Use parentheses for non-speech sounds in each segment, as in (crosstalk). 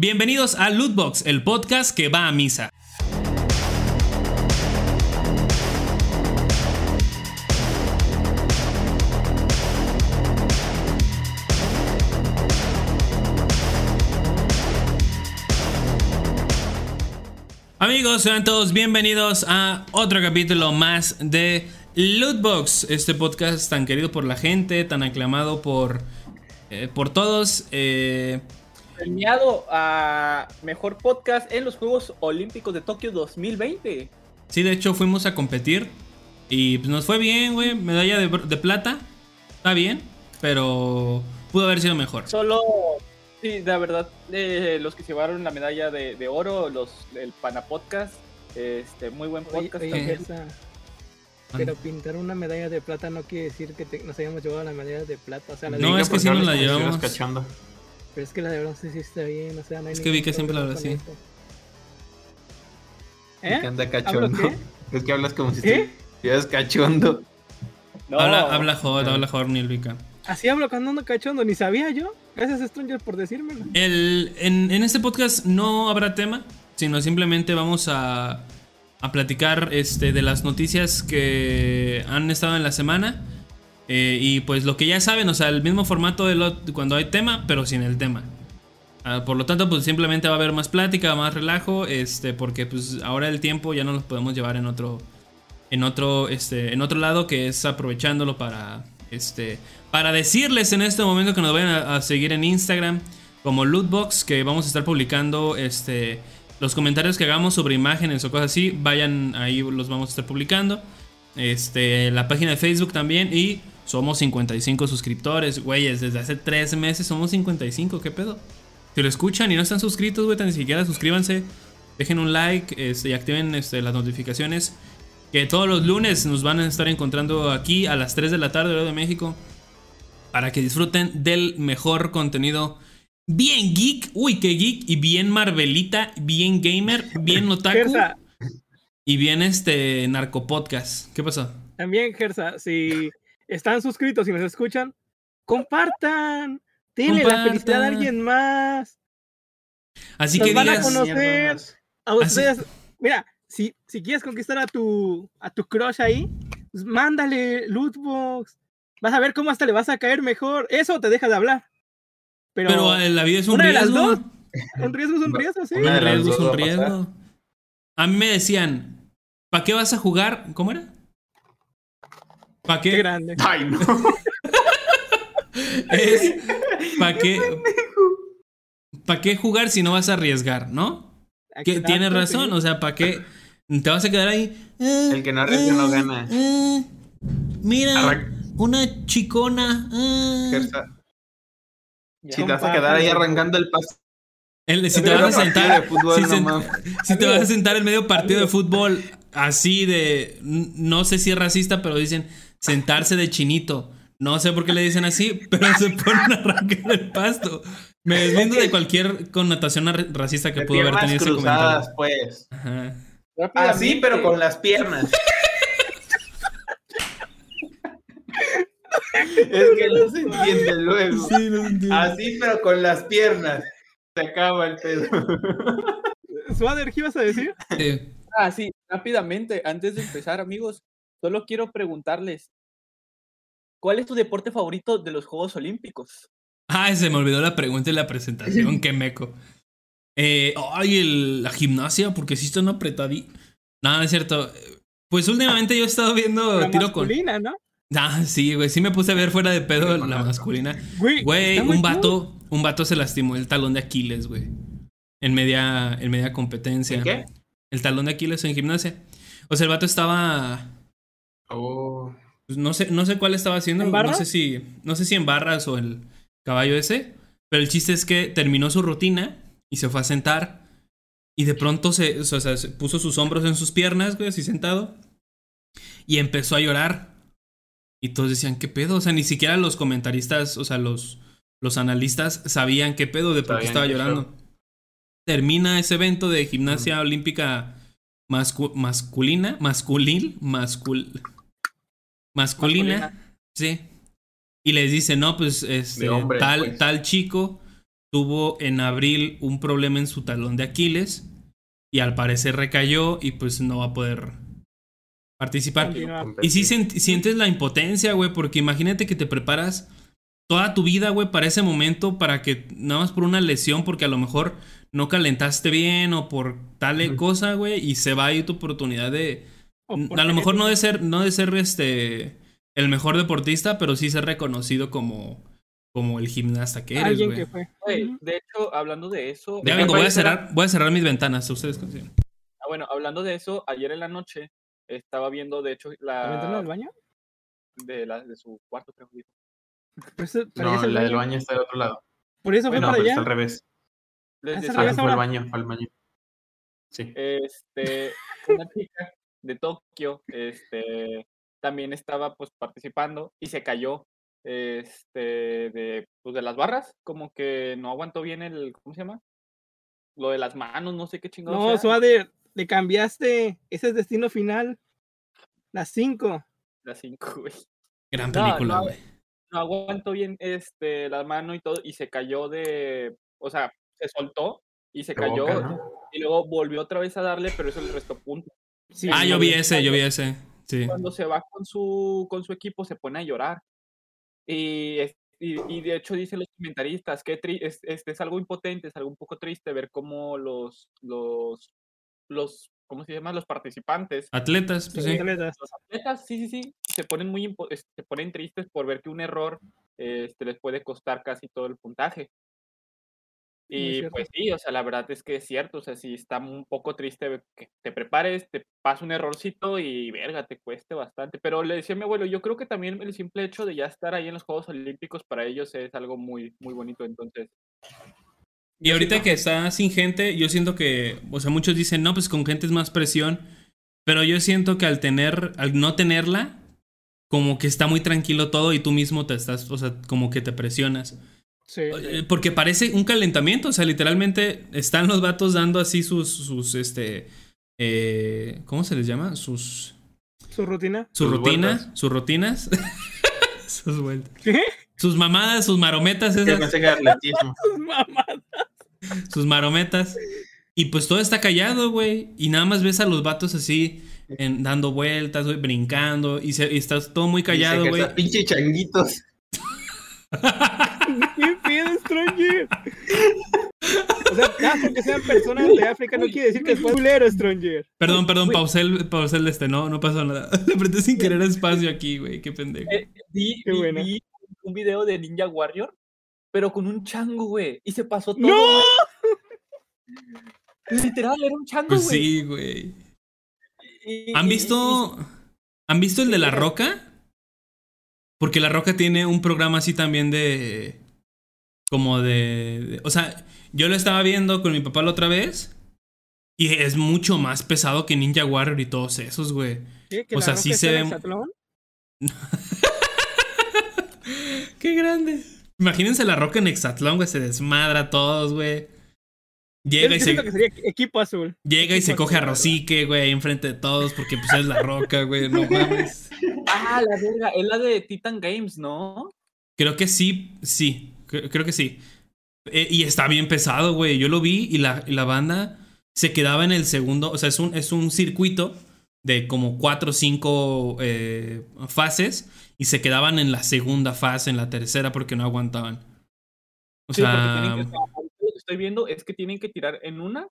Bienvenidos a Lootbox, el podcast que va a misa. Amigos, sean todos bienvenidos a otro capítulo más de Lootbox, este podcast tan querido por la gente, tan aclamado por, eh, por todos. Eh, Premiado a mejor podcast en los Juegos Olímpicos de Tokio 2020. Sí, de hecho fuimos a competir y pues, nos fue bien, güey. Medalla de, de plata, está bien, pero pudo haber sido mejor. Solo, sí, la verdad, eh, los que se llevaron la medalla de, de oro, los del Pana Podcast, este, muy buen podcast oye, también. Gersa, pero pintar una medalla de plata no quiere decir que te- nos hayamos llevado la medalla de plata. O sea, la de- No, es que sí nos la llevamos. hablas cachondo. Pero es que la de bronce sí está bien. O sea, no hay Es que vi que siempre la hablas así. ¿Eh? Que anda ¿Hablo cachondo. (laughs) Es que hablas como si ¿Qué? estuvieras cachondo. No, Habla, habla hot, habla hot, Nilvika. Así hablo cuando ando cachondo, ni sabía yo. Gracias, Stranger, por decírmelo. El, en, en este podcast no habrá tema, sino simplemente vamos a, a platicar este, de las noticias que han estado en la semana. Eh, y pues lo que ya saben, o sea, el mismo formato de cuando hay tema, pero sin el tema. Ah, por lo tanto, pues simplemente va a haber más plática, más relajo, este, porque pues ahora el tiempo ya no lo podemos llevar en otro, en otro, este, en otro lado que es aprovechándolo para, este, para decirles en este momento que nos vayan a, a seguir en Instagram como Lootbox, que vamos a estar publicando, este, los comentarios que hagamos sobre imágenes o cosas así, vayan ahí los vamos a estar publicando, este, la página de Facebook también y somos 55 suscriptores, güeyes, desde hace 3 meses somos 55, ¿qué pedo? Si lo escuchan y no están suscritos, güey, tan siquiera suscríbanse. Dejen un like este, y activen este, las notificaciones. Que todos los lunes nos van a estar encontrando aquí a las 3 de la tarde, hora de México. Para que disfruten del mejor contenido. Bien geek, uy, qué geek. Y bien Marvelita, bien gamer, bien (laughs) otaku. Y bien este narcopodcast. ¿Qué pasó? también, Gersa, si están suscritos y nos escuchan, compartan. Denle la felicidad a alguien más. Así Nos que van a digas. conocer. A Así- ustedes, mira, si, si quieres conquistar a tu, a tu crush ahí, pues mándale lootbox. Vas a ver cómo hasta le vas a caer mejor. Eso te deja de hablar. Pero, Pero eh, la vida es un una de las riesgo. dos. un riesgo es un (laughs) riesgo, sí. Un riesgo es un a riesgo. A mí me decían, ¿para qué vas a jugar? ¿Cómo era? ¿Para Qué qué? grande. Ay, no. (laughs) Es, ¿Para qué? ¿Para qué jugar si no vas a arriesgar, no? Que tienes razón, o sea, ¿para qué? Te vas a quedar ahí. eh, El que no arriesga no eh, gana. eh, mira, Arran- una chicona. eh. Si te vas a quedar ahí arrancando el paso. El- si te vas a sentar, fútbol, si, no te vas a sentar en medio partido de fútbol así de, no sé si es racista, pero dicen sentarse de chinito. No sé por qué le dicen así, (laughs) pero se ponen a arrancar el pasto. Me deslindo de cualquier connotación racista que De pudo haber tenido ese cruzadas, comentario. pues. Ajá. Así, pero con las piernas. (laughs) es que no se entiende luego. Sí, no entiendo. Así, pero con las piernas. Se acaba el pedo. Suader, ¿qué ibas a decir? Sí. Ah, sí, rápidamente, antes de empezar, amigos, solo quiero preguntarles, ¿cuál es tu deporte favorito de los Juegos Olímpicos? Ay, se me olvidó la pregunta y la presentación, (laughs) qué meco. Eh, ay, el- la gimnasia, porque sí están apretadí. No, no es cierto. Pues últimamente yo he estado viendo La tiro con. masculina, ¿no? Ah, sí, güey. Sí me puse a ver fuera de pedo Sí, la masculina. Güey, un cool. vato, un vato se lastimó el talón de Aquiles, güey. En media, en media competencia. ¿En qué? El talón de Aquiles en gimnasia. O sea, el vato estaba. Oh. pues, no sé, no sé cuál estaba haciendo. ¿En No sé si. No sé si en barras o el caballo ese. Pero el chiste es que terminó su rutina y se fue a sentar. Y de pronto se, o sea, se puso sus hombros en sus piernas, güey, así sentado. Y empezó a llorar. Y todos decían, ¿qué pedo? O sea, ni siquiera los comentaristas, o sea, los, los analistas sabían qué pedo de por qué estaba llorando. Termina ese evento de gimnasia olímpica mascu- masculina, masculil, mascul, masculina, Masculina. sí. Y les dice, no, pues este, hombre, tal, pues. tal chico tuvo en abril un problema en su talón de Aquiles y al parecer recayó y pues no va a poder participar. Continúa. Y sí sientes la impotencia, güey, porque imagínate que te preparas toda tu vida, güey, para ese momento, para que nada más por una lesión, porque a lo mejor no calentaste bien o por tal cosa, güey, y se va ahí tu oportunidad de... A lo mejor no de ser, no de ser este el mejor deportista, pero sí ser reconocido como, como el gimnasta que eres, güey. de hecho, hablando de eso. Ya me vengo, voy a cerrar, voy a cerrar mis ventanas, ustedes consiguen. Ah, bueno, hablando de eso, ayer en la noche estaba viendo, de hecho, ¿La ventana del la baño? de, la, de su cuarto, creo que No, la del baño. está del otro lado. Por eso fue Bueno, No, para pero está allá. al revés. Les Ah, decía, ¿se Ah, fue al baño, fue al baño. Sí. este, una chica de Tokio, este, también estaba pues participando y se cayó, este, de, pues, de las barras, como que no aguantó bien el, ¿cómo se llama? Lo de las manos, no sé qué chingados. No. Suader, le cambiaste. Ese es destino final. Las 5. Las cinco, güey. Gran película, no, güey. no aguantó bien este la mano y todo y se cayó de, o sea, se soltó y se cayó y luego volvió otra vez a darle, pero eso le restó puntos. Sí, Ah, yo vi ese, yo vi ese. Sí. Cuando se va con su con su equipo se pone a llorar. Y, es- y, y de hecho dicen los comentaristas que tri- es, este es algo impotente, es algo un poco triste ver cómo los los los ¿cómo se llama? los participantes Atletas, pues sí, atletas. los atletas, sí, sí, sí, se ponen muy es- se ponen tristes por ver que un error este, les puede costar casi todo el puntaje. Y pues sí, o sea, la verdad es que es cierto, o sea, sí está un poco triste que te prepares, te pasa un errorcito y verga, te cueste bastante. Pero le decía a mi abuelo, yo creo que también el simple hecho de ya estar ahí en los Juegos Olímpicos para ellos es algo muy, muy bonito. Entonces, Y ahorita que está sin gente, yo siento que, o sea, muchos dicen, no, pues con gente es más presión, pero yo siento que al tener, al no tenerla, como que está muy tranquilo todo y tú mismo te estás, o sea, como que te presionas. Sí. Eh, Porque parece un calentamiento, o sea, literalmente están los vatos dando así sus, sus, este, eh, ¿cómo se les llama? Sus, Su rutina. su Sus rutina, vueltas. sus rutinas, (laughs) sus vueltas, ¿Qué? sus mamadas, sus marometas esas. pensé que era atletismo. (laughs) Sus mamadas. sus marometas. Y pues todo está callado, güey. Y nada más ves a los vatos así, en- dando vueltas, güey, brincando. Y, se, y está todo muy callado, güey. Pinche changuitos. (laughs) (laughs) ¿Qué pedo, Stranger? O sea, nada porque sean personas de África no quiere decir que es culero, Stranger. Perdón, perdón, pausé el, pausé el este, no, no pasó nada. (laughs) Le apreté sin querer espacio aquí, güey, qué pendejo. eh, vi, Qué vi- un video de Ninja Warrior, pero con un chango, güey, y se pasó todo. ¡No! Literal, era un chango, Pues güey. sí, güey. ¿Han y- y- visto, ¿han visto el de La Roca? Porque La Roca tiene un programa así también de... Como de... de- o sea, yo lo estaba viendo con mi papá la otra vez. Y es mucho más pesado que Ninja Warrior y todos esos, güey. ¿Qué? ¿Que O la sea, roca sí se ve- Hexatlón? (laughs) ¡Qué grande! Imagínense La Roca en Exatlón, güey. Se desmadra a todos, güey. Llega Yo y se, siento que sería equipo azul. llega y se coge a azul. Rosique, güey, ahí enfrente de todos. Porque pues es La Roca, (laughs) güey. No mames. Ah, la verga, es la de Titan Games, ¿no? Creo que sí, sí. cre- Creo que sí. Eh, y está bien pesado, güey. Yo lo vi y la, y la banda se quedaba en el segundo. O sea, es un, es un circuito de como cuatro o cinco eh, fases. Y se quedaban en la segunda fase, en la tercera, porque no aguantaban. O Sí, porque sea, tienen que, estoy viendo es que tienen que tirar en una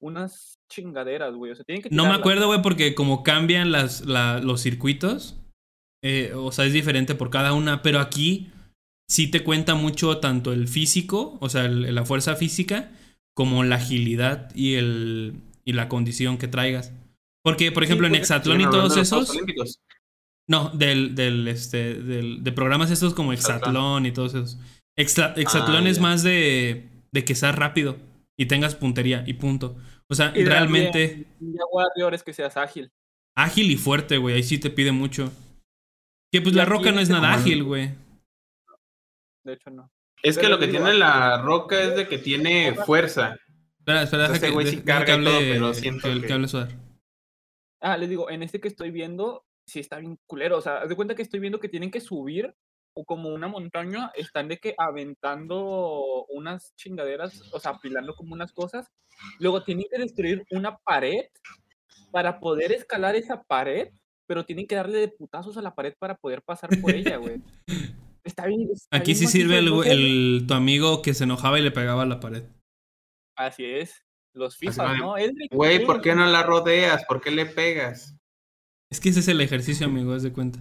unas chingaderas, güey. O sea, tienen que no me acuerdo, güey, porque como cambian las, la- los circuitos. eh, o sea, es diferente por cada una. Pero aquí sí te cuenta mucho tanto el físico, o sea, el- la fuerza física, como la agilidad y, el, y la condición que traigas. Porque, por Sí, ejemplo, en porque Hexatlón y todos esos. Olímpicos. No, del, del, este, del, de programas estos como Hexatlón. Hexatlón y todos esos. Hexatlón Ah, es ya. más de, de que seas rápido y tengas puntería y punto. O sea, Y realmente Ninja Warrior es que seas ágil. ágil y fuerte, güey. Ahí sí te pide mucho. Que pues Y la roca no es este nada ágil, güey. De hecho, no. Es que lo que tiene la roca es de que tiene fuerza. Espera, espera, deja que, güey sí deja carga que y todo, hable, pero siento que, que- que hable Sudar. Ah, les digo, en este que estoy viendo, sí está bien culero. O sea, haz de cuenta que estoy viendo que tienen que subir como una montaña, están de que aventando unas chingaderas, o sea, apilando como unas cosas. Luego tienen que destruir una pared para poder escalar esa pared, pero tienen que darle de putazos a la pared para poder pasar por ella, güey. (laughs) Está bien. está Aquí bien sí sirve el, tu amigo que se enojaba y le pegaba a la pared. Así es. Los FIFA, no- Güey, ¿por qué no la rodeas? ¿Por qué le pegas? Es que ese es el ejercicio, amigo, haz de cuenta.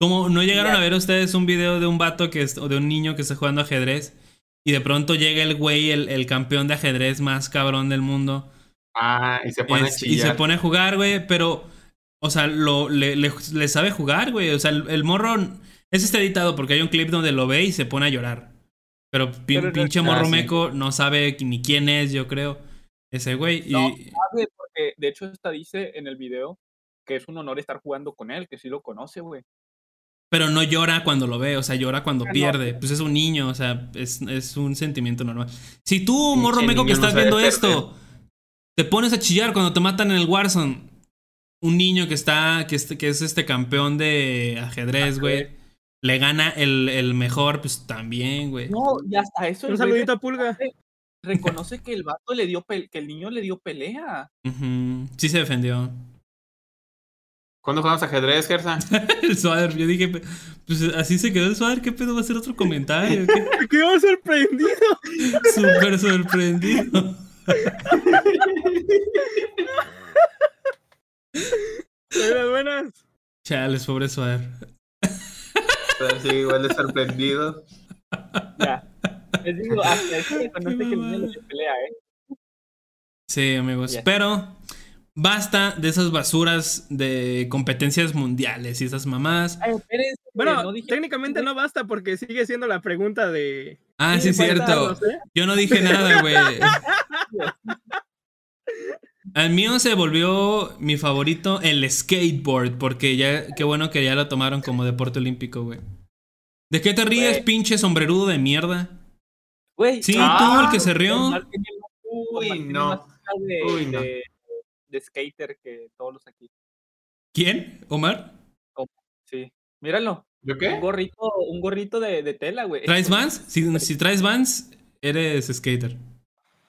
Como no llegaron a ver ustedes un video de un vato que es, o de un niño que está jugando ajedrez y de pronto llega el güey, el, el campeón de ajedrez más cabrón del mundo Ah, y se pone es- a y se pone a jugar, güey, pero, o sea, lo, le, le- le sabe jugar, güey. O sea, el, el morro, ese está editado porque hay un clip donde lo ve y se pone a llorar. Pero, pin- Pero no- pinche Ah, morro sí. meco no sabe ni quién es, yo creo. Ese güey. Y, No. Sabe, porque de hecho esta dice en el video que es un honor estar jugando con él, que sí lo conoce, güey. Pero no llora cuando lo ve, o sea, llora cuando Ah, no. pierde. Pues es un niño, o sea, es, es un sentimiento normal. Si tú, morro meco, que estás viendo perder. esto, te pones a chillar cuando te matan en el Warzone, un niño que está, que, es- que es este campeón de ajedrez, güey, le gana el, el mejor, pues también, güey. No, y hasta eso Un saludito a Pulga. reconoce que el vato le dio que el niño le dio pelea. Ujú, Sí se defendió. ¿Cuándo jugamos ajedrez, Gersa? (laughs) el Suader, yo dije, pues así se quedó el Suader, ¿qué pedo va a ser otro comentario? ¿Qué? (laughs) Me quedo sorprendido. (laughs) Súper sorprendido. Buenas, buenas. Chales, pobre Suader. Pero sí, igual de sorprendido. Ya. Les digo, hasta eso reconoce que el niño dio pelea, ¿eh? Sí, amigos. Ya. Pero basta de esas basuras de competencias mundiales y esas mamás. Ay, Bueno, no dije- técnicamente no basta porque sigue siendo la pregunta de. Ah, sí, es cierto. ¿eh? Yo no dije nada, güey. (laughs) Al mío se volvió mi favorito el skateboard, porque ya, qué bueno que ya lo tomaron como deporte olímpico, güey. ¿De qué te ríes, pinche sombrerudo de mierda? Güey, Sí, Ah, tú, el que se rió. Uy, no. De, Uy, no. de- de skater que todos los aquí. ¿Quién? ¿Omar? Sí. Míralo. ¿Yo Un qué? gorrito, un gorrito de, de tela, güey. ¿Traes Vans? Si, si traes Vans, eres skater.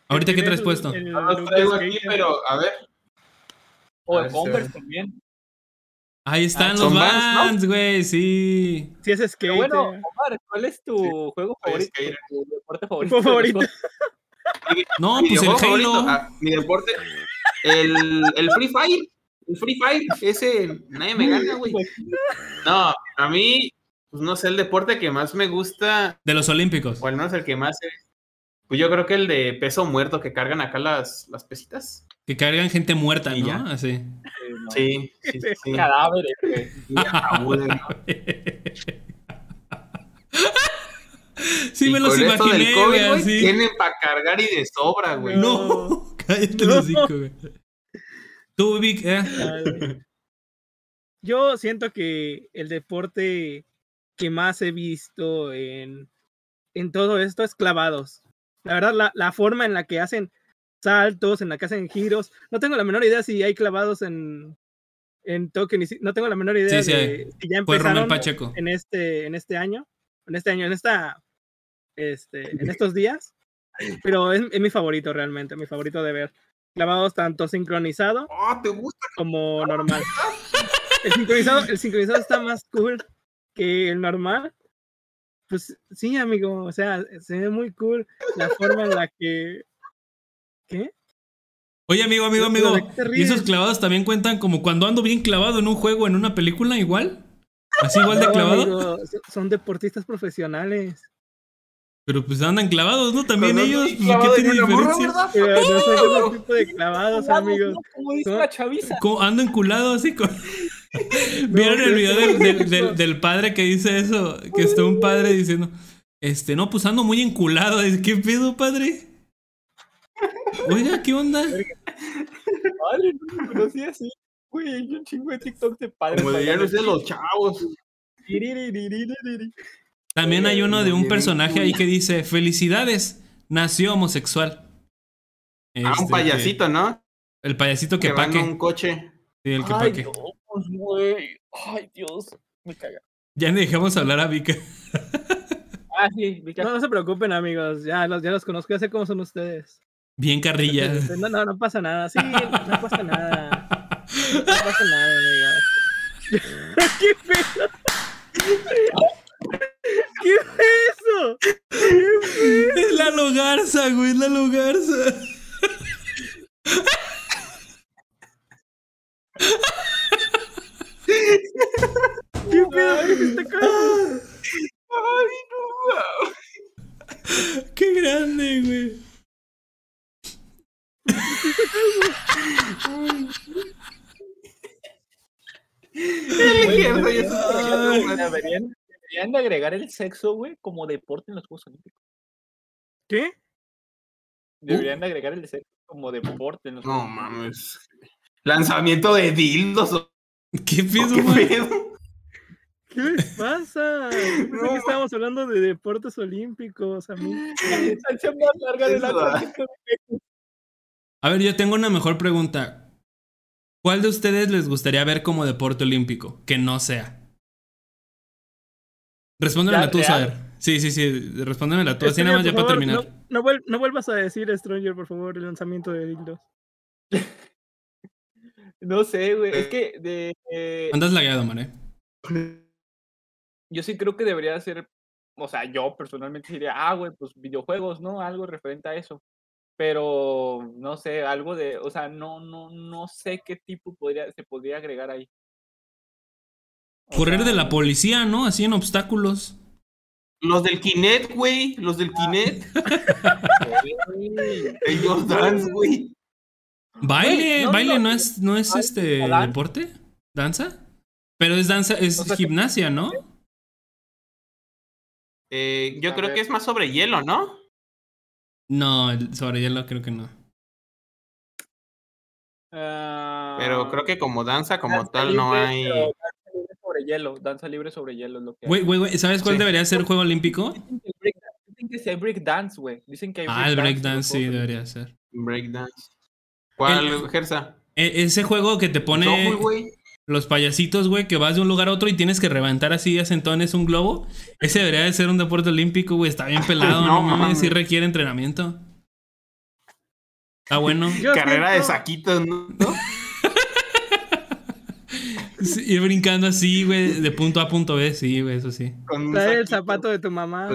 ¿Ahorita qué traes el- puesto? el No los look traigo aquí, pero a ver. O de Converse ve. también. Ahí están Ah, los ¿son Vans, no? Güey, sí. Sí, es skater. Pero bueno, Omar, ¿cuál es tu juego favorito? skater. Tu deporte favorito. (laughs) No, pues el Halo. favorito, ah, mi deporte. El, el Free Fire. El Free Fire. Ese nadie me gana, güey. No, a mí, pues no sé, el deporte que más me gusta, De los Olímpicos. o al menos el que más es, pues yo creo que el de peso muerto que cargan acá las, las pesitas. Que cargan gente muerta, Y ¿no? ya. Así. No. Sí, sí, sí. (laughs) Cadáveres, güey. (laughs) Sí, Y me los con esto del imaginé, COVID, güey, tienen para cargar y de sobra, güey. No, cállate (laughs) No. los hocico, güey. Tú, Vic, eh. Ay. Yo siento que el deporte que más he visto en, en todo esto es clavados. La verdad, la, la forma en la que hacen saltos, en la que hacen giros. No tengo la menor idea si hay clavados en, en Tokio. ni si- No tengo la menor idea Sí, sí de si ya empezaron Pacheco. en este, en este año. En este año, en esta. Este, en estos días. (laughs) Pero es, es mi favorito realmente, mi favorito de ver. Clavados tanto sincronizado Oh, ¿te gusta? como normal. El sincronizado, el sincronizado está más cool que el normal. Pues sí, amigo, o sea, se ve muy cool la forma en la que. ¿Qué? Oye, amigo, amigo, amigo. ¿de qué te ¿Y esos clavados también cuentan como cuando ando bien clavado en un juego, en una película, igual? ¿Así igual de clavado? amigo, son deportistas profesionales. Pero pues andan clavados, ¿no? También Cuando ellos. pues, ¿Qué tiene morra, diferencia? ¿verdad? Pero no son ese tipo de clavados, amigos. ¿no? Como dice No. la chaviza. Como ando enculado así con... (laughs) ¿Vieron el pero video del, del- del- eso. del padre que dice eso? Que está un padre diciendo, este, no, pues ando muy enculado. ¿qué pedo, padre? Oiga, ¿qué onda? Madre, no me conocía así. Güey, hay un chingo de TikTok de padres. Como dirían ustedes los chavos. También hay uno de un personaje ahí que dice, felicidades, nació homosexual. Ah, Este, un payasito, ¿no? el payasito que Que paque. un coche. Sí, el que Ay, paque. Dios, güey. Ay, Dios. Me caga. Ya le dejamos hablar a Vika. Ah, sí, Vika. No, no se preocupen, amigos. Ya los, ya los conozco, ya sé cómo son ustedes. Bien carrilla. No, no, no pasa nada. Sí, no pasa nada. No pasa nada, amigos. (laughs) ¿Qué pedo? ¿Qué fue eso? Es la Garza, güey, es la Garza. ¿Qué pedo? ¿Qué está cagando? Ay, no, Qué grande, güey. Mierda, ya se está Güey, cagando. Deberían, de agregar el sexo, güey, como deporte en los Juegos Olímpicos. ¿Qué? Deberían de agregar el sexo como deporte en los No Juegos Olímpicos. mames. Lanzamiento de dildos. ¿o ¿Qué pedo, ¿Qué güey? pedo? ¿Qué les pasa? Pensé que estábamos hablando de deportes olímpicos, a mí. (laughs) La distancia más larga del Eso, lanzamiento de A ver, yo tengo una mejor pregunta. ¿Cuál de ustedes les gustaría ver como deporte olímpico? Que no sea. Respóndemela ¿Ya, tú? Saber. Sí, sí, sí. Respóndemela tú. Así nada más ya para terminar. No, no vuel- no vuelvas a decir, Stranger, por favor, el lanzamiento de dildos. (laughs) No sé, güey. Es que de, eh, Andas lagueado, man, eh. yo sí creo que debería ser, o sea, yo personalmente diría, ah, güey, pues videojuegos, ¿no? Algo referente a eso. Pero no sé, algo de, o sea, no, no, no sé qué tipo podría, se podría agregar ahí. O Correr de la policía, ¿no? Así en obstáculos. Los del Kinect, güey. Los del Kinect. (laughs) güey, Ellos dance, güey. Baile, no, baile no, no es, no es este deporte, danza. Pero es danza, es O sea, gimnasia, ¿no? Eh, yo A creo ver. que es más sobre hielo, ¿no? No, sobre hielo creo que no. Pero creo ah, que como danza, como danza tal, no hay. Sobre hielo, danza libre sobre hielo es lo que. Güey, güey, güey, ¿sabes cuál Sí. debería ser el juego olímpico? Dicen que, sí hay breakdance, güey. Dicen que hay Ah, el breakdance breakdance sí debería ser. Breakdance. ¿Cuál, El- Gersa? E- ese juego que te pone los payasitos, güey, que vas de un lugar a otro y tienes que reventar así a centones un globo. Ese debería de ser un deporte olímpico, güey. Está bien pelado, (laughs) no, No mames, sí requiere entrenamiento. Está bueno. Yo Carrera de saquitos, ¿no? (laughs) Sí, ir brincando así, güey, de punto A a punto B, sí, güey, eso sí. Traer el zapato de tu mamá.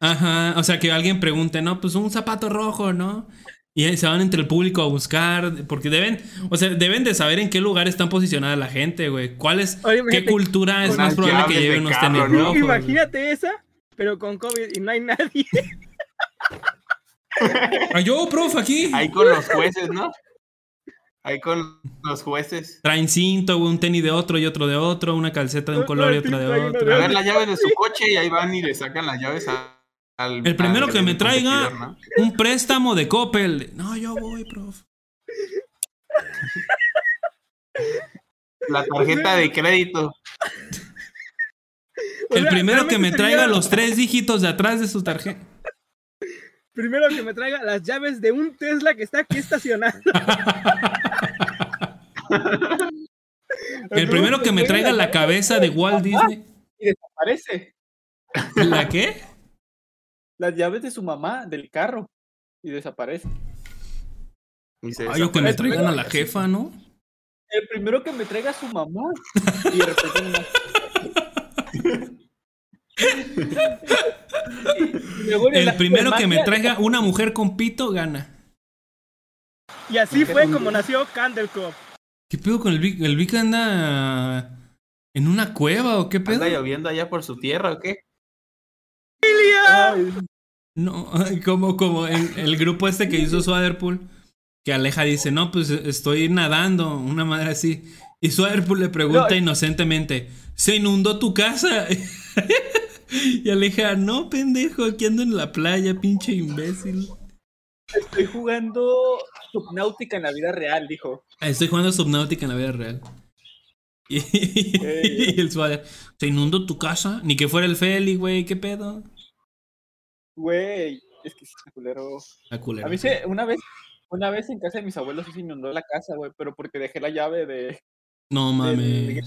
Ajá, o sea, que alguien pregunte, no, pues un zapato rojo, ¿no? Y ahí se van entre el público a buscar, porque deben, o sea, deben de saber en qué lugar están posicionada la gente, güey. ¿Cuál es, Oye, qué cultura es más probable que lleven unos tenis ¿no? rojos? güey? Imagínate esa, pero con COVID y no hay nadie. Yo, prof, aquí. Ahí con los jueces, ¿no? Ahí con los jueces. Traen cinto, un tenis de otro y otro de otro, una calceta de un No, color y otra de otro. A ver las llaves de su coche y ahí van y le sacan las llaves a- al. El primero al que me traiga un préstamo de Coppel. No, yo voy, prof. La tarjeta de crédito. El primero que me traiga los (laughs) tres dígitos de atrás de su tarjeta. Primero que me traiga las llaves de un Tesla que está aquí estacionado. (laughs) El primero que me traiga la cabeza de Walt Disney. Y desaparece. ¿La qué? Las llaves de su mamá, del carro. Y desaparece. Y se Ay, o que me traigan a la jefa, ¿no? El primero que me traiga a su mamá. Y de repente una- (laughs) El primero que me traiga una mujer con pito gana. Y así fue como nació Candlecop. ¿Qué pedo con el Vic? ¿El Vic anda en una cueva o qué pedo? ¿Anda lloviendo allá por su tierra o qué? Ay, No, como, como el, el grupo este que hizo Swaderpool, que Aleja dice, no, pues estoy nadando, una madre así. Y Swaderpool le pregunta No. inocentemente, ¿se inundó tu casa? (laughs) y Aleja, no, pendejo, aquí ando en la playa, pinche imbécil. Estoy jugando Subnautica en la vida real, dijo. Ah, Estoy jugando Subnautica en la vida real. (laughs) Y, y el Swader, ¿se inundó tu casa? Ni que fuera el Feli, güey, ¿qué pedo? Güey, es que sí, está culero. La culera. A mí se, una vez, una vez en casa de mis abuelos sí se inundó la casa, güey, pero porque dejé la llave de No mames.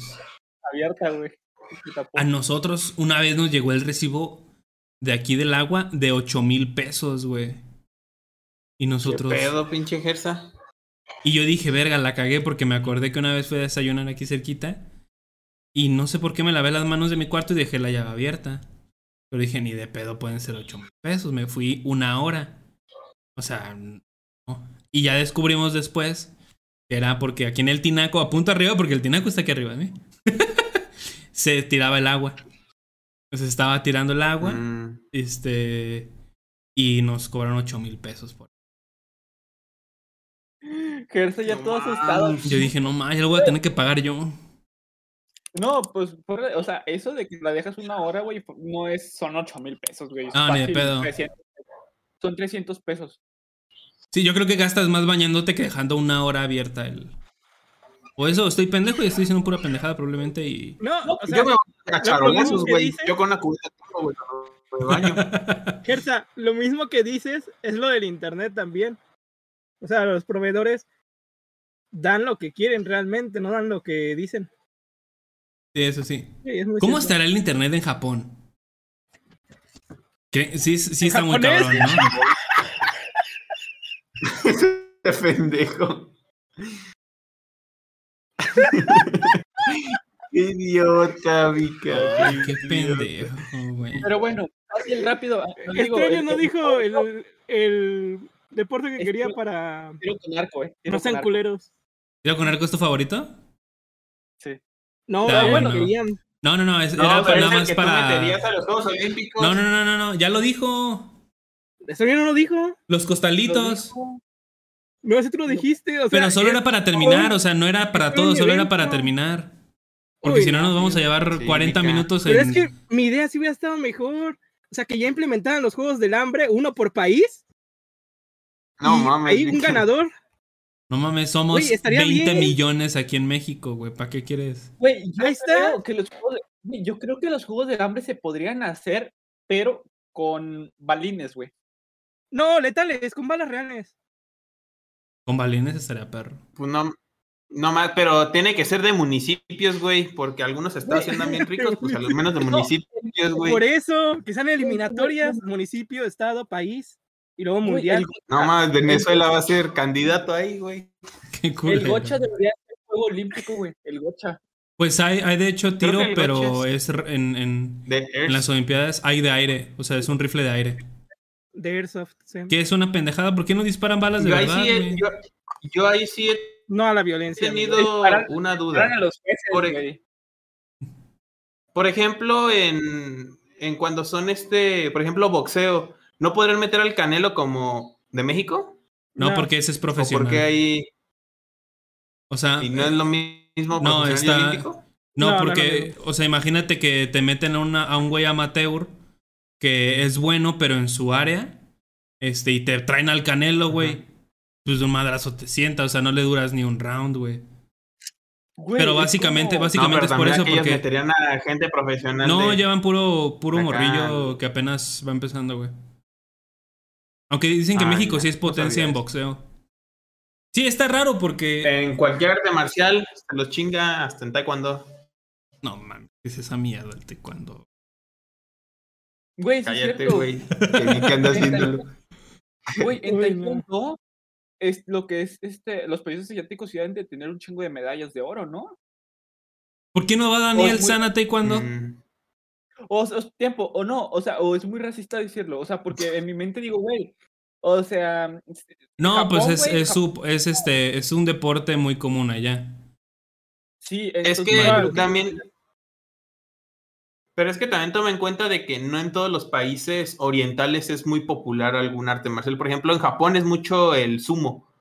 abierta, güey. A nosotros una vez nos llegó el recibo de aquí del agua de 8 mil pesos, güey. Y nosotros... ¿Qué pedo, pinche Gersa? Y yo dije, verga, la cagué porque me acordé que una vez fui a desayunar aquí cerquita. Y no sé por qué me lavé las manos de mi cuarto y dejé la llave abierta. Pero dije, ni de pedo pueden ser 8 mil pesos. Me fui una hora. O sea, no. Y ya descubrimos después que era porque aquí en el tinaco, a punto arriba, porque el tinaco está aquí arriba de mí, (laughs) se tiraba el agua. Entonces estaba tirando el agua. Mm, Este. Y nos cobraron 8 mil pesos por. Gersa ya No todo asustado. Yo dije, no más, ya lo voy a tener que pagar yo. No, pues, por- o sea, eso de que la dejas una hora, güey, no es, son 8 mil pesos, güey. Ah, ni de pedo. 300 son 300 pesos. Sí, yo creo que gastas más bañándote que dejando una hora abierta el. O eso, estoy pendejo y estoy diciendo pura pendejada probablemente y. No, o sea, Yo me voy a lo charolazos, mismo que güey. dices- Yo con una cubeta tengo, güey. cuando Me baño. (laughs) Gersa, lo mismo que dices es lo del internet también. O sea, los proveedores dan lo que quieren realmente, no dan lo que dicen. Sí, eso sí. Sí, es muy ¿Cómo cierto. estará el internet en Japón? ¿Qué? Sí, sí está muy cabrón, ¿no? (laughs) Este pendejo. (laughs) Qué idiota, Vika. Qué pendejo, güey. Pero bueno, fácil, rápido. ah, digo, Estrello el- no el- dijo el, el deporte que Es quería que- para Tiro con arco, eh. tiro no sean arco. culeros. ¿Tiro con arco es tu favorito? Sí. No, Ah, no, bueno, bueno. querían. No, no, no, es, No, era pero nada más para. meterías a los Juegos Olímpicos. No, no, no, no, no, ya lo dijo. Estrello no lo dijo. Los Lo costalitos. dijo. No, ese tú lo dijiste. O sea, Pero solo es- era para terminar, o sea, no era para todo, solo era para terminar. Porque Uy, si no nos no, vamos a llevar Sí, 40 Mica. minutos Pero en... es que mi idea sí hubiera estado mejor. O sea, que ya implementaran los juegos del hambre, uno por país. No mames. Hay un ganador. No mames, somos estaría 20 bien. millones aquí en México, güey. ¿Para qué quieres? Güey, yo creo que los juegos de- yo creo que los juegos del hambre se podrían hacer, pero con balines, güey. No, letales, con balas reales. Con balines estaría perro. Pues no, no más, pero tiene que ser de municipios, güey, porque algunos estados andan bien ricos, pues a los (laughs) menos de municipios, güey. Por eso, que sean eliminatorias, municipio, estado, país y luego mundial. el, (laughs) No más, Venezuela va a ser candidato ahí, güey. (laughs) Qué cool. el gocha debería ser juego olímpico, güey. El gocha. Pues hay, hay de hecho tiro, pero es en, en, en las Olimpiadas hay de aire. O sea, es un rifle de aire. De Airsoft, sí. Que es una pendejada. ¿Por qué no disparan balas de yo, ahí verdad, sí he, yo, yo ahí sí he No a la violencia. amigo. tenido Disparan- una duda. Eran a los peces, Por- güey. Por ejemplo, en, en cuando son este, por ejemplo, boxeo, ¿no podrían meter al Canelo como de México? No, No. porque ese es ¿O profesional. porque ahí O sea, y no es lo mismo No, profesional y está- olímpico? No, No, no, porque, o sea, imagínate que te meten a, una, a un güey amateur que es bueno, pero en su área, este, y te traen al canelo, güey. Pues de un madrazo te sienta, o sea, no le duras ni un round, güey. Güey, Pero básicamente, como- básicamente- no, pero es por eso, porque- meterían a gente profesional. No, de- llevan puro, puro Acá. morrillo que apenas va empezando, güey. Aunque dicen que Ah, México ya, sí es potencia en boxeo. Sí, está raro porque. En cualquier arte marcial se los chinga hasta en taekwondo. No, man, ¿qué es esa mierda el taekwondo? Güey, sí Cállate, güey. Que vi que andas viéndolo. Güey, en. Taekwondo, es lo que es este, los países asiáticos sí deben de tener un chingo de medallas de oro, ¿no? ¿Por qué no va Daniel muy- San a taekwondo? Mm, O, o tiempo, o no, o sea, o es muy racista decirlo, o sea, porque en mi mente digo, güey, o sea, No, Japón, pues es, es, su- es este, es un deporte muy común allá. sí, Es que claro, también. Pero es que también toma en cuenta de que no en todos los países orientales es muy popular algún arte marcial. Por ejemplo, en Japón es mucho el sumo.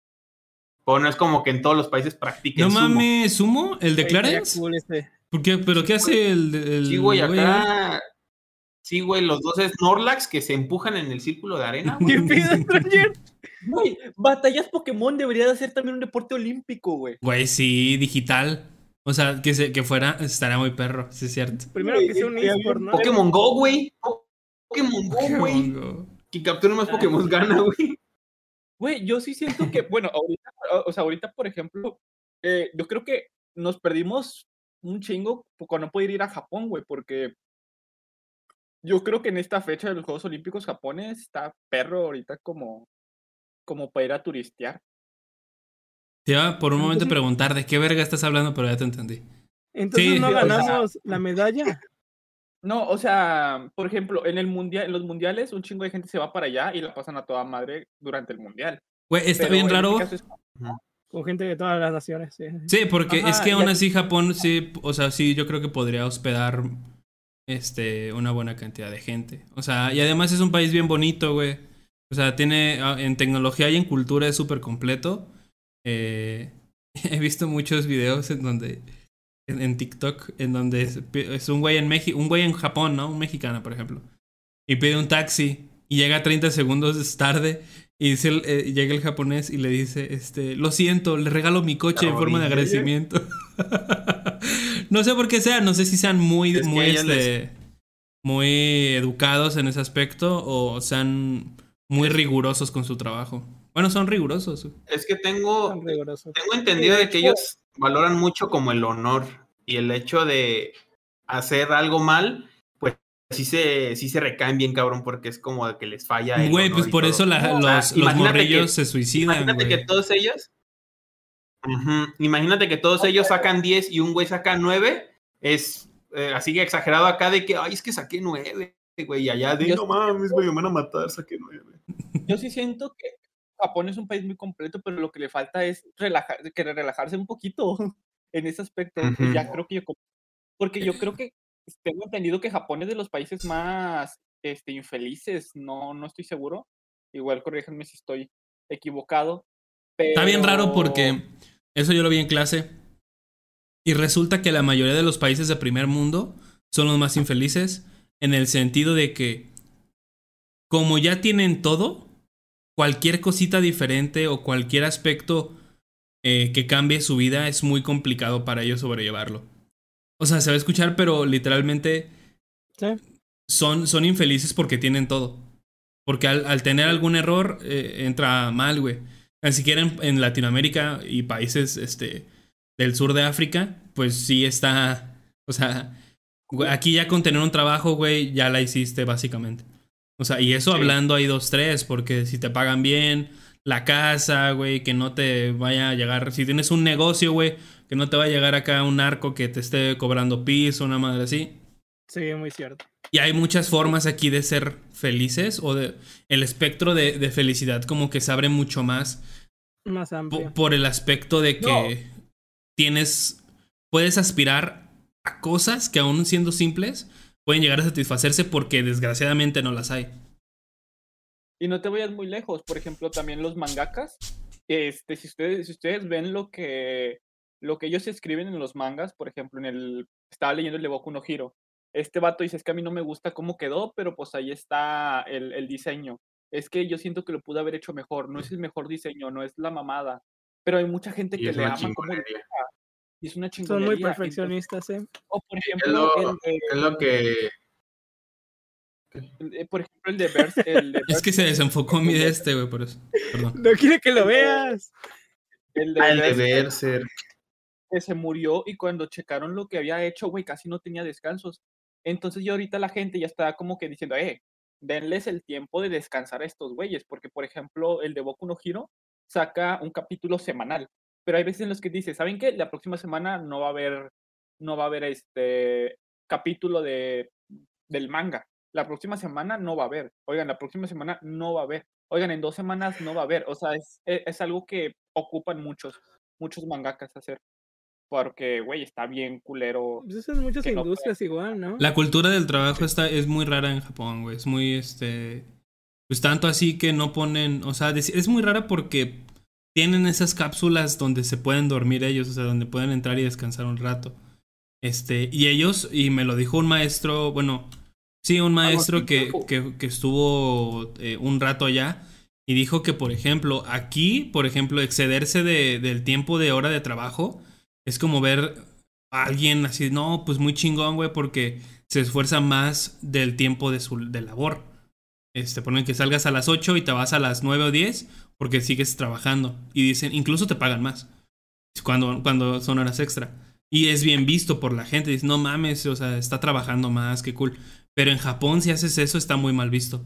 O no es como que en todos los países practiquen No sumo. mames, ¿sumo? ¿El de Clarence? cool este. ¿Por qué? ¿Pero qué hace el, el Sí, güey, güey? Sí, güey, los dos Snorlax que se empujan en el círculo de arena, ¿Qué güey. pedo, Stranger? (laughs) güey, batallas Pokémon debería de ser también un deporte olímpico, güey. Güey, sí, digital. O sea, que, se, que fuera, estaría muy perro, sí es cierto. Primero Güey, que sea un estaría eSport, bien ¿no? Pokémon Go, güey. Po- Pokémon Go, güey. Pongo. Que captura más Pokémon gana, güey. Güey, yo sí siento que, (laughs) bueno, ahorita, o sea, ahorita, por ejemplo, eh, yo creo que nos perdimos un chingo cuando no poder ir a Japón, güey, porque yo creo que en esta fecha de los Juegos Olímpicos Japón está perro ahorita como, como para ir a turistear. Te iba por un momento a preguntar de qué verga estás hablando, pero ya te entendí. Entonces Sí, no o sea- ganamos la medalla. (laughs) No, o sea, por ejemplo, en el mundial, en los mundiales, un chingo de gente se va para allá y la pasan a toda madre durante el mundial. Güey, está Pero bien en este raro. caso es- Con gente de todas las naciones. sí. Sí, porque Ajá, es que aún aquí- así Japón sí, o sea, sí, yo creo que podría hospedar este una buena cantidad de gente. O sea, y además es un país bien bonito, güey. O sea, tiene ah, en tecnología y en cultura es súper completo. Eh, (laughs) he visto muchos videos en donde en, en TikTok en donde es, es un güey en México, un güey en Japón, ¿no? Un mexicano, por ejemplo. Y pide un taxi y llega 30 segundos tarde y dice eh, llega el japonés y le dice, este, lo siento, le regalo mi coche en forma de agradecimiento. (laughs) (laughs) no sé por qué sea, no sé si sean muy, Es este, muy educados en ese aspecto o sean muy rigurosos con su trabajo. Bueno, son rigurosos. Es que tengo, tengo entendido de que ellos valoran mucho como el honor y el hecho de hacer algo mal, pues sí se, sí se recaen bien cabrón porque es como de que les falla. el Güey, pues por todo. eso la- No, los, ah, los imagínate morrillos que- se suicidan, Imagínate que todos ellos. Ujú, Imagínate que todos ellos sacan 10 y un güey saca 9. Es eh, así que exagerado acá de que, ay, es que saqué 9, güey. Y allá de, Yo- no mames, güey, me van a matar, saqué 9. Yo sí siento que Japón es un país muy completo, pero lo que le falta es relajar, que relajarse un poquito (laughs) en ese aspecto. y Ujú. Ya creo que yo, porque yo creo que tengo entendido que Japón es de los países más este, infelices, no, no estoy seguro. Igual corríjanme si estoy equivocado. Está bien raro pero- porque eso yo lo vi en clase. Y resulta que la mayoría de los países de primer mundo son los más infelices en el sentido de que como ya tienen todo, cualquier cosita diferente o cualquier aspecto eh, que cambie su vida es muy complicado para ellos sobrellevarlo. O sea, se va a escuchar, pero literalmente Sí. son, son infelices porque tienen todo. Porque al, al tener algún error, eh, entra mal, güey. Ni siquiera en, en Latinoamérica y países este, del sur de África, pues sí está. O sea, aquí ya con tener un trabajo, güey, ya la hiciste básicamente. O sea, y eso Sí. hablando hay dos, tres, porque si te pagan bien, la casa, güey, que no te vaya a llegar. Si tienes un negocio, güey, que no te va a llegar acá un narco que te esté cobrando piso, una madre así. Sí, muy cierto. Y hay muchas formas aquí de ser felices o de el espectro de, de felicidad como que se abre mucho más Más po- amplio. por el aspecto de que tienes puedes aspirar a cosas que aún siendo simples pueden llegar a satisfacerse porque desgraciadamente no las hay. Y no te vayas muy lejos, por ejemplo, también los mangakas, este, si ustedes, si ustedes ven lo que, lo que ellos escriben en los mangas, por ejemplo, en el, estaba leyendo el de Boku no Hero, este vato dice, es que a mí no me gusta cómo quedó, pero pues ahí está el, el diseño. Es que yo siento que lo pude haber hecho mejor, no es el mejor diseño, no es la mamada, pero hay mucha gente Y que le ama como y es una Son chingonería. muy entonces- perfeccionistas, ¿eh? o por Es ejemplo, lo, el de- es lo que. el- por ejemplo, el de Berserk, el de Es que se desenfocó mi de este, güey, por eso. Perdón. No quiere que lo veas. el de Ah, el de Berserk. que se murió y cuando checaron lo que había hecho, güey, casi no tenía descansos. Entonces ya ahorita la gente ya está como que diciendo, eh, denles el tiempo de descansar a estos güeyes, porque por ejemplo el de Boku no Hero saca un capítulo semanal, pero hay veces en los que dice, ¿saben qué? La próxima semana no va a haber, no va a haber este capítulo de, del manga. La próxima semana no va a haber. Oigan, la próxima semana no va a haber. Oigan, en dos semanas no va a haber. O sea, es, e- es algo que ocupan muchos, muchos mangakas hacer. Porque, güey, está bien culero. Pues eso en muchas no industrias igual, ¿no? La cultura del trabajo está, es muy rara en Japón, güey. Es muy, este... Pues tanto así que no ponen... O sea, es muy rara porque tienen esas cápsulas donde se pueden dormir ellos, o sea, donde pueden entrar y descansar un rato. Este, y ellos, y me lo dijo un maestro, bueno, sí, un maestro que, tiempo. que, que estuvo eh, un rato allá y dijo que, por ejemplo, aquí, por ejemplo, excederse de- del tiempo de hora de trabajo es como ver a alguien así, no, pues muy chingón, güey, porque se esfuerza más del tiempo de su de labor. Este, ponen que salgas a las 8 y te vas a las 9 o 10 porque sigues trabajando. Y dicen, incluso te pagan más cuando, cuando son horas extra. Y es bien visto por la gente. Dice, no mames, o sea, está trabajando más, qué cool. Pero en Japón, si haces eso, está muy mal visto.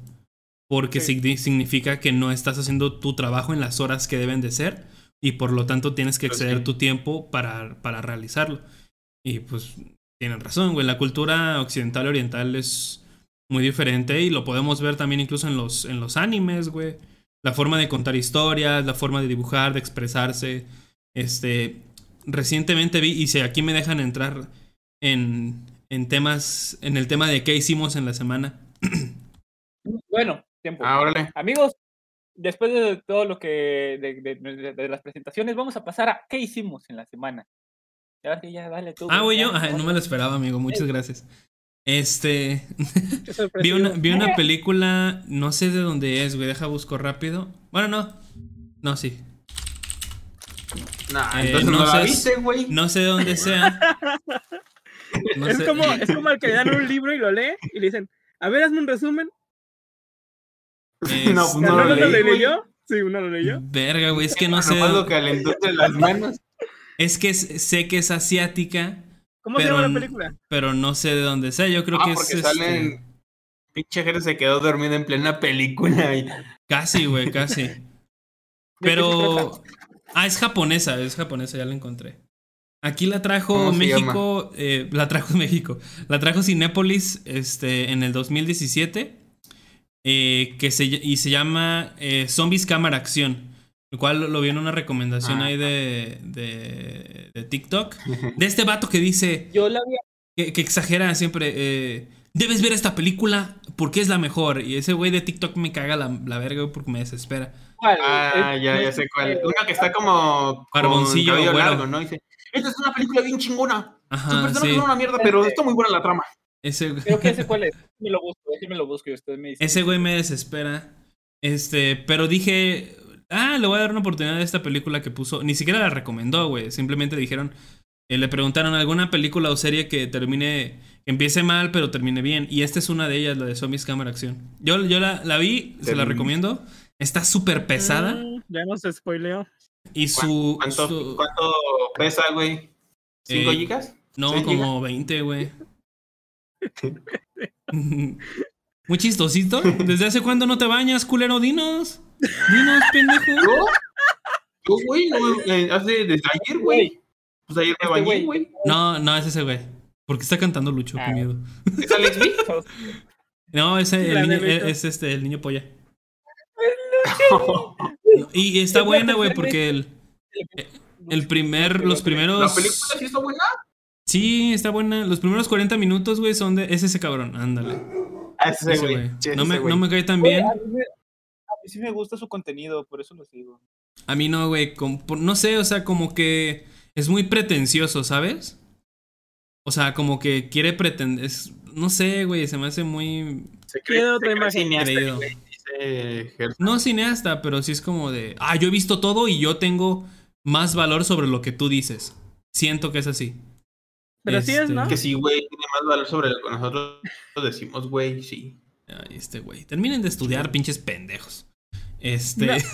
Porque Sí. significa que no estás haciendo tu trabajo en las horas que deben de ser. Y por lo tanto tienes que Pues exceder sí. tu tiempo para, para realizarlo. Y pues tienen razón, güey. La cultura occidental y oriental es muy diferente. Y lo podemos ver también incluso en los, en los animes, güey. La forma de contar historias, la forma de dibujar, de expresarse. Este. Recientemente vi, y si aquí me dejan entrar en, en temas. En el tema de qué hicimos en la semana. (clears throat) Bueno, tiempo. Ah, órale. Amigos, después de todo lo que. De, de- de- de las presentaciones, vamos a pasar a qué hicimos en la semana. Ya, ya, dale tú. Ah, güey, yo. Ay, no me lo esperaba, amigo. Muchas gracias. Este. Qué (laughs) Vi una, vi una película, no sé de dónde es, güey, deja busco rápido. Bueno, no. No, sí. Nah, Eh, entonces no no, la sé- viste, güey. No sé de dónde sea. (laughs) No es, sé- como, es como el que le dan un libro y lo lee y le dicen, a ver, hazme un resumen. No, pues ¿No, no lo lo leyó? Sí, uno lo leyó. Verga, güey, es que no sé. Lo calentó entre las manos. Es que es- sé que es asiática, ¿Cómo Pero se llama la película? pero no sé de dónde sea. Yo creo Ah, que es. porque este, salen. Pinche Jerez se quedó dormido en plena película. y- Casi, güey, casi. (laughs) ¿De qué se Pero. Ah, es japonesa, es japonesa, ya la encontré. Aquí la trajo ¿Cómo se México, eh, la trajo (laughs) México, la trajo Cinépolis este, en el 2017, eh, que se, y se llama eh, Zombies Cámara Acción, el cual lo vi en una recomendación Ah. ahí de, de, de TikTok, de este vato que dice, Yo la vi. que, que exagera siempre, eh, debes ver esta película porque es la mejor, y ese güey de TikTok me caga la, la verga porque me desespera. ¿cuál? Ah, Es- ya, ya es- sé cuál. Una que está como. Carboncillo, con largo, ¿no? Dice: Esta es una película bien chingona. Ajá, personajes sí, son una mierda, pero está muy buena la trama. Ese, Creo que ese cuál es. (laughs) Me lo busco, me lo busco y ustedes me dicen. Ese güey me desespera. Este, pero dije, ah, le voy a dar una oportunidad a esta película que puso. Ni siquiera la recomendó, güey. Simplemente dijeron, eh, le preguntaron alguna película o serie que termine, que empiece mal, pero termine bien. Y esta es una de ellas, la de Zombies Cámara Acción. Yo, yo la, la vi, se la recomiendo. Está súper pesada. Mm, ya nos spoileó. Y su. ¿Cuánto, su- cuánto pesa, güey? ¿Cinco Eh, gigas? no, ¿seis como 20, güey. (laughs) Muy chistosito. ¿Desde hace cuándo no te bañas, culero? Dinos. Dinos, pendejo. ¿Yo? Yo, güey, no, eh, hace desde ayer, güey. Pues ayer me Este bañé, güey. No, no, es ese güey. Porque está cantando Lucho, Ah. qué miedo. ¿Es Alex B? (laughs) No, ese, el La niño, Lucho. es, es este, el niño polla. (laughs) Y está buena, güey, porque el, el primer, los ¿La primeros. película sí está buena? Sí, está buena. Los primeros 40 minutos, güey, son de. Es ese cabrón, ándale. Ah, ese Ese güey. güey. Sí, No ese me, güey. no me cae tan bien. A mí, me- a mí sí me gusta su contenido, por eso lo sigo. A mí no, güey. No sé, o sea, como que es muy pretencioso, ¿sabes? O sea, como que quiere pretender. es- No sé, güey, se me hace muy. Se cree, otra imagen. No cineasta, pero sí es como de. Ah, yo he visto todo y yo tengo más valor sobre lo que tú dices. Siento que es así. Pero sí es, Este, ¿no? Que sí, güey, tiene más valor sobre lo que nosotros decimos, güey, sí. Ay, este güey. Terminen de estudiar, pinches pendejos. Este. No. (laughs)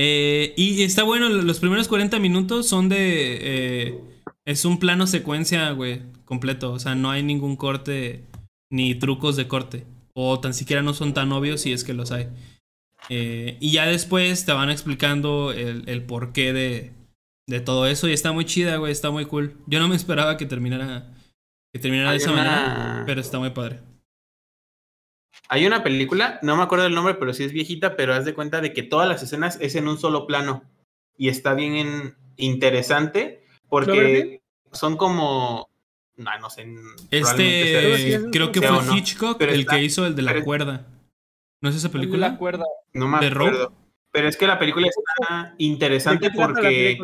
Eh, y está bueno, los primeros 40 minutos son de. eh, es un plano secuencia, güey, completo. O sea, no hay ningún corte ni trucos de corte. O tan siquiera no son tan obvios si es que los hay. Eh, y ya después te van explicando el, el porqué de, de todo eso. Y está muy chida, güey, está muy cool. Yo no me esperaba que terminara. Que terminara de esa una- manera. Pero está muy padre. Hay una película, no me acuerdo el nombre, pero sí es viejita, pero haz de cuenta de que todas las escenas es en un solo plano. Y está bien en- interesante porque son como. No, no sé. sea- Este, creo que fue no. Hitchcock Pero el está- que hizo el de la pero- cuerda. ¿No es esa La película? cuerda. No me ¿De acuerdo. Pero es que la película está ¿De interesante qué trata la porque.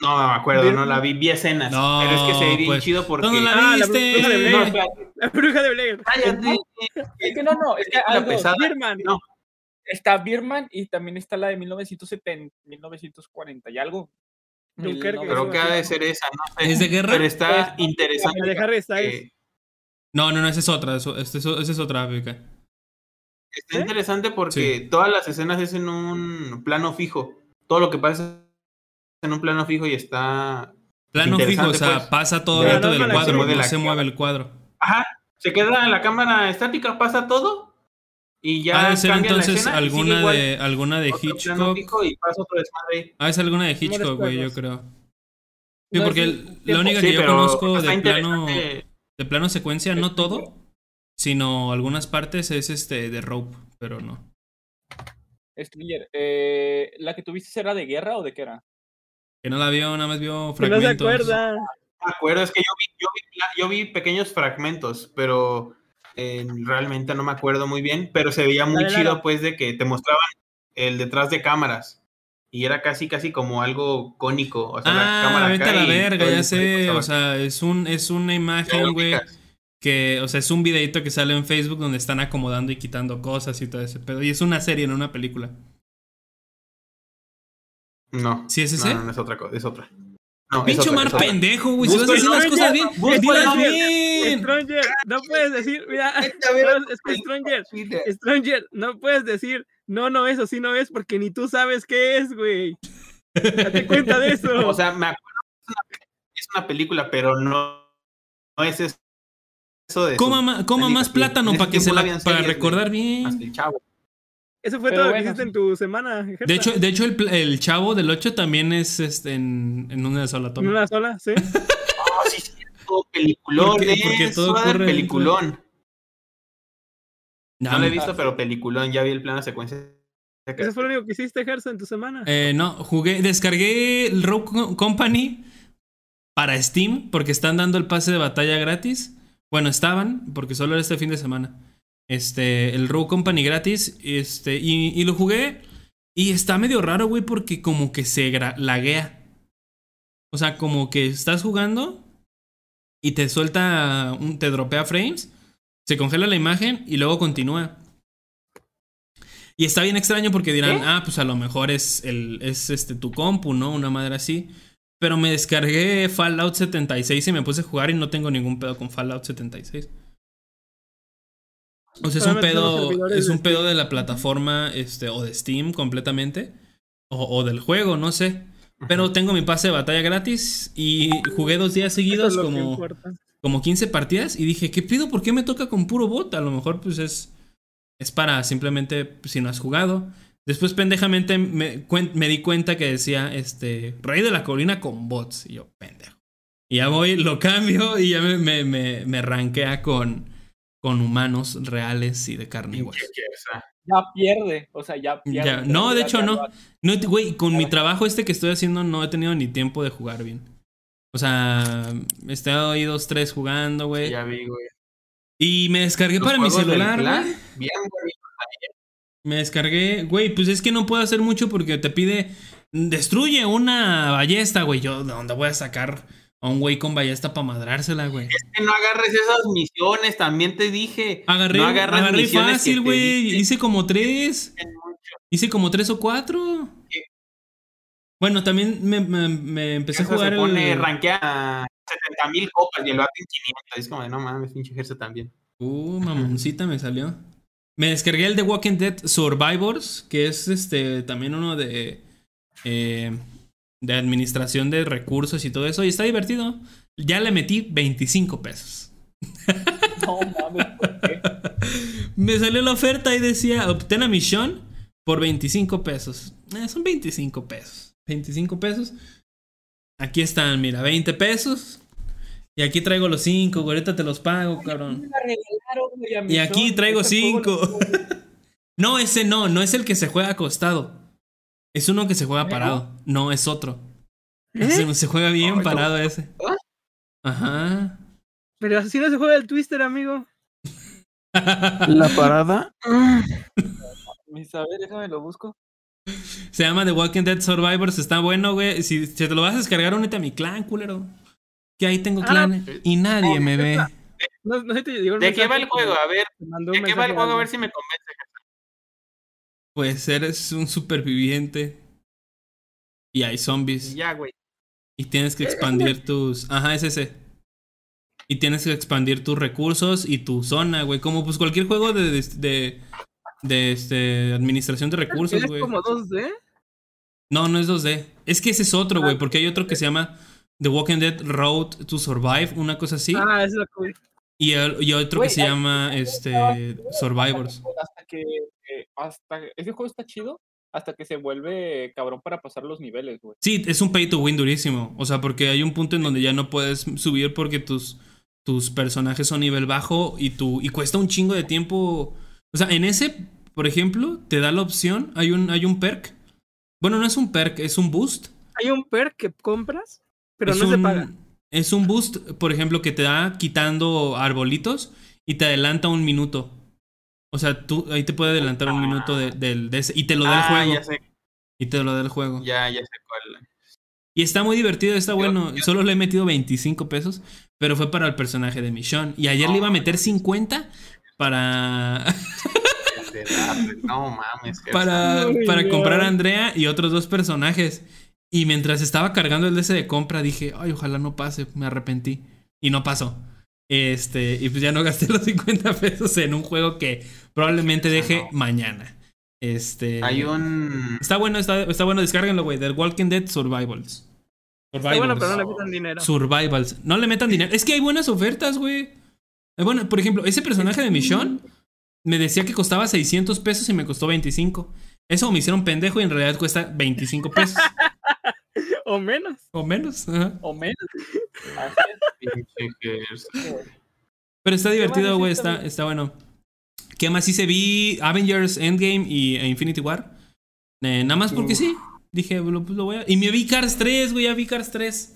No me acuerdo, no la vi, vi escenas. No, pero es que se ve bien pues, chido porque. ¿Dónde la Ah, la viste? bruja de No, Blair. espérate, La bruja de Blair. cállate. Es que no, no, es que La. Birman. No. Está Birman y también está la de 1970, 1940 y algo. Creo que ha de ser esa, no sé. ¿Es de guerra? Pero está Es- interesante. La de Harry Styles. que- No, no, no, esa es otra. Este- esa es otra beca. Está ¿Eh? interesante porque todas las escenas es en un plano fijo. Todo lo que pasa en un plano fijo y está. Plano fijo, o sea, pues. pasa todo dentro no del cuadro, no la se mueve el cuadro. Ajá. Se queda en la cámara estática, pasa todo. Y ya. Ha de ser la entonces alguna igual. de, alguna de Otro plano Hitchcock. fijo y pasa otro desmadre. Ah, es alguna de Hitchcock, güey, yo creo. Sí, porque el- la única Sí, que yo conozco de plano, de plano secuencia, no Es todo, sino algunas partes es este de rope, pero no. Stringer, eh, ¿la que tuviste era de guerra o de qué era? Que no la vio, nada más vio Que no se fragmentos. acuerda. No me acuerdo, es que yo vi, yo vi, yo vi pequeños fragmentos, pero eh, realmente no me acuerdo muy bien, pero se veía muy Dale, chido pues de que te mostraban el detrás de cámaras y era casi casi como algo cónico, o sea, la Ah, cámara vete acá a la verga, ya sé, o sea, es un es una imagen, güey, que, o sea, es un videito que sale en Facebook donde están acomodando y quitando cosas y todo ese pedo. Y es una serie, no una película. No. ¿Sí es no, ese? No, no, es otra cosa, es otra. No, es otra. pendejo, güey. Si vas a decir las cosas bien, dilas bien. Stranger, no puedes decir, mira, (laughs) es que Stranger, Stranger, no puedes decir, no, no es o sí no es, porque ni tú sabes qué es, güey. Date cuenta de eso. (laughs) O sea, me acuerdo que es una, película, pero no, no es eso de Coma, su- ma- coma más plátano para que se la, para series, recordar Más bien. el chavo. Eso fue pero todo lo que hiciste en tu semana. Gerta. De hecho, de hecho el, el chavo del 8 también es este, en, en una sola en toma. una sola, sí. Oh, (laughs) sí, cierto, peliculón, Porque- porque es, todo suave, ocurre peliculón. No, No lo he visto, pero peliculón, ya vi el plano secuencia. Eso fue lo único que hiciste, Gersa, en tu semana. Eh, no, jugué, descargué el Rogue Co- Company para Steam porque están dando el pase de batalla gratis. Bueno, estaban, porque solo era este fin de semana. Este, el Rogue Company gratis. Este, y, y lo jugué. Y está medio raro, güey, porque como que se laguea. O sea, como que estás jugando y te suelta, un, te dropea frames, se congela la imagen y luego continúa. Y está bien extraño porque dirán, ¿Qué? ah, pues a lo mejor es, el, es este, tu compu, ¿no? Una madre así. Pero me descargué Fallout 76 y me puse a jugar y no tengo ningún pedo con Fallout 76. O sea, es un pedo, es un pedo de la plataforma, este, o de Steam completamente. O, o del juego, no sé. Pero tengo mi pase de batalla gratis y jugué dos días es seguidos como, como 15 partidas y dije, ¿qué pido? ¿Por qué me toca con puro bot? A lo mejor pues es, es para simplemente pues, si no has jugado. Después pendejamente me, me di cuenta que decía, este, Rey de la Colina con bots. Y yo, pendejo. Y ya voy, lo cambio y ya me, me, me, me rankea con, con humanos reales y de carne y hueso. Ya pierde, o sea, ya pierde. Ya, no, de hecho no. No, güey, con mi trabajo este que estoy haciendo no he tenido ni tiempo de jugar bien. O sea, he estado ahí dos, tres jugando, güey. Ya vi, güey. Y me descargué Los para mi celular, güey. Bien, güey. Me descargué, güey, pues es que no puedo hacer mucho porque te pide destruye una ballesta, güey. Yo, ¿de dónde voy a sacar a un güey con ballesta para madrársela, güey? Que no agarres esas misiones, también te dije. Agarré, no agarras agarré misiones fácil, güey. Hice como tres. Hice como tres o cuatro. ¿Qué? Bueno, también me, me- me empecé a jugar se pone, el... rankea a 70 mil copas y el vato en 500. Es como de, no mames, pinche Gersa también. Uh, mamoncita me salió. Me descargué el de Walking Dead Survivors, que es este también uno de eh, de administración de recursos y todo eso, y está divertido. Ya le metí 25 pesos. No mames, ¿por qué? (laughs) Me salió la oferta y decía, obtén a misión por 25 pesos. Eh, son 25 pesos. 25 pesos. Aquí están, mira, 20 pesos. Y aquí traigo los 5, ahorita te los pago, cabrón. Y aquí traigo Ese juego cinco. (laughs) No, ese no, no es el que se juega acostado. Es uno que se juega parado. No, es otro. ¿Eh? Se juega bien Ay, no. parado ese. ¿Ah? Ajá. Pero así no se juega el Twister, amigo. (laughs) La parada. (laughs) Mis a ver, déjame lo busco. Se llama The Walking Dead Survivors. Está bueno, güey. Si, si te lo vas a descargar, únete a mi clan, culero. Que ahí tengo Ah, clan y nadie oh, me ve. No, no ¿De qué va el juego? A ver, ¿de qué va el juego? A ver si me convence. Pues eres un superviviente. Y hay zombies. Ya, güey. Y tienes que expandir tus. Ajá, es ese. Y tienes que expandir tus recursos y tu zona, güey. Como pues cualquier juego de, de, de, de, este, administración de recursos, ¿Tienes güey. como 2D? No, no es 2D. Es que ese es otro, güey, porque hay otro que se llama The Walking Dead Road to Survive, una cosa así. Ah, eso es lo que Y, el- y otro que se hay- llama este Survivors. Hasta que, hasta, ese juego está chido hasta que se vuelve cabrón para pasar los niveles, güey. Sí, es un pay to win durísimo. O sea, porque hay un punto en donde ya no puedes subir porque tus, tus personajes son nivel bajo y, tu, y cuesta un chingo de tiempo. O sea, en ese, por ejemplo, te da la opción. Hay un, hay un perk. Bueno, no es un perk, es un boost. Hay un perk que compras, pero es no se paga. Es un boost, por ejemplo, que te da quitando arbolitos y te adelanta un minuto. O sea, tú ahí te puede adelantar un minuto de, del- de ese. Y te lo da el Ah, juego. ya sé, Y te lo da el juego. ya, ya sé cuál. Y está muy divertido, está Yo- bueno. yo- Solo le he metido 25 pesos, pero fue para el personaje de Michonne. Y ayer le iba a meter 50 para, (laughs) No mames. para, para comprar a Andrea y otros dos personajes. Y mientras estaba cargando el DS de compra, dije, ay, ojalá no pase, me arrepentí. Y no pasó. Este, y pues ya no gasté (laughs) los 50 pesos en un juego que probablemente deje No. mañana. Este. Hay un. Está bueno, está, está bueno, descárguenlo, güey. Del Walking Dead Survivals. Está bueno, pero no le Survivals. quitan dinero. Survivals. No le metan dinero. Es que hay buenas ofertas, güey. Eh, Bueno, por ejemplo, ese personaje de Michonne me decía que costaba 600 pesos y me costó 25. Eso me hicieron pendejo y en realidad cuesta 25 pesos. (laughs) O menos. o menos. ajá. O menos. (laughs) Pero está divertido, güey. Está, está bueno. ¿Qué más hice? Vi Avengers Endgame y e Infinity War. Eh, nada más porque Uf. sí. Dije, lo, pues lo voy a. Y me vi Cars 3, güey. Ya vi Cars 3.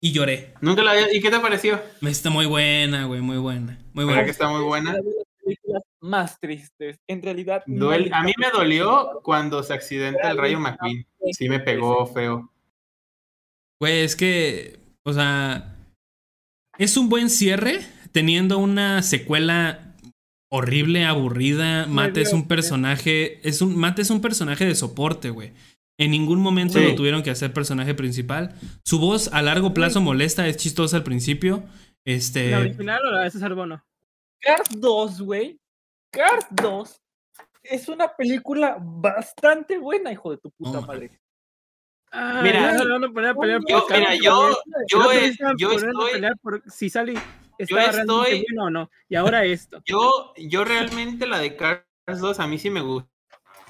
Y lloré. Nunca la había. ¿Y qué te pareció? Está muy buena, güey. Muy buena. Muy ¿Verdad buena. que está muy buena? Más tristes. En realidad. no A mí me dolió cuando se accidenta el Rayo McQueen. Sí me pegó feo. Güey, es que, o sea, es un buen cierre teniendo una secuela horrible, aburrida. Mate es un personaje, es un Mate es un personaje de soporte, güey. En ningún momento Sí. lo tuvieron que hacer personaje principal. Su voz a largo plazo molesta, es chistosa al principio. Este, ¿La original o la de César Bono? Cars 2, güey. Cars 2 es una película bastante buena, hijo de tu puta madre. Ah, Mira, por Yo, mira, yo, yo, yo estoy, por si estaba realmente estoy- bueno o no. Y ahora esto. yo, yo realmente la de Cars 2 a mí sí me gu-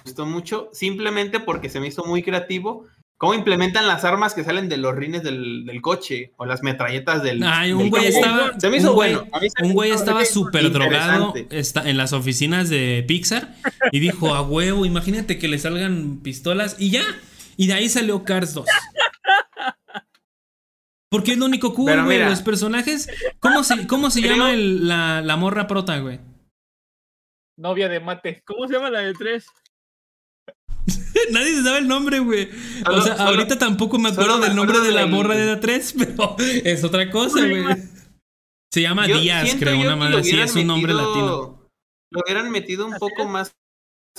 gustó mucho, simplemente porque se me hizo muy creativo. Cómo implementan las armas que salen de los rines del, del coche o las metralletas del. Ay, un güey estaba. Se me un hizo güey- bueno. Un güey estaba súper drogado está, en las oficinas de Pixar y dijo, a huevo, imagínate que le salgan pistolas y ya. Y de ahí salió Cars 2. Porque es lo único cool, güey. Los personajes. ¿Cómo se, cómo se Creo- llama el- la, la morra prota, güey? Novia de mate. ¿Cómo se llama la de tres? (laughs) Nadie se sabe el nombre, güey. O sea, solo- ahorita tampoco me acuerdo del nombre de la morra de la 3, (laughs) pero es otra cosa, güey. Se llama Yo Díaz, creo, una madre hubieran es un nombre latino. Lo hubieran metido un poco más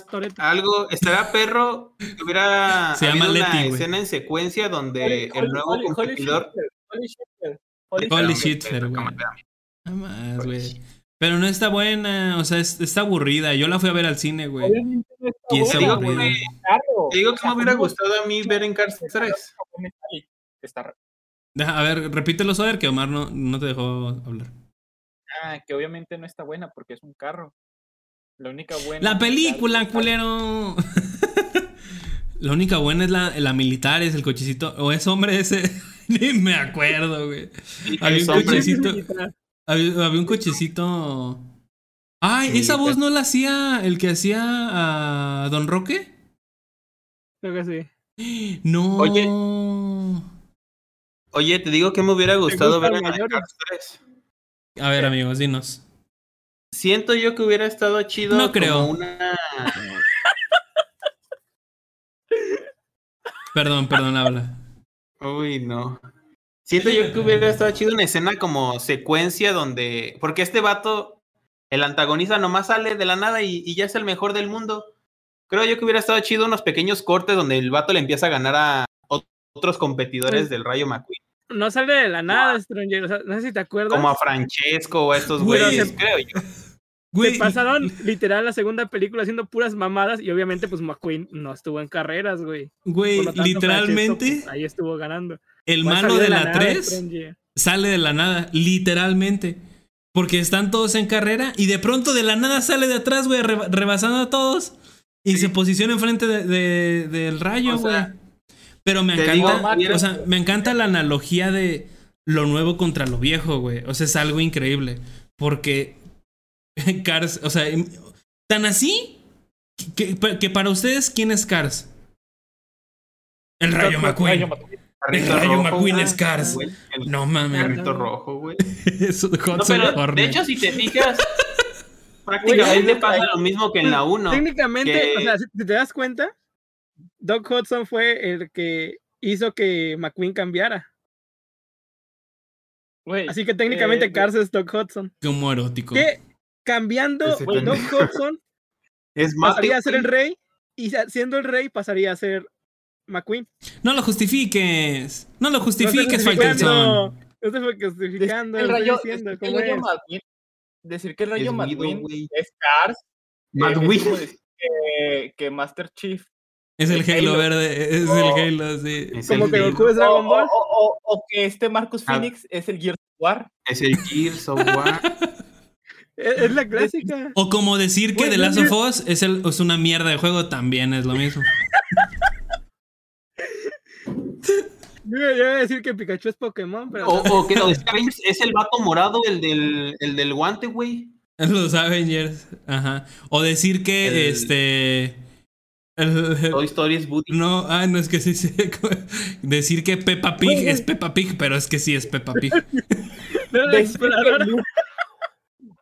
Toretto. algo, estará perro, que hubiera (laughs) Se llama habido una escena en secuencia donde Holy- el nuevo Holy- competidor Holy Shifter, Holy Holy Shifter. shit, güey. Nada más, güey. Pero no está buena, o sea, es- está aburrida. Yo la fui a ver al cine, güey. Obviamente no está Y es buena, aburrida. güey. Claro. Te digo que me hubiera gustado a mí ver en Cars 3. Está- a ver, repítelo, Soder, que Omar no, no te dejó hablar. Ah, que obviamente no está buena porque es un carro. La única buena. La película, culero. (laughs) la única buena es la, la militar, es el cochecito. O es hombre ese. (laughs) Ni me acuerdo, güey. Había un cochecito. Había, había un cochecito. Ay, Sí, esa voz no la hacía el que hacía a Don Roque. Creo que sí. No. Oye. Oye, te digo que me hubiera gustado gusta ver 3. A ver, amigos, dinos. Siento yo que hubiera estado chido. No creo. como una. Perdón, perdón, habla. Uy, no. Siento yo que hubiera estado chido una escena como secuencia donde. Porque este vato, el antagonista, nomás sale de la nada y, y ya es el mejor del mundo. Creo yo que hubiera estado chido unos pequeños cortes donde el vato le empieza a ganar a ot- otros competidores del Rayo McQueen. No sale de la nada, Stranger. O sea, no sé si te acuerdas. Como a Francesco o a estos Güey, güeyes, se- creo yo. (laughs) Güey, Se pasaron literal la segunda película haciendo puras mamadas y obviamente pues McQueen no estuvo en carreras, güey. güey, tanto, literalmente Francesco, pues, ahí estuvo ganando. el Pues, malo de la nada, 3 Strange. sale de la nada, literalmente. Porque están todos en carrera y de pronto de la nada sale de atrás, güey, reba- rebasando a todos. Y se posiciona enfrente de, de- del rayo, O güey. sea, Pero me encanta, digo, o sea, me encanta la analogía de lo nuevo contra lo viejo, güey. O sea, es algo increíble. Porque (laughs) Cars, o sea, em- tan así que, que- que para ustedes, ¿quién es Cars? El Rayo McQueen. El Rayo rojo, McQueen es Cars. güey, El No mames. carrito rojo, güey. (laughs) Es No, pero de hecho, si te fijas, (laughs) prácticamente Güey, pasa lo mismo que en la 1. Técnicamente, que- o sea, si te das cuenta, Doc Hudson fue el que hizo que McQueen cambiara. Así que técnicamente Eh, Cars es Doc Hudson. Como erótico. Que cambiando Doc. Hudson (laughs) Es más, pasaría a ser el rey y siendo el rey pasaría a ser McQueen. No lo justifiques. No lo No justifiques, justificando, No estoy justificando, el rayo, diciendo decir que el rayo es. McQueen, decir que el rayo Es McQueen es Cars, eh, es McQueen. que, que Master Chief. Es el El Halo Halo. verde. Es Oh. el Halo, sí. Es Como que Goku es O, Dragon o- Ball. o- o- o que este Marcus Ah. Phoenix es el Gears of War. Es el Gears of War. (laughs) Es, es la clásica. O como decir que The Last of Us es, el- es una mierda de juego, también es lo mismo. (laughs) Yo, yo iba a decir que Pikachu es Pokémon, pero O, o que o Strange es el vato morado, el del, el del guante, güey. Los Avengers. Ajá. O decir que El- este. El- el- Toy Story es Woody. no, ah, no es que sí, sí. Decir que Peppa Pig es Peppa Pig, pero es que sí es Peppa Pig. No, Decir que,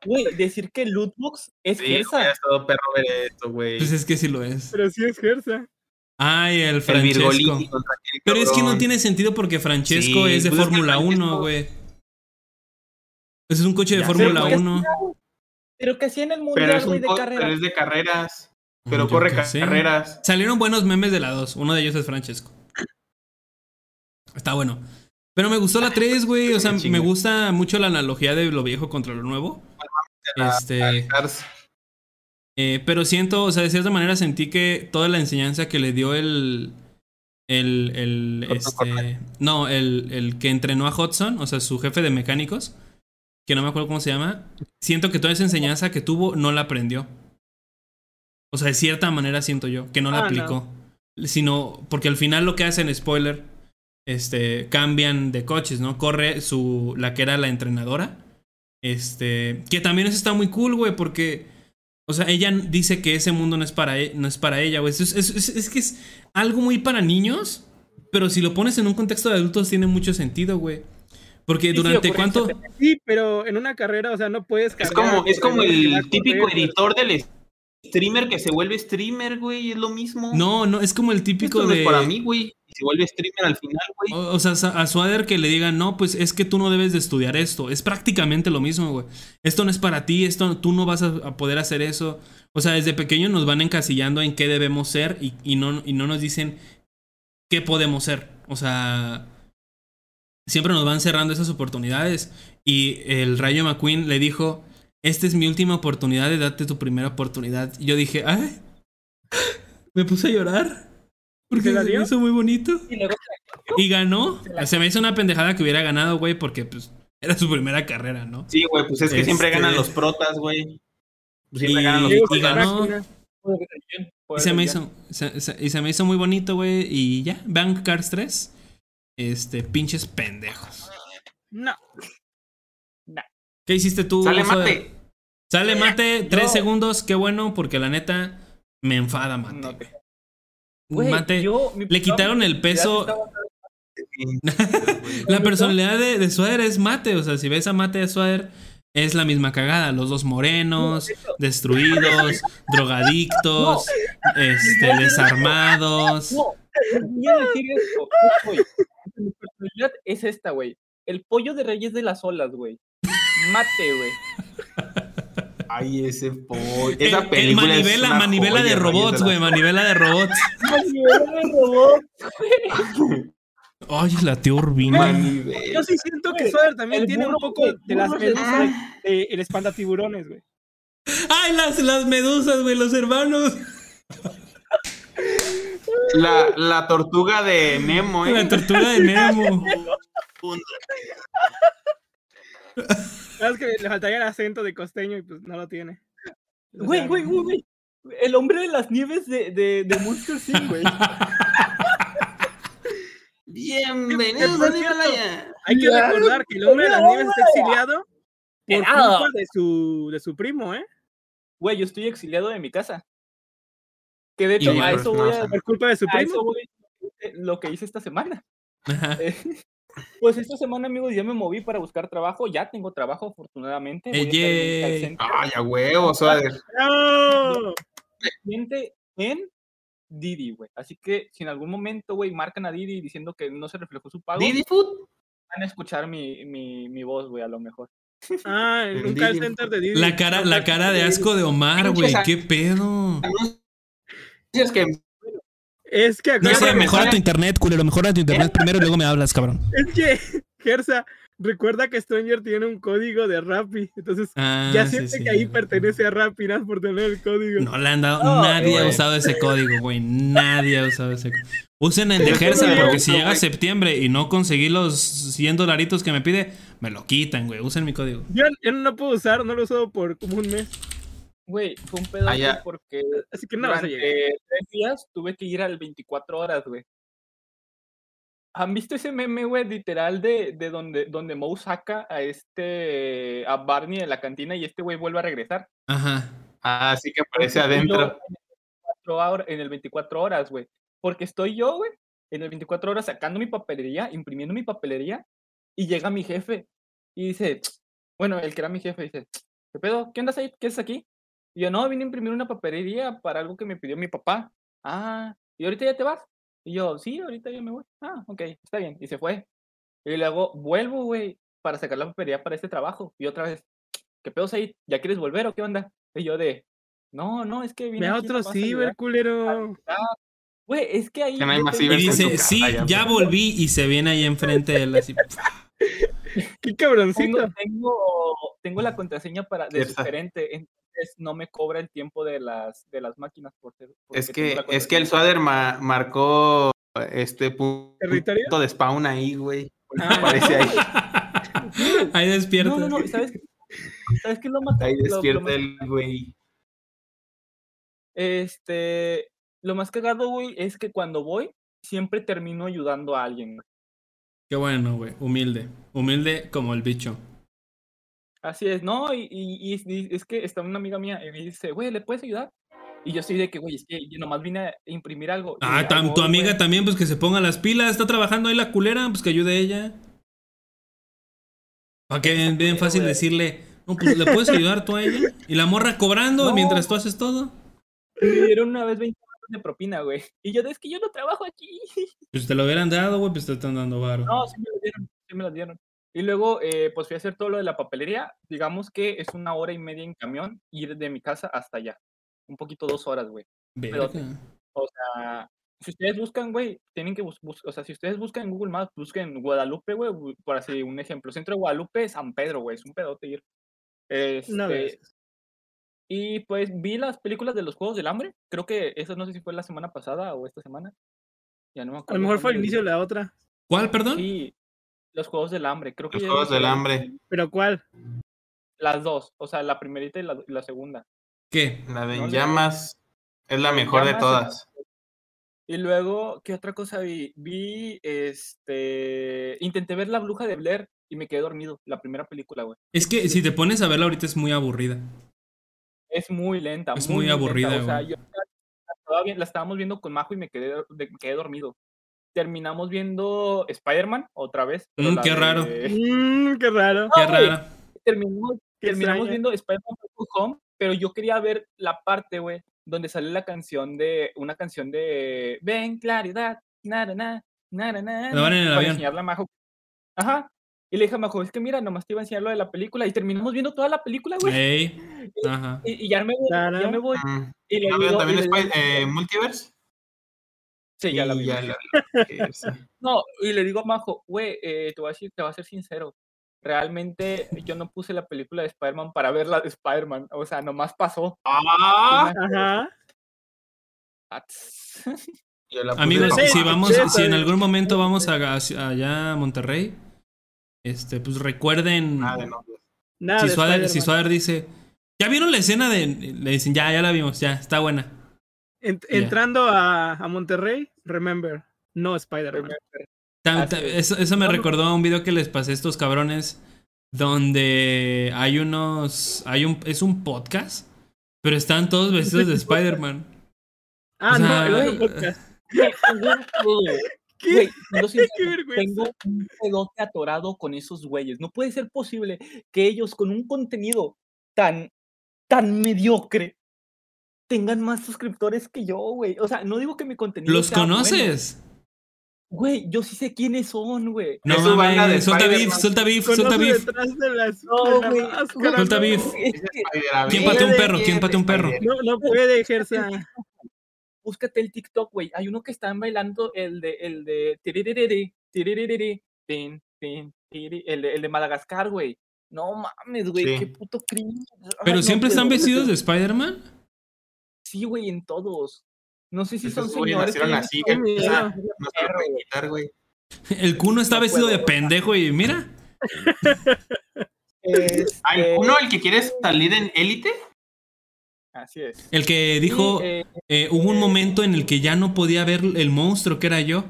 Güey, decir que Lootbox es Sí, Gersa. estado perro ver esto, güey. Pues es que sí lo es. Pero sí es Gersa. Ay, el Francesco. Pero es que no tiene sentido porque Francesco Sí, es de pues es que Fórmula Francesco- 1, güey. Ese es un coche de Fórmula sé, pues, 1. Pero que hacía en el mundial, es, güey, de co- carrera. pero es de carreras. Pero Yo corre sé. carreras. Salieron buenos memes de la 2. Uno de ellos es Francesco. Está bueno. Pero me gustó la 3, güey. O sea, me gusta mucho la analogía de lo viejo contra lo nuevo. Este. Eh, pero siento, o sea, de cierta manera sentí que toda la enseñanza que le dio el. El. el este. No, el, el que entrenó a Hudson, o sea, su jefe de mecánicos. Que no me acuerdo cómo se llama. Siento que toda esa enseñanza que tuvo no la aprendió. O sea, de cierta manera siento yo que no la Ah, no. aplicó. Sino porque al final lo que hacen, spoiler, este, cambian de coches, ¿no? Corre su, la que era la entrenadora. Este, que también eso está muy cool, güey, porque, o sea, ella dice que ese mundo no es para, e- no es para ella, güey. Es, es- es- es que es algo muy para niños, pero si lo pones en un contexto de adultos tiene mucho sentido, güey. Porque Sí, durante cuánto... Sí, pero en una carrera, o sea, no puedes Es cargar como, es como va a el típico editor del streamer que se vuelve streamer, güey. Es lo mismo. No, no, es como el típico Esto no es para mí, güey. Se vuelve streamer al final, güey. O, o sea, a Suader que le digan, no, pues es que tú no debes de estudiar esto. Es prácticamente lo mismo, güey. Esto no es para ti, esto, tú no vas a, a poder hacer eso. O sea, desde pequeño nos van encasillando en qué debemos ser y, y no, y no nos dicen qué podemos ser. O sea, siempre nos van cerrando esas oportunidades. Y el Rayo McQueen le dijo, esta es mi última oportunidad de darte tu primera oportunidad. Y yo dije, ay, me puse a llorar. Porque ¿Se me hizo muy bonito. Y luego Y ganó. Se me hizo una pendejada que hubiera ganado, güey, porque pues era su primera carrera, ¿no? Sí, güey, pues es que siempre Este- ganan los protas, güey. Siempre Y- ganan los y protas. ganó. Ser bien, Y se me hizo, se- se- y se me hizo muy bonito, güey. Y ya, Bank Cars 3. Este, pinches pendejos. No. ¿Qué hiciste tú? Sale de- mate. Sale mate, tres No. segundos, qué bueno, porque la neta me enfada mate. No mate, yo- le quitaron el peso. (laughs) La (laughs) personalidad (laughs) de, de Suader es mate, o sea, si ves a mate de Suader, es la misma cagada. Los dos morenos, destruidos, drogadictos, este, desarmados. No, a decir esto. güey. Mi personalidad es esta, güey. El pollo de Reyes de las Olas, güey. Mate, güey. Ay, ese pollo. El- Esa el película es manivela, una manivela joya, de robots, güey, manivela de robots. Ay, la tía Urbina. Manivela. Yo sí siento que Güey, Soder también el tiene un poco güey, de las medusas de, de el espantatiburones, güey. ¡Ay, las, las medusas, güey! Los hermanos. La, la tortuga de Nemo, ¿eh? La tortuga de Nemo. Es que le faltaría el acento de costeño y pues no lo tiene. Güey, güey, güey, güey. El hombre de las nieves de, de, de Monster Inc, (laughs) güey. Bienvenidos cierto, Himalaya. Hay que recordar que el hombre de las nieves está exiliado por culpa de su, de su primo, ¿eh? Güey, yo estoy exiliado de mi casa. Que de hecho, a eso voy a, Por culpa de su a eso primo. voy, eh, lo que hice esta semana. Pues esta semana, amigos, ya me moví para buscar trabajo. Ya tengo trabajo, afortunadamente. Voy Ey. Ay, a huevo, suave. ¡No! en Didi, güey. Así que si en algún momento, güey, marcan a Didi diciendo que no se reflejó su pago, Didi Food. van a escuchar mi, mi, mi voz, güey, a lo mejor. Ah, en un call center de Didi. La cara, la cara de asco de Omar, güey. ¿Qué pedo? Es que Es que No sé, mejora tu internet, culero. Mejora tu internet primero y luego me hablas, cabrón. Es que, Gersa, recuerda que Stranger tiene un código de Rappi. Entonces, Ah, ya sí, siente sí. que ahí pertenece a Rappi, nada por tener el código. No le han dado, nadie ha usado ese código, güey. Nadie ha usado ese código. Usen el de Gersa, porque si llega septiembre y no conseguí los 100 dolaritos que me pide, me lo quitan, güey. Usen mi código. Yo, yo no lo puedo usar, no lo he usado por como un mes. Güey, fue un pedo Ah, ya. porque Así que no vas a durante llegar. tres días tuve que ir al 24 horas, güey. ¿Han visto ese meme, güey, literal de, de donde, donde Moe saca a este, a Barney de la cantina y este güey vuelve a regresar? Ajá. Ah, sí que aparece adentro. En el 24 hor- en el 24 horas, güey. Porque estoy yo, güey, en el 24 horas sacando mi papelería, imprimiendo mi papelería, y llega mi jefe y dice, (tsk) bueno, el que era mi jefe dice, ¿qué pedo? ¿Qué andas ahí? ¿Qué haces aquí? Y yo, no, vine a imprimir una papelería para algo que me pidió mi papá. Ah, ¿y ahorita ya te vas? Y yo, sí, ahorita ya me voy. Ah, ok, está bien. Y se fue. Y luego vuelvo, güey, para sacar la papelería para este trabajo. Y otra vez, ¿qué pedo ahí? ¿Ya quieres volver o qué onda? Y yo de, no, no, es que vine Ve otro nomás a ayudar". ciber, culero. Güey, es que ahí. Que no hay yo más tengo- Y dice, sí, ya, volví y se viene ahí enfrente de él así. (laughs) Qué cabroncito. tengo, tengo, tengo la contraseña para de Cierta. sugerente, entonces no me cobra el tiempo de las de las máquinas por ser- Es que, es que el. Swader ma- marcó este punto de spawn ahí, güey. Ah, (laughs) Aparece ahí. (laughs) Ahí despierta. No, no, no, ¿sabes? ¿Sabes qué es lo más Ahí lo- lo despierta más- el güey. Este, lo más cagado, güey, es que cuando voy siempre termino ayudando a alguien. Qué bueno, güey. Humilde. Humilde como el bicho. Así es, ¿no? Y, y- y- y es que está una amiga mía y me dice, güey, ¿le puedes ayudar? Y yo soy de que, güey, es que yo nomás vine a imprimir algo. Ah, tu amiga güey. también, pues que se ponga las pilas. Está trabajando ahí la culera, pues que ayude ella. Para que bien, bien fácil güey. decirle, no, pues le puedes ayudar tú a ella. Y la morra cobrando (laughs) No. mientras tú haces todo. Me dieron una vez 20 baros de propina, güey. Y yo, es que yo no trabajo aquí. Pues te lo hubieran dado, güey, pues te están dando varo. No, sí me lo dieron, sí me lo dieron. Y luego, eh, pues fui a hacer todo lo de la papelería. Digamos que es una hora y media en camión ir de mi casa hasta allá. Un poquito dos horas, güey. Verga. O sea, si ustedes buscan, güey, tienen que buscar, o sea, si ustedes buscan en Google Maps, busquen Guadalupe, güey, por así un ejemplo. Centro de Guadalupe, San Pedro, güey, es un pedote ir. Una Este, vez. y pues vi las películas de los Juegos del Hambre. Creo que eso no sé si fue la semana pasada o esta semana. Ya no me A acuerdo. lo mejor fue el inicio de la otra. ¿Cuál, perdón? Sí, los Juegos del Hambre. Creo que Los Juegos del Hambre. ¿Pero cuál? Las dos, o sea, la primerita y la, y la segunda. ¿Qué? La de No llamas es la mejor de llamas todas. Y luego, ¿qué otra cosa vi? Vi, este, intenté ver La Bruja de Blair y me quedé dormido, la primera película, güey. Es que si te pones a verla ahorita es muy aburrida. Es muy lenta, Es muy, muy lenta, aburrida, O sea, yo la, la estábamos viendo con Majo y me quedé, de- me quedé dormido. Terminamos viendo Spider-Man otra vez. Mm, la qué raro. de- Mm, qué raro. Qué No, raro. terminamos, Qué terminamos viendo Spider-Man Home, pero yo quería ver la parte, güey, donde sale la canción de, una canción de Ven, claridad, nada, nada, nada, nada. Cuando van en el avión. enseñarle a Majo. Ajá. Y le dije a Majo, es que mira, nomás te iba a enseñar lo de la película y terminamos viendo toda la película, güey. Ey. Ajá. Y, y ya me voy, ya me voy. Mm. Y le ¿No digo, también y le Spy- digo- eh, Multiverse? Sí, ya la vi. ya la- que (laughs) sí. No, y le digo a Majo, güey, eh, te voy a decir, te voy a ser sincero. realmente yo no puse la película de Spider-Man para ver la de Spider-Man. O sea, nomás pasó. Ah, Ajá. (laughs) Amigos, si vamos, sí, si en algún momento vamos a, hacia- allá a Monterrey, este, pues recuerden. Ah, de nombres. Nada si, de Suader, si dice, ¿ya vieron la escena de.? Le dicen, ya, ya la vimos, ya, está buena. Ent-. Entrando a, a Monterrey, remember, no Spider-Man. Eso, eso me No, no. recordó a un video que les pasé a estos cabrones. Donde hay unos. Hay un. Es un podcast. Pero están todos vestidos de Spider-Man. Ah, O no, sea, el otro podcast. Un pedo. (laughs) ¿Qué? Güey, tengo un pedote atorado con esos güeyes. No puede ser posible que ellos con un contenido tan, tan mediocre tengan más suscriptores que yo, güey. O sea, no digo que mi contenido ¿Los sea bueno. conoces? Güey, yo sí sé quiénes son, güey. No banda mames, suelta beef, Spider-Man. suelta beef, suelta beef. detrás de las No, de la güey, máscara, Suelta no. beef. ¿Quién pateó un perro? ¿Quién pateó un perro? No, no puede, Gersa. búscate el TikTok, güey. Hay uno que están bailando el de el de tiriririri, tiriririri, tin, tin, tiri- el de, el de Madagascar, güey. No mames, güey, Sí. qué puto cringe. Ay, ¿Pero no siempre están vestidos de Spider-Man? Sí, güey, en todos. No sé si Esos son güeyes señores. nacieron que- así, que no quitar, güey. El Kuno está No vestido puedo, de pendejo y mira. Este, Ah, ¿el uno, el que quiere salir en élite? Así es. El que dijo, eh, eh, hubo un momento en el que ya no podía ver el monstruo que era yo.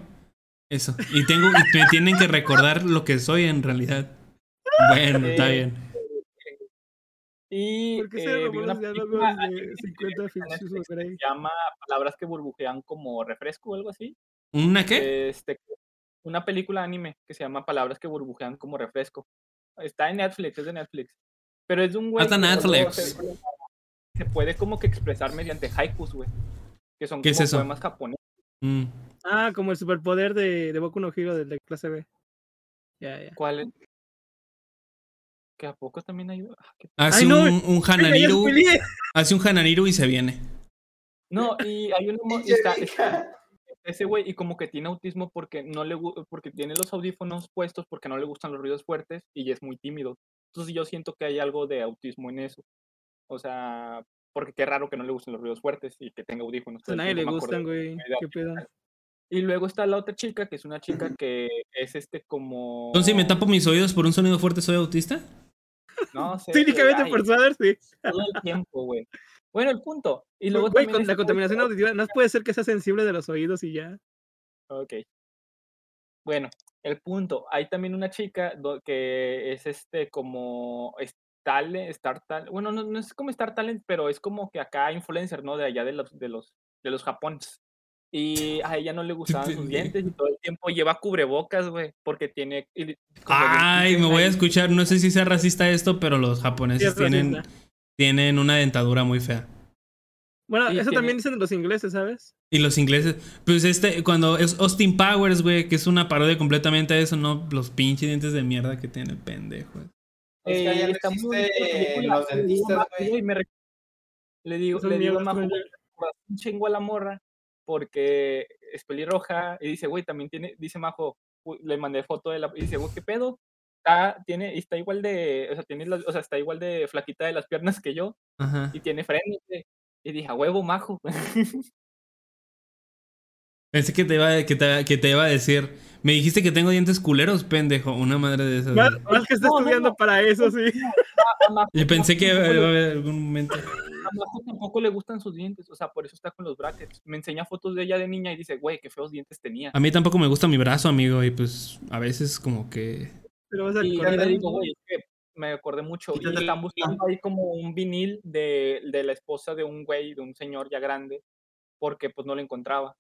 Eso. Y tengo, y me tienen que recordar lo que soy en realidad. Bueno, está Eh, bien. Y ¿Por qué se eh, vi robó una los película diálogos de 50 que ficticios se llama Palabras que burbujean como refresco o algo así. ¿Una qué? Este, una película anime que se llama Palabras que burbujean como refresco. Está en Netflix, es de Netflix. Pero es de un güey. Está en que luego Netflix. Se, se puede como que expresar mediante haikus, güey. Que son ¿Qué es como eso? poemas japoneses. Mm. Ah, como el superpoder de, de Boku no Hero del de clase B. Ya, ya. ¿Cuál es? Que a poco también hay. ah, qué- Hace Ay, no, un, (laughs) Hananiru. Hace un Hananiru y se viene. No, y hay un (laughs) emo- y está- está- ese güey y como que tiene autismo porque no le porque tiene los audífonos puestos porque no le gustan los ruidos fuertes y es muy tímido. Entonces yo siento que hay algo de autismo en eso. O sea, porque qué raro que no le gusten los ruidos fuertes y que tenga audífonos. A nadie le gustan, güey. ¿Qué pedo? Y luego está la otra chica, que es una chica que es este como... Entonces, si me tapo mis oídos por un sonido fuerte, ¿soy autista? No (laughs) sé. Técnicamente ay, por saber, sí. todo el tiempo, güey. Bueno, el punto. Y luego Güey, con la contaminación esto- auditiva, no puede ser que sea sensible de los oídos y ya. Ok. Bueno, el punto. Hay también una chica que es este como talent, Star Talent. Bueno, no, no es como Star Talent, pero es como que acá influencer, ¿no? De allá de los de los de los Japones. Y a ella no le gustaban sus dientes y todo el tiempo lleva cubrebocas, güey, porque tiene Ay, me voy a escuchar. No sé si sea racista esto, pero los japoneses es tienen, racista. tienen una dentadura muy fea. Bueno, Sí, eso tiene- también dicen los ingleses, ¿sabes? Y los ingleses, pues este, cuando es Austin Powers, güey, que es una parodia completamente de eso, no los pinches dientes de mierda que tiene el pendejo. Es que no está muy los le digo, dentistas, "Ma- güey". Le digo, le digo, mierdas "Majo, con güey, el- corazón un chingo a la morra porque es pelirroja y dice, güey, también tiene, dice Majo, le mandé foto de la, y dice, güey, ¿qué pedo? Está, tiene, y está igual de, o sea, tiene las- o sea, está igual de flaquita de las piernas que yo Ajá. y tiene frenos, güey. Y dije, a huevo, Majo. (laughs) Pensé que te iba, que te, que te iba a decir. Me dijiste que tengo dientes culeros, pendejo. Una madre de esas. Más, más que está No, estudiando no. para eso, sí. Yo pensé que iba a haber algún momento. a Majo tampoco le gustan sus dientes, o sea, por eso está con los brackets. Me enseña fotos de ella de niña y dice, güey, qué feos dientes tenía. A mí tampoco me gusta mi brazo, amigo, y pues a veces como que... Pero vas a Y le digo, güey, es que me acordé mucho. Y están buscando ahí como un vinil de, de la esposa de un güey, de un señor ya grande, porque pues no lo encontraba.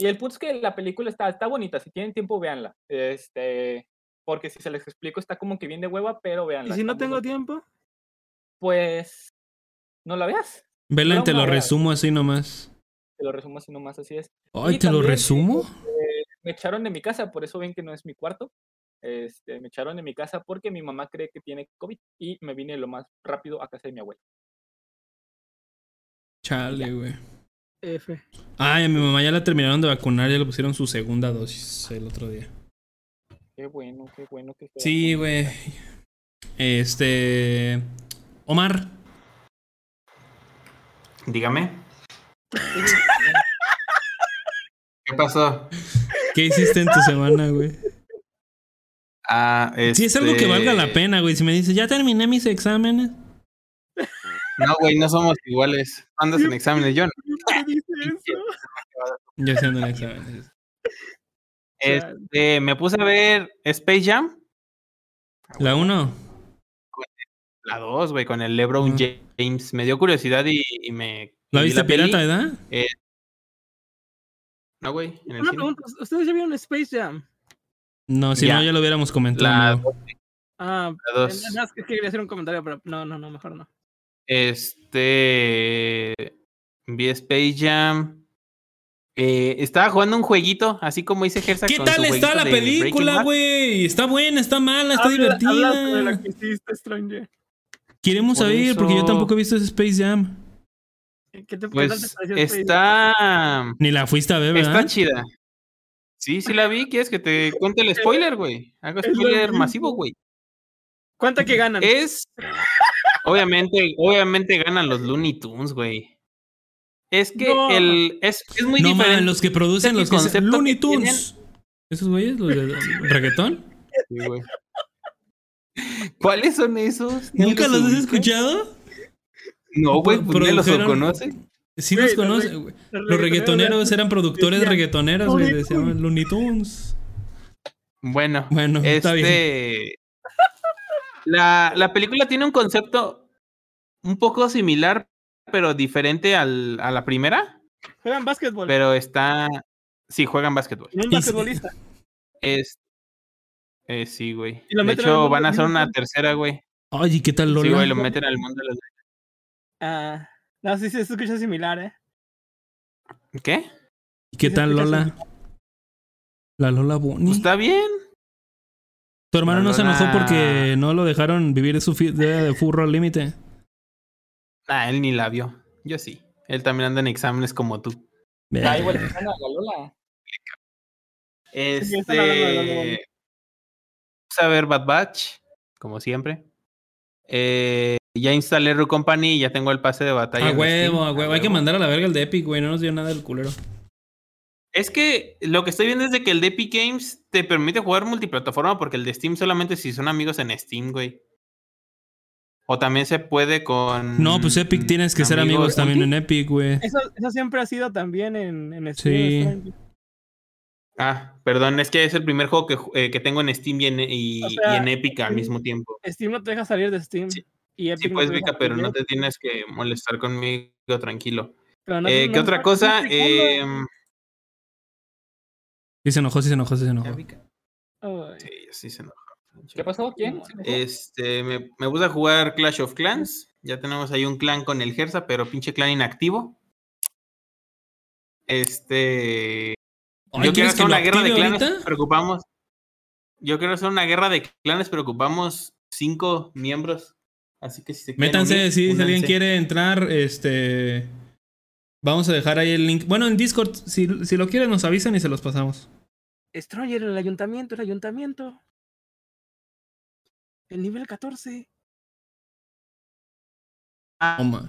Y el punto es que la película está, está bonita, si tienen tiempo, véanla. Este, porque si se les explico, está como que bien de hueva, pero véanla. ¿Y si no tengo bonita. tiempo? Pues, no la veas. Vela, No, te lo resumo así nomás. Te lo resumo así nomás, así es. Ay, Y ¿te lo resumo? eh, me echaron de mi casa, por eso ven que no es mi cuarto. Este, me echaron de mi casa porque mi mamá cree que tiene COVID y me vine lo más rápido a casa de mi abuela. Chale, güey. F. Ay, a mi mamá ya la terminaron de vacunar, ya le pusieron su segunda dosis el otro día. Qué bueno, qué bueno que Sí, güey. Este. Omar, Dígame. (laughs) ¿Qué pasó? ¿qué hiciste en tu semana, güey? Ah, Si es algo que este, valga la pena, güey. Si me dices, ya terminé mis exámenes. No, güey, no somos iguales. Andas en exámenes, (laughs) (laughs) yo no. ¿Qué dice eso? Yo haciendo en exámenes. Este, me puse a ver Space Jam. La 1. La 2, güey, con el LeBron Ah. James. Me dio curiosidad y, y me. ¿La viste pirata, verdad? No, güey, Una cine. pregunta, ¿ustedes ya vieron Space Jam? No, si Ya. no, ya lo hubiéramos comentado. La. Ah, la 2. nada más que quería hacer un comentario, pero no, no, no, mejor no. Este. Vi Space Jam. Eh, estaba jugando un jueguito, así como dice Gersa. ¿Qué con tal su está la de película, güey? Está buena, está mala, está Habla- habla de divertida. que hiciste, Stranger. Queremos Por saber, porque yo tampoco he visto ese Space Jam. ¿Qué te Pues Jam? está. Ni la fuiste a ver, ¿verdad? Está chida. Sí, sí la vi. ¿Quieres que te cuente el (laughs) spoiler, güey? Hago spoiler masivo, güey. ¿Cuánto que ganan? Es. Obviamente, obviamente ganan los Looney Tunes, güey. Es que No. el. Es, es muy no diferente. los que producen el los que dicen concepto Looney tienen. Tunes. ¿Esos güeyes? ¿Los de reggaetón? Sí, güey. ¿Cuáles son esos? ¿Nunca los has escuchado? No, güey, pues ni los conoce. Sí los güey. Los reggaetoneros eran productores reggaetoneros, güey. Se llaman Looney Tunes. Bueno, Bueno, está bien. La, la película tiene un concepto un poco similar, pero diferente al, a la primera. Juegan básquetbol. Pero está. Sí, juegan básquetbol. Y un sí. basquetbolista. Es. eh, sí, güey. De hecho, van a hacer una tercera, güey. Oye, ¿y ¿qué tal Sí, Lola? güey, lo meten al mundo de los. Ah, no, sí, sí, se escucha similar, ¿eh? ¿Qué? ¿Y qué sí tal Lola? La Lola Bonnie. Pues está bien. Tu hermano no se enojó porque no lo dejaron vivir su día de furro al límite. Ah, él ni la vio. Yo sí. Él también anda en exámenes como tú. Ah, igual que la Lola. Este. Vamos a ver Bad Batch, como siempre. Eh, ya instalé Ru Company y ya tengo el pase de batalla. A huevo, a huevo. Hay que mandar a la verga el de Epic, güey. No nos dio nada el culero. Es que lo que estoy viendo es de que el de Epic Games te permite jugar multiplataforma porque el de Steam solamente si son amigos en Steam, güey. O también se puede con. No, pues Epic tienes que ser amigos también en Epic, güey. Eso, eso siempre ha sido también en, en Sí. Steam, Stranger. Ah, perdón, es que es el primer juego que, eh, que tengo en Steam y en, y, O sea, y en Epic al Steam- mismo tiempo. Steam no te deja salir de Steam. Sí. Y Epic Sí, no pues, Vika, pero no te tienes que molestar conmigo, tranquilo. Pero no- Eh, no- ¿Qué otra no- cosa? Eh, Sí se enojó, sí se enojó, sí se enojó. Sí, sí se enojó. ¿Qué pasó? ¿Quién? Este, me, me puse a jugar Clash of Clans. Ya tenemos ahí un clan con el Gersa, pero pinche clan inactivo. Este. Ay, yo quiero ¿quieres hacer una guerra de clanes, ahorita? preocupamos. Yo quiero hacer una guerra de clanes, preocupamos cinco miembros. Así que si se quieren Métanse, unir, sí, si alguien quiere entrar, este. Vamos a dejar ahí el link. Bueno, en Discord, si, si lo quieren, nos avisan y se los pasamos. Stranger, el ayuntamiento, el ayuntamiento. El nivel 14. Omar.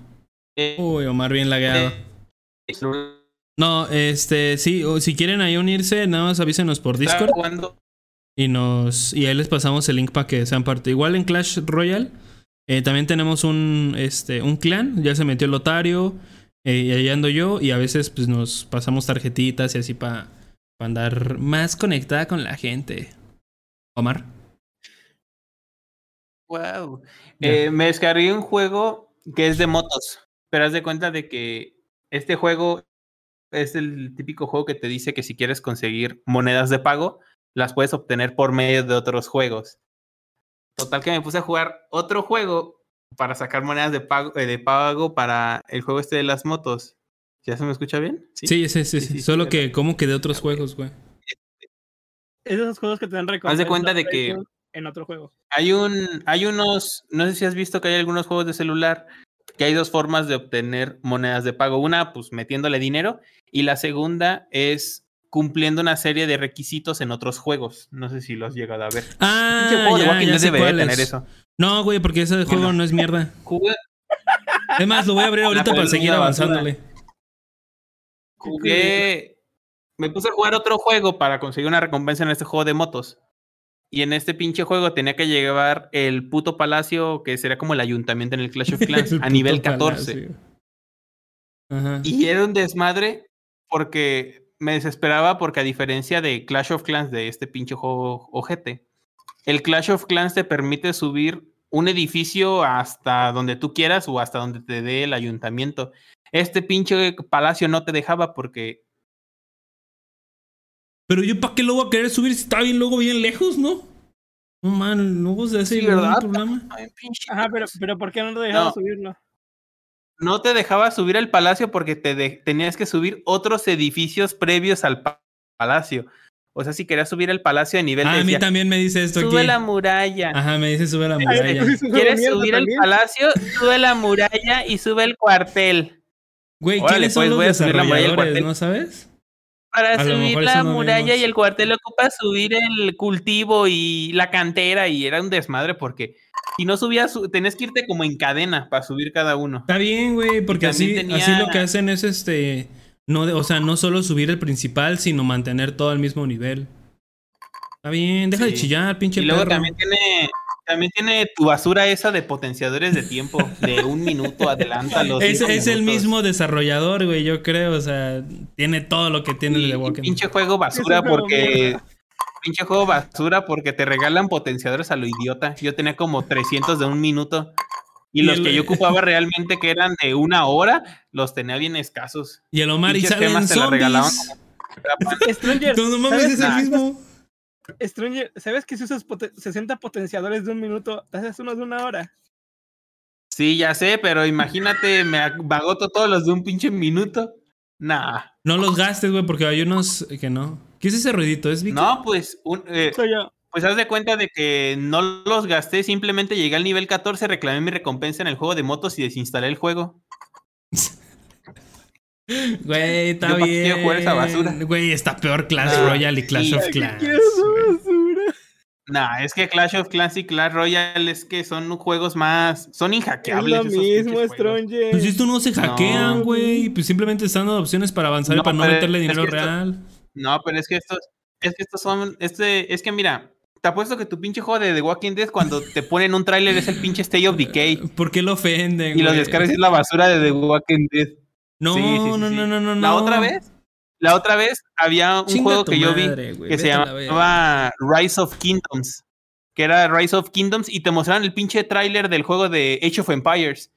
Eh, Uy, Omar, bien lagueado. eh, No, este, sí, o si quieren ahí unirse, nada más avísenos por Discord y nos y ahí les pasamos el link para que sean parte. Igual en Clash Royale eh, también tenemos un este un clan, ya se metió el Lotario eh, y ahí ando yo y a veces pues nos pasamos tarjetitas y así para andar más conectada con la gente. Omar. Wow. Eh, me descargué un juego que es de motos, pero haz de cuenta de que este juego es el típico juego que te dice que si quieres conseguir monedas de pago, las puedes obtener por medio de otros juegos. Total que me puse a jugar otro juego para sacar monedas de pago, eh, de pago para el juego este de las motos. ¿Ya se me escucha bien? Sí, sí, sí, sí. Sí, sí, Solo sí, que como que de otros juegos, güey. Es de esos juegos que te dan Haz recompensa. de cuenta de que En otro juego. Hay un, hay unos, no sé si has visto que hay algunos juegos de celular que hay dos formas de obtener monedas de pago. Una, pues metiéndole dinero, y la segunda es cumpliendo una serie de requisitos en otros juegos. No sé si los has llegado a ver. Ah, Pinche juego de ya, Walking ya sé debería cuál tener es. eso. No, güey, porque ese juego Bueno. no es mierda. (laughs) Jugué, Es más, lo voy a abrir ahorita para seguir avanzándole. Jugué- me puse a jugar otro juego para conseguir una recompensa en este juego de motos. Y en este pinche juego tenía que llevar el puto palacio, que sería como el ayuntamiento en el Clash of (laughs) Clans, a nivel puto 14. palacio. Ajá. Y era un desmadre porque me desesperaba porque a diferencia de Clash of Clans de este pinche juego ojete, el Clash of Clans te permite subir un edificio hasta donde tú quieras o hasta donde te dé el ayuntamiento. Este pinche palacio no te dejaba porque Pero yo, ¿para qué lo voy a querer subir si está bien luego bien lejos, no? No, man, luego se hace Sí, ¿verdad? problema. (laughs) ay, Ajá, pero, pero ¿por qué no te dejaba No. subirlo? no te dejaba subir al palacio porque te de- tenías que subir otros edificios previos al pa- palacio. O sea, si querías subir el palacio a nivel Ah, de a mí también me dice esto sube aquí. la muralla. Ajá, me dice sube la Ay, muralla. eso (laughs) ¿Quieres subir el también. palacio? Sube la muralla y sube el cuartel. Güey, Órale, ¿quiénes son pues, los voy a subir la muralla del desarrolladores? cuartel. ¿No sabes? Para A subir la muralla y el cuartel ocupa subir el cultivo y la cantera y era un desmadre porque si no subías, su- tenías que irte como en cadena para subir cada uno. Está bien, güey, porque así, tenía- así lo que hacen es este. No de- o sea, no solo subir el principal, sino mantener todo al mismo nivel. Está bien, deja de chillar, pinche Y luego perro. también tiene, también tiene tu basura esa de potenciadores de tiempo, de (laughs) un minuto, adelántalo. Es, es el mismo desarrollador, güey, yo creo. O sea, tiene todo lo que tiene el de Walking pinche juego basura porque. mierda. Pinche juego basura porque te regalan potenciadores a lo idiota. Yo tenía como 300 de un minuto. Y, Y los el- que yo ocupaba realmente que eran de una hora, los tenía bien escasos. Y el Omar y salen la regalaban zombies. Stranger, No, no mames, ¿sabes? es el mismo. Stranger, ¿sabes que si usas poten- 60 potenciadores de un minuto, te haces unos de una hora? Sí, ya sé, pero imagínate, me ag- me agoto todos los de un pinche minuto. Nah. No los gastes, güey, porque hay unos que no. ¿Qué es ese ruidito? ¿Es Vicky? No, pues, un- eh, Soy yo. pues haz de cuenta de que no los gasté, simplemente llegué al nivel 14, reclamé mi recompensa en el juego de motos y desinstalé el juego. (laughs) Güey, está Yo bien. quiero jugar esa basura. Güey, está peor Clash Ah, Royale y Clash sí. of ¿Qué Clans. basura? Nah, es que Clash of Clans y Clash Royale es que son juegos más. Son Es inhackeables. lo esos mismo. Stranger. Pues esto no se hackean, No. güey. Pues simplemente están dando opciones para avanzar y No, para no meterle es dinero esto- real. No, pero es que estos. Es que estos son. Este, es que mira. Te apuesto que tu pinche juego de The Walking Dead cuando te ponen un tráiler es el pinche State of Decay. ¿Por qué lo ofenden, Y los descargas es la basura de The Walking Dead. No, Sí, sí, sí, no, sí. no, no, no, La otra vez. La otra vez había un Chinga juego que yo vi que se llamaba Rise of Kingdoms. Que era Rise of Kingdoms y te mostraban el pinche tráiler del juego de Age of Empires.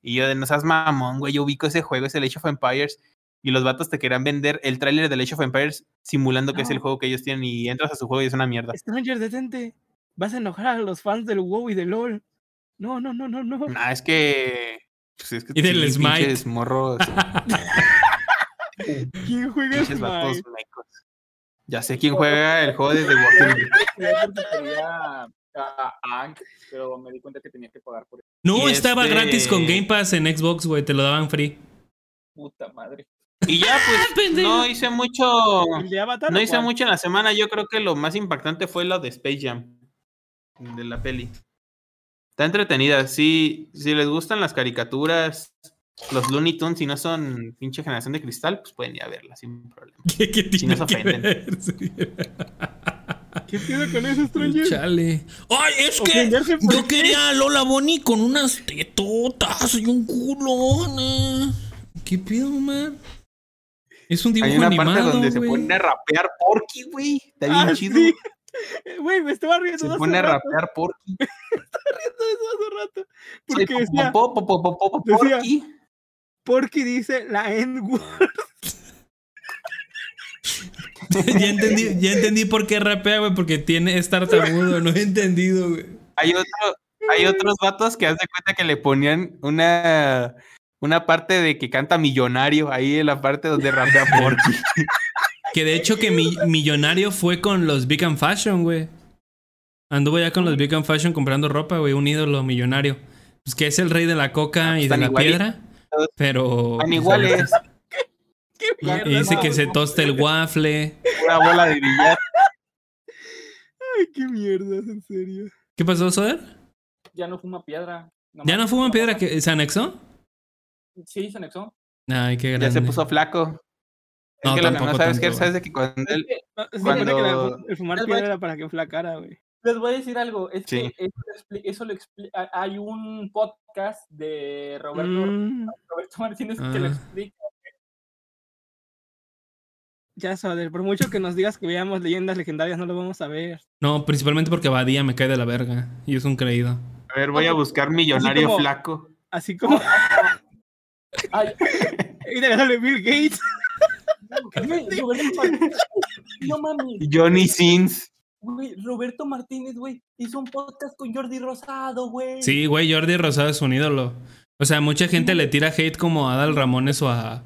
Y yo de no seas mamón, güey, yo ubico ese juego, es el Age of Empires. Y los vatos te querían vender el tráiler del Age of Empires simulando que es el juego que ellos tienen y entras a su juego y es una mierda. Stranger, detente. Vas a enojar a los fans del WoW y del LOL. No, no, no, no, no. Nah, es que... pues es que Y del sí, Smite. morros, (laughs) ¿Quién juega Smite? Ya sé quién juega (laughs) el juego de The Walking Dead. (laughs) Yo porque quería a, pero me di cuenta que tenía que pagar por eso. No, Y estaba este- gratis con Game Pass en Xbox, güey. Te lo daban free. Puta madre. Y ya, pues, no hice mucho... ¿El de Avatar No hice mucho en la semana. Yo creo que lo más impactante fue lo de Space Jam. De la peli. Está entretenida. Sí, si les gustan las caricaturas, los Looney Tunes, si no son pinche generación de cristal, pues pueden ir a verla sin problema. (laughs) ¿Qué, qué tiene no se que ofenden. ver? Sí. (laughs) ¿Qué pido con eso, Stranger? Chale. Ay, es que yo qué? quería a Lola Bonnie con unas tetotas y un culón. eh. ¿Qué pido, man? Es un dibujo Hay una animado, parte donde se pone a rapear Porky, güey. Está bien Ah, chido. sí. (laughs) Güey, me estaba riendo Se pone a rato, rapear Porky. Riendo de eso hace rato. Sí, Porque decía, po, po, po, po, po, po, decía- Porky. dice la N-word. (laughs) ya, entendí, ya entendí por qué rapea, güey, porque tiene es tartamudo. No he entendido, güey. Hay otro, hay otros vatos que haz de cuenta que le ponían una, una parte de que canta millonario ahí en la parte donde rapea Porky. Que de hecho que mi millonario fue con los Big and Fashion, güey. Anduvo ya con los Big and Fashion comprando ropa, güey, un ídolo millonario. Pues que es el rey de la coca Ah, y de la piedra. Pero. Están pues, iguales. ahorita- (laughs) mierda, Y dice no, que se tosta el waffle. Una bola de billar. (laughs) Ay, qué mierdas, en serio. ¿Qué pasó, Soder? Ya no fuma piedra. ¿Ya no fuman piedra? que ¿Se anexó? Sí, se anexó. Ay, qué grande. Ya se puso flaco. Es No, que lo que tampoco no sabes que tanto, sabes de que cuando él que No, se Cuando- que el fumar piedra era para que enflacara, güey. Les voy a decir algo, es Sí. que eso, lo expli- eso lo explica. Hay un podcast de Roberto, Mm, Roberto Martínez que Ah. lo explica. ya, Soder, por mucho que nos digas que veamos leyendas legendarias, no lo vamos a ver. No, principalmente porque Badía me cae de la verga. Y es un creído. A ver, voy a buscar millonario como- flaco. Así como. (laughs) Ay, y de darle Bill Gates. (laughs) Martínez. (laughs) No mames, Johnny Sins. Güey, Roberto Martínez, güey, hizo un podcast con Jordi Rosado, güey. Sí, güey, Jordi Rosado es un ídolo. O sea, mucha gente le tira hate como a Adal Ramones o a,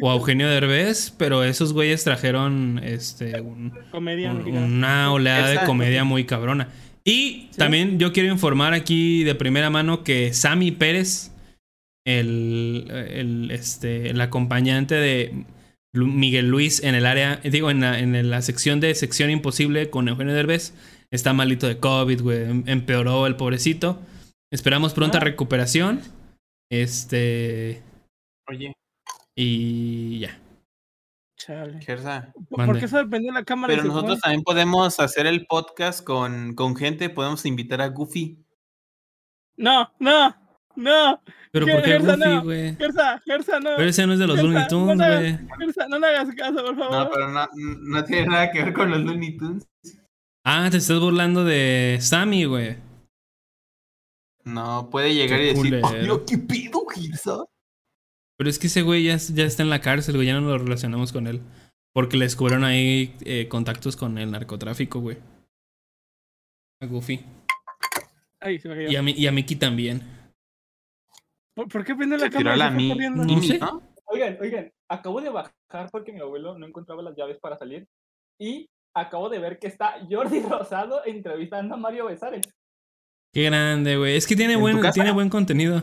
o a Eugenio Derbez, pero esos güeyes trajeron este un- Comedia un- mexicana. una oleada de comedia muy cabrona. Y también yo quiero informar aquí de primera mano que Sammy Pérez, el, el, este, el acompañante de Miguel Luis en el área, digo, en la, en la sección de Sección Imposible con Eugenio Derbez, está malito de COVID, güey. em- Empeoró el pobrecito. Esperamos pronta Ah. recuperación. Este. Oye, Y ya. Chale. ¿Por Mande. qué se prendió la cámara? y Pero nosotros fue? también podemos hacer el podcast con, con gente. Podemos invitar a Goofy. No, no, no. Pero. ¿por qué Gersa, Goofy, no. güey? Gersa, Gersa, no. Pero ese no es de los Gersa, Looney Tunes, no, güey. hagas- Gersa, no le hagas caso, por favor. No, pero no, no tiene nada que ver con los Looney Tunes. Ah, te estás burlando de Sammy, güey. No, puede llegar Qué y decir, culero. "Ay, no, ¿qué pido, Gersa? Pero es que ese güey ya, ya está en la cárcel, güey. Ya no lo relacionamos con él. Porque le descubrieron ahí eh, contactos con el narcotráfico, güey. A Goofy. Ay, se me cayó. Y a, Mi- y a Mickey también. ¿Por, por qué prendió Se la cámara? la? No. Oigan, oigan, acabo de bajar porque mi abuelo no encontraba las llaves para salir y acabo de ver que está Jordi (laughs) Rosado entrevistando a Mario Besares. Qué grande, güey. Es que tiene ¿En tu buen, tiene buen contenido.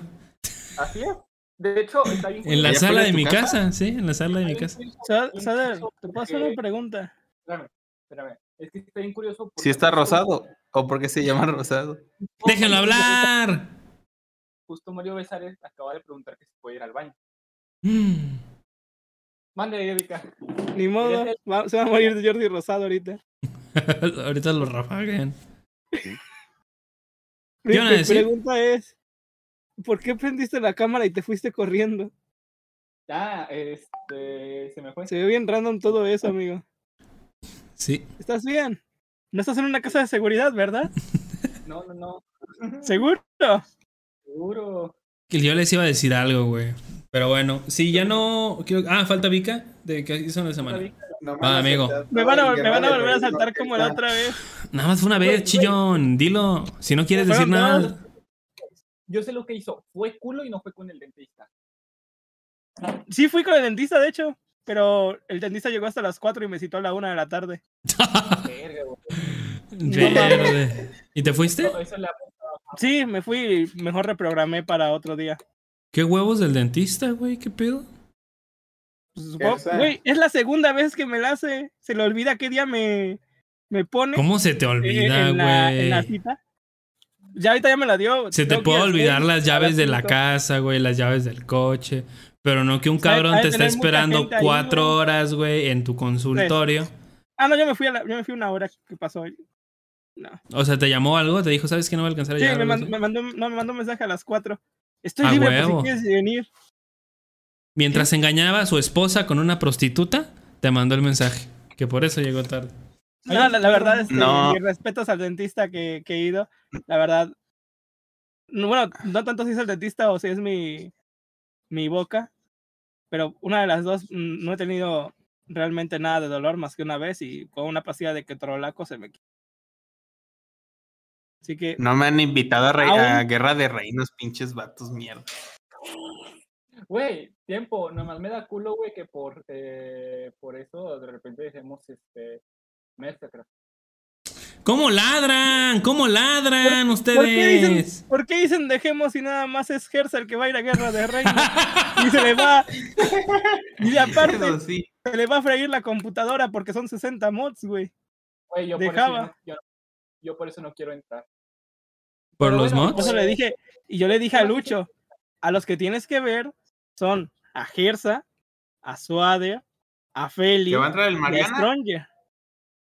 Así es. De hecho, está bien. En la ¿Ya sala de mi casa? casa, sí, en la sala de mi casa. Sader, te puedo hacer una pregunta. Espérame, espérame. Es que está bien curioso. Si está rosado. ¿O por qué se llama rosado? ¡Déjenlo hablar! Justo Mario Besares acaba de preguntar que si puede ir al baño. Mm. Mande, Erika. Ni modo, va- se va a morir de Jordi Rosado ahorita. (laughs) Ahorita lo rafagan. Mi, pregunta es, ¿por qué prendiste la cámara y te fuiste corriendo? Ya, este. Se me fue. Se ve bien random todo eso, amigo. Sí. ¿Estás bien? No estás en una casa de seguridad, ¿verdad? (laughs) No, no, no. ¿Seguro? Seguro. Que yo les iba a decir algo, güey. Pero bueno, si ya no. quiero- Ah, falta Vika. ¿De qué hizo una semana? Ah, amigo. Me van a, me van a volver a saltar como la otra vez. Nada más fue una vez, chillón. Dilo. Si no quieres decir nada. Yo sé lo que hizo. Fue culo y no fue con el dentista. Sí, fui con el dentista, de hecho. Pero el dentista llegó hasta las 4 y me citó a la 1 de la tarde. Verga, güey. (laughs) Verde. ¿Y te fuiste? No, eso le Sí, me fui y mejor reprogramé para otro día. ¿Qué huevos del dentista, güey? ¿Qué pedo? Pues. Güey, es la segunda vez que me la hace. Se le olvida qué día me, me pone ¿Cómo se te eh, olvida, en, la, en la güey? cita. Ya ahorita ya me la dio. Se te puede olvidar las llaves de la casa, güey, las llaves del coche. Pero no que un cabrón te está esperando cuatro güey. horas, güey, en tu consultorio. Ah, no, yo me fui, a la- yo me fui una hora que pasó. No. O sea, te llamó algo, te dijo, ¿sabes que no voy a alcanzar a Sí, llegar? me, man- me mandó, no, me mandó un mensaje a las 4. Estoy A libre por huevo. si quieres venir. Mientras engañaba a su esposa con una prostituta, te mandó el mensaje. Que por eso llegó tarde. No, la, la verdad es que No. mis respetos al dentista que, que he ido. La verdad. no, bueno, no tanto si es el dentista o si es mi, mi boca. Pero una de las dos mm, no he tenido realmente nada de dolor más que una vez y con una pastilla de ketorolaco se me quitó. Así que No me han invitado a, Guerra de Reinos, pinches vatos, mierda. Güey, tiempo. Nomás me da culo, güey, que por, eh, por eso de repente dejemos este. Mastercraft. ¿Cómo ladran? ¿Cómo ladran ¿Por qué, dicen, ustedes? ¿Por qué dicen dejemos y nada más es Gersa el que va a ir a guerra de reino? (laughs) y se le va. Y aparte, sí. se le va a freír la computadora porque son 60 mods, güey. Güey, yo, de por eso yo, yo por eso no quiero entrar. ¿Por Pero los bueno, mods? eso le dije, y yo le dije a Lucho, a los que tienes que ver son a Gersa, a Suader, a Feli ¿Que va a entrar el y a Mariana? Stronger.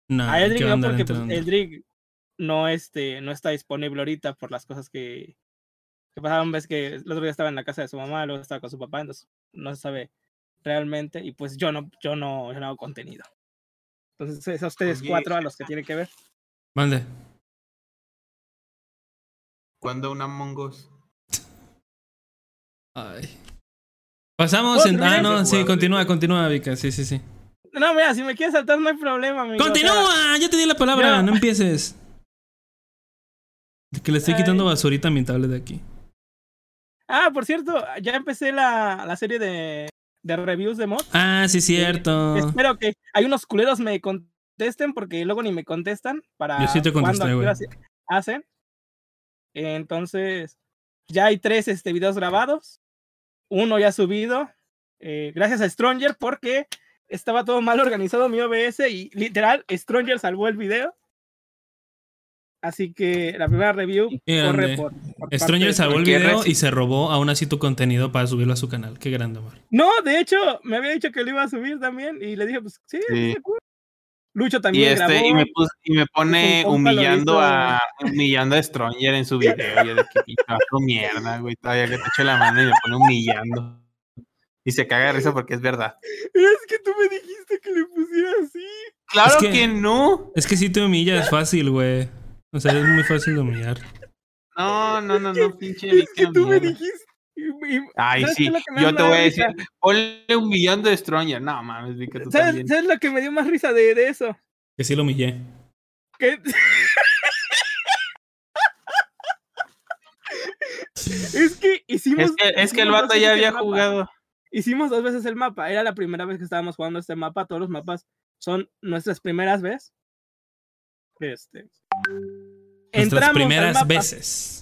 No, A ¿qué Eldrick va a no, porque pues? Eldrick no, este, no está disponible ahorita por las cosas que, que pasaron. Ves que el otro día estaba en la casa de su mamá, luego estaba con su papá, entonces no se sabe realmente. Y pues yo no, yo no, yo no hago contenido. Entonces es a ustedes Oye, cuatro a los que tienen que ver. Mande. ¿Cuándo una Mongos? Ay. Pasamos en. ¿Puedo Ah, no, sí, continúa, continúa, Vika. Sí, sí, sí. No, mira, si me quieres saltar no hay problema, amigo. o sea, ¡Continúa! Ya te di la palabra, Ya. no empieces. Que le estoy Ay. quitando basurita a mi tablet de aquí. Ah, por cierto, ya empecé la, la serie de, de reviews de mods. Ah, sí, cierto. Espero que hay unos culeros me contesten porque luego ni me contestan para Yo sí te contesté, güey. hacen. Entonces, ya hay tres este, videos grabados. Uno ya subido. eh, gracias a Stronger porque estaba todo mal organizado mi OBS y literal, Stronger salvó el video. Así que la primera review Qué corre grande. por, por parte Stranger salvó el video y se robó aún así tu contenido para subirlo a su canal. Qué grande, amor. No, de hecho, me había dicho que lo iba a subir también y le dije, pues sí, Sí. cool. Lucho Y también este, grabó. y me, pus- y me pone humillando a humillando a Stronger en su video. Yo de que mierda, güey. Todavía que te eche la mano y me pone humillando. Y se caga de risa porque es verdad. Es que tú me dijiste que le pusiera así. Claro Es que... que- no. Es que si te humillas fácil, güey. O sea, es muy fácil de humillar. No, no, no, no, pinche. Es que tú me dijiste. Y- y- Ay, ¿sabes qué sí. Yo te voy a decir, ponle humillando a Stronger. No mames, vi que tú ¿Sabes, también. sabes lo que me dio más risa de, de eso? Que sí lo humillé. Que... (laughs) es que hicimos. Es que, es que el vato ya había mapa. jugado. Hicimos dos veces el mapa. Era la primera vez que estábamos jugando este mapa. Todos los mapas son nuestras primeras veces. Este. Nuestras primeras veces.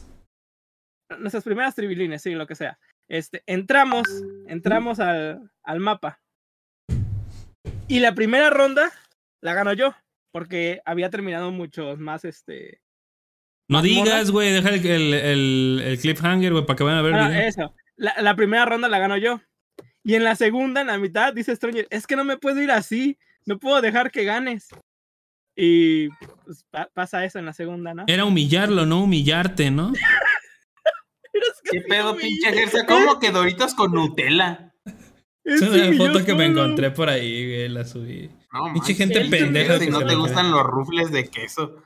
Nuestras primeras tribilines, sí, lo que sea. Este, entramos, entramos al, al mapa. Y la primera ronda la gano yo, porque había terminado muchos más, este... No digas, güey. Deja el, el, el, el cliffhanger, güey, para que vayan a ver el ah, video. eso. La, la primera ronda la gano yo. Y en la segunda, en la mitad, dice Stranger, es que no me puedo ir así, no puedo dejar que ganes. Y pues, pa- pasa eso en la segunda, ¿no? Era humillarlo, no humillarte, ¿no? (laughs) ¿Qué pedo, pinche. Gersa? ¿Cómo que Doritos con Nutella? Es una foto que me encontré por ahí, güey. La subí. No, Pinche gente pendeja Si no te gustan cree. los rufles de queso.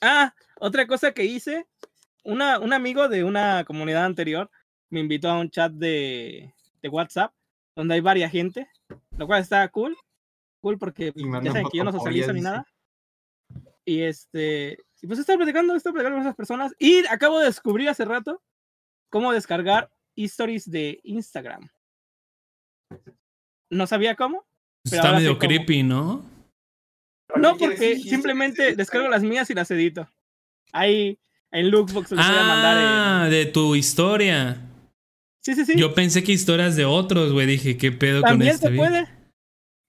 Ah, otra cosa que hice, una, un amigo de una comunidad anterior me invitó a un chat de, de WhatsApp donde hay varias gente, lo cual está cool, cool porque ya saben que yo no socializo ni nada. Y este, y pues estaba platicando, estaba platicando con esas personas y acabo de descubrir hace rato cómo descargar stories de Instagram. No sabía cómo. Pero Está medio cómo. creepy, ¿no? No, porque simplemente (laughs) descargo las mías y las edito. Ahí en Lookbox les voy a mandar. Ah, de tu historia. Sí, sí, sí. Yo pensé que historias de otros, güey. Dije, ¿qué pedo con También este? se video? puede.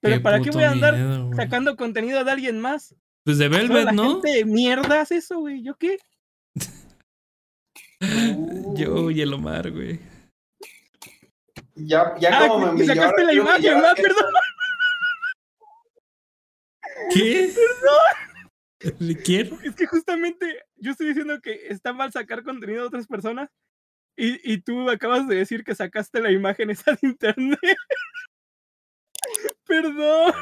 Pero Qué ¿para qué voy a andar miedo, sacando contenido de alguien más? Pues de Velvet, la ¿no? gente de mierda hace eso, güey. ¿Yo qué? Yo y el Omar, güey. Ya, ya Ah, como me humilló, sacaste la imagen, ¿verdad? (laughs) Perdón. ¿Qué? ¿Le quiero? Es que justamente yo estoy diciendo que está mal sacar contenido de otras personas. Y, y tú acabas de decir que sacaste la imagen esa de internet. (laughs) Perdón.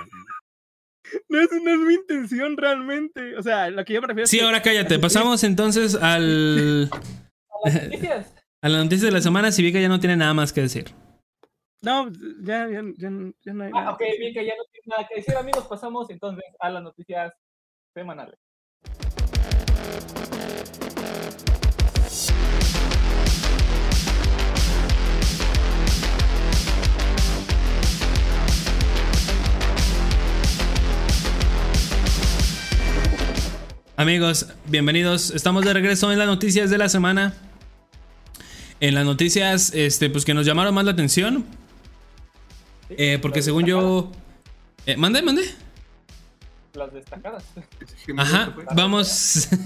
No es, no es mi intención realmente. O sea, lo que yo me refiero es Sí, que- ahora cállate. Pasamos entonces al. Las noticias. (laughs) A la noticia de la semana. Si Vika ya no tiene nada más que decir. No, ya, ya, ya, ya no hay Ah, nada. ok, bien que ya no tiene nada que decir, amigos. Pasamos entonces a las noticias semanales. Amigos, bienvenidos. Estamos de regreso en las noticias de la semana. En las noticias, este, pues que nos llamaron más la atención. Eh, porque según yo. Eh, mande, mande. Las destacadas. Ajá, vamos. (laughs)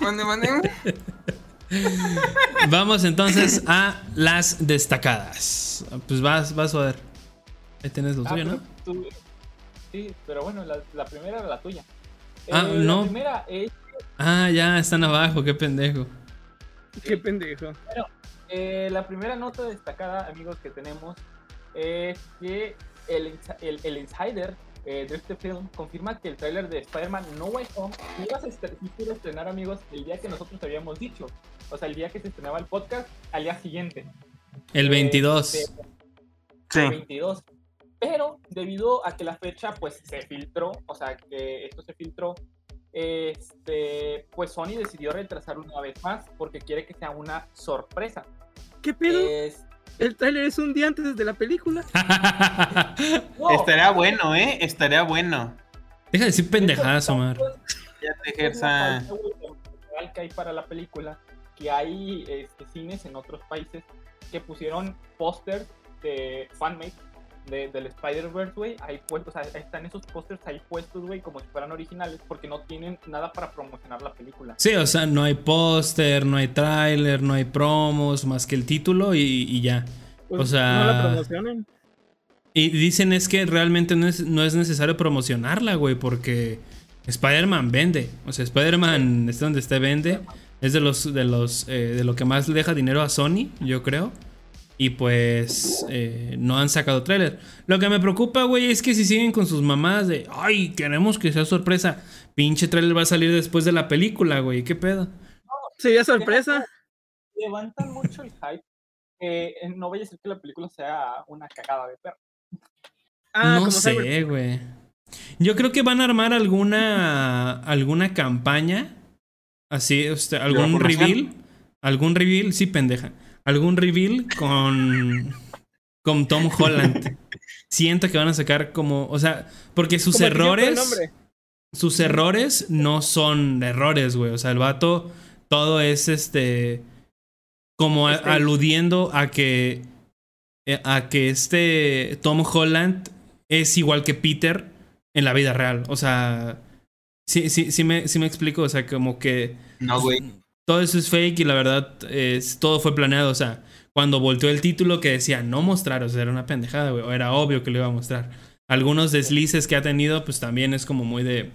Mande, mande. (laughs) Vamos entonces a las destacadas. Pues vas, vas a ver. Ahí tienes lo Ah, tuyo, ¿no? tú- sí, pero bueno, la, la primera era la tuya. Ah, Eh, no. La primera es Ah, ya, están abajo, qué pendejo. (laughs) Qué pendejo. Eh, la primera nota destacada, amigos, que tenemos es que el, el, el insider eh, de este film confirma que el tráiler de Spider-Man No Way Home iba a iba estrenar, amigos, el día que nosotros habíamos dicho. O sea, el día que se estrenaba el podcast, al día siguiente. El Eh, 22. de- Sí. 22. Pero debido a que la fecha pues se filtró, o sea que esto se filtró, este, pues Sony decidió retrasarlo una vez más porque quiere que sea una sorpresa. ¿Qué pedo? Es- El tráiler es un día antes de la película. (laughs) no, Estaría bueno, ¿eh? Estaría bueno. Deja de decir pendejadas, Omar. Ya te ejerza. que hay para la película, que hay este, cines en otros países que pusieron pósters de fanmade de, del Spider-Verse, güey, ahí puestos, o sea, están esos pósters ahí puestos, güey, como si fueran originales, porque no tienen nada para promocionar la película. Sí, o sea, no hay póster, no hay tráiler, no hay promos, más que el título y, y ya. Pues, O sea- No la promocionen. Y dicen es que realmente no es, no es necesario promocionarla, güey, porque Spider-Man vende. O sea, Spider-Man, esté donde esté, vende. Es de los, de los, eh, de lo que más le deja dinero a Sony, yo creo. Y pues eh, no han sacado tráiler. Lo que me preocupa, güey, es que si siguen con sus mamadas de, ay, queremos que sea sorpresa. Pinche tráiler va a salir después de la película, güey. ¿Qué pedo? Sería sorpresa. Levantan mucho el hype. eh, no vaya a ser que la película sea una cagada de perro. Ah, no como sé, güey. Yo creo que van a armar alguna alguna campaña así, este, algún reveal, algún reveal, sí pendeja, algún reveal con con Tom Holland. Siento que van a sacar como, o sea, porque sus Como errores sus errores no son errores, güey. O sea, el vato todo es este como a- Este- aludiendo a que a que este Tom Holland es igual que Peter en la vida real. O sea, sí, sí, sí me, sí me explico. O sea, como que No, güey. Todo eso es fake y la verdad es, todo fue planeado. O sea, cuando volteó el título que decía no mostrar, o sea, era una pendejada, güey. O era obvio que lo iba a mostrar. Algunos deslices que ha tenido, pues también es como muy de.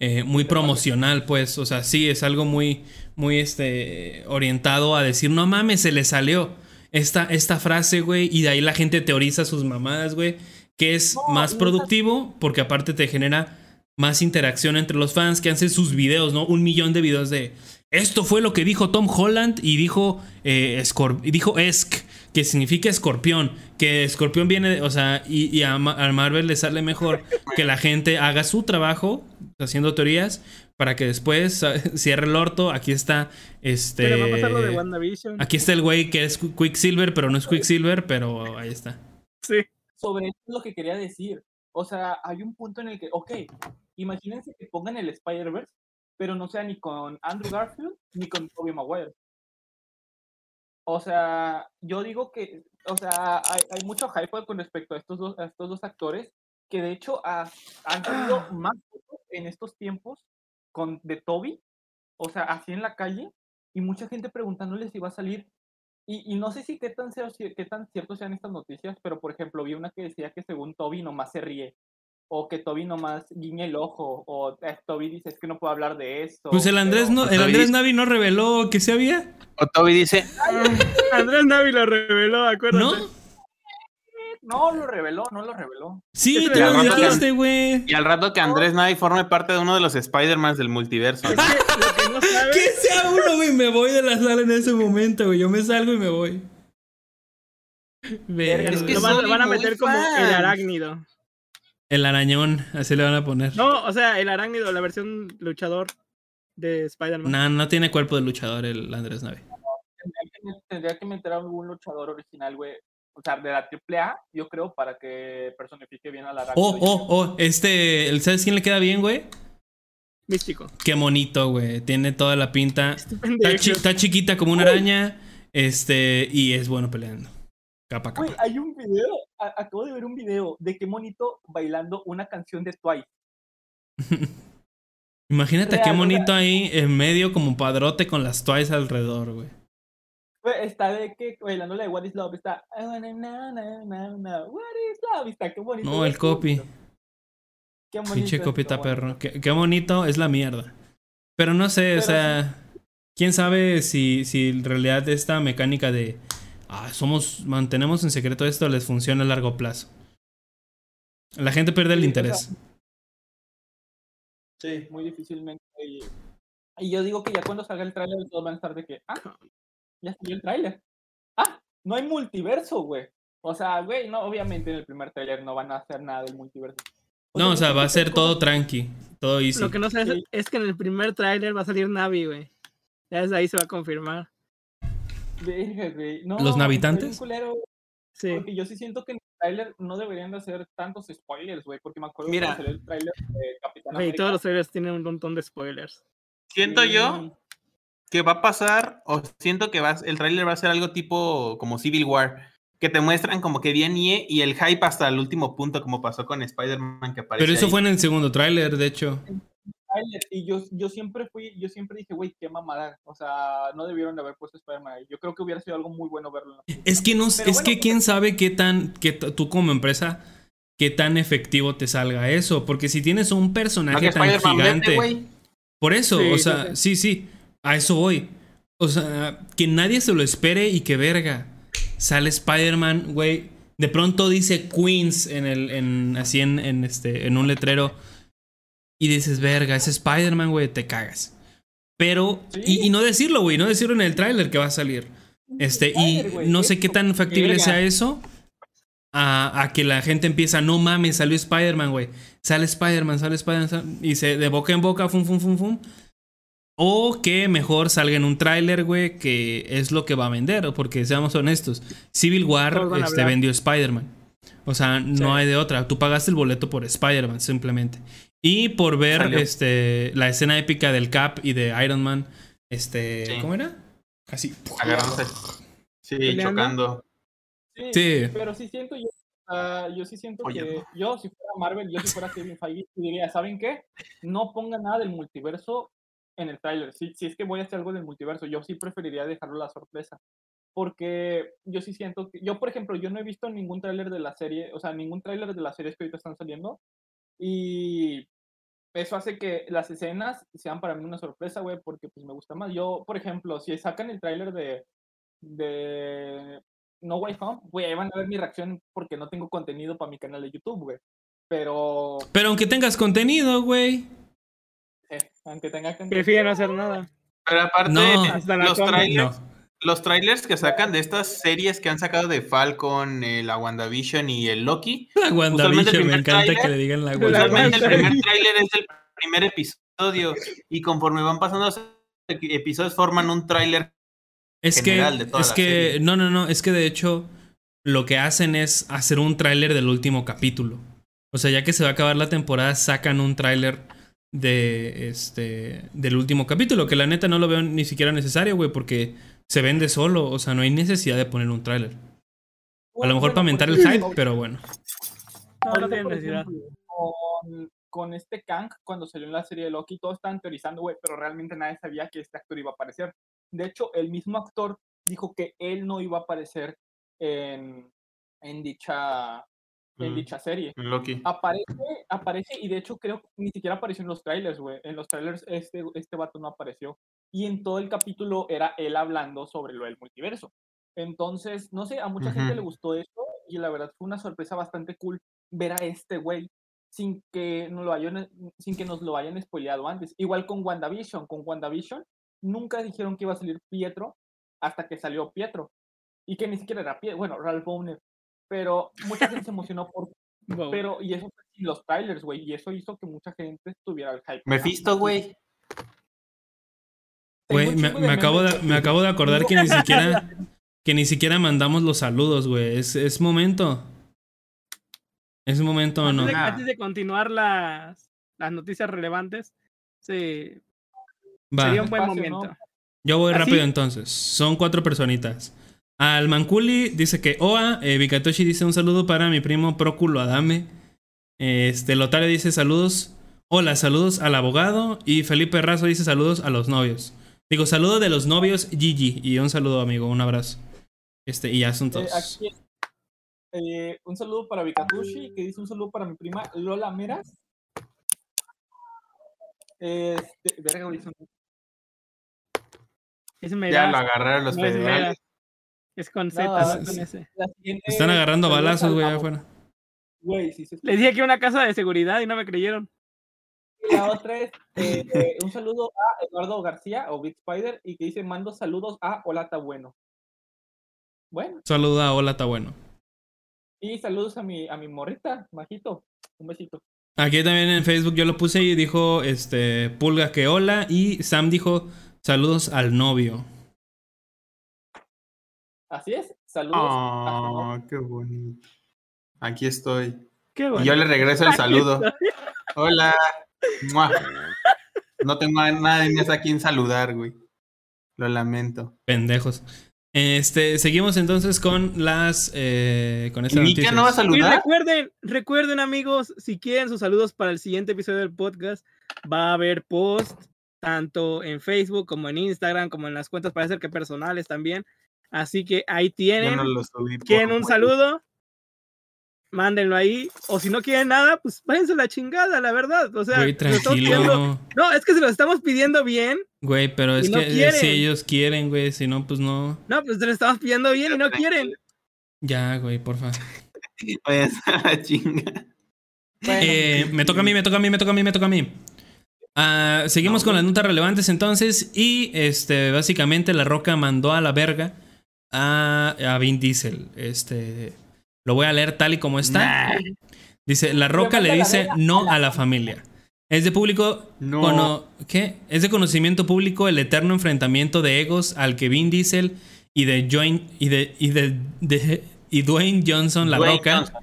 eh, muy promocional, pues. O sea, sí, es algo muy, muy este, orientado a decir, no mames, se le salió esta, esta frase, güey. Y de ahí la gente teoriza sus mamadas, güey. Que es No, más productivo porque aparte te genera más interacción entre los fans que hacen sus videos, ¿no? Un millón de videos de esto fue lo que dijo Tom Holland y dijo eh, escor- y dijo Esk, que significa escorpión, que escorpión viene, de- o sea, y, y a, Ma- a Marvel le sale mejor que la gente haga su trabajo haciendo teorías para que después (laughs) cierre el orto. Aquí está este Pero va a pasar lo de WandaVision. Aquí está el güey que es Qu- Quicksilver, pero no es Quicksilver, pero ahí está. Sí. sobre esto es lo que quería decir. O sea, hay un punto en el que, ok, imagínense que pongan el Spider-Verse, pero no sea ni con Andrew Garfield ni con Tobey Maguire. O sea, yo digo que, o sea, hay, hay mucho hype con respecto a estos dos, a estos dos actores, que de hecho ha- han salido más fotos en estos tiempos con de Toby, o sea, así en la calle, y mucha gente preguntándole si va a salir. Y, y no sé si qué tan, qué tan cierto sean estas noticias, pero por ejemplo, vi una que decía que según Toby nomás se ríe, o que Toby nomás guiña el ojo, o eh, Toby dice es que no puedo hablar de esto. Pues el Andrés pero- no, el Andrés Navi no reveló que se había, O Toby dice, (laughs) Andrés Navi lo reveló, acuérdate. ¿no? No, lo reveló, no lo reveló. Sí, tú ya lo dijiste, güey. y al rato que Andrés Navi forme parte de uno de los Spider-Man del multiverso. Es que lo que no Que sabes, sea uno, güey. Me voy de la sala en ese momento, güey. Yo me salgo y me voy. Verga. Es que lo van, a meter como el arácnido. El arañón, así le van a poner. No, o sea, el arácnido, la versión luchador de Spider-Man. No, no tiene cuerpo de luchador el Andrés Navi. Tendría que, met- tendría que meter a algún luchador original, güey. O sea, de la AAA, yo creo, para que personifique bien a la Oh, oh, oh. Este, ¿el- ¿sabes quién le queda bien, güey? Místico. Qué bonito, güey. Tiene toda la pinta. Este Está, chi- está chiquita como una araña. Este, y es bueno peleando. Capa capa. hay un video, a- acabo de ver un video de qué monito bailando una canción de Twice. (laughs) Imagínate Real, qué o sea- bonito ahí en medio como padrote con las toys alrededor, güey. Está de que bailando la de What is Love, está "I wanna know, know, know, know, What is Love, está qué bonito. No, el copy. Qué bonito. Pinche está bonito. perro. Qué, qué bonito es la mierda. Pero no sé, Pero o sea. Quién sabe si, si en realidad esta mecánica de. Ah, somos. mantenemos en secreto esto les funciona a largo plazo. La gente pierde el Sí, o interés. Sí, muy difícilmente. Y, y yo digo que ya cuando salga el tráiler todos van a estar de que, ah, ya salió el tráiler. Ah, no hay multiverso, güey. O sea, güey, no, obviamente en el primer tráiler no van a hacer nada del multiverso. no, o sea, va a ser todo tranqui. Todo easy. Lo que no sé es, Sí. es que en el primer tráiler va a salir Navi, güey. Ya desde ahí se va a confirmar. Verga, güey. No, ¿Los navitantes? culero, Sí. Porque yo sí siento que en el tráiler no deberían de hacer tantos spoilers, güey. Porque me acuerdo Mira. cuando salió el tráiler de Capitán Güey, todos los trailers tienen un montón de spoilers. Siento yo Sí. que va a pasar, o siento que va, el tráiler va a ser algo tipo como Civil War, que te muestran como que bien y, y el hype hasta el último punto, como pasó con Spider-Man que aparece Pero eso ahí. fue en el segundo tráiler, de hecho. Y yo, yo siempre fui, yo siempre dije, güey, qué mamada. O sea, no debieron de haber puesto Spider-Man ahí. Yo creo que hubiera sido algo muy bueno verlo. en la película. Es que no, Pero es bueno, que quién sabe qué tan, que tú como empresa, qué tan efectivo te salga eso. Porque si tienes un personaje tan gigante. güey. Por eso, Sí, o sí, sea, sí, sí, a eso voy. O sea, que nadie se lo espere y que verga. Sale Spider-Man, güey. De pronto dice Queens en el, en, así en, en este, en un letrero. Y dices, verga, es Spider-Man, güey, te cagas. Pero, y, y no decirlo, güey, no decirlo en el tráiler que va a salir. Este, y no sé qué tan factible sea eso. A, a que la gente empieza, no mames, salió Spider-Man, güey. Sale Spider-Man, sale Spider-Man. sal-", Y se de boca en boca, fum, fum, fum, fum. O que mejor salga en un tráiler, güey, que es lo que va a vender. Porque seamos honestos, Civil War este, vendió Spider-Man. O sea, no Sí. hay de otra. Tú pagaste el boleto por Spider-Man, simplemente. Y por ver Salió. este, la escena épica del Cap y de Iron Man. Este, Sí. ¿Cómo era? Así. Agarrándose. Sí, Peleando. chocando. Sí, Sí. pero sí siento yo, ah, yo sí siento Oye, que no. yo si fuera Marvel, yo si fuera Kevin Feige, diría, ¿saben qué? No pongan nada del multiverso en el tráiler. Si, si es que voy a hacer algo del multiverso, yo sí preferiría dejarlo la sorpresa. Porque yo sí siento que, yo por ejemplo, yo no he visto ningún tráiler de la serie, o sea, ningún tráiler de las series que ahorita están saliendo. Y eso hace que las escenas sean para mí una sorpresa, güey, porque pues me gusta más. Yo, por ejemplo, si sacan el tráiler de, de No Way Home, güey, ahí van a ver mi reacción porque no tengo contenido para mi canal de YouTube, güey. Pero, Pero aunque tengas contenido, güey. eh, aunque tenga que... Prefieren no hacer nada. Pero aparte, No. Hasta la los trailers, No. Los trailers que sacan de estas series que han sacado de Falcon, eh, la WandaVision y el Loki, (laughs) La WandaVision, me encanta tráiler- que le digan la el WandaVision. WandaVision. primer tráiler es del primer episodio y conforme van pasando los episodios forman un tráiler Es que, general de toda es la que, serie. no, no, no, es que de hecho lo que hacen es hacer un tráiler del último capítulo. O sea, ya que se va a acabar la temporada, sacan un tráiler de este del último capítulo, que la neta no lo veo ni siquiera necesario, güey, porque se vende solo, o sea, no hay necesidad de poner un tráiler. A lo mejor para aumentar el hype, pero bueno. No, no necesidad. Con, con este Kang, cuando salió en la serie de Loki, todos estaban teorizando, güey, pero realmente nadie sabía que este actor iba a aparecer. De hecho, el mismo actor dijo que él no iba a aparecer en, en dicha en Mm. dicha serie. Loki. Aparece, aparece, y de hecho creo que ni siquiera apareció en los trailers, güey. En los trailers este, este vato no apareció. Y en todo el capítulo era él hablando sobre lo del multiverso. Entonces, no sé, a mucha gente le gustó eso y la verdad fue una sorpresa bastante cool ver a este güey sin que nos lo hayan, sin que nos lo hayan spoileado antes. Igual con WandaVision, con WandaVision nunca dijeron que iba a salir Pietro hasta que salió Pietro. Y que ni siquiera era Pietro, bueno, Ralph Bowner. Pero mucha gente se emocionó por (laughs) Wow. pero, y eso fue sin los trailers, güey, y eso hizo que mucha gente tuviera el hype. Mephisto, güey. Güey, me, me acabo de, güey. me acabo de acordar que ni siquiera (laughs) que ni siquiera mandamos los saludos, güey. Es, es momento. Es momento o no. Antes, de, antes de continuar las, las noticias relevantes, Sí, Va. sería un buen Espacio, ¿no? momento. Yo voy ¿Así? rápido entonces. Son cuatro personitas. Al Manculi dice que Oa. Eh, Vikatoshi dice un saludo para mi primo Próculo Adame. Este, Lotario dice saludos. Hola, saludos al abogado. Y Felipe Razo dice saludos a los novios. Digo, saludo de los novios Gigi. Y un saludo, amigo. Un abrazo. Este, y ya son Eh, todos. aquí, eh, un saludo para Vikatushi, que dice un saludo para mi prima Lola Meras. Este, verga, güey, son- Es Ya lo agarraron los no es con Z, No, no es- con S. Están agarrando balazos, al güey, abo- afuera. Güey, sí, sí. Les dije que una casa de seguridad y no me creyeron. Y La otra es eh, eh, un saludo a Eduardo García o Big Spider y que dice mando saludos a Olata Bueno. Bueno, Saluda, hola, está bueno. y saludos a mi, a mi morrita, Majito. Un besito. Aquí también en Facebook yo lo puse y dijo este Pulga que hola. Y Sam dijo saludos al novio. Así es, saludos. Oh, qué bonito. Aquí estoy. Qué Y bueno. yo le regreso el saludo. Hola. Mua. (laughs) No tengo a nadie más a quien saludar, güey. Lo lamento. Pendejos. Este, seguimos entonces con las. eh, con ¿Y no va a Y saludar? recuerden, recuerden amigos, si quieren sus saludos para el siguiente episodio del podcast, va a haber post tanto en Facebook como en Instagram, como en las cuentas parece que personales también. Así que ahí tienen. no lo subí. por- ¿Quieren un saludo? Mándenlo ahí. O si no quieren nada, pues váyanse a la chingada, la verdad. O sea, Güey, tranquilo. No, es que se lo estamos pidiendo bien. Güey, pero es no que eh, quieren. si ellos quieren, güey. Si no, pues no. No, pues se lo estamos pidiendo bien y no quieren. Ya, güey, porfa. (laughs) Váyanse a la chinga. Eh, me toca a mí, me toca a mí, me toca a mí, me toca a mí. Ah, seguimos con las notas relevantes entonces. Y este, básicamente, La Roca mandó a la verga a, a Vin Diesel. Este. Lo voy a leer tal y como está. Nah, Dice, La Roca le dice no a la familia. Es de público no. cono- ¿qué? Es de conocimiento público el eterno enfrentamiento de egos al que Vin Diesel y de Join y de y de, de- y Dwayne Johnson La Dwayne Roca Johnson.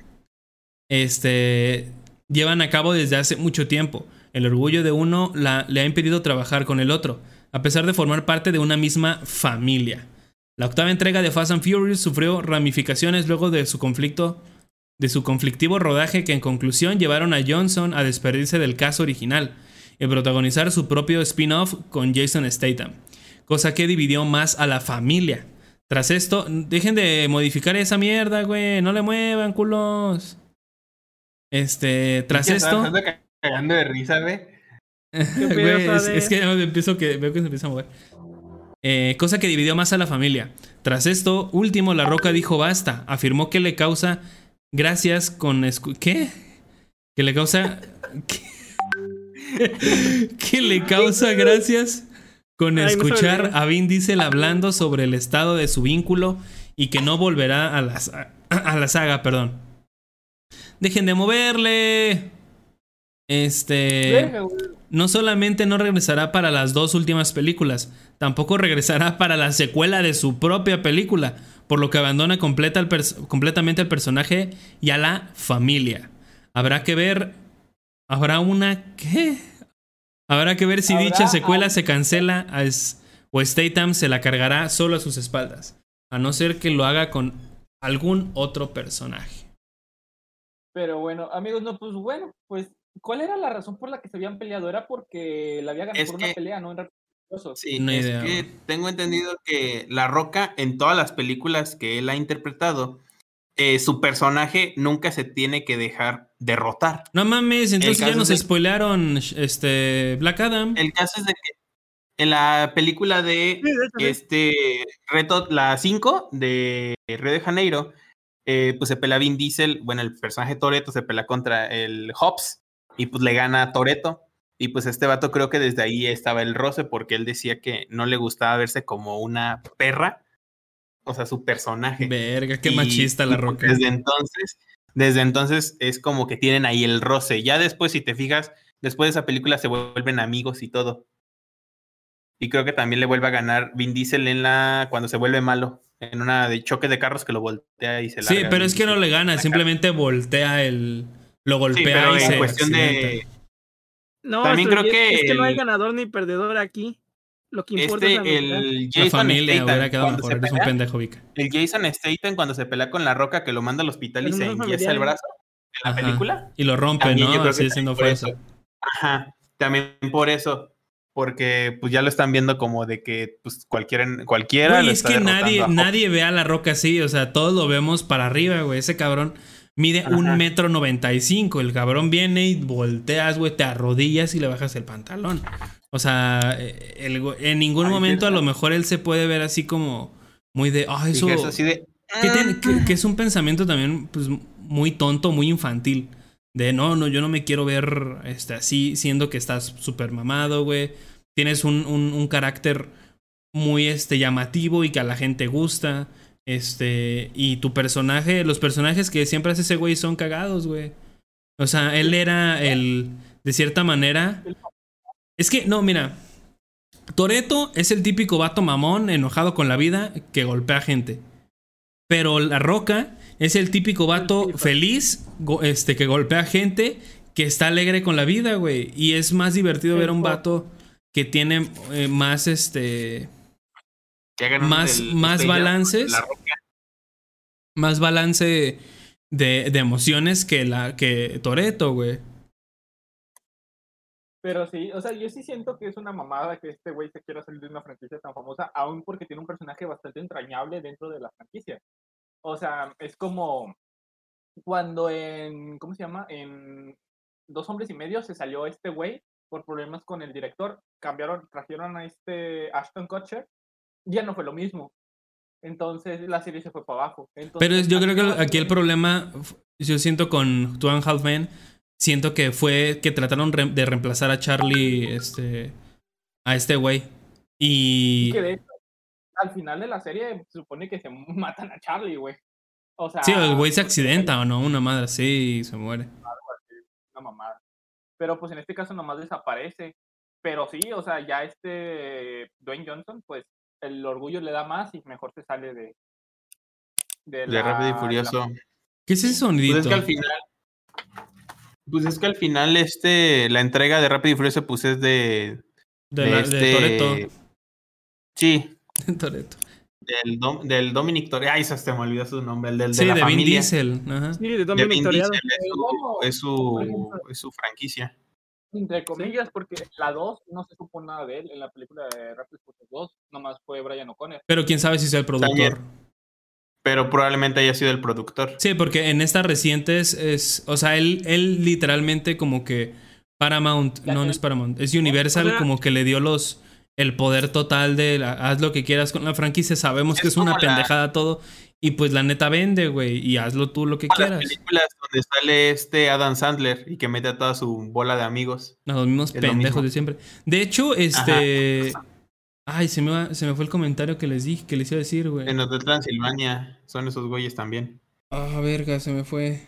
este llevan a cabo desde hace mucho tiempo. El orgullo de uno la- le ha impedido trabajar con el otro, a pesar de formar parte de una misma familia. La octava entrega de Fast and Furious sufrió ramificaciones luego de su conflicto de su conflictivo rodaje que en conclusión llevaron a Johnson a despedirse del caso original y protagonizar su propio spin-off con Jason Statham, cosa que dividió más a la familia. Tras esto, dejen de modificar esa mierda, güey, no le muevan, culos. Este, tras Ya sabes, esto, ando ca- cagando de risa, güey. (laughs) es, es que empiezo que veo que se empieza a mover. Eh, cosa que dividió más a la familia. Tras esto, último, La Roca dijo basta. Afirmó que le causa gracias con... ¿Qué? Que le causa... ¿Qué? (laughs) que le causa gracias con escuchar a Vin Diesel hablando sobre el estado de su vínculo y que no volverá a la, a la saga, perdón. Dejen de moverle. Este... No solamente no regresará para las dos últimas películas, tampoco regresará (laughs) para la secuela de su propia película, por lo que abandona completa completamente al personaje y a la familia. Habrá que ver. Habrá una. ¿Qué? Habrá que ver si Habrá dicha secuela se cancela o Statham se la cargará solo a sus espaldas, a no ser que lo haga con algún otro personaje. Pero bueno, amigos, no, pues bueno, pues, ¿cuál era la razón por la que se habían peleado? Era porque la había ganado Es por una pelea, ¿no? En. Sí, No es idea, que tengo entendido que La Roca, en todas las películas que él ha interpretado, eh, su personaje nunca se tiene que dejar derrotar. No mames, entonces ya nos de- spoilearon este Black Adam. El caso es de que en la película de Sí, este reto, la 5 de Río de Janeiro, eh, pues se pelea Vin Diesel, bueno, el personaje Toreto se pelea contra el Hobbs y pues le gana a Toreto. Y pues este vato creo que desde ahí estaba el roce porque él decía que no le gustaba verse como una perra, o sea, su personaje. Verga, qué Y- machista la roca. Desde entonces, desde entonces es como que tienen ahí el roce. Ya después, si te fijas, después de esa película se vuelven amigos y todo. Y creo que también le vuelve a ganar Vin Diesel en la cuando se vuelve malo, en una de choque de carros que lo voltea y se Sí, larga pero es que no le gana, simplemente voltea el. Lo Sí, golpea pero y en se cuestión de No, También creo es, que es que no hay ganador ni perdedor aquí. Lo que importa es la Este, el La Jason familia Statham, hubiera quedado cuando mejor. se Eres un pendejo, Vika. el Jason Statham cuando se pelea con la roca que lo manda al hospital y se es enyesa el brazo en la Ajá. película. Y lo rompe, También ¿no? Así siendo también por fuerza. eso. Ajá, también por eso. Porque pues ya lo están viendo como de que pues cualquiera, cualquiera Güey, lo es está que nadie, nadie ve a la roca así, o sea, todos lo vemos para arriba, güey. Ese cabrón mide un metro noventa y cinco. El cabrón viene y volteas, güey, te arrodillas y le bajas el pantalón. O sea, eh, el en ningún Ay, momento a lo mejor él se puede ver así como muy de, ah, eso... que es así de Que, tiene- que- que es un pensamiento también, pues, muy tonto, muy infantil. De no, no, yo no me quiero ver este, así, siendo que estás súper mamado, güey. Tienes un, un, un carácter muy este, llamativo y que a la gente gusta. Este, y tu personaje, los personajes que siempre hace ese güey son cagados, güey. O sea, él era el, de cierta manera. Es que, no, mira. Toreto es el típico vato mamón, enojado con la vida, que golpea gente. Pero La Roca es el típico vato feliz, este, que golpea gente, que está alegre con la vida, güey. Y es más divertido ver a un vato que tiene eh, más, este, que hagan un más- del- más balances. la roca. más balance de, de emociones que la que Toreto, güey. Pero sí, o sea, yo sí siento que es una mamada que este güey se quiera salir de una franquicia tan famosa, aún porque tiene un personaje bastante entrañable dentro de la franquicia. O sea, es como cuando en, ¿cómo se llama? En Dos Hombres y Medio se salió este güey por problemas con el director, cambiaron, trajeron a este Ashton Kutcher, ya no fue lo mismo. Entonces la serie se fue para abajo. Pero Entonces, yo creo que aquí el problema, yo siento con Two and a Half Men, siento que fue que trataron de reemplazar a Charlie, este, a este güey. Y... que de hecho, al final de la serie se supone que se (laughs) matan a Charlie, güey. O sea, Sí, el güey se porque accidenta o no, una madre así y se muere. una mamada. Pero pues en este caso nomás desaparece. Pero sí, o sea, ya este Dwayne Johnson, pues el orgullo le da más y mejor se sale de. De, De la- Rápido y la- Furioso. ¿Qué es ese sonidito? Pues es que al final. Pues es que al final, este, la entrega de Rápido y Furioso, pues es de. de, la- de este- Toretto. Sí, (laughs) Toretto. del, Dom- del Dominic Toretto. Ay, se se me olvidó su nombre, el del Sí, de la de Vin familia. Diesel. Ajá. Sí, de De Dominic Vin. Diesel, es su, es su, es su franquicia. Entre comillas, porque la 2 no se supo nada de él. En la película de Rápido y Furioso 2, nomás fue Brian O'Connor. Pero quién sabe si sea el productor. Pero probablemente haya sido el productor. Sí, porque en estas recientes es. O sea, él, él literalmente como que. Paramount. No, no es Paramount. Es Universal, O sea- como que le dio los. El poder total de la- haz lo que quieras con la franquicia. Sabemos que Es una la- pendejada todo. Y pues la neta vende, güey. Y hazlo tú lo que Las quieras. películas donde sale este Adam Sandler y que mete a toda su bola de amigos. No, los mismos Es pendejos de siempre. De hecho, este. Ay, se me, va- se me fue el comentario que les dije, que les iba a decir, güey. En los de Transilvania son esos güeyes también. Ah, verga, se me fue.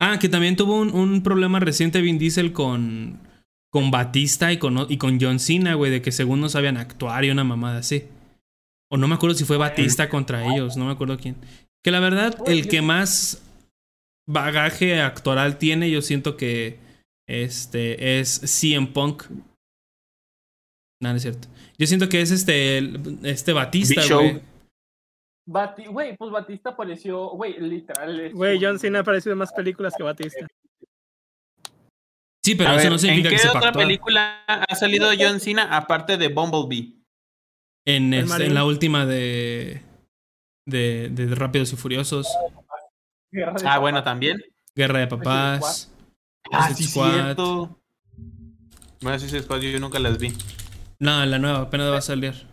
Ah, que también tuvo un, un problema reciente Vin Diesel con, con Batista y con, y con John Cena, güey, de que según no sabían actuar y una mamada así. O no me acuerdo si fue Batista contra ellos, no me acuerdo quién. Que la verdad, el que más bagaje actoral tiene, yo siento que este es CM Punk. No, no es cierto. Yo siento que es este, este Batista, güey. Bati- Güey, pues Batista apareció, güey, literal. es Güey, John Cena ha aparecido en más películas que Batista. Sí, pero A eso ver, no significa ¿En que qué otra película ha salido John Cena aparte de Bumblebee? En, El este- en la última de, de, de Rápidos y Furiosos. De Ah, Papás. bueno, también. Guerra de Papás. Ah, sí, cierto. Bueno, sí, Squad, yo nunca las vi. No, la nueva, apenas va a salir.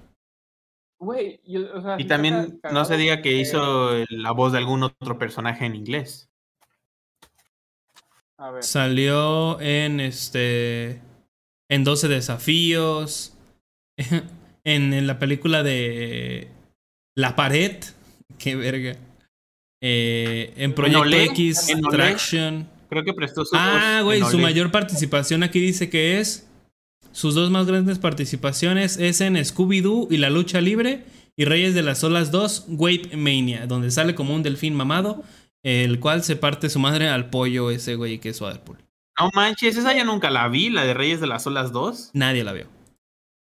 Güey, yo- o sea, Y también no se diga que hizo la voz de algún otro personaje en inglés. A ver. Salió en este. En 12 desafíos. (laughs) En, en la película de. La pared. Qué verga. Eh, en Proyecto Olé, X, en. Traction. Creo que prestó su Ah, güey, su Olé. mayor participación aquí dice que es. Sus dos más grandes participaciones es en Scooby-Doo y la lucha libre y Reyes de las Olas 2, Wave Mania, donde sale como un delfín mamado, el cual se parte su madre al pollo ese güey que es Waterpool. No manches, esa yo nunca la vi, la de Reyes de las Olas 2. Nadie la vio.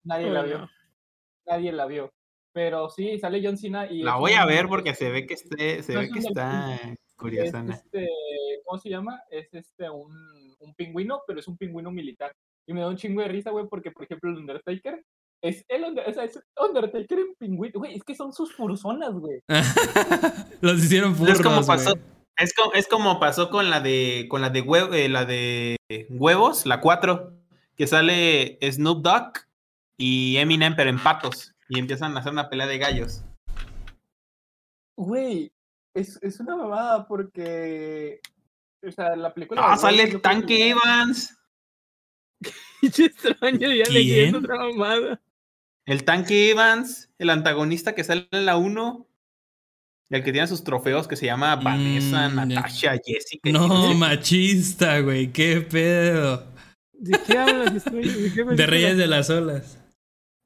Nadie la vio. Nadie la vio. Pero sí, sale John Cena y. La es voy a ver porque se ve que esté, se No ve es que está Es curiosona. este, ¿cómo se llama? Es este un, un pingüino, pero es un pingüino militar. Y me da un chingo de risa, güey, porque por ejemplo el Undertaker es el Under- o sea, es Undertaker en pingüino. Güey, es que son sus personas, güey. (laughs) Los hicieron furros, Es como pasó, es como, es como pasó con la de con la de hue- eh, la de huevos, la 4, que sale Snoop Dogg y Eminem pero en patos y empiezan a hacer una pelea de gallos. Güey, es, es una mamada porque. O sea, la película. Ah, sale que- Tanque Evans. (laughs) Pinche extraño, ya ¿Quién? leyendo otra mamada. El Tanque Evans, el antagonista que sale en la 1. El que tiene sus trofeos que se llama Vanessa, Mm. Natasha, Jessica. y No, (laughs) machista, güey. Qué pedo. ¿De qué hablas, extraño? ¿De, qué De? Reyes de las Olas.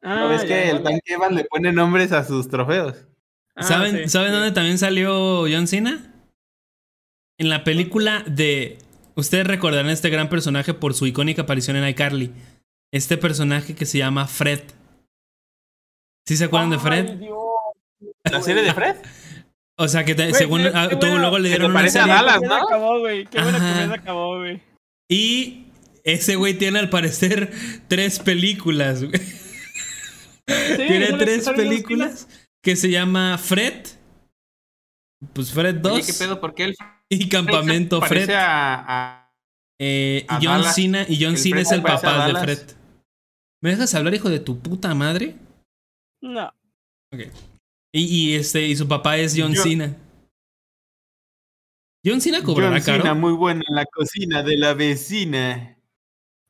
Ah, ¿Ves ya, que ya. el Tanque Evans le pone nombres a sus trofeos? Ah, ¿Saben, sí, ¿saben sí. dónde también salió John Cena? En la película de. Ustedes recordarán este gran personaje por su icónica aparición en iCarly. Este personaje que se llama Fred. ¿Sí se acuerdan de Fred? Dios, ¿La serie de Fred? O sea, que te- según. qué- ah, qué tú bueno. luego le Que dieron una parece a serie. Dallas, ¿no? acabó, güey. Qué buena comedia acabó, güey. Y ese güey tiene al parecer tres películas. güey. Tiene tres películas que se llama Fred. Pues Fred 2 Oye, ¿qué pedo? ¿Por qué el (laughs) y Campamento Fred. a, a- Eh, a y John Dallas. Cena, y John El Cena Fred es el papá de. Fred. ¿Me dejas hablar, hijo de tu puta madre? No. Y, y este, y su papá es John Yo- Cena. John Cena cobrará John Cena, caro. muy buena en la cocina de la vecina.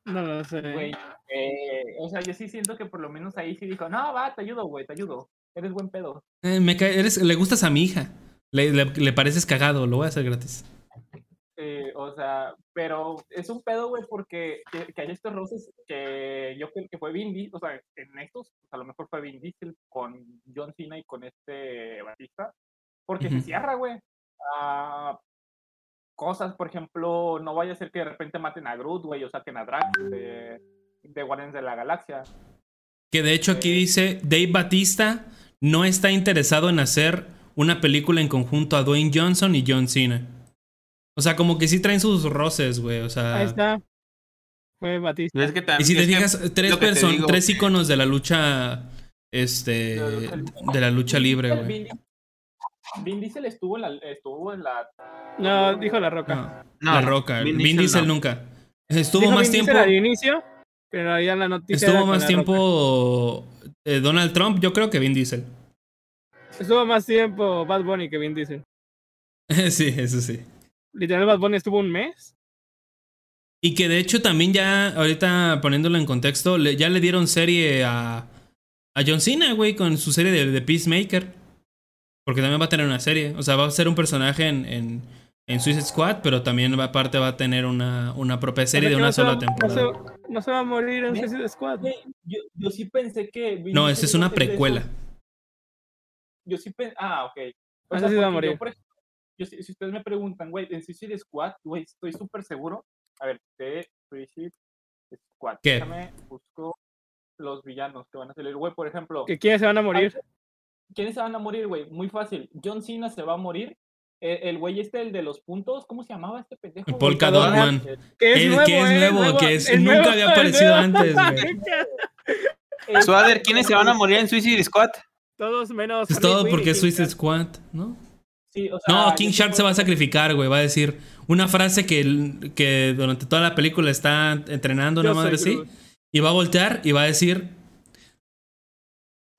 No lo sé. Güey, eh, o sea, yo sí siento que por lo menos ahí sí dijo, no, va, te ayudo, güey, te ayudo. Eres buen pedo. Eh, me cae- eres- le gustas a mi hija. Le, le- le pareces cagado, lo voy a hacer gratis. Eh, o sea, pero es un pedo, güey, porque que, que hay estos roces que yo creo que fue Vin Diesel, o sea, en estos, pues, a lo mejor fue Vin Diesel con John Cena y con este Batista, porque se cierra, güey. a cosas, por ejemplo, no vaya a ser que de repente maten a Groot, güey, o saquen a Drax de, de Guardianes de la Galaxia. Que de hecho aquí Eh. dice, Dave Batista no está interesado en hacer una película en conjunto a Dwayne Johnson y John Cena. O sea, como que sí traen sus roces, güey. O sea... Ahí está. Fue Batista. Es que tam- Y si te fijas, tres, lo que te person- digo. tres iconos de la lucha. Este. De la lucha libre. De la lucha libre, Vin güey. Diesel- Vin Diesel estuvo en la, estuvo en la No, dijo La Roca. No, No, la Roca. Vin, Vin Diesel, no. nunca. Estuvo Dijo más Vin Diesel tiempo. al inicio, pero ahí en la noticia. Estuvo más tiempo. eh, Donald Trump, yo creo que Vin Diesel. Estuvo más tiempo Bad Bunny que Vin Diesel. (laughs) sí, eso sí. Literal, Bad Bunny estuvo un mes. Y que de hecho también ya, ahorita poniéndolo en contexto, le- ya le dieron serie a, a John Cena, güey, con su serie de, de Peacemaker. Porque también va a tener una serie. O sea, va a ser un personaje en, en, en Suicide Squad, pero también va- aparte va a tener una, una propia serie de una no se va- sola temporada. No se, no se va a morir en Ve- Suicide Squad. Yo, yo sí pensé que. Vin No, esa es una precuela. Yo sí pensé. Ah, ok. O Ah, sea, sí se va a porque yo, morir. por ejemplo, yo si, si ustedes me preguntan, güey, en Suicide Squad, güey, estoy súper seguro. A ver, de Suicide Squad. ¿Qué? Déjame, busco los villanos que van a salir. Güey, por ejemplo, ¿Que quiénes se van a morir? ¿quiénes se van a morir, güey? Muy fácil. John Cena se va a morir. Eh, el güey este, el de los puntos, ¿cómo se llamaba este pendejo? güey? Polka Dot Man. Eh, Que es El nuevo, que es eh, nuevo, que es- el nunca nuevo, había aparecido antes, güey. (laughs) eh, (laughs) Suader, ¿quiénes se van a morir en Suicide Squad? Todos menos. Es Harley todo porque es Suicide. Squad, ¿no? sí, o sea, No, King Shark se va a sacrificar, güey. Va a decir una frase que, que durante toda la película está entrenando una madre así. Y va a voltear y va a decir,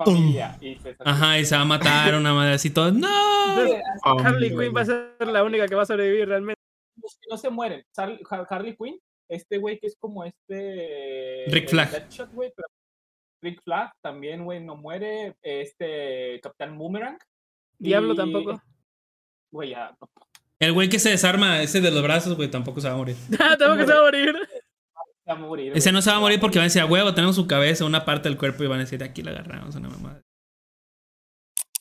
familia. Y se ajá, y se va a matar una madre así todo. ¡No! Entonces, Oh, Harley. Quinn va a ser la única que va a sobrevivir realmente. los que no se mueren. Har- Harley Quinn, este güey que es como este. Rick Flag. Deadshot, güey, pero Rick Flag también, güey, no muere. Este Capitán Boomerang. Diablo y- tampoco. Güey, ya. El güey que se desarma, ese de los brazos, güey, tampoco se va a morir. (laughs) Ah, que se va a morir. Se va a morir. Ese no se va a morir porque van a decir, a huevo, tenemos su cabeza, una parte del cuerpo y van a decir, aquí la agarramos, una mamada.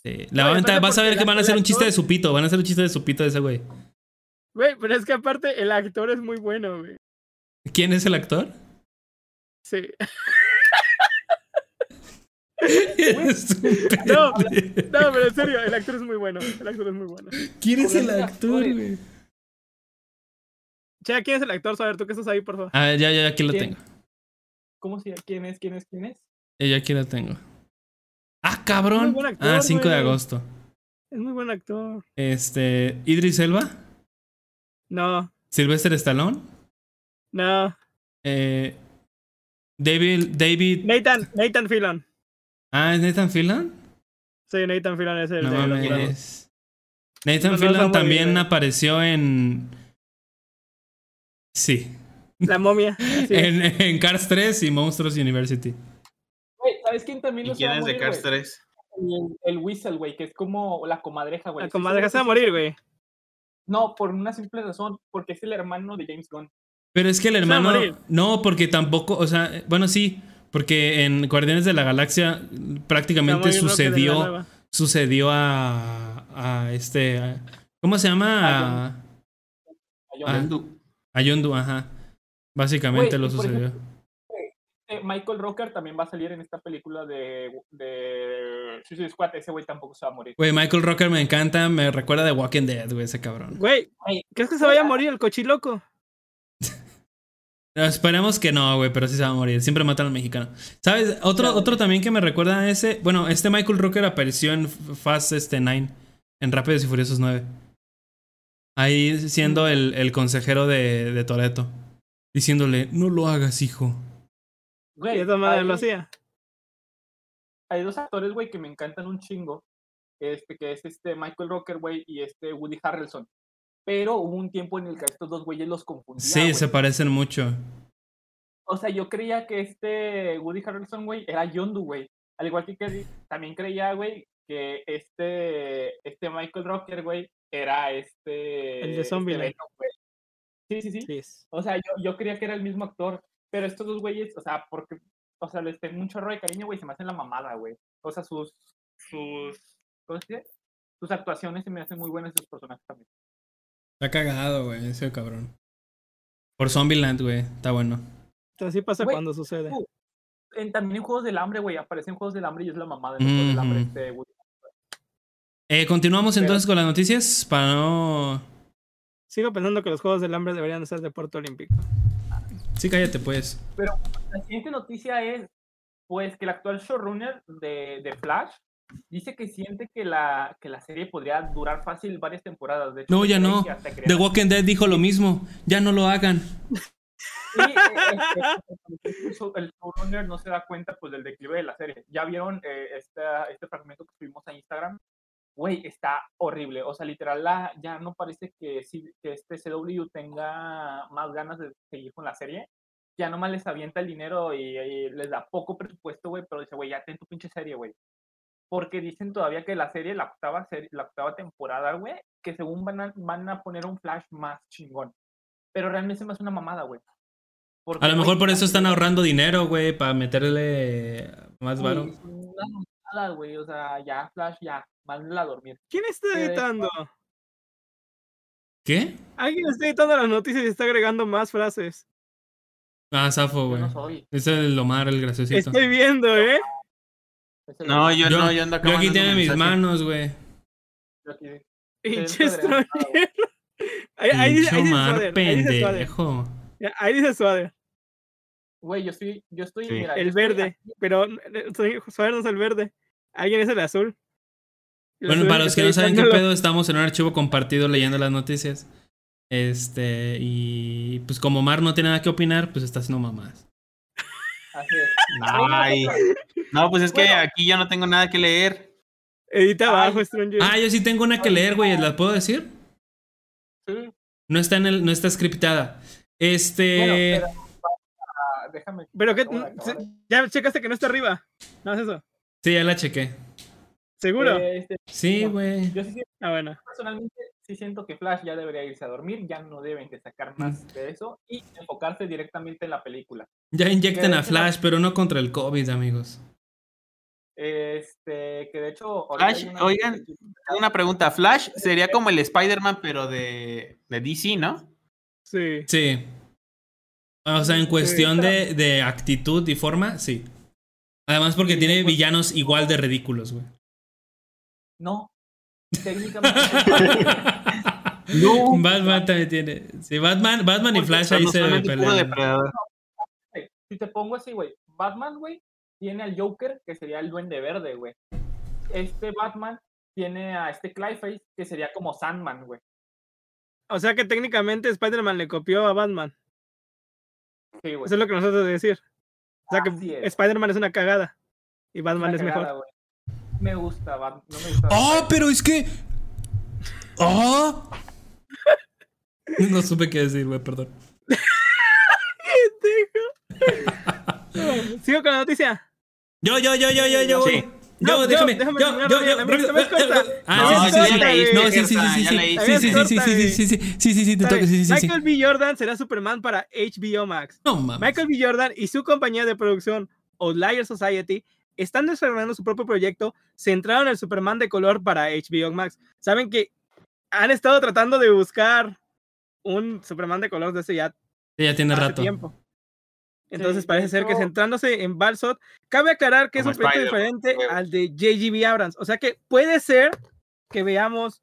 Sí. La No, vas a ver que van a hacer un chiste de su pito, van a hacer un chiste de su pito de ese güey. Güey, pero es que aparte el actor es muy bueno, güey. ¿Quién es el actor? Sí. (laughs) No. No, pero en serio, el actor es muy bueno. El actor es muy bueno. ¿Quién es el actor, güey? Che, ¿quién es el actor? A ver, tú que estás ahí, por favor. Ah, ya, ya, aquí lo ¿Quién? tengo. ¿Cómo se llama? ¿Quién es? ¿Quién es? ¿Quién es? Eh, Ya aquí lo tengo. Ah, cabrón. Muy buen actor, ah, 5 de agosto. Es muy buen actor. Este, Idris Elba, No, Sylvester Stallone, no. eh, David, David, Nathan, Nathan Fillon. ah, ¿es Nathan Fillion? Sí, Nathan Fillon es el No de los mames. Bravos. Nathan No, también bien. apareció en, sí, La momia. En, en Cars 3 y Monsters University. Güey, ¿sabes quién también ¿Y no se va quién es de Cars güey? 3? El, el Whistle, güey, que es como la comadreja, güey. La Estoy comadre seguro se va a morir, güey. No, por una simple razón, porque es el hermano de James Gunn. Pero es que el hermano, no, porque tampoco, o sea, bueno, sí, porque en Guardianes de la Galaxia prácticamente sucedió, sucedió a, a este, a- ¿cómo se llama? A, A. a Yondu, ajá. Básicamente lo sucedió. ejemplo, Eh, Michael Rocker también va a salir en esta película de, de Suicide Squad. Ese güey tampoco se va a morir. Güey, Michael Rocker me encanta, me recuerda de Walking Dead, güey, ese cabrón. Güey, ¿crees que se vaya a morir el cochiloco? No, esperemos que no, güey, pero sí se va a morir. Siempre matan al mexicano. ¿Sabes? Otro, otro también que me recuerda a ese. Bueno, este Michael Rocker apareció en Fast este, 9. En Rápidos y Furiosos 9. Ahí siendo el, el consejero de, de Toreto. Diciéndole, no lo hagas, hijo. Güey, maneras hay- lo hacía. hay dos actores, güey, que me encantan un chingo. Este, que es este Michael Rocker, güey, y este Woody Harrelson. Pero hubo un tiempo en el que estos dos güeyes los confundía. Sí, se parecen mucho. O sea, yo creía que este Woody Harrelson, güey, era Yondu, güey. Al igual que, que también creía, güey, que este, este Michael Rocker, güey, era este. El de este Zombieland. Venom, güey. Sí, sí, sí. O sea, yo, yo creía que era el mismo actor. Pero estos dos güeyes, o sea, porque. O sea, les tengo un chorro de cariño, güey, se me hacen la mamada, güey. O sea, sus. sus ¿Cómo se dice? Sus actuaciones se me hacen muy buenas sus personajes también. Está cagado, güey, ese cabrón. Por Zombieland, güey, está bueno. Así pasa Güey, cuando sucede. uh, En, también en Juegos del Hambre, güey, aparecen Juegos del Hambre y es la mamada en los Juegos del Hambre. Este, Woody. Eh, Continuamos Pero- entonces con las noticias para no. Sigo pensando que los Juegos del Hambre deberían de ser deporte olímpico. Sí, cállate, pues. La siguiente noticia es, pues, que el actual showrunner de, de Flash dice que siente que la, que la serie podría durar fácil varias temporadas. De hecho, No, ya no. The Walking Dead dijo lo mismo. Ya no lo hagan. Sí, eh, este, incluso el showrunner no se da cuenta pues del declive de la serie. Ya vieron eh, esta- este fragmento que subimos a Instagram. Güey, está horrible. O sea, literal, la, ya no parece que, sí- que este CW tenga más ganas de seguir con la serie. Ya nomás les avienta el dinero y, y les da poco presupuesto, güey, pero dice, güey, ya ten tu pinche serie, güey. Porque dicen todavía que la serie, la octava, serie, la octava temporada, güey, que según van a, van a poner un flash más chingón. Pero realmente se me hace una mamada, güey. Porque, A lo mejor por eso están ahorrando dinero, güey, para meterle más varo. Güey. O sea, ya, Flash, ya. A dormir. ¿Quién está editando? ¿Qué? Alguien está editando las noticias y está agregando más frases. Ah, Zafo, Yo güey. no soy. Es el Omar, el graciosito. Estoy viendo, ¿eh? No, yo, Yo, no, yo ando yo aquí tiene mis manos, güey. yo aquí- Pinche extranjero. (laughs) Ahí, ahí dice, Pinche ahí dice pendejo. Ahí Suader. Güey, yo estoy, yo estoy, Sí. mira, yo El verde. Pero eh, soy- Suader no es el verde. Alguien es el azul. El Bueno, azul para los que no saben qué pedo, estamos en un archivo compartido leyendo las noticias. Este, y pues como Omar no tiene nada que opinar, pues está haciendo mamás. Así es. Ay. No, pues es que Bueno. aquí ya no tengo nada que leer. Edita abajo, Stranger. Ah, yo sí tengo una que leer, güey, ¿la puedo decir? Sí. No está en el, no está scriptada. Este, Bueno, pero, déjame. Pero que ya checaste que no está arriba. No es eso. sí, ya la chequé. ¿Seguro? Eh, este, Sí, No. güey. yo sí siento- Ah, bueno. personalmente sí siento que Flash ya debería irse a dormir, ya no deben de sacar más de eso y enfocarse directamente en la película. Ya inyecten a la- Flash, pero no contra el COVID, amigos. Este, que de hecho. Flash, una- oigan, una pregunta. Flash sería como el Spider-Man, pero de, de DC, ¿no? Sí. Sí. O sea, en cuestión de, de actitud y forma, sí. Además porque tiene villanos igual de ridículos, güey. No. Técnicamente. (laughs) No. Batman también tiene. Sí, Batman, Batman y Flash ahí se pelean. si te pongo así, güey. Batman, güey, tiene al Joker, que sería el Duende Verde, güey. Este Batman tiene a este Clayface, que sería como Sandman, güey. O sea que técnicamente Spider-Man le copió a Batman. Sí. Eso es lo que nosotros de decir. O sea que Así. Spider-Man es una cagada. Y Batman Una es mejor. Me gusta, Bat- no me gusta. ¡Oh, pero es que. ¡Oh! (laughs) No supe qué decir, güey, perdón. (laughs) (laughs) Sigo con la noticia. Yo, yo, yo, yo, yo, yo, Sí. No, déjame. déjame Yo, yo, yo, rápido, eh, Ah, sí, sí, sí, sí, sí, sí, sí. No, sí, sí, sí, sí, sí. Sí, sí, sí, sí, sí, sí, sí, sí, sí, sí, sí, te toca, sí, sí, sí. Michael B. Jordan será Superman para HBO Max. No mames. Michael B. Jordan y su compañía de producción Outlier Society están desarrollando su propio proyecto centrado en el Superman de color para HBO Max. Saben que han estado tratando de buscar un Superman de color desde ya Sí, Ya tiene rato. tiempo. Entonces parece ser que centrándose en Balsot, cabe aclarar que es un proyecto diferente al de J.G.B. Abrams. O sea que puede ser que veamos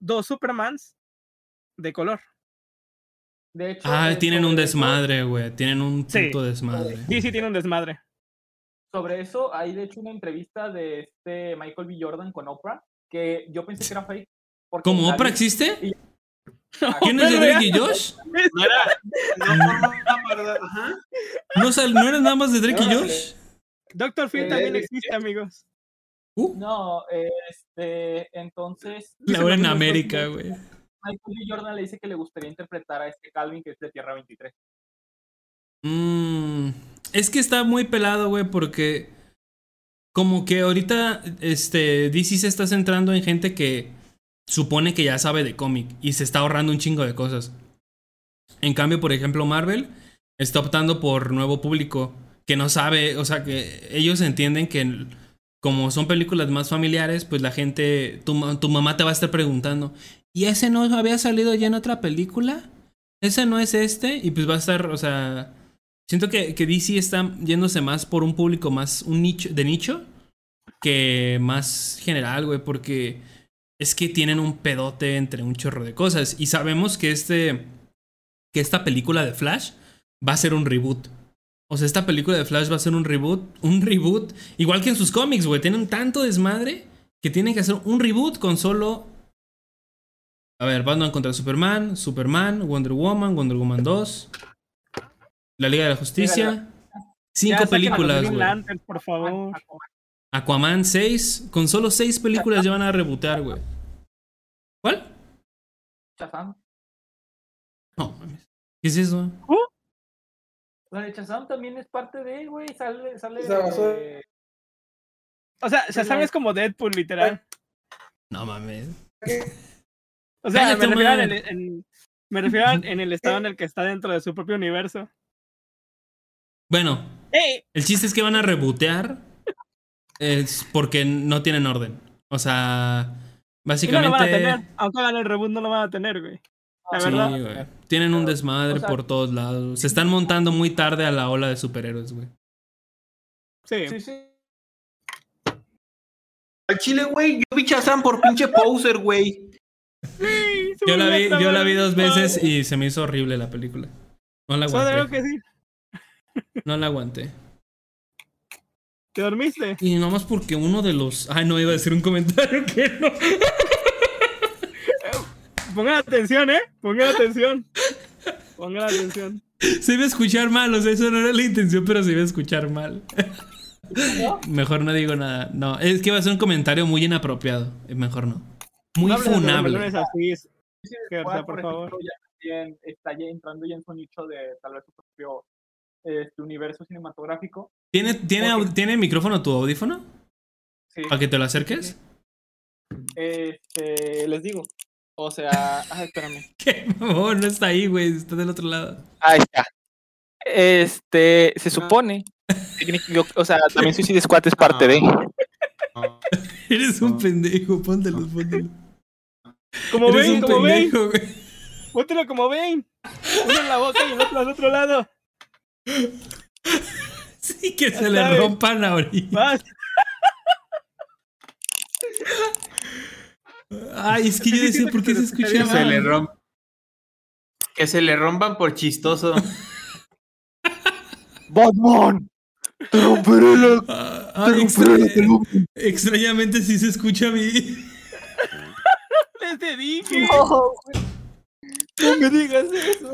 dos Supermans de color. De hecho, Ah, tienen un desmadre, güey. Tienen un Sí. puto desmadre. DC tiene un desmadre. Sobre eso, hay de hecho una entrevista de este Michael B. Jordan con Oprah, que yo pensé que era fake. porque ¿Como la Oprah vi- existe? Ah, (laughs) ¿Quién es de Drake y Josh? No era. No Ajá. ¿No, ¿No eran nada más de Drake y. Josh? Doctor Phil Eh, también existe, amigos. Uh, No, este, entonces. Laura en Michael B. América, güey. Michael B. Jordan le dice que le gustaría interpretar a este Calvin que es de Tierra 23. Mm, es que está muy pelado, güey, porque como que ahorita este DC se está centrando en gente que supone que ya sabe de cómic y se está ahorrando un chingo de cosas. En cambio, por ejemplo, Marvel está optando por nuevo público que no sabe, o sea, que ellos entienden que como son películas más familiares, pues la gente, tu mamá te va a estar preguntando, ¿y ese no había salido ya en otra película? ¿Ese no es este? Y pues va a estar, o sea, Siento que, que DC está yéndose más por un público más un nicho de nicho que más general, güey, porque es que tienen un pedote entre un chorro de cosas y sabemos que este que esta película de Flash va a ser un reboot. O sea, esta película de Flash va a ser un reboot, un reboot, igual que en sus cómics, güey, tienen tanto desmadre que tienen que hacer un reboot con solo a ver, Batman contra Superman, Superman, Wonder Woman, Wonder Woman 2, la Liga de la Justicia. Cinco películas, güey. Por favor. Aquaman 6. Con solo 6 películas ya van a rebotear, güey. ¿Cuál? Shazam. No, mames. ¿Qué es eso? La de Shazam también es parte de, güey, sale, sale de- O sea, Shazam no. es como Deadpool, literal. No mames. O sea, me refiero, en, el- en- me refiero en- en el (laughs) estado en el que está dentro de su propio universo. Bueno, el chiste es que van a rebotear. Es porque no tienen orden. O sea, Y no básicamente. lo van a tener. Aunque hagan el reboot, no lo van a tener, güey. La Sí, verdad. güey. Tienen un desmadre O sea- por todos lados. Se están montando muy tarde a la ola de superhéroes, güey. Sí. Sí, sí. Al chile, güey, yo vi Shazam por pinche poser, güey. Sí, Yo la vi, yo la vi dos veces y se me hizo horrible la película. No la aguanté. que. No la aguanté. ¿Te dormiste? Y nomás porque uno de los. Ay, no, iba a decir un comentario que no. Pongan atención, ¿eh? Pongan atención. Pongan atención. Se iba a escuchar mal, o sea, eso no era la intención, pero se iba a escuchar mal. Mejor no digo nada. No, es que iba a ser un comentario muy inapropiado. Eh, Mejor no. Muy No de funable. melones así. Sí, Juan, por ejemplo, favor. ya está ya entrando ya en su nicho de tal vez su propio este, universo cinematográfico. ¿Tiene, tiene, ¿Tiene micrófono tu audífono? Sí. ¿Para que te lo acerques? Este, les digo. O sea, ay, espérame. (laughs) ¿Qué? No, no está ahí, güey. Está del otro lado. Ahí está. Este, se supone. técnic- yo- o sea, (laughs) también Suicide Squad es parte de. (laughs) Eres un pendejo, póntelo, póntelo. Como ven, como ven. Póntelo como Bane. Uno en la boca y el otro al otro lado. (laughs) Sí, que se le rompan ahorita. Vas. Ay, es que yo decía, ¿por qué se escucha Que se le romp- Que se le rompan por chistoso. (laughs) ¡Batman! ¡Te romperé la, Ah, te ah, romperé extra- la extrañamente sí se escucha a mí. (laughs) Les te dije. ¡No me digas eso!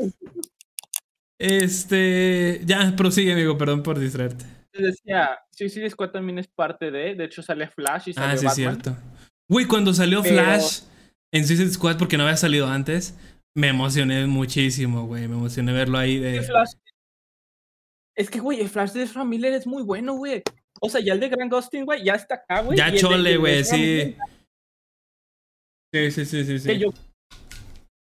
Este. Ya, prosigue, amigo, perdón por distraerte. Les decía, Suicide Squad también es parte de, de hecho sale Flash y sale Ah, sí, es Batman. cierto. Güey, cuando salió Pero- Flash en Suicide Squad, porque no había salido antes, me emocioné muchísimo, güey. Me emocioné verlo ahí de. Flash. Es que, güey, el Flash de Ezra Miller es muy bueno, güey. O sea, ya el de Grant Gustin, güey, ya está acá, güey. Ya chole, güey, sí. Sí, sí, sí, sí. sí. que yo-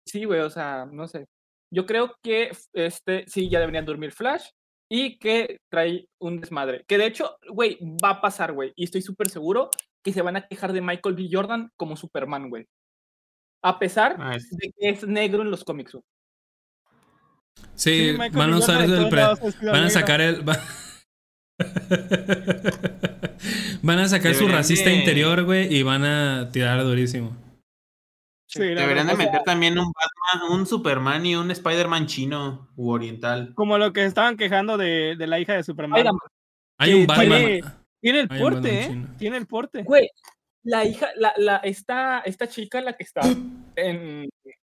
Sí, güey, o sea, no sé. Yo creo que este sí ya deberían dormir Flash y que trae un desmadre. Que de hecho, güey, va a pasar, güey. Y estoy súper seguro que se van a quejar de Michael B. Jordan como Superman, güey. A pesar Ah, es- de que es negro en los cómics, güey. Sí, van a usar el pre- Van a sacar el. va- (laughs) van a sacar su racista interior, güey, y van a tirar durísimo. Sí, Deberían de verdad, o sea, meter también un Batman, un Superman y un Spider-Man chino u oriental. Como lo que estaban quejando de, de la hija de Superman. Hay un Batman. tiene- Tiene el Hay porte, ¿eh? chino. Tiene el porte. Güey, la hija, la, la, esta, esta chica, la que está en,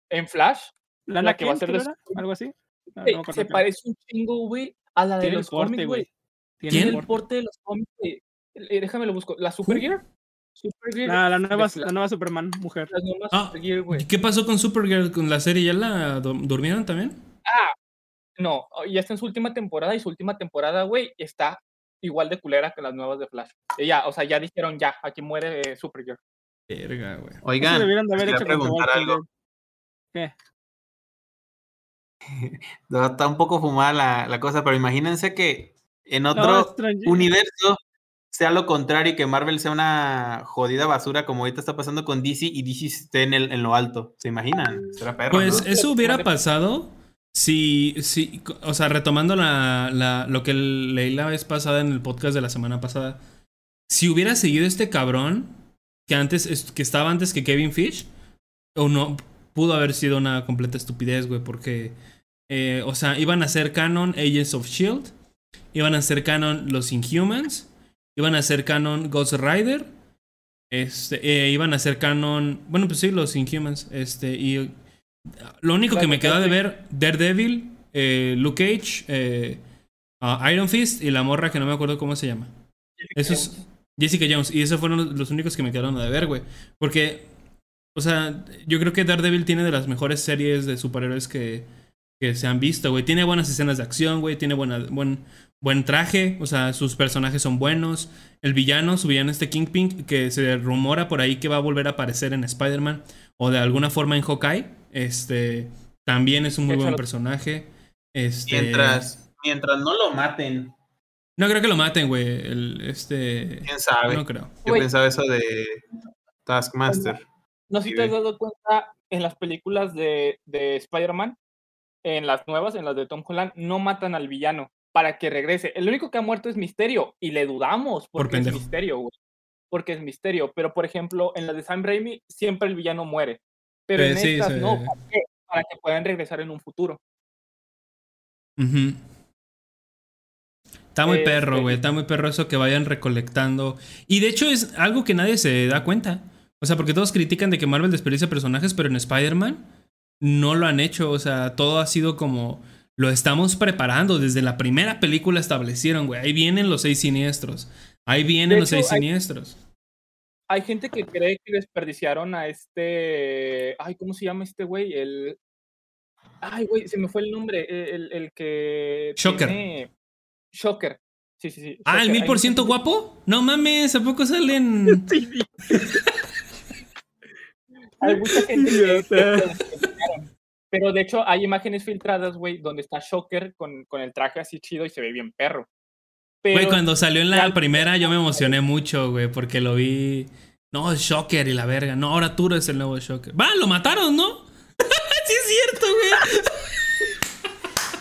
en Flash, la que va a ser de Algo así. No, no acuerdo se parece un chingo, güey, a la de Tiene el los porte, cómics, güey. Tiene ¿Quién? el porte. de los cómics. Eh, Déjame lo busco. ¿La Supergear? Supergear. La, la nueva, la nueva Superman, mujer. La nueva Ah, güey. ¿Qué pasó con Supergirl con la serie? ¿Ya la durmieron también? Ah, no, ya está en su última temporada y su última temporada, güey, está igual de culera que las nuevas de Flash. Y ya, o sea, ya dijeron ya, aquí muere eh, Supergirl. Verga, güey. Oigan, debieron de haber hecho preguntar algo. ¿Qué? (laughs) No, Está un poco fumada la, la cosa, pero imagínense que en otro universo sea lo contrario y que Marvel sea una jodida basura como ahorita está pasando con DC y DC esté en, el, en lo alto. ¿Se imaginan? Será perro. Pues ¿no? eso hubiera pasado si, si o sea, retomando la, la- lo que leí la vez pasada en el podcast de la semana pasada, si hubiera seguido este cabrón que antes, es- que estaba antes que Kevin Fish, o no, pudo haber sido una completa estupidez, güey, porque, eh, o sea, iban a ser canon Agents of Shield, iban a ser canon los Inhumans, iban a ser canon Ghost Rider, este, eh, iban a ser canon, bueno, pues sí, los Inhumans, este, y lo único que me quedó de ver, Daredevil, eh, Luke Cage, eh, ah, Iron Fist y la morra que no me acuerdo cómo se llama. Esos, Jessica Jones. Y esos fueron los, los únicos que me quedaron de ver, güey. Porque, o sea, yo creo que Daredevil tiene de las mejores series de superhéroes que, que se han visto, güey. Tiene buenas escenas de acción, güey. Tiene buena, buen, buen traje. O sea, sus personajes son buenos. El villano, su villano este Kingpin, que se rumora por ahí que va a volver a aparecer en Spider-Man. O de alguna forma en Hawkeye. Este, también es un muy buen personaje. Este, Mientras, mientras no lo maten, No creo que lo maten, güey. El, este... quién sabe. No creo. Yo Güey. pensaba eso de Taskmaster. No sé si te has dado cuenta en las películas de, de Spider-Man, en las nuevas, en las de Tom Holland, no matan al villano para que regrese. El único que ha muerto es Misterio y le dudamos Por porque es pendejo. Misterio, güey. Porque es Misterio. Pero, por ejemplo, en la de Sam Raimi siempre el villano muere. Pero Eh, en sí, estas no. ¿Para qué? Para que puedan regresar en un futuro. Está muy Este, perro, güey. Está muy perro eso que vayan recolectando. Y de hecho es algo que nadie se da cuenta. O sea, porque todos critican de que Marvel desperdicia personajes, pero en Spider-Man no lo han hecho. O sea, todo ha sido como. Lo estamos preparando. Desde la primera película establecieron, güey. Ahí vienen los seis siniestros. Ahí vienen los seis hay- siniestros. Hay gente que cree que desperdiciaron a este. Ay, ¿cómo se llama este güey? El. Ay, güey, se me fue el nombre. e, El, el que. Shocker. tiene- Shocker. Sí, sí, sí. Ah, el mil por ciento guapo. No mames, ¿a poco salen? (laughs) Sí, (laughs) Hay mucha (laughs) gente que, que. Pero de hecho, hay imágenes filtradas, güey, donde está Shocker con, con el traje así chido y se ve bien perro. Güey, cuando salió en la primera yo me (laughs) emocioné mucho, güey, porque lo vi. No, es Shocker y la verga. No, ahora tú eres el nuevo Shocker. Va, lo mataron, ¿no? (laughs) sí es cierto,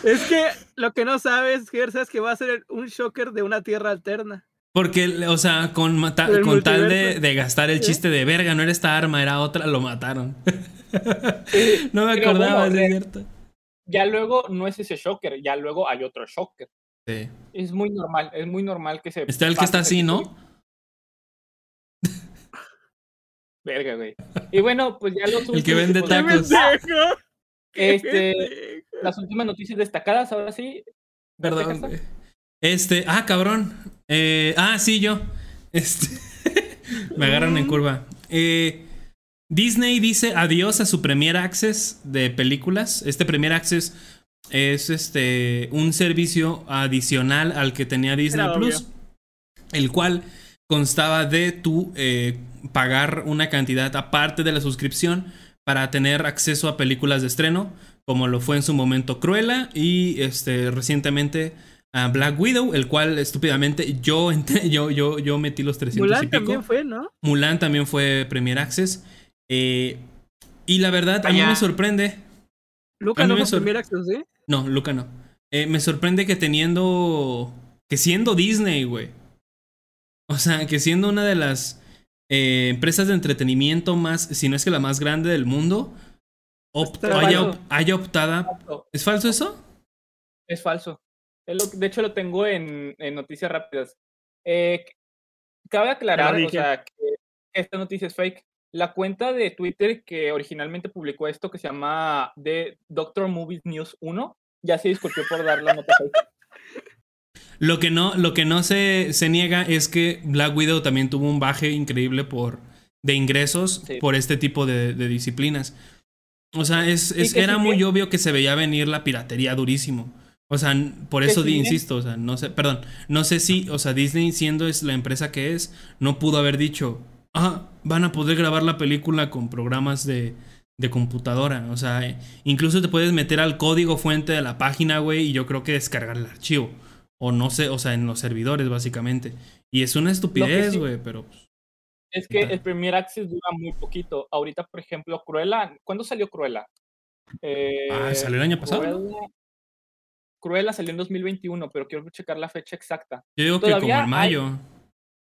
Es que lo que no sabes, Gersa, es que va a ser un shocker de una tierra alterna. Porque, o sea, con, mata- con tal de, gastar el ¿Sí? chiste de verga, no era esta arma, era otra, lo mataron. (laughs) no me acordaba, bueno, es eh, cierto. Ya luego no es ese shocker, ya luego hay otro shocker. Sí. Es muy normal, es muy normal que se. Está el que está así, ¿no? Verga, güey. Y bueno, pues ya los (laughs) El que vende tacos. Este! Las últimas noticias destacadas, ahora sí. Perdón. Este, ah, cabrón. Eh, ah, sí, yo. Este, (laughs) me agarran en curva. Eh, Disney dice adiós a su Premier Access de películas. Este Premier Access es este un servicio adicional al que tenía Disney Era Plus, el cual constaba de tu eh, pagar una cantidad aparte de la suscripción para tener acceso a películas de estreno, como lo fue en su momento Cruella y este recientemente a Black Widow, el cual estúpidamente yo entré- (laughs) yo yo yo metí los 300 y Mulan pico. también fue, ¿no? Mulan también fue Premier Access. eh, y la verdad, a mí me sorprende. Luca no fue sor- primer acceso, ¿sí? No, Luca no. Eh, me sorprende que teniendo. Que siendo Disney, güey. O sea, que siendo una de las eh, empresas de entretenimiento más, si no es que la más grande del mundo, opt- haya, op- haya optada. ¿Es falso eso? Es falso. De hecho, lo tengo en, en noticias rápidas. Eh, cabe aclarar, o sea, que esta noticia es fake. La cuenta de Twitter que originalmente publicó esto, que se llama The Doctor Movies News 1, ya se disculpó por dar la nota fake. (laughs) Lo que no, lo que no se, se niega es que Black Widow también tuvo un baje increíble por, de ingresos Sí. por este tipo de, de disciplinas. O sea, es, es- era si muy obvio que se veía venir la piratería durísimo. O sea, por eso di- insisto, o sea, no sé, perdón, no sé si, o sea, Disney siendo es la empresa que es, no pudo haber dicho, ah, van a poder grabar la película con programas de, de computadora. O sea, eh, incluso te puedes meter al código fuente de la página, güey, y yo creo que descargar el archivo. O no sé, o sea, en los servidores, básicamente. Y es una estupidez, sí- güey, pero pues, Es que el Premier Access dura muy poquito. Ahorita, por ejemplo, Cruella, ¿cuándo salió Cruella? Eh, Ah, salió el año pasado, Cruella salió en 2021, pero quiero checar la fecha exacta. yo digo que como Todavía en mayo,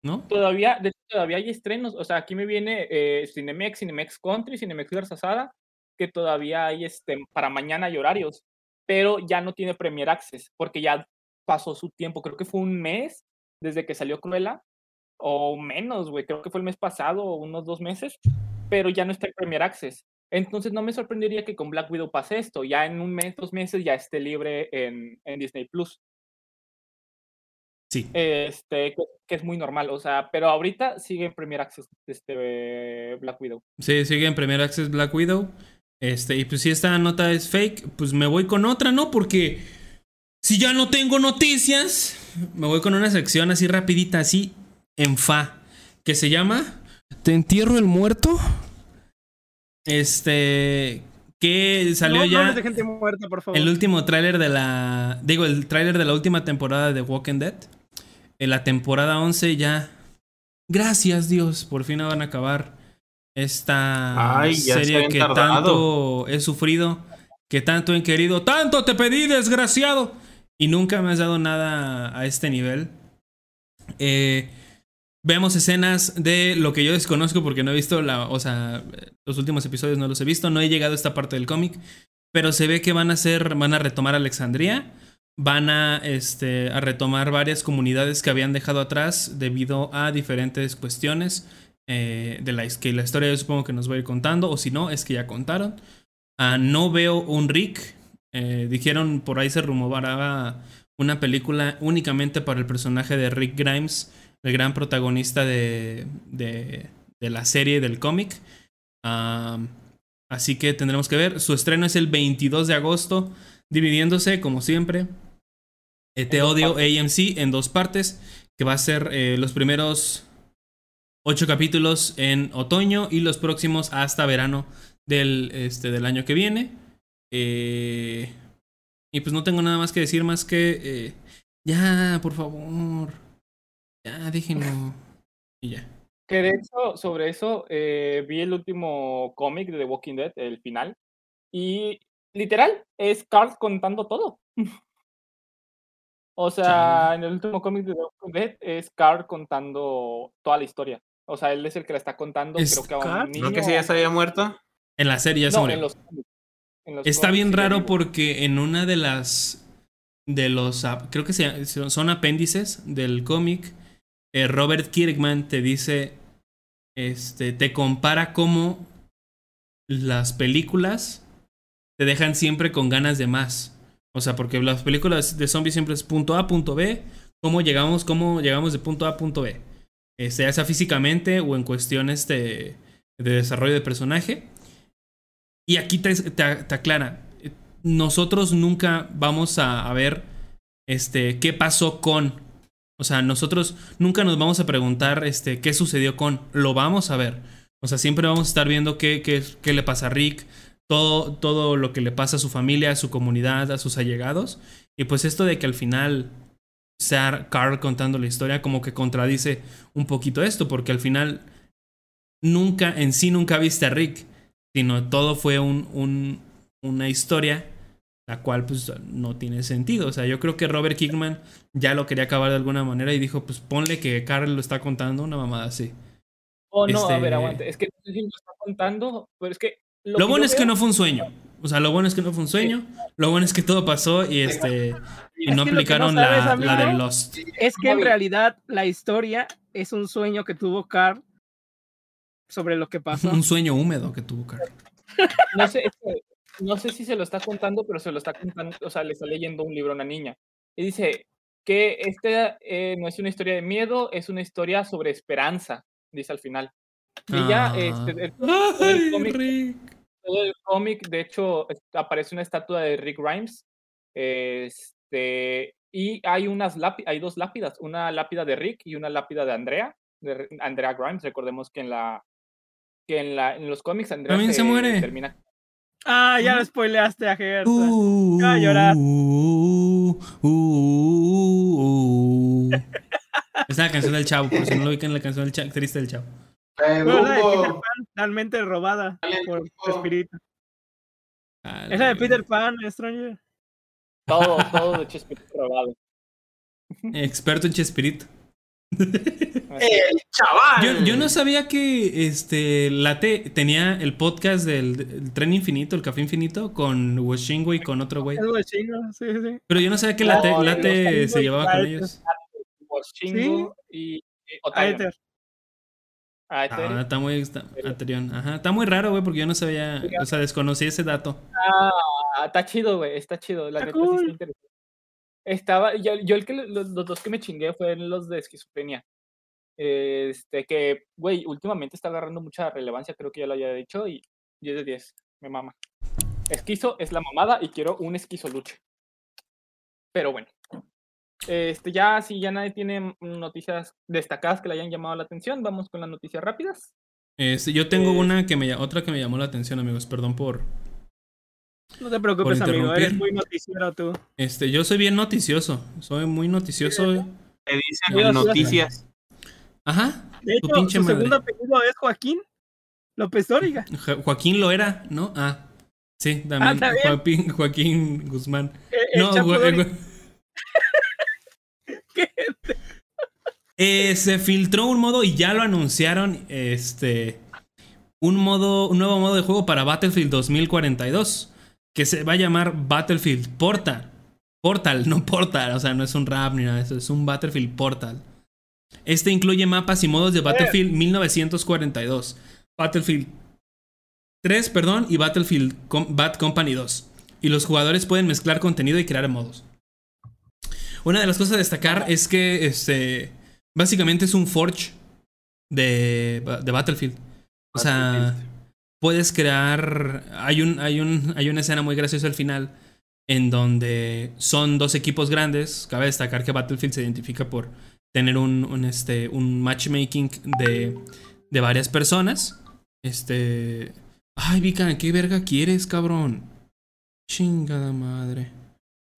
¿no? Todavía, de hecho, todavía hay estrenos. O sea, aquí me viene eh, Cinemex, Cinemex Country, Cinemex Garzazada, que todavía hay este, para mañana hay horarios, pero ya no tiene Premier Access, porque ya pasó su tiempo. Creo que fue un mes desde que salió Cruella, o menos, güey. Creo que fue el mes pasado, unos dos meses, pero ya no está en Premier Access. Entonces no me sorprendería que con Black Widow pase esto. Ya en un mes, dos meses, ya esté libre en, en Disney Plus. Sí. Este, que, que es muy normal, o sea, pero ahorita sigue en Premier Access este Black Widow. Sí, sigue en Premier Access Black Widow. Este, y pues si esta nota es fake, pues me voy con otra, ¿no? Porque si ya no tengo noticias, me voy con una sección así rapidita, así en fa, que se llama ¿Te entierro el muerto? Este, que salió no, no ya de gente muerta, por favor. el último tráiler de la, digo, el tráiler de la última temporada de Walking Dead. En la temporada 11 ya, gracias Dios, por fin van a acabar esta Ay, serie que tardado. tanto he sufrido, que tanto he querido, tanto te pedí, desgraciado, y nunca me has dado nada a este nivel. Eh, vemos escenas de lo que yo desconozco porque no he visto la, o sea, los últimos episodios no los he visto, no he llegado a esta parte del cómic, pero se ve que van a hacer, van a retomar Alexandria, van a, este, a retomar varias comunidades que habían dejado atrás debido a diferentes cuestiones eh, de la, que la historia yo supongo que nos va a ir contando, o si no, es que ya contaron. Ah, no veo un Rick, eh, dijeron por ahí se rumoraba una película únicamente para el personaje de Rick Grimes, el gran protagonista de, de, de la serie del cómic. Así que tendremos que ver. Su estreno es el 22 de agosto, dividiéndose, como siempre, eh, Te Odio. AMC en dos partes, que va a ser eh, los primeros ocho capítulos en otoño y los próximos hasta verano del, este, del año que viene. Eh, y pues no tengo nada más que decir más que... eh, ya, por favor. Ya, déjenlo. Y ya. Que de hecho, sobre eso, eh, vi el último cómic de The Walking Dead, el final, y literal, es Carl contando todo. (laughs) O sea, en el último cómic de The Walking Dead es Carl contando toda la historia. O sea, él es el que la está contando, ¿Es creo que a un Carl? niño. ¿No que si ya se había muerto? En la serie ya se No, murió. en los cómics. En los Está bien raro porque en una de las. De los. Creo que son apéndices del cómic. Eh, Robert Kirkman te dice. Este. Te compara cómo las películas te dejan siempre con ganas de más. O sea, porque las películas de zombies siempre es punto A, punto B. ¿Cómo llegamos, cómo llegamos de punto A a punto B? Eh, sea sea físicamente o en cuestiones de, de desarrollo de personaje. Y aquí te, te- te aclara, eh, nosotros nunca vamos a, a ver este, qué pasó con. O sea, nosotros nunca nos vamos a preguntar este, qué sucedió con. Lo vamos a ver. O sea, siempre vamos a estar viendo qué, qué, qué le pasa a Rick, todo, todo lo que le pasa a su familia, a su comunidad, a sus allegados. Y pues esto de que al final sea Carl contando la historia como que contradice un poquito esto, porque al final nunca, en sí nunca viste a Rick, sino todo fue un, un- una historia la cual pues no tiene sentido. O sea, yo creo que Robert Kickman ya lo quería acabar de alguna manera y dijo, pues ponle que Carl lo está contando una mamada así. Oh, no, a este- ver, aguante. Es que no sé si lo está contando, pero es que. Lo, que bueno es que no fue un sueño. O sea, lo bueno es que no fue un sueño. Lo bueno es que todo pasó y este y Es no que no aplicaron sabes, la, la de amigo, Lost. Es que en realidad la historia es un sueño que tuvo Carl sobre lo que pasó. Un sueño húmedo que tuvo Carl. No sé, es que- no sé si se lo está contando, pero se lo está contando, o sea, le está leyendo un libro a una niña. Y dice que esta eh, no es una historia de miedo, es una historia sobre esperanza, dice al final. Y Ah. este, (laughs) el- Ay, cómic- todo el cómic, de hecho, aparece una estatua de Rick Grimes. Este, y hay unas lápi- hay dos lápidas, una lápida de Rick y una lápida de Andrea, de Re- Andrea Grimes. Recordemos que en la que en la en los cómics Andrea También se muere. termina Ah, ya lo spoileaste a Gersa. Ya, llorar. Uh, uh, uh. Es la canción del chavo, por si no lo ubican la canción del chavo, triste del chavo. Eh, la de Peter. Pan, realmente robada por tu espíritu. Ah, Esa de Peter Pan, Stranger. todo todo de Chespirito robado. Experto en Chespirito. (laughs) ¡El chaval! Yo, yo no sabía que este Late tenía el podcast del, tren infinito, el café infinito, con Washingo y con otro güey. Sí, sí. Pero yo no sabía que No, Late, amigos se llevaba con ellos. Washingo y, y Otarion. Aether. Ah, está muy. Está, Aterion. Ajá, está muy raro, güey, porque yo no sabía. O sea, desconocí ese dato. Ah, está chido, güey, está chido. La Está neta sí está cool. interesante. Estaba, yo, yo el que los, los dos que me chingué fueron los de esquizofrenia. Este, que, güey, últimamente está agarrando mucha relevancia, creo que ya lo había dicho, y 10 de 10, me mama. Esquizo es la mamada y quiero un esquizoluche. Pero bueno. Este, ya, si ya nadie tiene noticias destacadas que le hayan llamado la atención, vamos con las noticias rápidas. Este, yo tengo Eh. una que me otra que me llamó la atención, amigos. Perdón por. No te preocupes, amigo. Eres muy noticiero tú. Este, yo soy bien noticioso. Soy muy noticioso. Te dicen Dios. noticias. Ajá. De Tu hecho, pinche su madre. segundo apellido es Joaquín López Dóriga. Jo- Joaquín lo era, ¿no? Ah. Sí, también. bien. Joaquín, Joaquín Guzmán. El, el No. (laughs) Eh, se filtró un modo y ya lo anunciaron. Este. Un modo. Un nuevo modo de juego para Battlefield 2042. Que se va a llamar Battlefield Portal. Portal, no Portal. O sea, no es un rap ni nada de eso. Es un Battlefield Portal. Este incluye mapas y modos de Battlefield 1942. Battlefield 3, perdón, y Battlefield Com- Bad Company 2. Y los jugadores pueden mezclar contenido y crear modos. Una de las cosas a destacar es que este básicamente es un forge de, de Battlefield. O sea, puedes crear hay un hay un hay una escena muy graciosa al final en donde son dos equipos grandes. Cabe destacar que Battlefield se identifica por tener un, un, este un matchmaking de de varias personas. Este Ay, Vika, ¿qué verga quieres, cabrón? Chingada madre.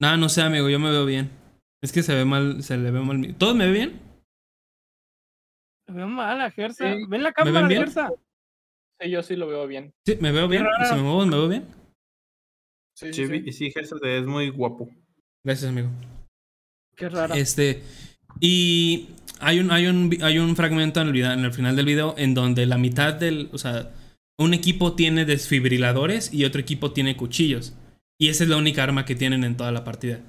Nada, no sé, amigo, yo me veo bien. Es que se ve mal, se le ve mal. mi- ¿Todo me ve bien? Me veo mal a Gersa. Sí. Ven la ven cámara, bien? Gersa. Sí, yo sí lo veo bien. Sí, me veo bien. Si me muevo, me veo bien. Sí, Sí, sí, Gerson, te ves muy guapo. Gracias, amigo. Qué raro. Este. Y hay un, hay un, hay un fragmento en el, en el final del video en donde la mitad del. O sea, un equipo tiene desfibriladores y otro equipo tiene cuchillos. Y esa es la única arma que tienen en toda la partida.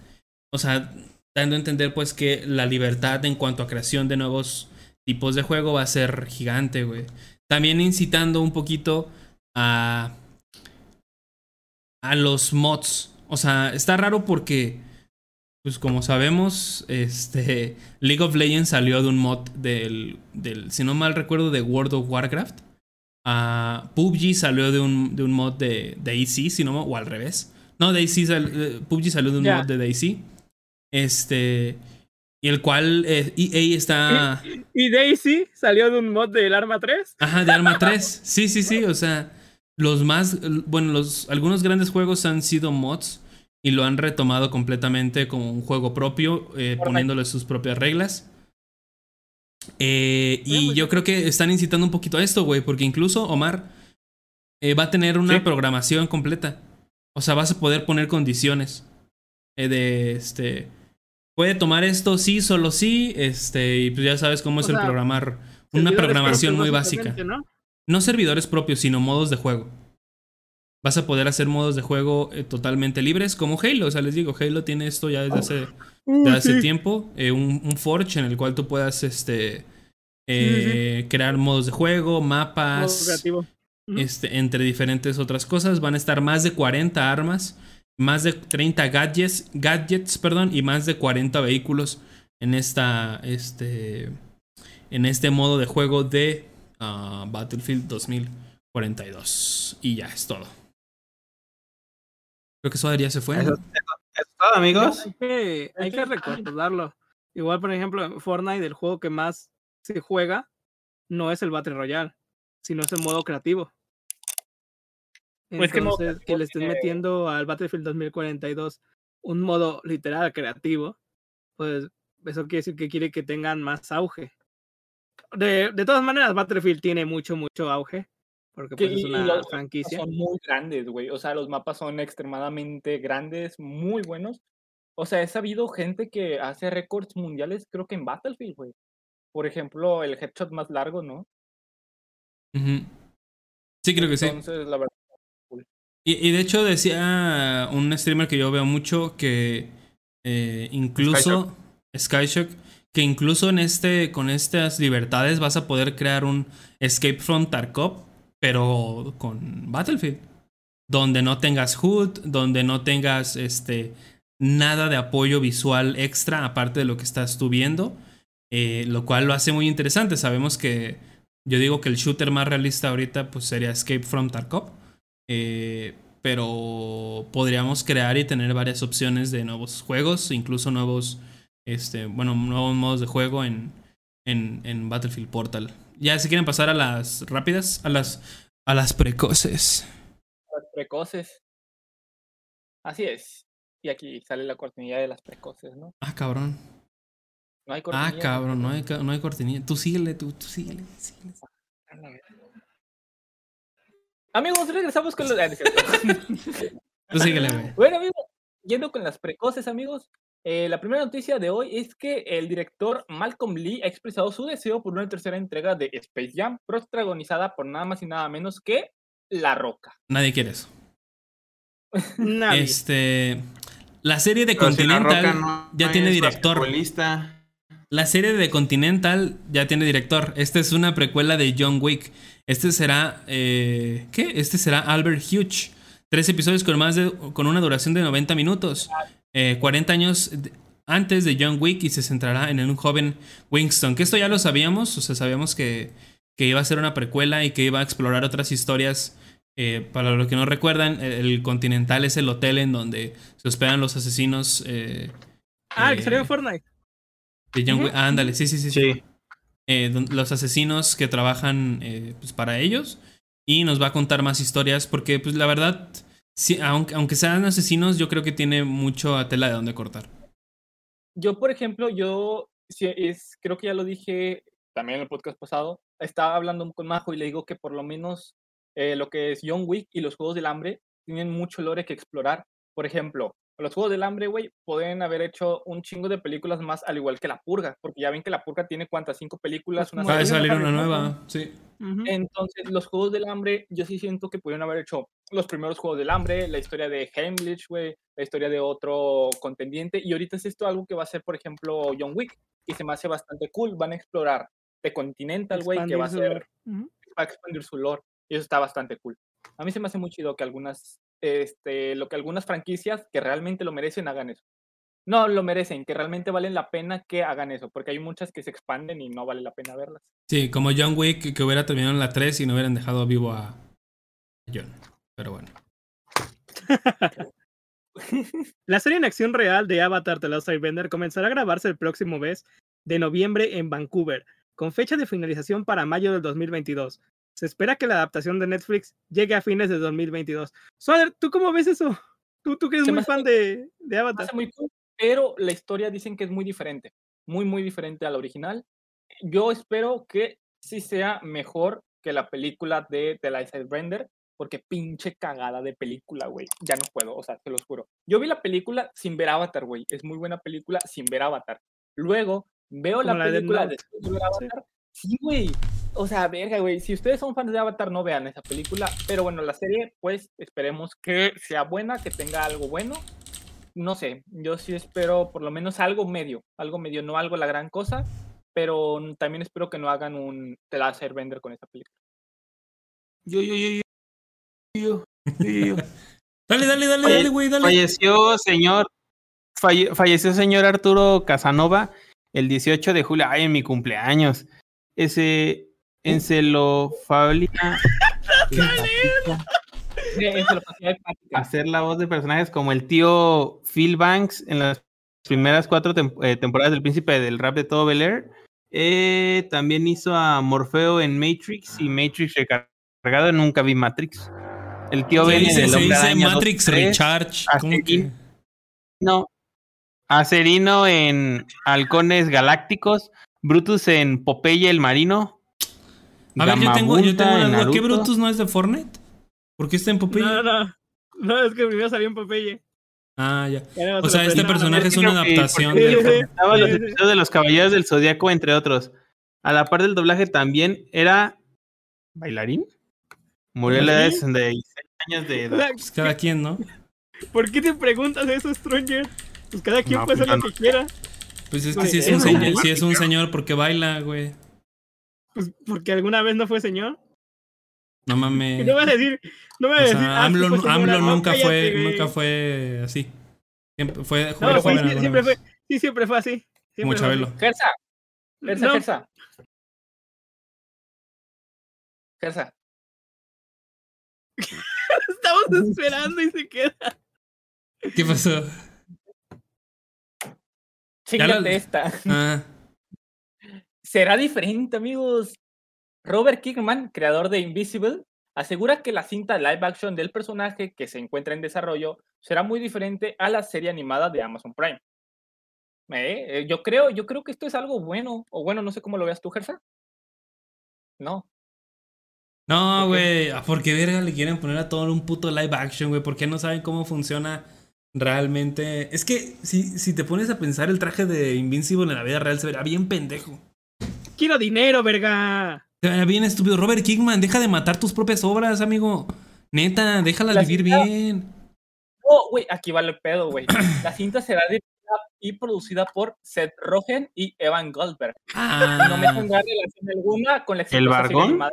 O sea, dando a entender pues que la libertad en cuanto a creación de nuevos tipos de juego va a ser gigante, güey. También incitando un poquito a. a los mods. O sea, está raro porque. Pues como sabemos, este. (laughs) League of Legends salió de un mod del. del si no mal recuerdo, de World of Warcraft. Ah, PUBG salió de un, de un mod de DayZ, si no, o al revés. No, DayZ sal- eh, PUBG salió de un mod de DayZ. Este. Y el cual eh, EA está. Y Daisy salió de un mod del Arma 3. Ajá, de Arma 3. Sí, sí, sí. O sea, los más. Bueno, los, algunos grandes juegos han sido mods y lo han retomado completamente como un juego propio, eh, poniéndole sus propias reglas. Eh, y yo creo que están incitando un poquito a esto, güey, porque incluso Omar eh, va a tener una Sí. programación completa. O sea, vas a poder poner condiciones eh, de este. Puede tomar esto sí, solo sí, este, y pues ya sabes cómo es el programar una programación muy básica. No servidores propios, sino modos de juego. Vas a poder hacer modos de juego eh, totalmente libres, como Halo. O sea, les digo, Halo tiene esto ya desde hace, Uh, desde hace sí. tiempo. eh, un, un Forge en el cual tú puedas este, sí, eh, crear modos de juego, mapas, este, entre diferentes otras cosas. Van a estar más de 40 armas, más de 30 gadgets, gadgets perdón, y más de 40 vehículos en, esta, este, en este modo de juego de ah, Battlefield 2042. Y ya es todo. Creo que eso ya se fue. ¿no? Eso, eso es todo, amigos. Hay que, hay que recordarlo. Igual, por ejemplo, en Fortnite, el juego que más se juega no es el Battle Royale, sino es el modo creativo. Pues que modo Entonces, que le estén metiendo al Battlefield 2042 un modo literal creativo, pues eso quiere decir que quiere que tengan más auge. De, de todas maneras, Battlefield tiene mucho, mucho auge, porque Que- pues, es una los- franquicia. Son muy grandes, güey. O sea, los mapas son extremadamente grandes, muy buenos. O sea, he sabido gente que hace récords mundiales, creo que en Battlefield, güey. Por ejemplo, el headshot más largo, ¿no? Ujú. Sí, creo que sí. Entonces, la verdad. Y, y de hecho decía un streamer que yo veo mucho que eh, incluso Skyshock, que incluso en este con estas libertades vas a poder crear un Escape from Tarkov, pero con Battlefield, donde no tengas HUD, donde no tengas este nada de apoyo visual extra aparte de lo que estás tú viendo, eh, lo cual lo hace muy interesante. Sabemos que yo digo que el shooter más realista ahorita pues sería Escape from Tarkov. Eh, pero podríamos crear y tener varias opciones de nuevos juegos, incluso nuevos, este, bueno, nuevos modos de juego en, en, en Battlefield Portal. Ya si quieren pasar a las rápidas, a las, a las precoces. Las precoces. Así es. Y aquí sale la cortinilla de las precoces, ¿no? Ah, cabrón. No hay Ah, cortinilla. cabrón, no hay, no hay cortinilla. Tú síguele, tú, tú síguele. síguele. Amigos, regresamos con los. Ah. (laughs) Tú síguele, güey. Bueno, amigos, yendo con las precoces, amigos. Eh, la primera noticia de hoy es que el director Malcolm Lee ha expresado su deseo por una tercera entrega de Space Jam, protagonizada por nada más y nada menos que La Roca. Nadie quiere eso. Nadie. Este. La serie de Pero si La Continental no ya tiene director. La serie de Continental ya tiene director. Esta es una precuela de John Wick. Este será. eh, ¿Qué? Este será Albert Hughes. Tres episodios con, más de, con una duración de 90 minutos. Eh, 40 años de- antes de John Wick y se centrará en un joven Winston. Que esto ya lo sabíamos. O sea, sabíamos que, que iba a ser una precuela y que iba a explorar otras historias. Eh, para los que no recuerdan, el, el Continental es el hotel en donde se hospedan los asesinos. eh, ah, que salió eh, en Fortnite. de John. Wick. Ah, ándale, sí, sí, sí. sí. Eh, los asesinos que trabajan eh, pues, para ellos. Y nos va a contar más historias. Porque, pues, la verdad, sí, aunque, aunque sean asesinos, yo creo que tiene mucho tela de dónde cortar. Yo, por ejemplo, yo sí, es, creo que ya lo dije también en el podcast pasado. Estaba hablando con Majo y le digo que por lo menos eh, lo que es John Wick y los Juegos del Hambre tienen mucho lore que explorar. Por ejemplo, los Juegos del Hambre, güey, pueden haber hecho un chingo de películas más, al igual que La Purga, porque ya ven que La Purga tiene cuántas, cinco películas, Pues una Va a Bueno, salir una nueva, sí. Entonces, los Juegos del Hambre, yo sí siento que pudieron haber hecho los primeros Juegos del Hambre, la historia de Heimlich, güey, la historia de otro contendiente, y ahorita es esto algo que va a ser, por ejemplo, John Wick, y se me hace bastante cool, van a explorar The Continental, güey, que va a ser lore. Ujú. va a expandir su lore y eso está bastante cool. A mí se me hace muy chido que algunas, este, lo que algunas franquicias que realmente lo merecen hagan eso. No lo merecen, que realmente valen la pena que hagan eso, porque hay muchas que se expanden y no vale la pena verlas. Sí, como John Wick que- hubiera terminado en la 3 y no hubieran dejado vivo a John. Pero bueno. (laughs) La serie en acción real de Avatar The Last Airbender comenzará a grabarse el próximo mes de noviembre en Vancouver, con fecha de finalización para mayo del 2022. Se espera que la adaptación de Netflix llegue a fines de 2022. Soder, ¿tú cómo ves eso? Tú, tú que eres Se muy hace- fan de, de Avatar. muy cool, pero la historia dicen que es muy diferente, muy, muy diferente a la original. Yo espero que sí sea mejor que la película de The Last Airbender, porque pinche cagada de película, güey. Ya no puedo, o sea, te los juro. Yo vi la película sin ver Avatar, güey. Es muy buena película sin ver Avatar. Luego veo la Como la de película de ver Sí. Avatar. Sí, güey. O sea, verga, güey. Si ustedes son fans de Avatar, no vean esa película. Pero bueno, la serie, pues esperemos que sea buena, que tenga algo bueno. No sé, yo sí espero por lo menos algo medio, algo medio, no algo la gran cosa, pero también espero que no hagan un The Last Airbender con esa película. Yo, yo, yo, yo. yo, yo, yo. (laughs) Dale, dale, dale, Falle- dale, güey, dale. Falleció señor, falle- falleció señor Arturo Casanova el 18 de julio, ay, en mi cumpleaños. Ese hepática. (laughs) hacer la voz de personajes como el tío Phil Banks en las primeras cuatro tem- eh, temporadas del Príncipe del Rap de todo Bel Air. Eh, también hizo a Morfeo en Matrix y Matrix recargado. Nunca vi Matrix. El tío Ben en el Hombre Araña Matrix tres. Recharge. No. Acerino en Halcones Galácticos. Brutus en Popeye el Marino. A ver, yo tengo, yo tengo una. ¿Qué. Brutus no es de Fortnite? ¿Por qué está en Popeye? No, no. No, es que primero salió en Popeye. Ah, ya. O se sea, este personaje es una adaptación porque de- presentaba los episodios de los Caballeros del Zodíaco, entre otros. A la par del doblaje también era bailarín. Murió a la edad de ¿Sí? 66 años de edad. Pues cada quien, ¿no? ¿Por qué te preguntas eso, Stranger? Pues cada quien No, puede pues hacer lo que quiera. Pues es que si es un señor, si es un señor, ¿por qué baila, güey? Pues porque alguna vez no fue señor. No mames. No vas a decir, no me vas O a decir, sea, ah, AMLO, nunca cállate, fue, güey. nunca fue así. Siempre fue No, joven, sí, joven sí, alguna siempre fue, sí, siempre fue así. Siempre Como. Chabelo. Gersa, Gersa, No, Gersa. Gersa. (laughs) estamos esperando y se queda. ¿Qué pasó? Chingate la- esta. Ah, Será diferente, amigos. Robert Kirkman, creador de Invisible, asegura que la cinta live action del personaje que se encuentra en desarrollo será muy diferente a la serie animada de Amazon Prime. Eh, eh, yo creo, yo creo que esto es algo bueno, o bueno, no sé cómo lo veas tú, Gersa. No. No, güey. ¿a ¿Por qué verga le quieren poner a todo un puto live action, güey? ¿Por qué no saben cómo funciona realmente? Es que si, si te pones a pensar el traje de Invincible en la vida real se verá bien pendejo. Quiero dinero, verga. Bien estúpido. Robert Kickman, deja de matar tus propias obras, amigo. Neta, déjalas La vivir cinta- bien. Oh, güey, aquí vale el pedo, güey. La cinta será dirigida y producida por Seth Rogen y Evan Goldberg. No me Ah, tendrá relación alguna con la ¿El animada.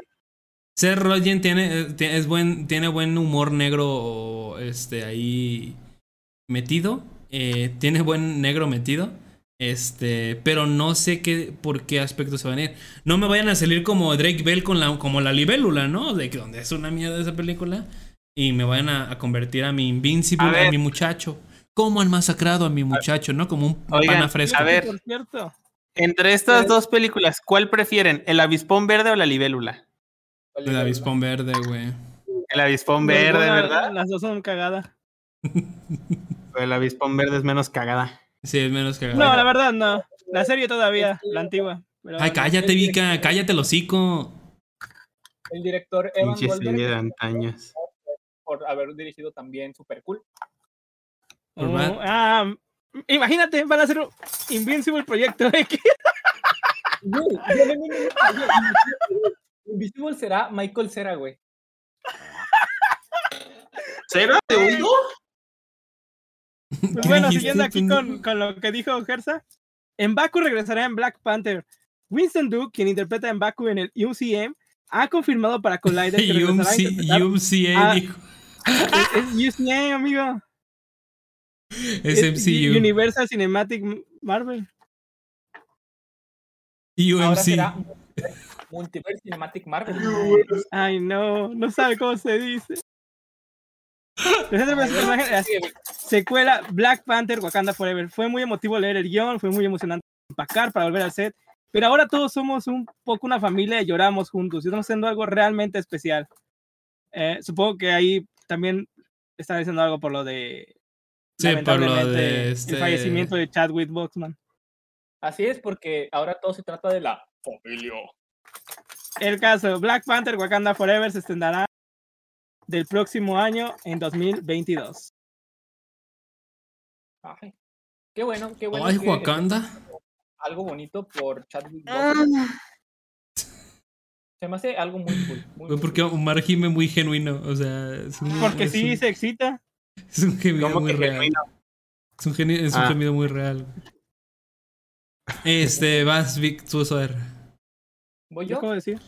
Seth Rogen tiene, eh, es buen, tiene buen humor negro este, ahí metido. eh, tiene buen negro metido. Este, pero no sé qué, por qué aspecto se van a ir. No me vayan a salir como Drake Bell con la, como la libélula, ¿no? De que donde es una mierda esa película. Y me vayan a, a convertir a mi Invincible, A mi muchacho. ¿Cómo han masacrado a mi muchacho, no? Como un Oigan, pana fresco. a ver. Por cierto. Entre estas dos películas, ¿cuál prefieren? ¿El avispón verde o la libélula? El avispón verde, güey. El avispón verde, ¿verdad? Las dos son cagadas. (laughs) El avispón verde es menos cagada. Sí, es menos que. No, la verdad no. La serie todavía, la antigua. pero Ay, cállate, Vika, cállate el hocico. El director Evan Pinche serie de antaños. por haber dirigido también Super Cool. Por Oh, ah, imagínate, van a hacer un Invincible Proyecto (laughs) X. No, no, no, Invisible será Michael Cera, güey. ¿Será de oído? Pues (laughs) ¿Qué bueno, dijiste, siguiendo aquí con, con lo que dijo Gersa, en Baku regresará en Black Panther. Winston Duke, quien interpreta en Baku en el UCM, ha confirmado para Collider que (laughs) regresará a Ah, dijo. (laughs) Es UCM, amigo. Es Es MCU. Universal Cinematic Marvel. Ahora UMC. será Multiverse Cinematic Marvel. Ay, no, no sabe cómo se dice. (laughs) Presenta el personaje de la secuela Black Panther Wakanda Forever. Fue muy emotivo leer el guion, fue muy emocionante empacar para volver al set, pero ahora todos somos un poco una familia y lloramos juntos y estamos haciendo algo realmente especial. Eh, supongo que ahí también está diciendo algo por lo de Sí, por lo de este. el fallecimiento de Chadwick Boseman. Así es, porque ahora todo se trata de la familia. El caso Black Panther Wakanda Forever se estrenará del próximo año en 2022. Ay, qué bueno, qué bueno. Ay, que Wakanda. Algo bonito por Chadwick Boseman. Se me hace algo muy cool. muy, Porque Omar gime muy genuino. O sea, es un, Porque es sí un- se excita. Es un gemido ¿Cómo muy que real. genuino? Es un, geni- es un Ah. gemido muy real. Este, vas, Vic, tú, Soder. ¿Voy ¿Qué yo? acabo de decir?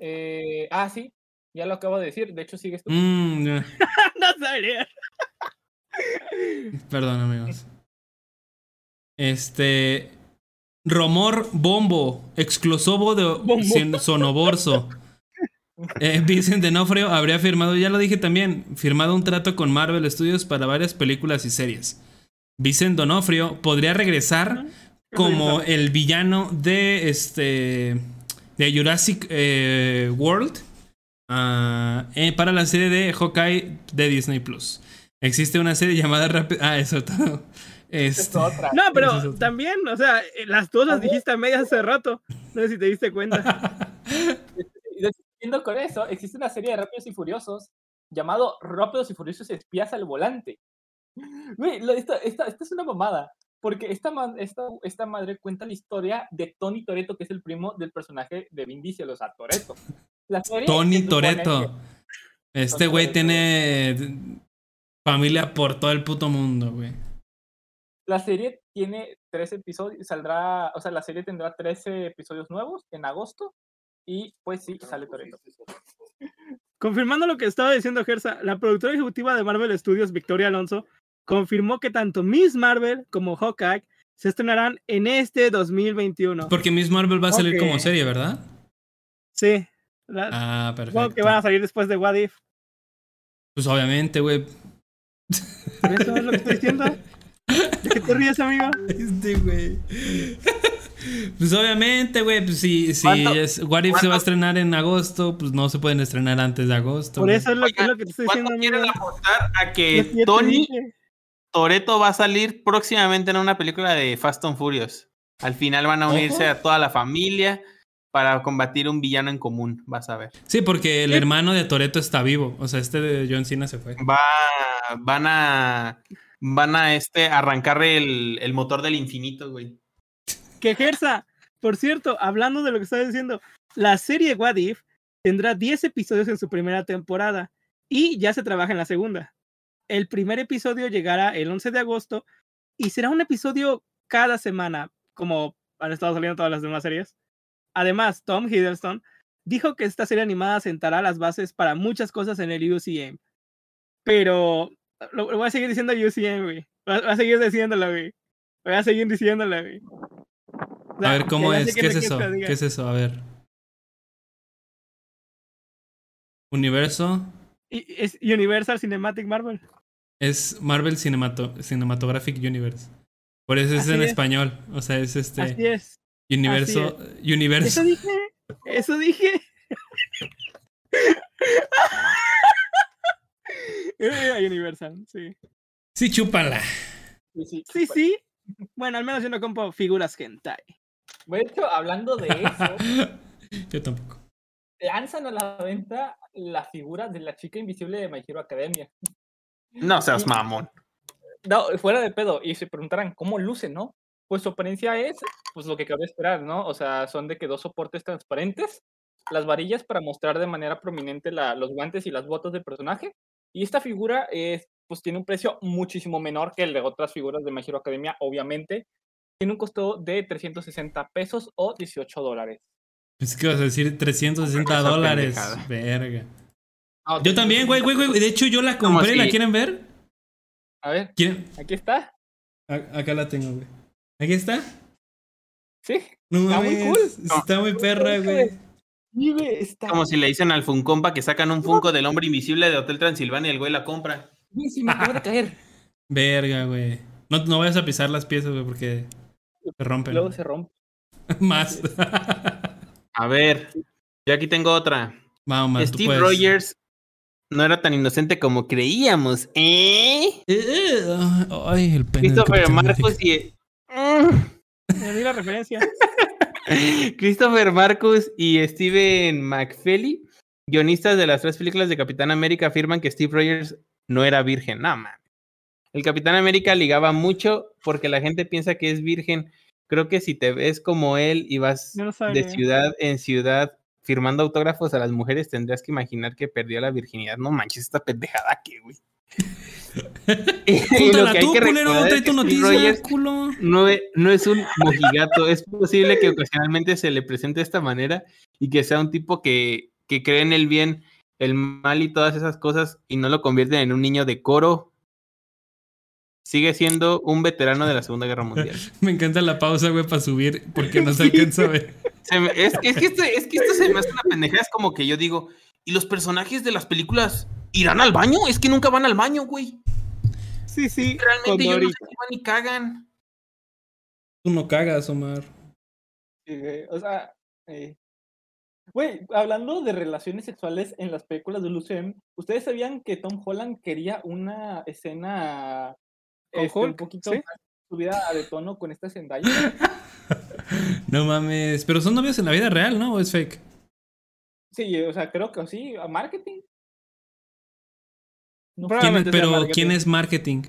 Eh, ah, sí, ya lo acabo de decir. De hecho, sigues tú. Mm, (laughs) no sabría. Perdón, amigos. Este. Romor Bombo, exclusivo de Bombo. Sonoborso. (laughs) Eh, Vincent D'Onofrio habría firmado, ya lo dije también, firmado un trato con Marvel Studios para varias películas y series. Vincent D'Onofrio podría regresar como el villano de este de Jurassic eh, World ah, eh, para la serie de Hawkeye de Disney Plus. Existe una serie llamada Rapid. Ah, eso todo. (laughs) Es Este, otra. No, Esa es pero otra. también, o sea, eh, las dos las dijiste a medias hace rato. No sé si te diste cuenta. (laughs) Siguiendo con eso, existe una serie de Rápidos y Furiosos llamado Rápidos y Furiosos Espías al Volante. Güey, esta, esta, esta es una mamada. Porque esta, esta, esta madre cuenta la historia de Tony Toretto, que es el primo del personaje de Vin Diesel, o sea, Toretto. La serie Tony Toreto. Este güey Toretto. tiene familia por todo el puto mundo, güey. La serie tiene tres episodios, saldrá, o sea, la serie tendrá 13 episodios nuevos en agosto y pues sí, sale Toretto. Confirmando lo que estaba diciendo Gersa, la productora ejecutiva de Marvel Studios, Victoria Alonso, confirmó que tanto Miss Marvel como Hawkeye se estrenarán en este 2021. Porque Miss Marvel va a salir como serie, ¿verdad? Sí. La- Ah, perfecto. que van a salir después de What If. Pues obviamente, güey. ¿Eso es lo que estoy diciendo? ¿De qué te ríes, amigo? Este, güey. Pues obviamente, güey, pues si, si ¿Cuánto- es, What If se va a estrenar en agosto, pues no se pueden estrenar antes de agosto. Por eso es lo, que- es lo que te estoy ¿Cuánto diciendo, quieren amigo. apostar a que Tony. Toreto va a salir próximamente en una película de Fast and Furious? Al final van a unirse Ojo. a toda la familia para combatir un villano en común, vas a ver. Sí, porque el hermano de Toreto está vivo. O sea, este de John Cena se fue. Va, van a van a este arrancar el, el motor del infinito, güey. Que Gersa, por cierto, hablando de lo que estaba diciendo, la serie What If tendrá 10 episodios en su primera temporada y ya se trabaja en la segunda. El primer episodio llegará el 11 de agosto y será un episodio cada semana, como han estado saliendo todas las demás series. Además, Tom Hiddleston dijo que esta serie animada sentará las bases para muchas cosas en el UCM. Pero lo, lo voy a seguir diciendo UCM, güey. Voy a, voy a seguir diciéndolo, güey. Voy a seguir diciéndolo, güey. O sea, A ver, ¿cómo es? ¿Qué es eso? diga. ¿Qué es eso? A ver. Universo Es Universal Cinematic Marvel. es Marvel Cinemato- Cinematographic Universe. Por eso es Así en es. español. O sea, es este Así es. Universo. Universo. Eso dije. Eso dije. (laughs) Era Universal, sí. Sí, chúpala. Sí, sí. Sí, sí. Bueno, al menos yo no compro figuras hentai. De hecho, hablando de eso, (laughs) Yo tampoco. lanzan a la venta la figura de la chica invisible de My Hero Academia. No seas mamón. no, fuera de pedo, y se preguntarán, ¿cómo luce, no? Pues su apariencia es, pues lo que cabe esperar, ¿no? O sea, son de que dos soportes transparentes, las varillas para mostrar de manera prominente la- los guantes y las botas del personaje, y esta figura es, pues tiene un precio muchísimo menor que el de otras figuras de My Hero Academia, obviamente. Tiene un costo de 360 pesos o 18 dólares. Es que vas a decir 360 Esa dólares. pendejada. Verga. Ah, Yo también, güey, güey, güey. De hecho, yo la compré. ¿La quieren ver? A ver, ¿Quieren? aquí está. A- acá la tengo, güey. ¿Aquí está? Sí, No Está muy cool. Está muy perra, güey. sí, güey, está. Como si le dicen al Funcompa que sacan un Funko del hombre invisible de Hotel Transilvania y el güey la compra. Sí, sí, me acabo de caer. (laughs) Verga, güey. No, no vayas a pisar las piezas, güey, porque se rompen. Luego se rompe. (laughs) Más. (laughs) A ver, yo aquí tengo otra. Vamos, Steve. Rogers no era tan inocente como creíamos, ¿eh? Eh, eh, Ay, el pene. Christopher América. y... Me di la referencia. (laughs) Christopher Marcus y Steven McFeely, guionistas de las tres películas de Capitán América, afirman que Steve Rogers no era virgen. No, man. El Capitán América ligaba mucho porque la gente piensa que es virgen. Creo que si te ves como él y vas no de ciudad en ciudad firmando autógrafos a las mujeres, tendrías que imaginar que perdió la virginidad. No manches, esta pendejada que, güey. Júntala (laughs) tú, culero. recordar Trae tu noticia, culo. no es, no es un mojigato. es posible que ocasionalmente se le presente de esta manera y que sea un tipo que, que cree en el bien, el mal y todas esas cosas y no lo convierten en un niño de coro. Sigue siendo un veterano de la Segunda Guerra Mundial. (laughs) Me encanta la pausa, güey, para subir porque no se alcanza a ver. Me- es, es que esto, es que esto se me hace una pendejada. Es como que yo digo, ¿y los personajes de las películas irán al baño? Es que nunca van al baño, güey. Sí, sí. Realmente yo no sé si van y cagan. Tú no cagas, Omar. Sí, güey, O sea, eh, güey, hablando de relaciones sexuales en las películas de UCM, ¿ustedes sabían que Tom Holland quería una escena ¿Con este, un Hulk? poquito ¿Sí? más subida de tono con esta Zendaya? (laughs) No mames. Pero son novios en la vida real, ¿no? ¿O es fake? Sí, o sea, creo que sí, a marketing. No sé. ¿Quién es- Probablemente sea pero, marketing. ¿quién es marketing?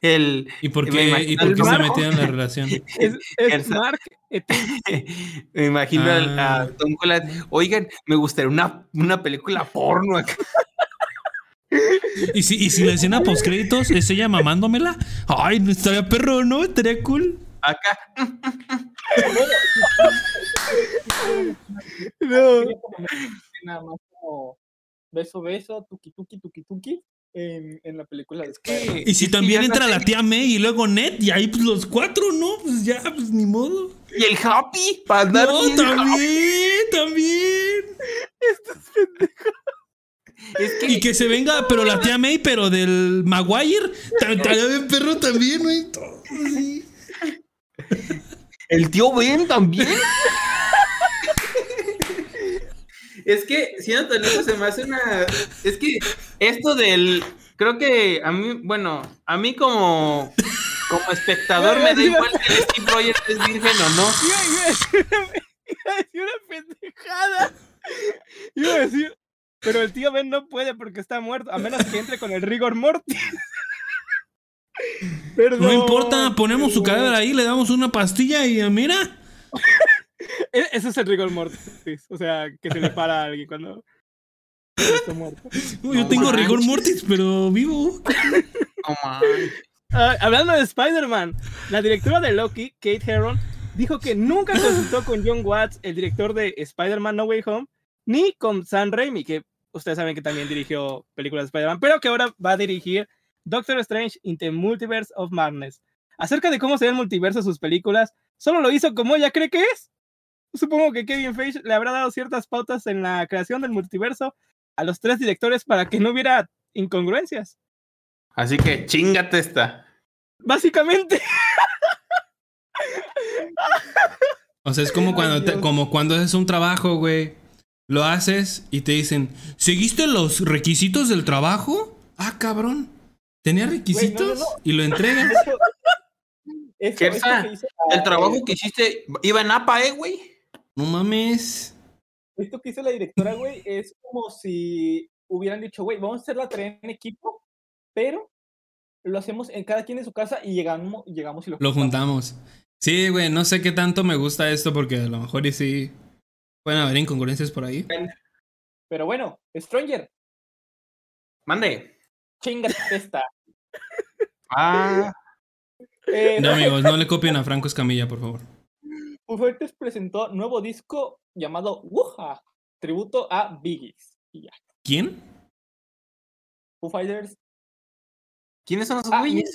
El, ¿Y por qué, ¿y por qué se metieron en la (laughs) relación? Es, es Ersa. Mark Etin. (laughs) Me imagino al- Ah. a Tom Holland. Oigan, me gustaría una, una película porno acá. ¿Y si, y si la escena post créditos es ella mamándomela? Ay, no estaría perro, ¿no? Estaría cool. acá. (laughs) No. Escena más como beso, beso, tuki, tuki, tuki, tuki en, en la película de Spider-Man. Y si Es también entra no la tía May y luego Ned, y ahí pues los cuatro, ¿no? Pues ya, pues ni modo. Y el Happy, para andar No, bien también, también. Es que, Y que se venga, pero la tía May, pero del Maguire, ta- estaría bien perro también, güey. todo así. el tío Ben también. Es que, siendo tan eso, se me hace una. Es que esto del. Creo que a mí, bueno, a mí como. Como espectador me da igual que el Steve Rogers es virgen o no. Iba, iba a decir una, pendejada. Iba a decir. Pero el tío Ben no puede porque está muerto, a menos que entre con el rigor mortis. Perdón, No importa, ponemos su cadáver ahí, le damos una pastilla y mira. E- Ese es el rigor mortis. O sea, que se le para a alguien cuando está muerto. Yo No tengo manches. rigor mortis, pero vivo. No. Ah, hablando de Spider-Man, la directora de Loki, Kate Herron, dijo que nunca consultó con John Watts, el director de Spider-Man No Way Home, ni con Sam Raimi, que ustedes saben que también dirigió películas de Spider-Man, pero que ahora va a dirigir Doctor Strange in the Multiverse of Madness. Acerca de cómo será el multiverso de sus películas, solo lo hizo como ella cree que es. Supongo que Kevin Feige le habrá dado ciertas pautas en la creación del multiverso a los tres directores para que no hubiera incongruencias. Así que chingate esta. Básicamente. O sea, es como Ay, cuando, te- como cuando haces un trabajo, güey. Lo haces y te dicen, ¿seguiste los requisitos del trabajo? Ah, cabrón. ¿Tenía requisitos? no. Y lo entregas. (laughs) Eso, eso El trabajo que hiciste iba en APA, ¿eh, güey? No mames. Esto que hizo la directora, güey, es como si hubieran dicho, güey, vamos a hacer la tarea en equipo, pero lo hacemos en cada quien en su casa y llegamos, llegamos y lo, Lo juntamos. Sí, güey, no sé qué tanto me gusta esto porque a lo mejor y sí pueden haber incongruencias por ahí. Pero bueno, Stranger, Mande. chinga esta. (laughs) Ah, Eh, No, amigos, no le copien a Franco Escamilla, por favor. Foo Fighters presentó nuevo disco llamado Wuha, tributo a Biggies. Y ya. ¿Quién? Foo Fighters, ¿quiénes son esos Ah, güeyes?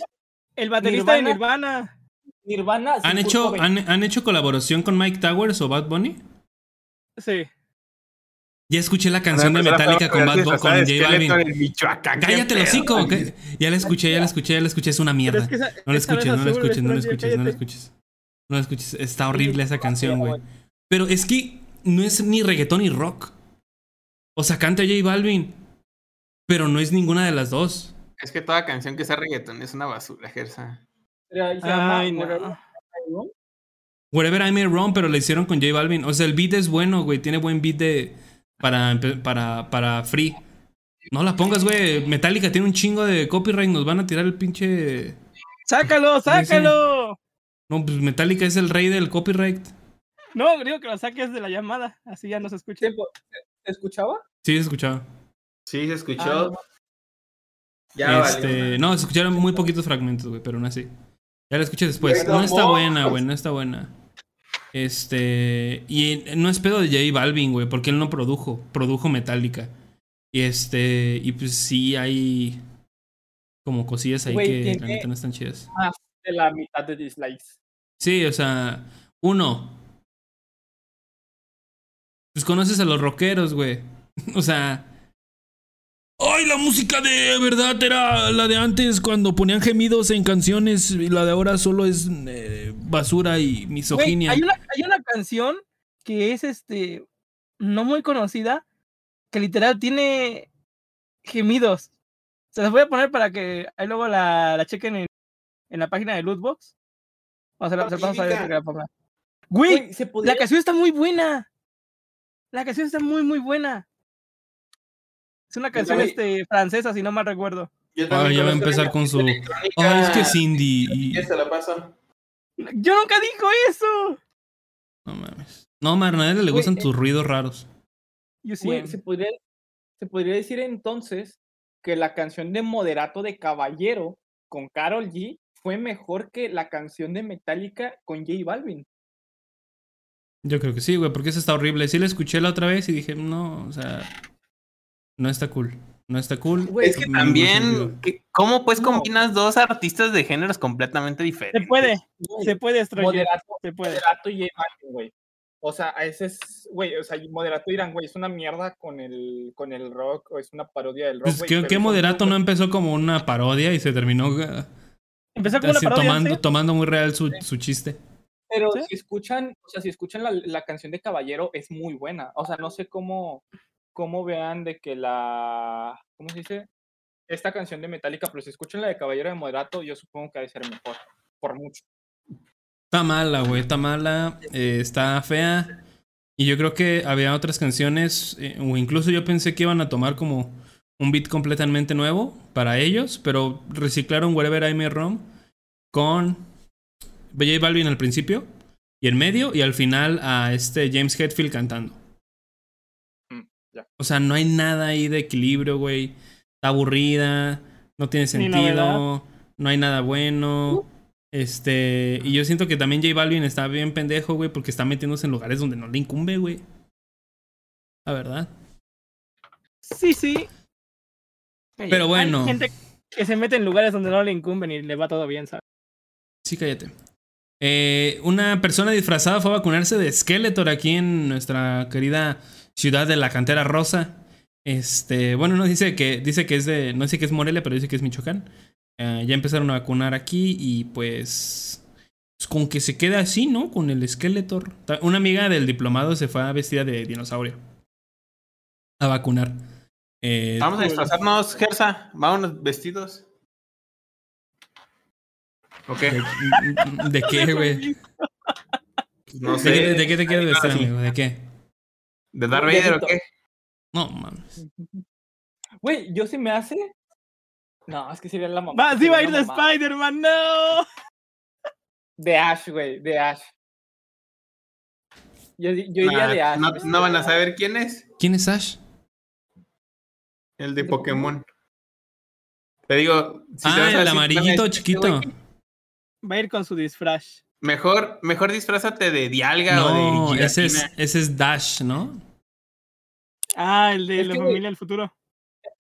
El baterista de Nirvana. Nirvana. ¿Han hecho, han, han hecho colaboración con Mike Towers o Bad Bunny? Sí. Ya escuché la canción de Metallica con Bad Bunny, con J Balvin. Cállate el hocico. Ya la escuché, ya la escuché, ya la escuché, es una mierda. es que esa- No la escuches, no la escuches, no la escuches, no la escuches. No la escuches. Está horrible esa canción, güey. Pero es que no es ni reggaetón ni rock. O sea, canta J Balvin. Pero no es ninguna de las dos. Es que toda canción que sea reggaetón es una basura, Gersa. Ay, Whatever no. Wherever I May Wrong, pero la hicieron con J Balvin. O sea, el beat es bueno, güey. Tiene buen beat de. Para, para, para free. No la pongas, güey. Metallica tiene un chingo de copyright. Nos van a tirar el pinche. ¡Sácalo, sácalo! No, pues Metallica es el rey del copyright. No, digo que lo saques de la llamada, así ya no se escucha. ¿Se escuchaba? Sí, se escuchaba. Sí, se Ah, escuchó. no. ya este, valió. no, se escucharon muy poquitos fragmentos, güey, pero aún así. Ya la escuché después. No está buena, güey, no está buena. Este. Y no es pedo de J Balvin, güey, porque él no produjo. Produjo Metallica. Y este. Y pues sí hay. Como cosillas ahí que la neta no están chidas. Más de la mitad de dislikes. Sí, o sea. Uno. Pues conoces a los rockeros, güey. (laughs) O sea. ¡Ay, la música de verdad era la de antes cuando ponían gemidos en canciones y la de ahora solo es eh, basura y misoginia? hay, una, hay una canción que es este no muy conocida, que literal tiene gemidos. Se las voy a poner para que ahí luego la, la chequen en, en la página de Lootbox. Se la, se la paso a ver que la ponga. Güey, Güey, se podría la canción está muy buena. La canción está muy, muy buena. Es una canción este, francesa, si no mal recuerdo. Yo Ah, ya va a empezar con su. Ay, es que Cindy. Y... Ya se la paso. Yo nunca dijo eso. No mames. No, Mar, a nadie le gustan eh. tus ruidos raros. Yo sí. Güey, se podría, se podría decir entonces que la canción de Moderato de Caballero con Carol G fue mejor que la canción de Metallica con J Balvin. Yo creo que sí, güey, porque esa está horrible. Sí la escuché la otra vez y dije, no, o sea. No está cool. No está cool. Güey, Es que también, que- ¿cómo pues No. combinas dos artistas de géneros completamente diferentes? Se puede, Güey, se puede, Stranger, Moderato, se puede. Moderato y J Balvin, güey. O sea, a ese es, güey, o sea, y Moderato dirán, güey, es una mierda con el, con el rock, o es una parodia del rock. Pues, güey, ¿qué, pero qué son moderato no empezó como una parodia y se terminó Empezó como una parodia, tomando, ¿sí? tomando muy real su, su chiste? Pero ¿Sí? si escuchan, o sea, si escuchan la, la canción de Caballero, es muy buena. O sea, no sé cómo, cómo vean de que la, ¿cómo se dice? Esta canción de Metallica, pero si escuchan la de Caballero de Moderato, yo supongo que ha de ser mejor, por mucho. Está mala, güey, está mala, eh, está fea. Y yo creo que había otras canciones, eh, o incluso yo pensé que iban a tomar como un beat completamente nuevo para ellos, pero reciclaron Wherever I May Roam con J Balvin al principio y en medio y al final a este James Hetfield cantando. Mm. O sea, no hay nada ahí de equilibrio, güey. Está aburrida, no tiene sentido, no hay nada bueno. Este, y yo siento que también J Balvin está bien pendejo, güey, porque está metiéndose en lugares donde no le incumbe, güey. La verdad. Sí, sí. Pero Hay bueno. gente que se mete en lugares donde no le incumben y le va todo bien, ¿sabes? Sí, cállate. Eh, una persona disfrazada fue a vacunarse de Skeletor aquí en nuestra querida ciudad de la cantera rosa. Este, bueno, no dice que dice que es de, no dice que es Morelia, pero dice que es Michoacán. Eh, ya empezaron a vacunar aquí y pues, pues con que se queda así, ¿no? Con el Skeletor. Una amiga del diplomado se fue vestida de dinosaurio a vacunar. Eh, Vamos a disfrazarnos, Gersa. Vámonos vestidos. Ok. ¿De, de qué, (laughs) güey? No ¿De, sé. qué- de qué te quieres vestir, Sí. amigo? ¿De qué? ¿De Darth Vader o qué? No, mames. Güey, yo se me hace No, es que sería la mamá. Va, sí va a ir de. Spider-Man, no. De Ash, güey, de Ash. Yo, yo iría de Ash. no, no van a saber quién es. ¿Quién es Ash? El de ¿De Pokémon. Te digo. si te ah, el decir, amarillito "Este chiquito. Va a ir con su disfraz. Mejor, mejor disfrázate de Dialga No, o de ese es, ese es Dash, ¿no? Ah, el de Es la que- familia del futuro.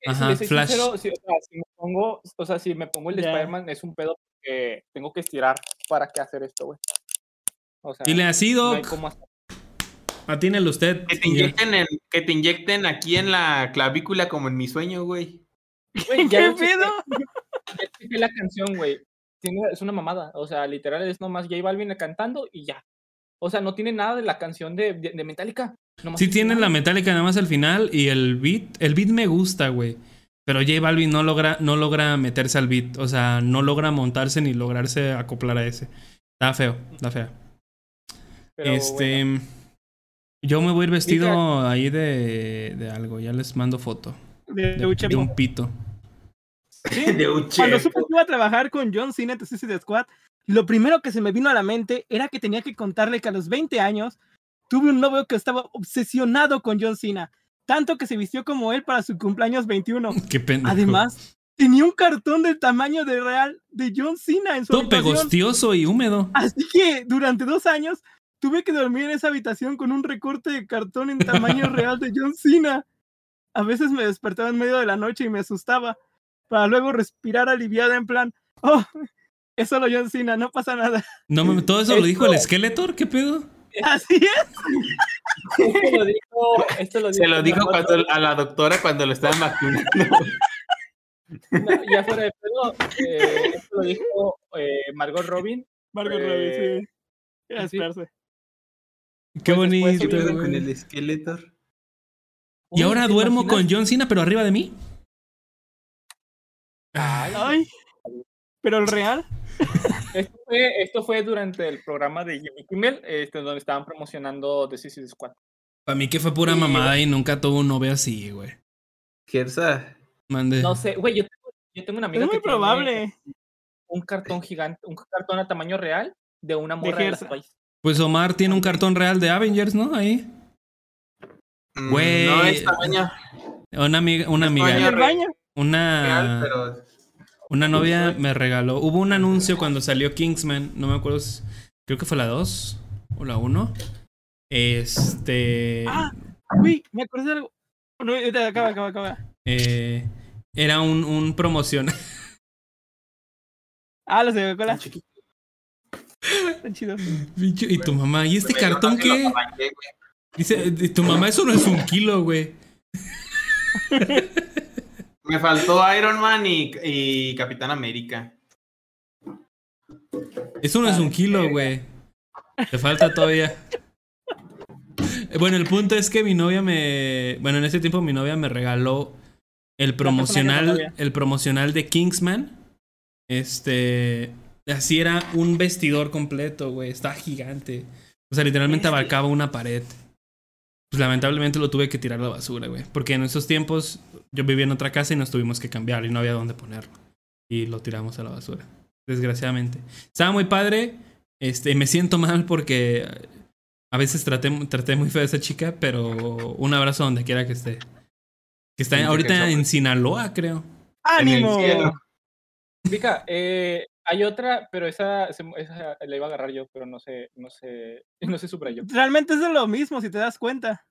si Ajá, soy Flash. sincero, si, o sea, si me pongo, o sea, si me pongo el de Ya. Spider-Man es un pedo que tengo que estirar para qué hacer esto, güey. O sea, Dile así, no hay Doc. cómo hacer. Atínelo usted. Que te, inyecten en- que te inyecten aquí en la clavícula como en mi sueño, güey. Güey, (laughs) ya ¿Qué pedo? ya la canción, güey. Tiene- Es una mamada. O sea, literal es nomás J Balvin cantando y ya. O sea, no tiene nada de la canción de, de, de Metallica. nomás Sí el tienen la metálica nada más al final y el beat, el beat me gusta, güey. Pero J Balvin no logra, no logra meterse al beat. O sea, no logra montarse ni lograrse acoplar a ese. Está feo, está feo. Pero este. bueno. Yo me voy a ir vestido ahí de, de algo. Ya les mando foto. De, De, de un pito. (laughs) De. Cuando supe que iba a trabajar con John Cena de Suicide Squad, lo primero que se me vino a la mente era que tenía que contarle que a los 20 años tuve un novio que estaba obsesionado con John Cena, tanto que se vistió como él para su cumpleaños 21. (laughs) Qué pendejo. Además, tenía un cartón del tamaño de real de John Cena en su Todo habitación. pegostioso y húmedo. Así que durante dos años tuve que dormir en esa habitación con un recorte de cartón en tamaño real de John Cena. A veces me despertaba en medio de la noche y me asustaba, para luego respirar aliviada en plan, oh, es solo John Cena, no pasa nada. No, todo eso lo dijo el Skeletor. ¿Qué pedo? Así es. Esto lo dijo, esto lo Se lo dijo cuando- a la doctora cuando lo estaban vacunando. No, ya fuera de pedo, eh, esto lo dijo eh, Margot Robin. Margot Eh, Robbie, sí. Era sí. esperarse. Qué Pues bonito, con el Skeletor. Y Uy, ahora ¿te duermo imaginas? con John Cena, pero arriba de mí. Ay, Ay. Pero el real, (laughs) Esto fue, esto fue durante el programa de Jimmy Kimmel, este, donde estaban promocionando The Suicide Squad. Para mí que fue pura Sí, mamada y nunca tuvo un novio así, güey. Gersa. Mande. No sé, güey, yo tengo, yo tengo una amiga es muy que probable. un cartón gigante, un cartón a tamaño real de una morra de, las Gersa. Pues Omar tiene un cartón real de Avengers, ¿no? Ahí. Mm, Güey. No es tamaño Una amiga, una amiga, real, una, pero. una novia me regaló. Hubo un anuncio cuando salió Kingsman, no me acuerdo, si- creo que fue la 2 o la 1. Este. Ah. Uy, me acordé de algo. No, acaba, acaba, acaba. eh, era un, un promoción. (laughs) Ah, de Coca-Cola. Están chidos. Bicho, y tu mamá, ¿y este cartón qué? Dice, "Eh, tu mamá, eso no es un kilo, güey. Me faltó Iron Man y, y Capitán América. Eso no es un kilo, güey. Te falta todavía. Bueno, el punto es que mi novia me. Bueno, en ese tiempo mi novia me regaló el promocional. El promocional de Kingsman. Este. Así era un vestidor completo, güey. Estaba gigante. O sea, literalmente abarcaba una pared. Pues lamentablemente lo tuve que tirar a la basura, güey. Porque en esos tiempos yo vivía en otra casa y nos tuvimos que cambiar y no había dónde ponerlo. Y lo tiramos a la basura. Desgraciadamente. Estaba muy padre. Este, me siento mal porque a veces traté, traté muy feo a esa chica, pero un abrazo donde quiera que esté. Que está ahorita en Sinaloa, creo. ¡Ánimo! Vika, eh, hay otra, pero esa, se- esa la iba a agarrar yo, pero no sé, no sé, (laughs) no sé subrayó. Realmente es de lo mismo, si te das cuenta.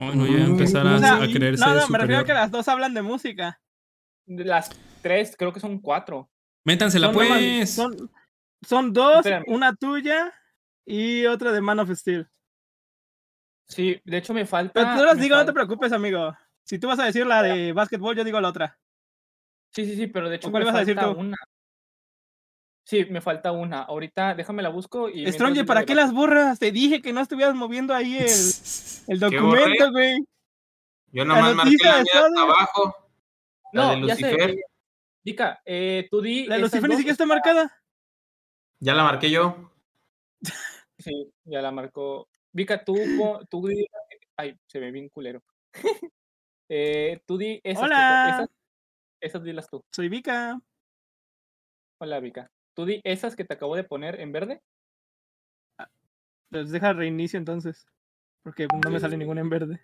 Bueno, ya empezar a, O sea, a creerse no, no, me refiero a que las dos hablan de música. De las tres, creo que son cuatro. Métansela, Son nomás- pues. Son, son dos, Espérame. una tuya y otra de Man of Steel. Sí, de hecho me falta. Pero tú las me digo, no te falta- preocupes, amigo. Si tú vas a decir la de básquetbol, yo digo la otra. Sí, sí, sí, pero de hecho cuál me ibas a decir falta tú? una. Sí, me falta una. Ahorita déjame la busco y. Stranger, ¿para qué las borras? Te dije que no estuvieras moviendo ahí el, (laughs) el ¿Qué documento, güey. Yo nomás marqué noticia la de mía hasta abajo. La de No. Lucifer. Vika, eh, tú di. La de Lucifer ni siquiera está marcada. Ya la marqué yo. (laughs) Sí, ya la marcó. Vika, tú, tú di. Ay, se ve bien culero. (laughs) eh, tú di esas. Hola. esas- Esas dilas tú. Soy Vika. Hola, Vika. Tú di esas que te acabo de poner en verde. Pues deja reinicio entonces. Porque no me sale ninguna en verde.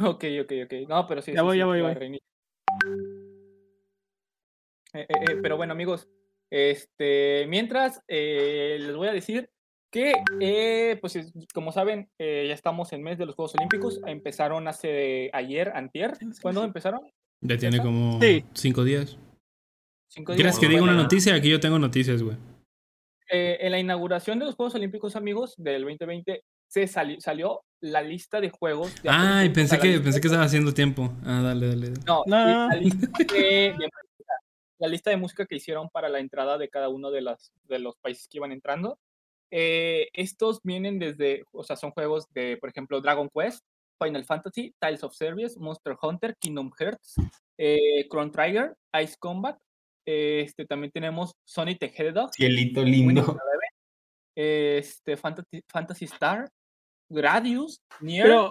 Ok, ok, ok. No, pero sí. Ya sí, voy, ya voy, voy. reinicio. Eh, eh, eh, pero bueno, amigos, este, mientras les voy a decir que, eh, pues es- como saben, eh, ya estamos en mes de los Juegos Olímpicos. Empezaron hace ayer, antier. ¿Cuándo empezaron? Ya tiene como Sí. cinco días. Cinco ¿Quieres días. que diga una noticia? Aquí yo tengo noticias, güey. eh, en la inauguración de los Juegos Olímpicos, amigos, del 2020, se sali- salió la lista de juegos. de Ay, pensé que, pensé que estaba haciendo tiempo. Ah, dale, dale. dale. No, No. la lista de, de música, la lista de música que hicieron para la entrada de cada uno de, las, de los países que iban entrando. Eh, estos vienen desde, o sea, son juegos de, por ejemplo, Dragon Quest, Final Fantasy, Tiles of Service, Monster Hunter, Kingdom Hearts, eh, Chrono Trigger, Ice Combat. eh, este, también tenemos Sonic the Hedgehog, Cielito lindo. Este, Fantasy, Fantasy Star, Gradius, Nier, Pero,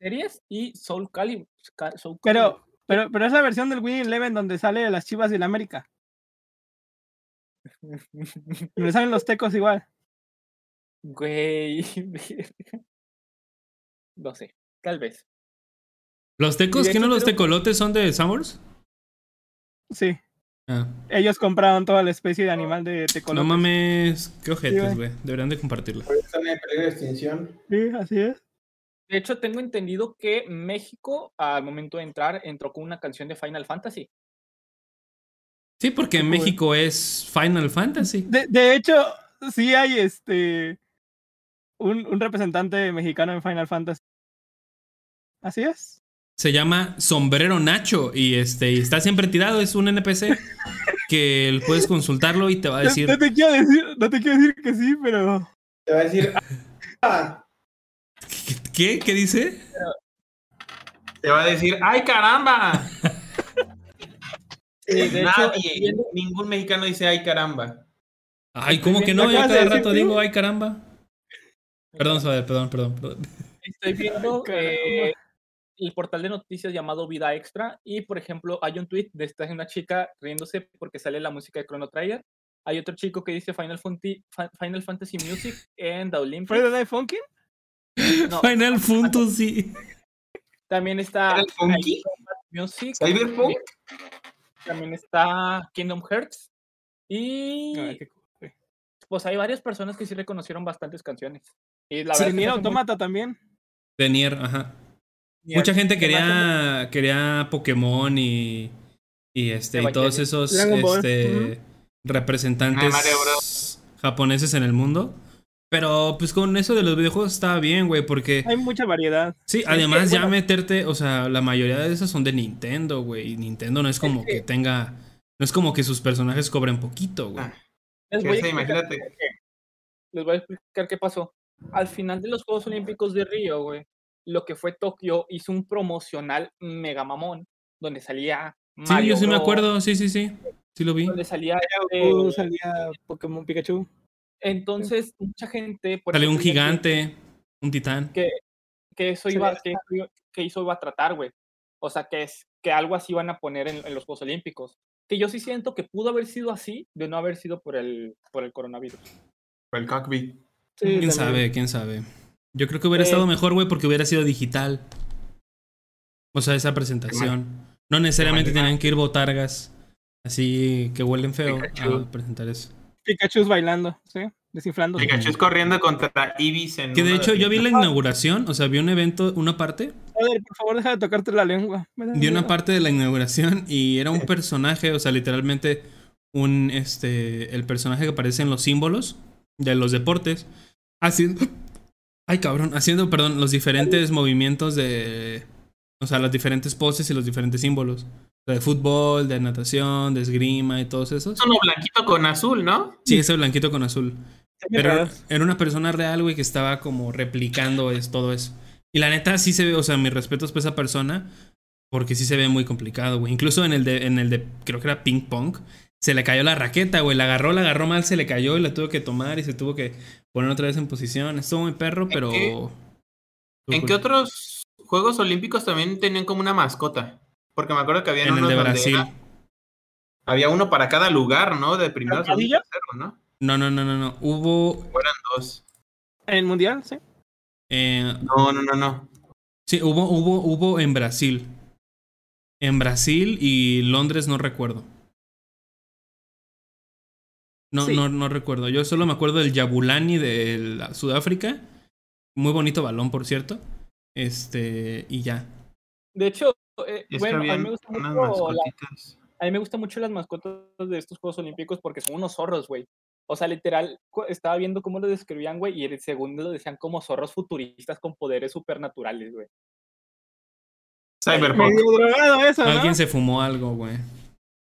Series y Soul Calibur. Ca- Soul Calibur. pero, pero, pero es la versión del Winning Eleven donde sale las chivas de la América. (laughs) Donde salen los tecos igual. Güey. (laughs) No sé, tal vez. ¿Los tecos? ¿Qué no los tecolotes son de Summers? Sí. Ah, Ellos compraron toda la especie de animal de tecolotes. no mames, qué ojetes, güey. Deberían de compartirlo. Están en peligro de extinción. Sí, así es. De hecho, tengo entendido que México, al momento de entrar, entró con una canción de Final Fantasy. Sí, porque en. México es Final Fantasy. De, de hecho, sí hay este un, un representante mexicano en Final Fantasy. Así es. Se llama Sombrero Nacho y este y está siempre tirado, es un NPC (laughs) que puedes consultarlo y te va a decir No te quiero decir, no te quiero decir que sí, pero Te va a decir. "Ah". (laughs) ¿Qué? ¿Qué dice? Te va a decir, ¡ay caramba! (laughs) Sí, de hecho, Nadie, ningún mexicano dice ay caramba. Ay, ¿cómo que ¿Lo no? Yo cada rato digo, ay caramba. Perdón, Saber, perdón, perdón, perdón. Estoy viendo Caramba. El portal de noticias llamado Vida Extra y, por ejemplo, hay un tweet de esta una chica riéndose porque sale la música de Chrono Trigger. Hay otro chico que dice Final, Fa- Final Fantasy Music en The (laughs) Olympics. Friday Night Funkin'. (laughs) No, Final Fantasy. también está ¿Era el funky? Music. ¿Cyberpunk? También está Kingdom Hearts. Y Ay, cool. pues hay varias personas que sí reconocieron bastantes canciones. Y la Sí, verdad Nier muy- Automata también. De Nier, ajá. Mucha gente quería, quería Pokémon y, y este y todos esos este, representantes Ah, japoneses en el mundo. Pero pues con eso de los videojuegos estaba bien, güey, porque Hay mucha variedad. sí, además ya bueno- meterte, o sea, la mayoría de esas son de Nintendo, güey, y Nintendo no es como que tenga, no es como que sus personajes cobren poquito, güey. Ah. Les voy, a imagínate. Les voy a explicar qué pasó. Al final de los Juegos Olímpicos de Río, güey, lo que fue Tokio hizo un promocional mega mamón donde salía Sí, Mario yo sí me Bros, acuerdo, sí, sí, sí. Sí lo vi. donde salía Uh, este, salía Pokémon Pikachu. entonces mucha gente por Salió eso un gigante, un titán. que, que eso Sí, iba que, eso iba- que eso iba a tratar, güey. O sea, que es que algo así iban a poner en, en los Juegos Olímpicos. Que yo sí siento que pudo haber sido así de no haber sido por el por el coronavirus. El cockpit. Sí, ¿Quién también. sabe? ¿Quién sabe? Yo creo que hubiera Eh, estado mejor, güey, porque hubiera sido digital. O sea, esa presentación. No necesariamente tenían que ir botargas así que huelen feo Pikachu. a presentar eso. Pikachu bailando, ¿sí? Desinflando. Pikachu es corriendo contra Ibis en Que de hecho yo vi la inauguración, o sea, vi un evento, una parte, Joder, por favor, deja de tocarte la lengua. Vi una parte de la inauguración y era un personaje, o sea, literalmente un, este, el personaje que aparece en los símbolos de los deportes, haciendo, ay cabrón, haciendo, perdón, los diferentes movimientos de, o sea, las diferentes poses y los diferentes símbolos. O sea, de fútbol, de natación, de esgrima y todos esos. Es uno blanquito con azul, ¿no? Sí, ese blanquito con azul. Pero era una persona real, güey, que estaba como replicando es, todo eso. Y la neta sí se ve, o sea, mis respetos para esa persona, porque sí se ve muy complicado, güey. Incluso en el de, en el de, creo que era ping pong, se le cayó la raqueta, güey. La agarró, la agarró mal, se le cayó y la tuvo que tomar y se tuvo que poner otra vez en posición. Estuvo muy perro, pero... qué- ¿En qué otros Juegos Olímpicos también tenían como una mascota? Porque me acuerdo que había En el unos de donde Brasil. era- había uno para cada lugar, ¿no? De primero, segundo, ¿Mercadillo? tercero, ¿no? No, no, no, no, no. Hubo. Eran dos. En el mundial, sí. eh, No, no, no, no. sí, hubo, hubo, hubo en Brasil. En Brasil y Londres no recuerdo. No, Sí. no, no recuerdo. Yo solo me acuerdo del Yabulani de la- Sudáfrica. Muy bonito balón, por cierto. Este, y ya. De hecho, eh, bueno, a mí, me gusta mucho la- a mí me gustan mucho las mascotas de estos Juegos Olímpicos porque son unos zorros, güey. O sea, literal, estaba viendo cómo lo describían, güey, y el segundo lo decían como zorros futuristas con poderes supernaturales, güey. Cyberpunk. Alguien se fumó algo, güey.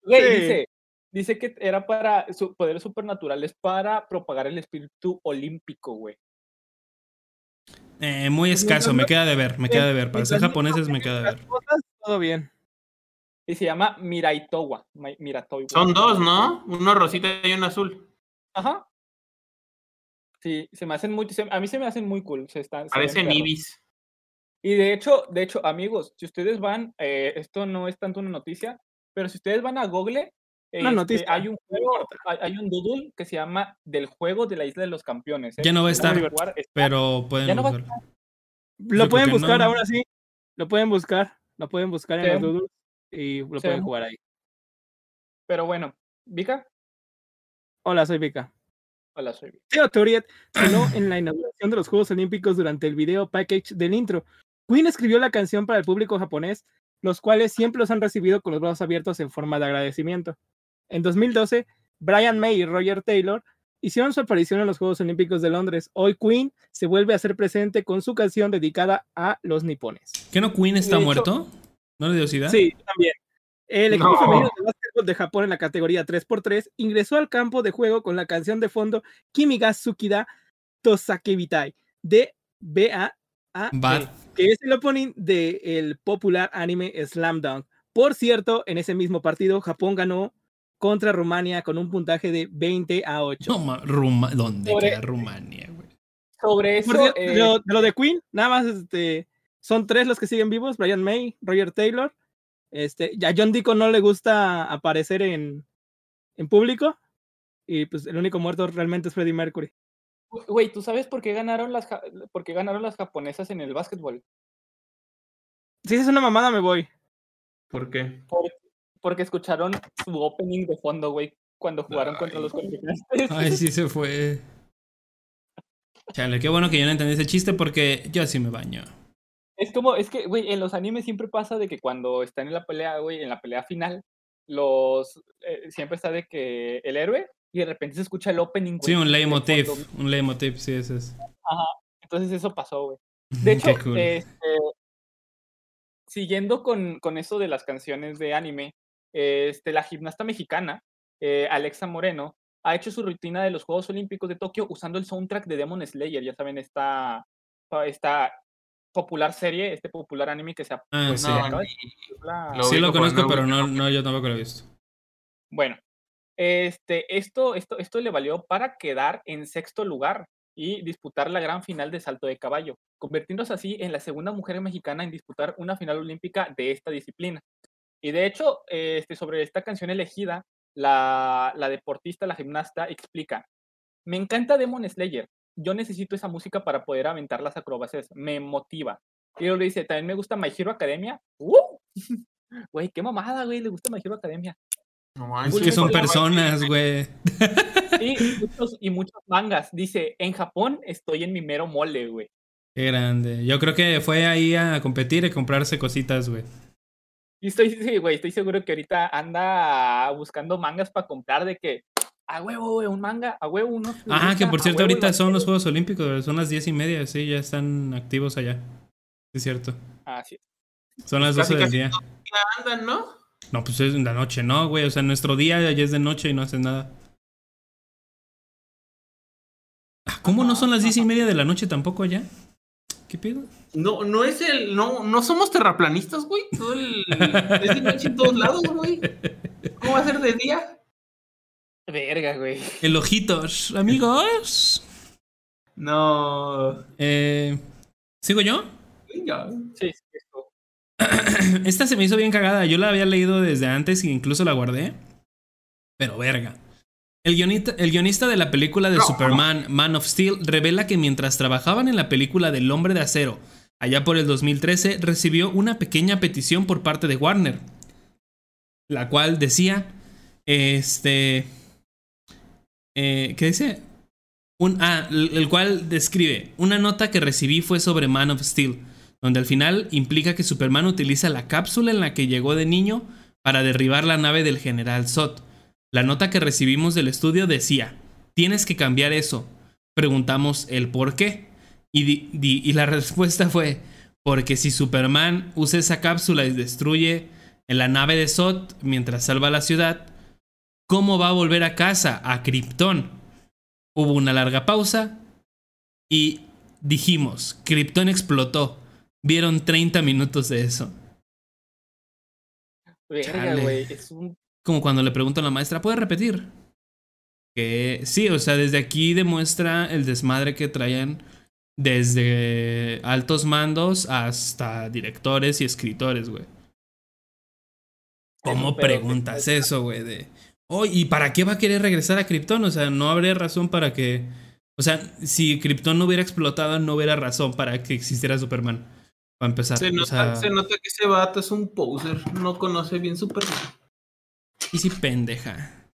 Güey, Sí. dice, dice que era para su, poderes supernaturales para propagar el espíritu olímpico, güey. Eh, muy escaso, me queda de ver, me queda de ver. Para ser japoneses me queda de ver. todo bien. Y se llama Miraitowa. Mi- Miratoiwa. Son dos, ¿no? Uno rosita y uno azul. Ajá. Sí, se me hacen muy, se- a mí se me hacen muy cool. Se están, Parecen ibis. Y de hecho, de hecho, amigos, si ustedes van, eh, esto no es tanto una noticia, pero si ustedes van a Google, Una este, noticia, hay un juego, hay, hay un doodle que se llama Del juego de la isla de los campeones. ¿eh? Ya no va a estar, jugar, está- Pero pueden no buscarlo. Lo Sí, pueden buscar no- ahora sí. Lo pueden buscar. Lo pueden buscar en Sí. los doodles y lo Sí. pueden jugar ahí. Pero bueno, Vika, Hola, soy Vika. hola, soy Vika. Theo Toriet sonó en la inauguración de los Juegos Olímpicos durante el video package del intro. Queen escribió la canción para el público japonés, los cuales siempre los han recibido con los brazos abiertos en forma de agradecimiento. En 2012, Brian May y Roger Taylor hicieron su aparición en los Juegos Olímpicos de Londres. Hoy Queen se vuelve a hacer presente con su canción dedicada a los nipones. ¿Qué no Queen está hecho- muerto? ¿No le dio sida? Sí, también. El equipo No. femenino de básquetbol de Japón en la categoría 3x3 ingresó al campo de juego con la canción de fondo Kimi ga Tsukida Tosakebitai de BA Bad. que es el opening del popular anime Slam Dunk. Por cierto, en ese mismo partido, Japón ganó contra Rumania con un puntaje de 20 a 8. No, ma- Ruma- ¿Dónde Sobre- queda Rumania, güey? Sobre eso, Por cierto, eh, de lo, de lo de Queen, nada más este, son tres los que siguen vivos: Brian May, Roger Taylor. Este, a John Deacon no le gusta aparecer en, en público. Y pues el único muerto realmente es Freddie Mercury. güey, ¿tú sabes por qué ganaron las, por qué ganaron las japonesas en el básquetbol? Si es una mamada, me voy. ¿Por qué? Por- porque escucharon su opening de fondo, güey, cuando jugaron contra los coreanos. Ay, sí se fue. Chale, qué bueno que yo no entendí ese chiste porque yo sí me baño. Es como, es que, güey, en los animes siempre pasa de que cuando están en la pelea, güey, en la pelea final, los, eh, siempre está de que el héroe y de repente se escucha el opening, güey. Sí, un leitmotiv. Un leitmotiv, sí, ese es. Entonces eso pasó, güey. (laughs) De hecho, cool. este, siguiendo con, con eso de las canciones de anime, este, la gimnasta mexicana, eh, Alexa Moreno, ha hecho su rutina de los Juegos Olímpicos de Tokio usando el soundtrack de Demon Slayer, ya saben, esta, esta popular serie, este popular anime que se ha Ah, pues, sí. No, de la- Lo sí conozco, no pero no, yo tampoco lo he visto. Bueno, este, esto, esto, esto le valió para quedar en sexto lugar y disputar la gran final de salto de caballo, convirtiéndose así en la segunda mujer mexicana en disputar una final olímpica de esta disciplina. Y de hecho, este, sobre esta canción elegida, la, la deportista, la gimnasta, explica, me encanta Demon Slayer, yo necesito esa música para poder aventar las acrobacias, me motiva. Y luego le dice, también me gusta My Hero Academia. ¡Uh! (laughs) Güey, qué mamada, güey, le gusta My Hero Academia. No Es que son personas, güey. (laughs) Y muchos, y muchos mangas. Dice, en Japón estoy en mi mero mole, güey. Qué grande. Yo creo que fue ahí a competir y comprarse cositas, güey. Y estoy, sí, güey, estoy seguro que ahorita anda buscando mangas para comprar de que, a huevo, güey, un manga, a huevo, uno. Ah, que por cierto, ahorita son los juegos. Olímpicos, son las diez y media, sí, ya están activos allá. Sí, es cierto. Ah, sí. Son las Casi, 12 del casi día. Andan, ¿no? No, pues es en la noche, no, güey. O sea, nuestro día ya es de noche y no haces nada. Ah, ¿Cómo no son las diez y media de la noche tampoco allá? ¿Qué pedo? No, no es el. No, no somos terraplanistas, güey. Todo el. Es de noche en todos lados, güey. ¿Cómo va a ser de día? Verga, güey. El ojitos, amigos. No. Eh, ¿Sigo yo? Venga. Sí, sí, esto. (clears throat) Esta se me hizo bien cagada. Yo la había leído desde antes e incluso la guardé. Pero verga. El guionista, el guionista de la película de Superman, Man of Steel, revela que mientras trabajaban en la película del Hombre de Acero, allá por el 2013, recibió una pequeña petición por parte de Warner, la cual decía, este, eh, ¿qué dice? Ah, el cual describe, una nota que recibí fue sobre Man of Steel, donde al final implica que Superman utiliza la cápsula en la que llegó de niño para derribar la nave del general Zod. La nota que recibimos del estudio decía, tienes que cambiar eso. Preguntamos el por qué. Y, y la (laughs) respuesta fue, porque si Superman usa esa cápsula y destruye la nave de Zod mientras salva la ciudad, ¿cómo va a volver a casa, a Krypton? Hubo una larga pausa y dijimos, Krypton explotó. Vieron 30 minutos de eso. Verga, güey. Es un como cuando le pregunto a la maestra, ¿puede repetir? Que sí, o sea, desde aquí demuestra el desmadre que traían desde altos mandos hasta directores y escritores, güey. ¿Cómo preguntas eso, güey? De, oh, ¿y para qué va a querer regresar a Krypton? O sea, no habría razón para que... O sea, si Krypton no hubiera explotado, no hubiera razón para que existiera Superman. Para empezar. Se nota, se nota que ese vato es un poser, no conoce bien Superman. Y si pendeja.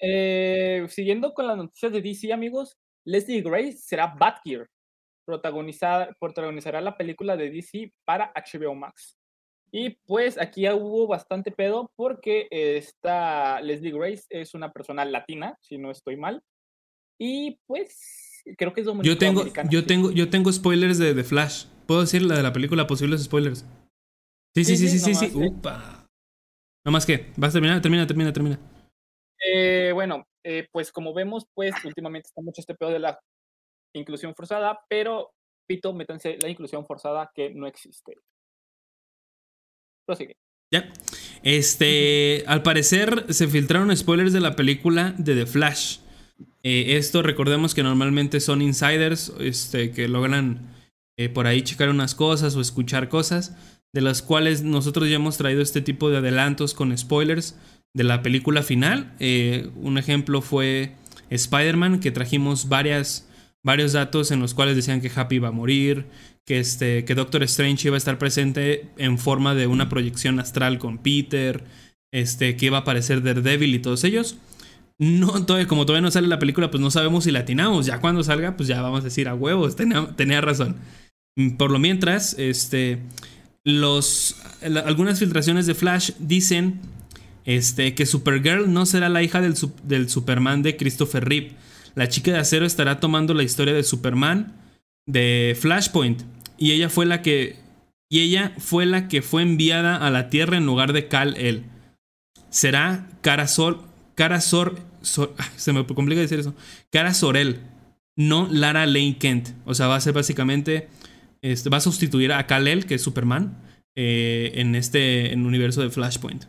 Eh, siguiendo con las noticias de DC, amigos, Leslie Grace será Batgear. Protagonizada, protagonizará la película de DC para HBO Max. Y pues aquí ya hubo bastante pedo porque esta Leslie Grace es una persona latina, si no estoy mal. Y pues creo que es Yo tengo, yo tengo, yo tengo spoilers de The Flash. ¿Puedo decir la de la película posibles spoilers? Sí, sí, sí, sí, sí, sí. sí. Upa. No más que, vas a terminar, termina, termina, termina. Eh, bueno, eh, pues como vemos, pues últimamente está mucho este pedo de la inclusión forzada, pero pito, métanse la inclusión forzada que no existe. Prosigue. Ya. Este, al parecer se filtraron spoilers de la película de The Flash. Eh, esto recordemos que normalmente son insiders este, que logran por ahí checar unas cosas o escuchar cosas de las cuales nosotros ya hemos traído este tipo de adelantos con spoilers de la película final. Eh, un ejemplo fue Spider-Man, que trajimos varias, varios datos en los cuales decían que Happy iba a morir, que, este, que Doctor Strange iba a estar presente en forma de una proyección astral con Peter, este, que iba a aparecer Daredevil y todos ellos. No, todavía, como todavía no sale la película, pues no sabemos si la atinamos. Ya cuando salga, pues ya vamos a decir a huevos, tenía, razón. Por lo mientras, este, los, algunas filtraciones de Flash dicen este, que Supergirl no será la hija del, del Superman de Christopher Reeve. La chica de acero estará tomando la historia de Superman de Flashpoint. Y ella fue la que. Y ella fue la que fue enviada a la Tierra en lugar de Cal El. Será Cara Sol. Cara Sor, se me complica decir eso. Cara Sorel. No Lara Lane Kent. O sea, va a ser básicamente este, va a sustituir a Kal-El, que es Superman, eh, en este en universo de Flashpoint.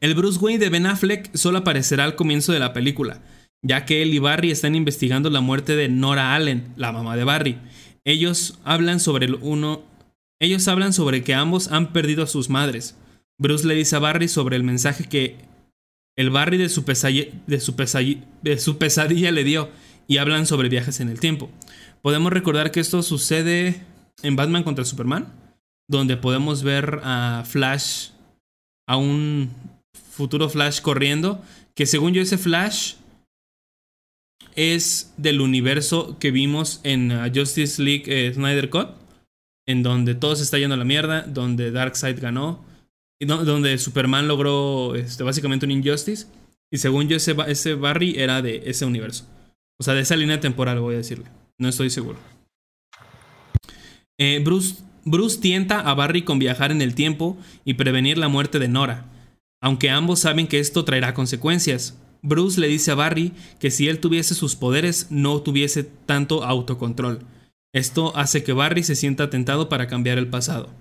El Bruce Wayne de Ben Affleck solo aparecerá al comienzo de la película, ya que él y Barry están investigando la muerte de Nora Allen, la mamá de Barry. Ellos hablan sobre el uno. Ellos hablan sobre que ambos han perdido a sus madres. Bruce le dice a Barry sobre el mensaje que el Barry de su, de su, de su pesadilla le dio y hablan sobre viajes en el tiempo. Podemos recordar que esto sucede en Batman contra Superman, donde podemos ver a Flash, a un futuro Flash corriendo, que según yo ese Flash es del universo que vimos en uh, Justice League eh, Snyder Cut, en donde todo se está yendo a la mierda, donde Darkseid ganó, y donde Superman logró este, básicamente un Injustice, y según yo ese, Barry era de ese universo. O sea, de esa línea temporal, voy a decirle. No estoy seguro. Eh, Bruce tienta a Barry con viajar en el tiempo y prevenir la muerte de Nora, aunque ambos saben que esto traerá consecuencias. Bruce le dice a Barry que si él tuviese sus poderes no tuviese tanto autocontrol. Esto hace que Barry se sienta tentado para cambiar el pasado.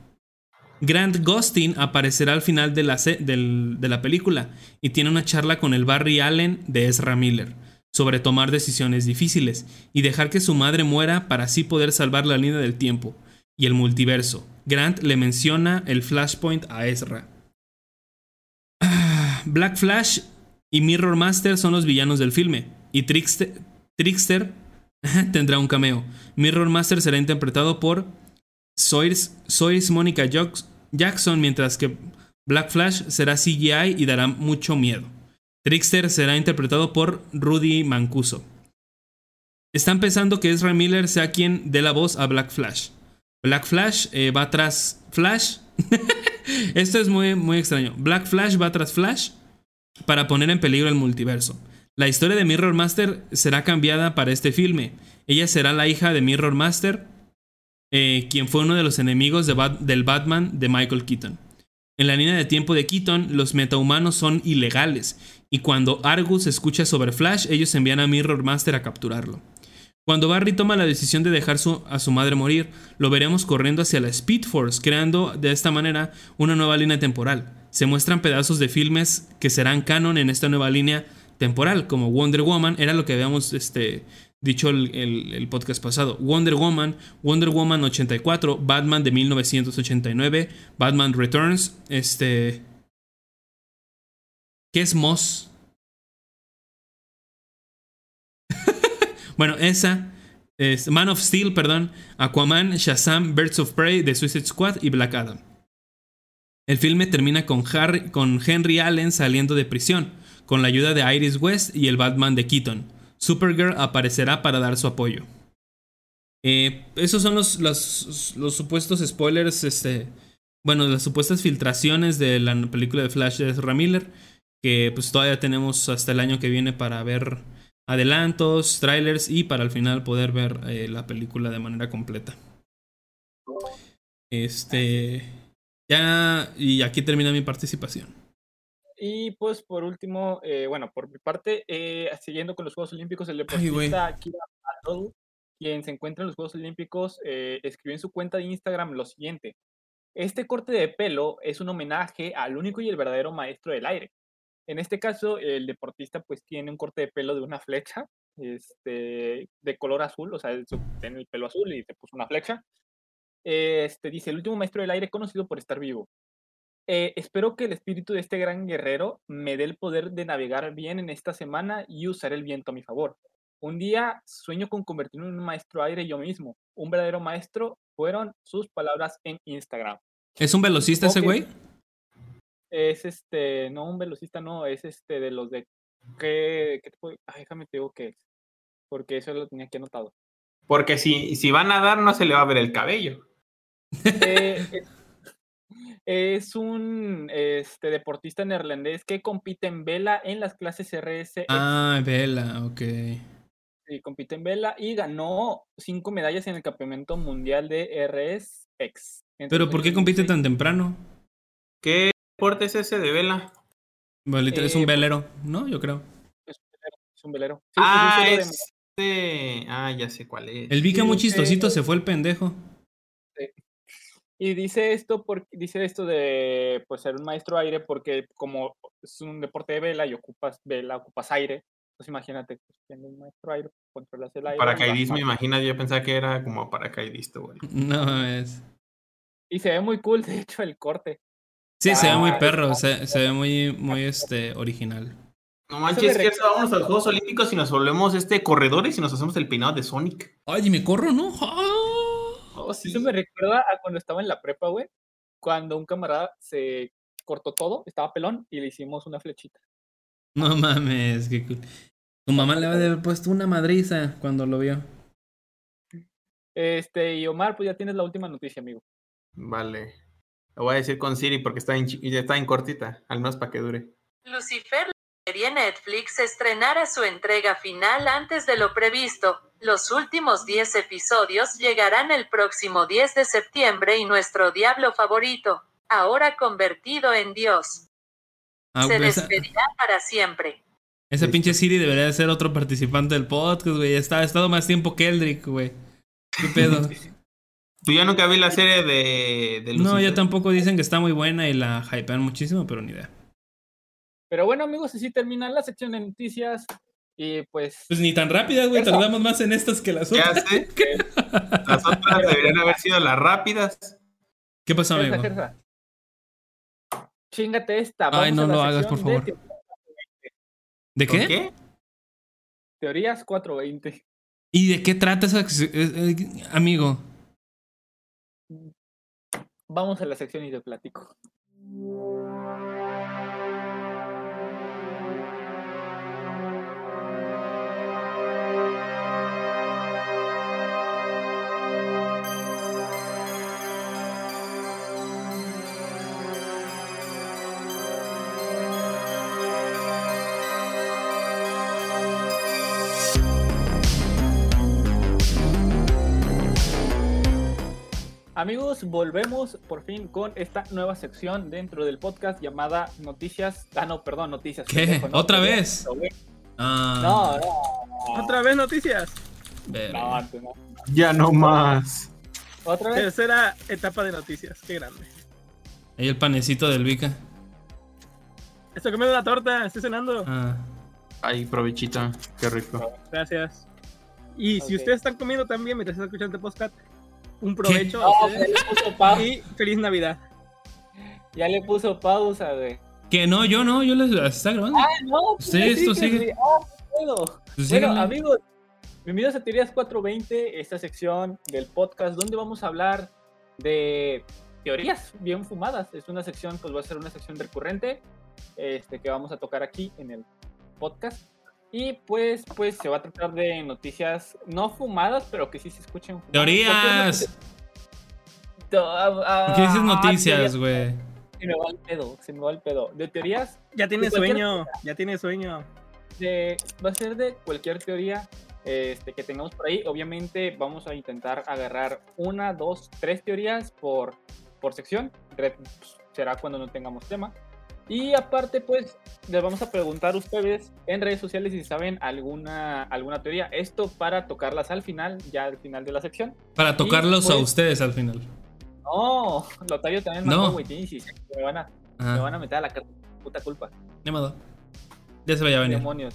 Grant Gustin aparecerá al final de la, de la película y tiene una charla con el Barry Allen de Ezra Miller sobre tomar decisiones difíciles y dejar que su madre muera para así poder salvar la línea del tiempo y el multiverso. Grant le menciona el Flashpoint a Ezra. Ah, Black Flash y Mirror Master son los villanos del filme, y Trickster, tendrá un cameo. Mirror Master será interpretado por Sois, Sois Monica Jackson, mientras que Black Flash será CGI y dará mucho miedo. Trickster será interpretado por Rudy Mancuso. Están pensando que Ezra Miller sea quien dé la voz a Black Flash. Black Flash eh, va tras Flash. (laughs) Esto es muy, muy extraño. Black Flash va tras Flash para poner en peligro el multiverso. La historia de Mirror Master será cambiada para este filme. Ella será la hija de Mirror Master, eh, quien fue uno de los enemigos del Batman de Michael Keaton. En la línea de tiempo de Keaton, los metahumanos son ilegales, y cuando Argus escucha sobre Flash, ellos envían a Mirror Master a capturarlo. Cuando Barry toma la decisión de dejar a su madre morir, lo veremos corriendo hacia la Speed Force, creando de esta manera una nueva línea temporal. Se muestran pedazos de filmes que serán canon en esta nueva línea temporal, como Wonder Woman, era lo que habíamos este, dicho el, el- podcast pasado. Wonder Woman, Wonder Woman 84, Batman de 1989, Batman Returns, este... ¿Qué es Moss? (laughs) bueno, esa... Es Man of Steel, perdón, Aquaman, Shazam, Birds of Prey, The Suicide Squad y Black Adam. El filme termina con, Harry- con Henry Allen saliendo de prisión, con la ayuda de Iris West y el Batman de Keaton. Supergirl aparecerá para dar su apoyo. Eh, esos son los, los, supuestos spoilers, este, bueno, las supuestas filtraciones de la película de Flash de Ezra Miller, que pues todavía tenemos hasta el año que viene para ver adelantos, trailers y para al final poder ver eh, la película de manera completa. Este, ya, y aquí termina mi participación. Y pues por último, eh, bueno, por mi parte, eh, siguiendo con los Juegos Olímpicos, el Ay, deportista Kira Battle, quien se encuentra en los Juegos Olímpicos, eh, escribió en su cuenta de Instagram lo siguiente. Este corte de pelo es un homenaje al único y el verdadero maestro del aire. En este caso, el deportista pues tiene un corte de pelo de una flecha, este, de color azul, o sea, tiene el pelo azul y se puso una flecha. Este, dice, el último maestro del aire conocido por estar vivo. Eh, espero que el espíritu de este gran guerrero me dé el poder de navegar bien en esta semana y usar el viento a mi favor. Un día sueño con convertirme en un maestro aire yo mismo. Un verdadero maestro fueron sus palabras en Instagram. ¿Es un velocista ese güey? Es este, no un velocista, no, es este de los de que, ¿qué te puedo- ay, déjame te digo qué es, porque eso lo tenía aquí anotado. Porque si, si va a nadar, no se le va a ver el cabello. Eh, es, es un este, deportista neerlandés que compite en vela en las clases RS Ah, vela, ok. y compite en vela y ganó cinco medallas en el campeonato mundial de RSX. Pero ¿por qué compite 2006. tan temprano? ¿Qué deporte es ese de vela? Bueno, literal, es Eh, un pues- velero, ¿no? Yo creo. Es un velero, es un velero. Sí, ah, es uno de- es de... Ah, ya sé cuál es. El Vika Sí, muy eh, chistosito se fue el pendejo. Y dice esto porque dice esto de pues ser un maestro aire porque como es un deporte de vela y ocupas vela, ocupas aire, pues imagínate pues, siendo un maestro aire, controlas el aire. Paracaidismo, imagina, yo pensaba que era como paracaidista, güey. No es. Y se ve muy cool, de hecho, el corte. Sí, se ve muy Ah, perro, se, se ve muy, muy este, original. No manches, que vámonos a los Juegos Olímpicos y nos volvemos este corredores y nos hacemos el peinado de Sonic. Ay, y me corro, ¿no? Sí. Eso me recuerda a cuando estaba en la prepa, güey, cuando un camarada se cortó todo, estaba pelón y le hicimos una flechita. No mames, qué cool. Tu mamá le había puesto una madriza cuando lo vio. Este, y Omar, pues ya tienes la última noticia, amigo. Vale. Lo voy a decir con Siri porque está en, está en cortita, al menos para que dure. Lucifer, la serie Netflix estrenará su entrega final antes de lo previsto. Los últimos 10 episodios llegarán el próximo 10 de septiembre y nuestro diablo favorito, ahora convertido en Dios, Ah, se esa, despedirá para siempre. esa pinche Siri debería de ser otro participante del podcast, güey. Está, ha estado más tiempo que Eldrick, güey. ¿Qué pedo? (laughs) Tú ya nunca vi la serie de, de no, ya tampoco dicen que está muy buena y la hypean muchísimo, pero ni idea. Pero bueno, amigos, así termina la sección de noticias. Y pues, Pues ni tan rápida, güey. Eso. Tardamos más en estas que las Ya otras. sé. (laughs) Las otras deberían haber sido las rápidas. ¿Qué pasó, amigo? Gersa. Chíngate esta. Ay, vamos no lo hagas, por de favor. ¿De ¿Con qué? qué? Teorías 420. ¿Y de qué trata esa eh, eh, amigo? Vamos a la sección y te platico. Amigos, volvemos por fin con esta nueva sección dentro del podcast llamada Noticias. Ah, no, perdón, Noticias. ¿Qué? pendejo, no, ¿Otra vez? 420. Ah, No, no. Otra vez noticias. No, no. Ya no más. Otra vez. Tercera etapa de noticias. Qué grande. Ahí el panecito del Vika. Estoy comiendo una torta. Estoy cenando. Ah. Ay, provechito. Qué rico. Gracias. Y si ustedes están comiendo también mientras están escuchando este podcast, un provecho a No, ustedes ya le puso pausa. y feliz Navidad. Ya le puso pausa, güey. Que no, yo no, yo les está grabando. Ah, no. Sí, pues, esto que sigue. sí. Ah. Pues Bueno, amigos, bienvenidos a Teorías 420, esta sección del podcast donde vamos a hablar de teorías bien fumadas. Es una sección, pues va a ser una sección recurrente este, que vamos a tocar aquí en el podcast. Y pues, pues se va a tratar de noticias no fumadas, pero que sí se escuchen. fumadas. Teorías. To- ah, ¿Por qué dices ah, noticias, güey? Se me va el pedo, se me va el pedo. De teorías Ya tiene sueño. Ya tiene sueño. de- va a ser de cualquier teoría este, que tengamos por ahí. Obviamente vamos a intentar agarrar una, dos, tres teorías por, por sección. Pues, será cuando no tengamos tema. Y aparte, pues, les vamos a preguntar a ustedes en redes sociales si saben alguna, alguna teoría. Esto para tocarlas al final, ya al final de la sección. Para tocarlos a pues- ustedes al final. No, Lotario también No. mandó, güey. tiene 16, Me van a, me Ajá. van a meter a la cara. Puta culpa. Ni modo. Ya se vaya a venir. demonios.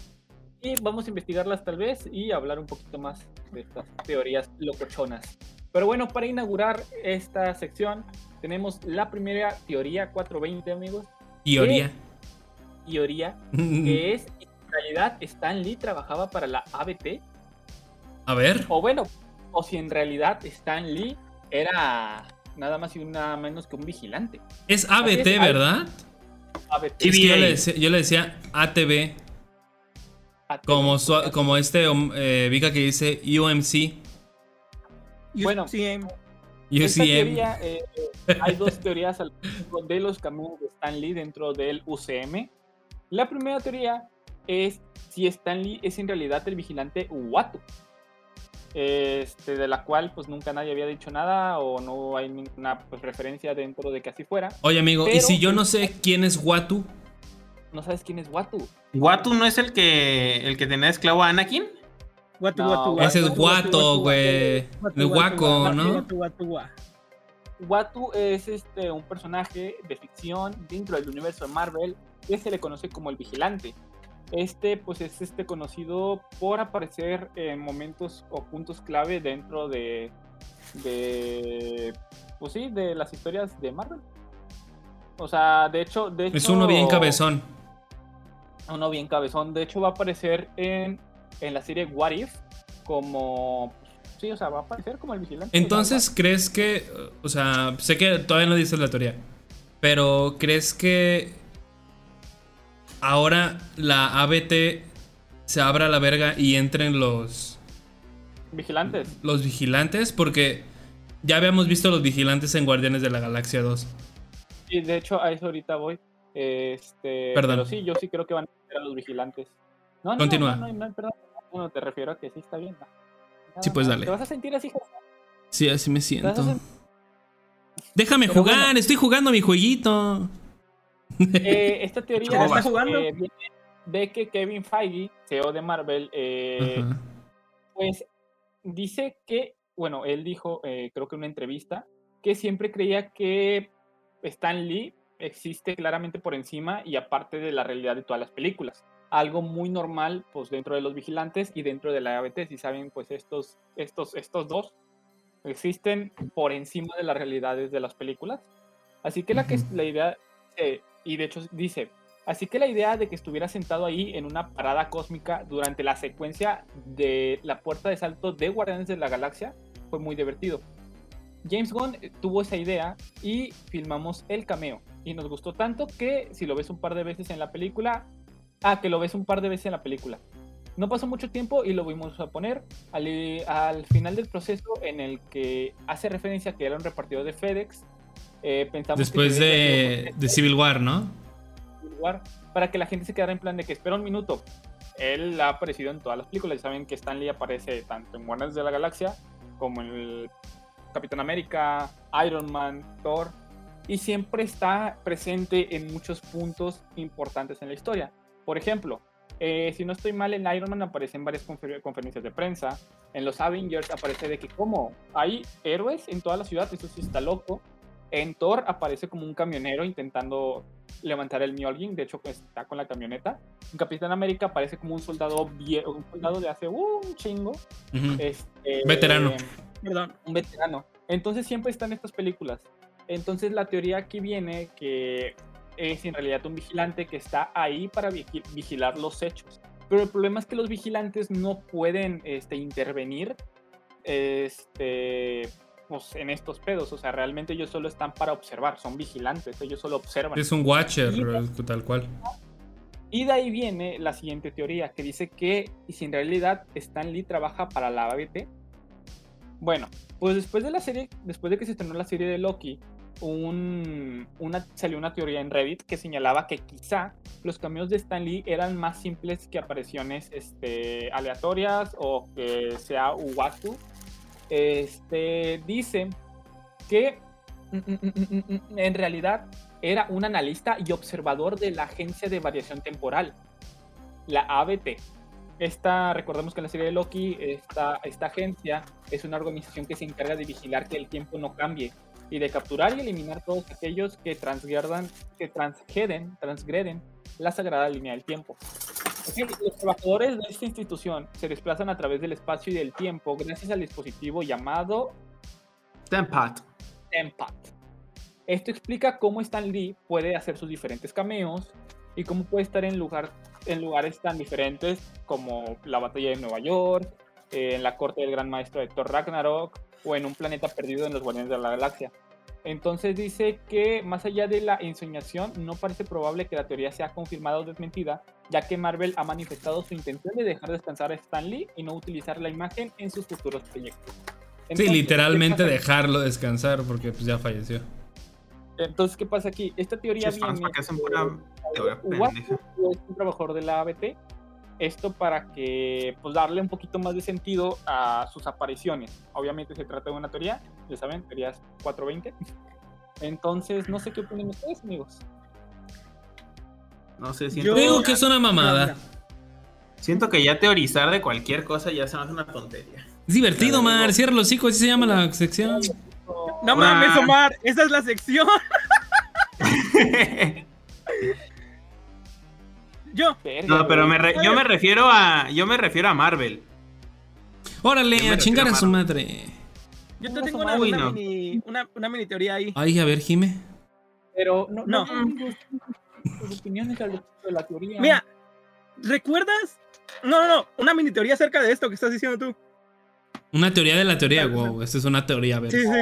Y vamos a investigarlas tal vez y hablar un poquito más de estas teorías locochonas. Pero bueno, para inaugurar esta sección, tenemos la primera teoría 420, amigos. Teoría. Teoría (laughs) que es, en realidad, Stan Lee trabajaba para la ABT. A ver. O bueno, o si en realidad Stan Lee era nada más y nada menos que un vigilante. Es ABT, es, ¿verdad? ABT. Es que yo, le decía, yo le decía ATV. AT. Como, su- como este eh, Vika que dice UMC. Bueno. UCM. Esta teoría, eh, hay dos teorías al respecto de los caminos de Stan Lee dentro del UCM. La primera teoría es si Stan Lee es en realidad el vigilante Watu, este, de la cual pues nunca nadie había dicho nada o no hay ninguna pues, referencia dentro de que así fuera. Oye, amigo, ¿y si yo no sé quién es Watu? No sabes quién es Watu. ¿Watu no es el que el que tenía esclavo a Anakin? Guatu, No, guatu, guatu, Ese es Guato, güey. El guaco, ¿no? guatu, guatu, guatu. Watu es este, un personaje de ficción dentro del universo de Marvel que se le conoce como el vigilante. Este pues es este conocido por aparecer en momentos o puntos clave dentro de, de pues sí, de las historias de Marvel. O sea, de hecho, de hecho Es uno bien cabezón. uno bien cabezón. De hecho, va a aparecer en, en la serie What If como sí, o sea, va a aparecer como el vigilante. Entonces, ¿crees que, o sea, sé que todavía no dices la teoría, pero ¿crees que ahora la ABT se abra la verga y entren los, vigilantes. los vigilantes? Porque ya habíamos visto los vigilantes en Guardianes de la Galaxia 2. Y de hecho, a eso ahorita voy. Este, Perdón. Pero sí, yo sí creo que van a a los vigilantes. No, no, Continúa. No, no, perdón. No, te refiero a que sí está bien. No. Sí, pues No, dale. Te vas a sentir así, José? Sí, así me siento. Déjame Pero jugar, bueno. estoy jugando mi jueguito. Eh, (laughs) esta teoría ¿Cómo está jugando? eh, viene de que Kevin Feige, CEO de Marvel, eh, pues dice que, bueno, él dijo, eh, creo que en una entrevista, que siempre creía que Stan Lee existe claramente por encima y aparte de la realidad de todas las películas. Algo muy normal, pues dentro de los vigilantes y dentro de la ABT, si saben, pues estos, estos, estos dos existen por encima de las realidades de las películas. Así que la, que, Ujú. la idea, eh, y de hecho dice, así que la idea de que estuviera sentado ahí en una parada cósmica durante la secuencia de la puerta de salto de Guardianes de la Galaxia fue muy divertido. James Gunn eh, tuvo esa idea y filmamos el cameo. Y nos gustó tanto que si lo ves un par de veces en la película, ah, que lo ves un par de veces en la película. No pasó mucho tiempo y lo vimos a poner al, al final del proceso en el que hace referencia a que era un repartidor de FedEx. eh, pensamos Después de, de Civil War, ¿no? Civil War, para que la gente se quedara en plan de que espera un minuto. Él ha aparecido en todas las películas. Ya saben que Stan Lee aparece tanto en Guardianes de la Galaxia como en el Capitán América, Iron Man, Thor. Y siempre está presente en muchos puntos importantes en la historia. Por ejemplo, eh, si no estoy mal, en Iron Man aparece en varias confer- conferencias de prensa. En los Avengers aparece de que, ¿cómo? Hay héroes en toda la ciudad, eso sí está loco. En Thor aparece como un camionero intentando levantar el Mjolnir, de hecho pues, está con la camioneta. En Capitán América aparece como un soldado un soldado de hace uh, un chingo. Este, Veterano. Perdón. un veterano. Entonces siempre están estas películas. Entonces la teoría aquí viene que es en realidad un vigilante que está ahí para vigi- vigilar los hechos. Pero el problema es que los vigilantes no pueden este, intervenir este, pues, en estos pedos. O sea, realmente ellos solo están para observar, son vigilantes, ellos solo observan. Es un Watcher, Y- tal cual. Y de ahí viene la siguiente teoría, que dice que y si en realidad Stan Lee trabaja para la ABT. Bueno, pues después de la serie, después de que se estrenó la serie de Loki, un, una, salió una teoría en Reddit que señalaba que quizá los cameos de Stan Lee eran más simples que apariciones este, aleatorias o que sea Uwatu. Este, dice que mm, mm, mm, en realidad era un analista y observador de la Agencia de Variación Temporal, la ABT. Esta, recordemos que en la serie de Loki, esta, esta agencia es una organización que se encarga de vigilar que el tiempo no cambie y de capturar y eliminar todos aquellos que transgredan, que transgreden, transgreden la sagrada línea del tiempo. Los trabajadores de esta institución se desplazan a través del espacio y del tiempo gracias al dispositivo llamado Tempat. Tempat. Esto explica cómo Stan Lee puede hacer sus diferentes cameos y cómo puede estar en, lugar, en lugares tan diferentes como la batalla de Nueva York, eh, en la corte del gran maestro de Thor Ragnarok o en un planeta perdido en los Guardianes de la Galaxia. Entonces dice que más allá de la ensoñación, no parece probable que la teoría sea confirmada o desmentida, ya que Marvel ha manifestado su intención de dejar descansar a Stan Lee y no utilizar la imagen en sus futuros proyectos. Sí, literalmente dejarlo descansar porque pues ya falleció. Entonces, ¿qué pasa aquí? Esta teoría viene que hacen pura es un trabajador de la ABT. Esto para que, pues, darle un poquito más de sentido a sus apariciones. Obviamente se trata de una teoría, ya saben, teorías 420. Entonces, no sé qué opinan ustedes, amigos. No sé, Yo- siento, Yo digo que es una mamada. siento que ya teorizar de cualquier cosa ya se me hace una tontería. Es divertido, Mar. Cierra los hijos, así se llama la sección. No mames, Omar, esa es la sección. (laughs) Yo, no, pero me re- yo me refiero a yo me refiero a Marvel. Órale, a chingar a su madre. yo te tengo una, Uy, una no. mini, una, una mini teoría ahí. Ay, a ver, Jime. Pero no, no, No. no, sus opiniones al respecto de la teoría. Mira, ¿recuerdas? No, no, no, una mini teoría acerca de esto que estás diciendo tú. Una teoría de la teoría, wow. Esta es una teoría, a ver. Sí, sí.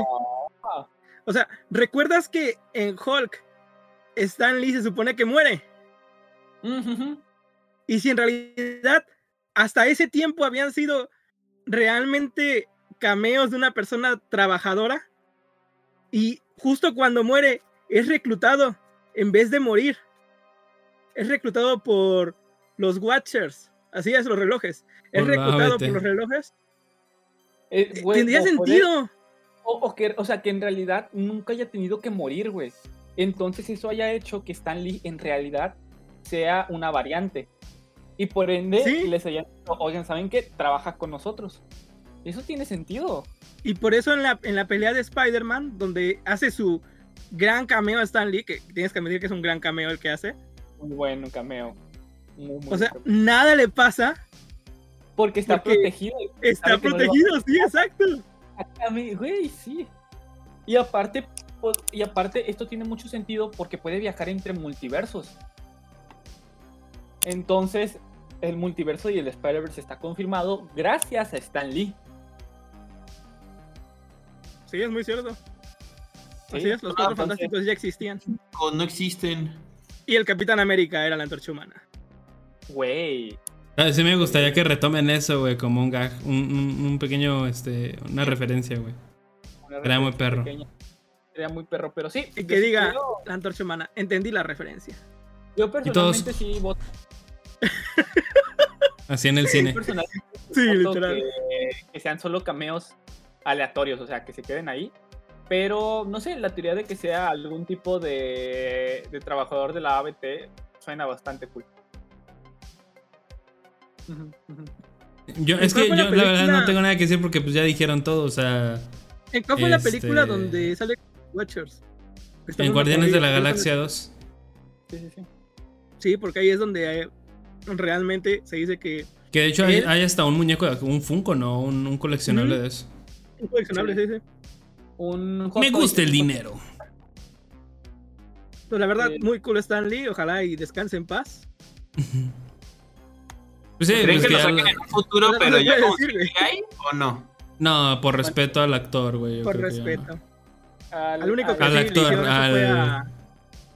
Ah. O sea, ¿recuerdas que en Hulk Stan Lee se supone que muere? Y si en realidad hasta ese tiempo habían sido realmente cameos de una persona trabajadora y justo cuando muere es reclutado en vez de morir. Es reclutado por los Watchers, así es, los relojes. Es la reclutado por los relojes. Eh, güey, Tendría sentido. O, o que, o sea, que en realidad nunca haya tenido que morir, güey. Entonces eso haya hecho que Stan Lee en realidad sea una variante. Y por ende Sí. les hayan oigan, ¿saben qué? Trabaja con nosotros. Eso tiene sentido. Y por eso en la, en la pelea de Spider-Man, donde hace su gran cameo a Stan Lee, que tienes que admitir que es un gran cameo el que hace. Muy bueno cameo. Muy, muy O sea, nada le pasa, porque está porque protegido. está no protegido, sí, exacto. Güey, sí. Y aparte, pues, y aparte, esto tiene mucho sentido porque puede viajar entre multiversos. Entonces, el multiverso y el Spider-Verse está confirmado gracias a Stan Lee. Sí, es muy cierto. Sí. Así es, los Ah, cuatro fantásticos ya existían. O no existen. Y el Capitán América era la antorcha humana. Güey. Ah, Sí me gustaría que retomen eso, güey, como un gag, un, un- un pequeño, este, una referencia, güey. Era muy perro. Era muy perro, pero sí. Y que diga creo- la antorcha humana. Entendí la referencia. yo todos- personalmente sí voto. (laughs) Así en el cine. (laughs) Sí, literal. Que, que sean solo cameos aleatorios, o sea, que se queden ahí. Pero no sé, la teoría de que sea algún tipo de, de trabajador de la ABT suena bastante cool. Yo, es ¿Cuál que yo la la verdad no tengo nada que decir porque pues ya dijeron todo, o sea, ¿En cuál fue la Este- película donde sale Watchers? En Guardianes de la. Galaxia 2. Sí, sí, sí. Sí, porque ahí es donde eh, realmente se dice que Que de hecho hay, Él- hay hasta un muñeco, un Funko, ¿no? Un, un coleccionable de eso. un coleccionable, sí, sí. Un Me gusta el dinero. Pero la verdad, muy cool Stan Lee. Ojalá y descanse en paz. Pues sí, ¿Creen pues que que lo ya saquen lo- en un futuro, No, pero ya. CGI o no? No, por respeto al actor, güey. yo Por creo que ya no. respeto. Al, Al único que Al sí le actor, fue a,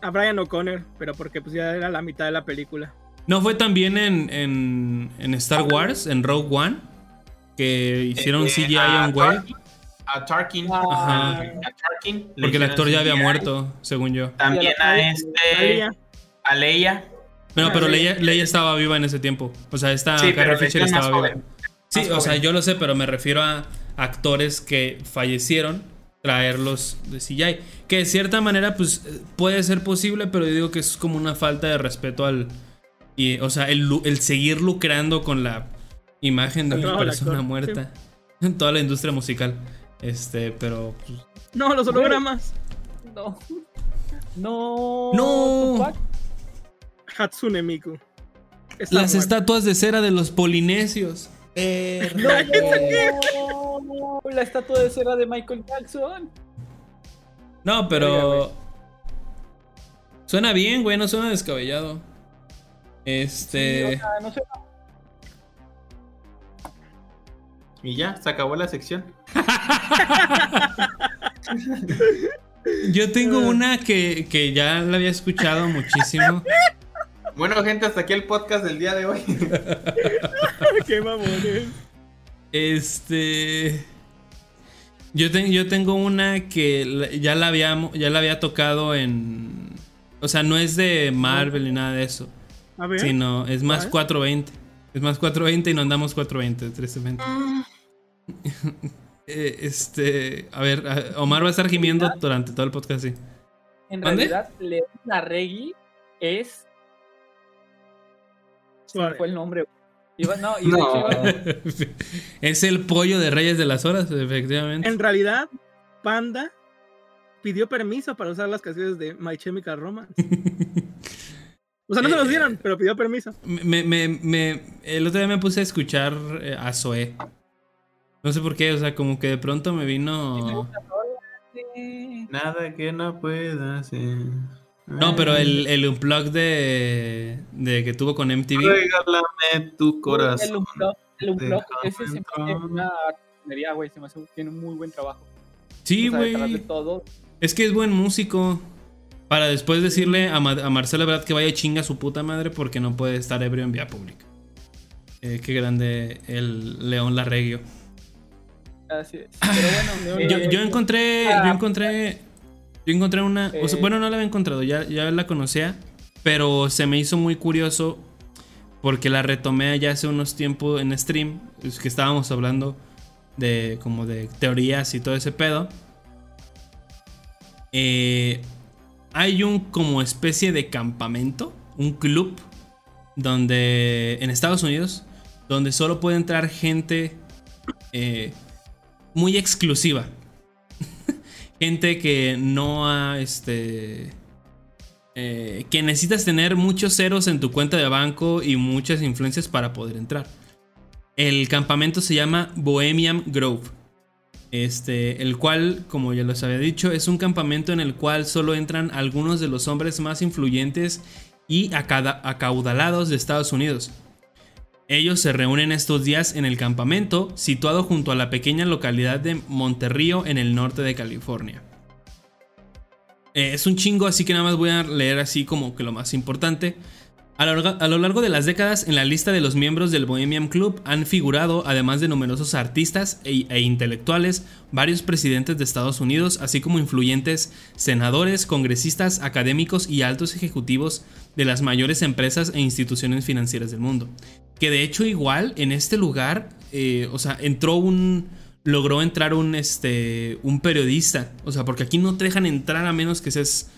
a Brian O'Connor, pero porque pues ya era la mitad de la película. No fue también en, en, en Star Wars, en Rogue One, que hicieron Eh, CGI a a un güey. Tarkin- A Tarkin. Ah, Ajá. A Tarkin. Porque el actor ya había CGI. muerto, según yo. También a este. A Leia. Pero, Ah, pero. Leia, Leia estaba viva en ese tiempo. O sea, esta Sí, Carrie Fisher estaba viva. joven. Sí, Más o sea, yo lo sé, pero me refiero a actores que fallecieron, traerlos de CGI. Que de cierta manera, pues, eh, puede ser posible, pero yo digo que es como una falta de respeto al... Y, o sea, el, el seguir lucrando con la imagen de una del persona actor, muerta en toda la industria musical. Este, pero... pues, No, los hologramas. No. No. No. Tupac. Hatsune Miku. Está las muerto. estatuas de cera de los polinesios. No, la estatua de cera de Michael Jackson. No, pero. Suena bien, güey, no suena descabellado. Este. Sí, o sea, no sé. Y ya, se acabó la sección. Yo tengo una que, que ya la había escuchado muchísimo. Bueno, gente, hasta aquí el podcast del día de hoy. (laughs) Qué mamones. Este. Yo, ten- yo tengo una que ya la, había, ya la había tocado en. O sea, no es de Marvel ni nada de eso. A ver. Sino es más ¿Cuál? 420. Es más 420 y no andamos 420, tristemente. (laughs) Eh, este. A ver, Omar va a estar gimiendo durante todo el podcast, sí. En ¿Mande? realidad, León Larregui es. Suave. fue el nombre. Iba, no, No. iba- (laughs) es el pollo de Reyes de las Horas, efectivamente. En realidad, Panda pidió permiso para usar las canciones de My Chemical Romance. (laughs) O sea, no se los Eh, dieron, pero pidió permiso. Me, me, me- el otro día me puse a escuchar eh, a Zoé. No sé por qué, o sea, como que de pronto me vino. Nada que no pueda hacer. No, pero el, el unplug de, de que tuvo con MTV. Regálame tu El corazón. Unplug, el Unplug, ese se me hace una güey. Se me hace, tiene un muy buen trabajo. Sí, O sea, detrás de güey. todo. Es que es buen músico. Para después decirle a, Ma- a Marcela Brad que vaya y chinga a su puta madre porque no puede estar ebrio en vía pública. Eh, qué grande el León Larregio. Así es. Pero bueno, (laughs) Yo, eh, yo encontré, ah, yo encontré, yo encontré una, o sea, Eh. bueno, no la había encontrado, ya, ya la conocía, pero se me hizo muy curioso porque la retomé allá hace unos tiempos en stream, es que estábamos hablando de como de teorías y todo ese pedo. Eh, hay un como especie de campamento, un club, donde en Estados Unidos, donde solo puede entrar gente eh, muy exclusiva. (laughs) gente que no ha, este... eh, que necesitas tener muchos ceros en tu cuenta de banco y muchas influencias para poder entrar. El campamento se llama Bohemian Grove. Este, el cual, como ya les había dicho, es un campamento en el cual solo entran algunos de los hombres más influyentes y acaudalados de Estados Unidos. Ellos se reúnen estos días en el campamento, situado junto a la pequeña localidad de Monterrío en el norte de California. Eh, es un chingo, así que nada más voy a leer así como que lo más importante. A lo, largo- de las décadas, en la lista de los miembros del Bohemian Club han figurado, además de numerosos artistas e, e intelectuales, varios presidentes de Estados Unidos, así como influyentes senadores, congresistas, académicos y altos ejecutivos de las mayores empresas e instituciones financieras del mundo. Que de hecho igual en este lugar, eh, o sea, entró un... Logró entrar un, este, un periodista. O sea, porque aquí no te dejan entrar a menos que seas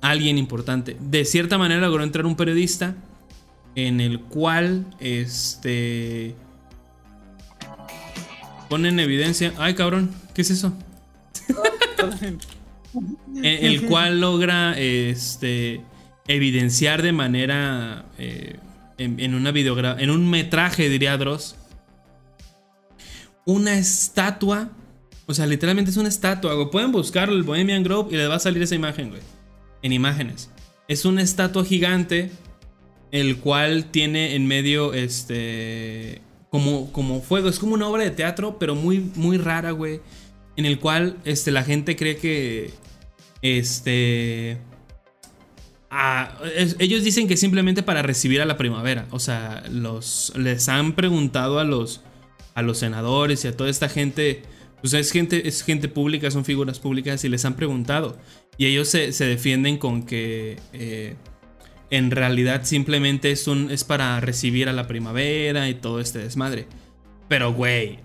alguien importante. De cierta manera logró entrar un periodista en el cual este pone en evidencia, ay cabrón, ¿qué es eso? (laughs) En el cual logra este evidenciar de manera eh, en, en una videogra en un metraje diría Dross una estatua o sea literalmente es una estatua güey. pueden buscarlo el Bohemian Grove y les va a salir esa imagen güey en imágenes. Es una estatua gigante el cual tiene en medio este como como fuego. Es como una obra de teatro pero muy muy rara güey en el cual este la gente cree que este ah, es- ellos dicen que simplemente para recibir a la primavera. O sea los les han preguntado a los a los senadores y a toda esta gente pues es gente es gente pública son figuras públicas y les han preguntado y ellos se, se defienden con que eh, en realidad simplemente es, un, es para recibir a la primavera y todo este desmadre. Pero, güey,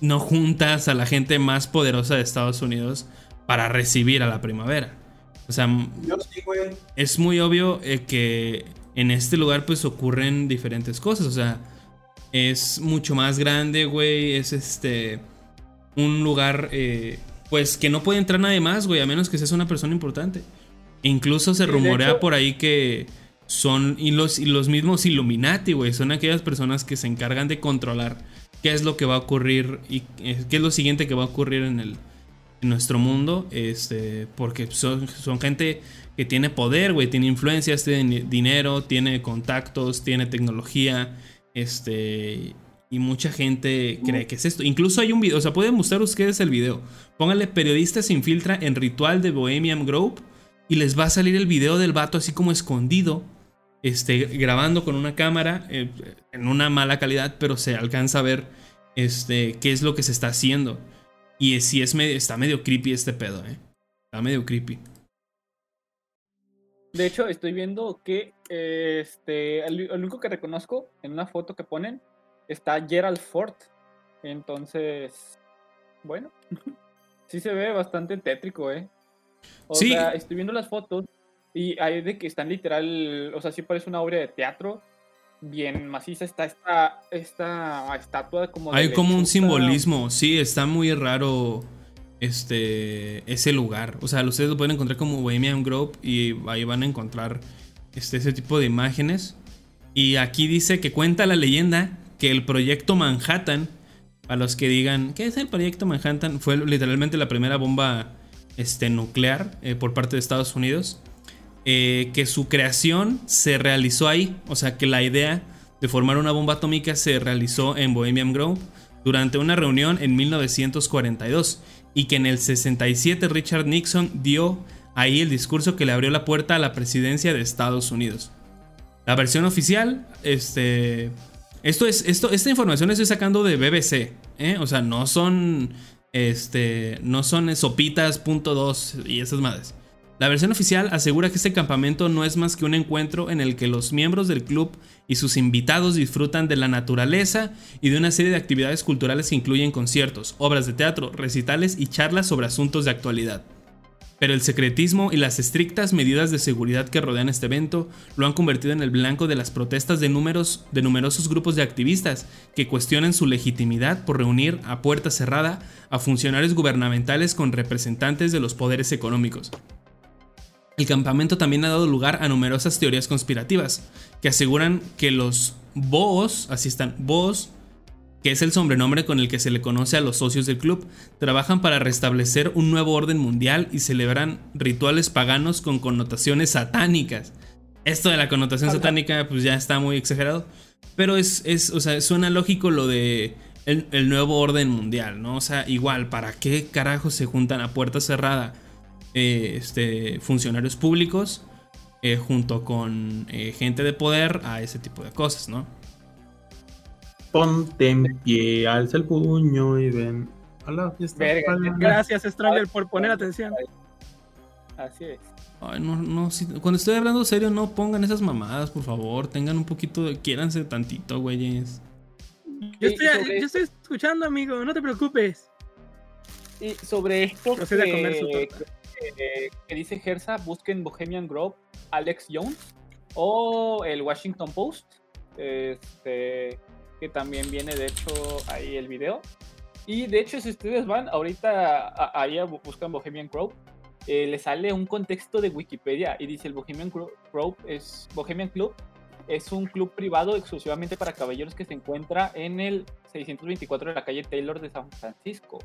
no juntas a la gente más poderosa de Estados Unidos para recibir a la primavera. O sea, sí, es muy obvio eh, que en este lugar pues ocurren diferentes cosas. O sea, es mucho más grande, güey. Es este... Un lugar eh, pues que no puede entrar nadie más, güey, a menos que seas una persona importante. Incluso se rumorea hecho- por ahí que son y los, y los mismos Illuminati, güey. Son aquellas personas que se encargan de controlar qué es lo que va a ocurrir y eh, qué es lo siguiente que va a ocurrir en el en nuestro mundo. Este, porque son, son gente que tiene poder, güey. Tiene influencias, tiene dinero, tiene contactos, tiene tecnología. Este. Y mucha gente cree que es esto. Incluso hay un video, o sea, pueden mostrar ustedes el video. Pónganle periodista se infiltra en ritual de Bohemian Grove y les va a salir el video del vato así como escondido, este, grabando con una cámara eh, en una mala calidad, pero se alcanza a ver este, qué es lo que se está haciendo. Y si es medio, está medio creepy este pedo, eh. Está medio creepy. De hecho, estoy viendo que este, el, el único que reconozco en una foto que ponen está Gerald Ford. Entonces, bueno, (laughs) sí se ve bastante tétrico, ¿eh? O Sí. sea, estoy viendo las fotos y hay de que están literal, o sea, sí parece una obra de teatro. Bien maciza está esta, esta estatua como de Hay como un simbolismo, sí, está muy raro este ese lugar. O sea, ustedes lo pueden encontrar como Bohemian Grove y ahí van a encontrar este, ese tipo de imágenes. Y aquí dice que cuenta la leyenda que el proyecto Manhattan, a los que digan, ¿qué es el proyecto Manhattan? Fue literalmente la primera bomba este, nuclear eh, por parte de Estados Unidos. eh, que su creación se realizó ahí. O sea, que la idea de formar una bomba atómica se realizó en Bohemian Grove durante una reunión en 1942 y que en el 67 Richard Nixon dio ahí el discurso que le abrió la puerta a la presidencia de Estados Unidos. La versión oficial, este, esto es, esto, esta información la estoy sacando de BBC, ¿eh? o sea, no son, este, no son sopitas.2 y esas madres. La versión oficial asegura que este campamento no es más que un encuentro en el que los miembros del club y sus invitados disfrutan de la naturaleza y de una serie de actividades culturales que incluyen conciertos, obras de teatro, recitales y charlas sobre asuntos de actualidad. Pero el secretismo y las estrictas medidas de seguridad que rodean este evento lo han convertido en el blanco de las protestas de, números, de numerosos grupos de activistas que cuestionan su legitimidad por reunir a puerta cerrada a funcionarios gubernamentales con representantes de los poderes económicos. El campamento también ha dado lugar a numerosas teorías conspirativas que aseguran que los bohos, así están, bohos, que es el sobrenombre con el que se le conoce a los socios del club. Trabajan para restablecer un nuevo orden mundial y celebran rituales paganos con connotaciones satánicas. Esto de la connotación satánica, pues ya está muy exagerado. Pero es, es o sea, suena lógico lo de el, el nuevo orden mundial, ¿no? O sea, igual, ¿para qué carajo se juntan a puerta cerrada eh, este, funcionarios públicos eh, junto con eh, gente de poder a ese tipo de cosas, ¿no? Ponte en pie, alza el puño y ven a la fiesta. Verga, para- Gracias, Stronger, por poner atención. Así es. Ay, no, no, sí, cuando estoy hablando serio, no pongan esas mamadas, por favor. Tengan un poquito de. Quiéranse tantito, güeyes. Yo estoy, yo estoy escuchando, amigo, no te preocupes. Y sobre esto que, torta. que- que dice Gersa, busquen Bohemian Grove, Alex Jones o el Washington Post, este, que también viene de hecho ahí el video. Y de hecho si ustedes van ahorita ahí buscan Bohemian Grove, eh, le sale un contexto de Wikipedia y dice el Bohemian Gro- Grove es Bohemian Club es un club privado exclusivamente para caballeros que se encuentra en el 624 de la calle Taylor de San Francisco.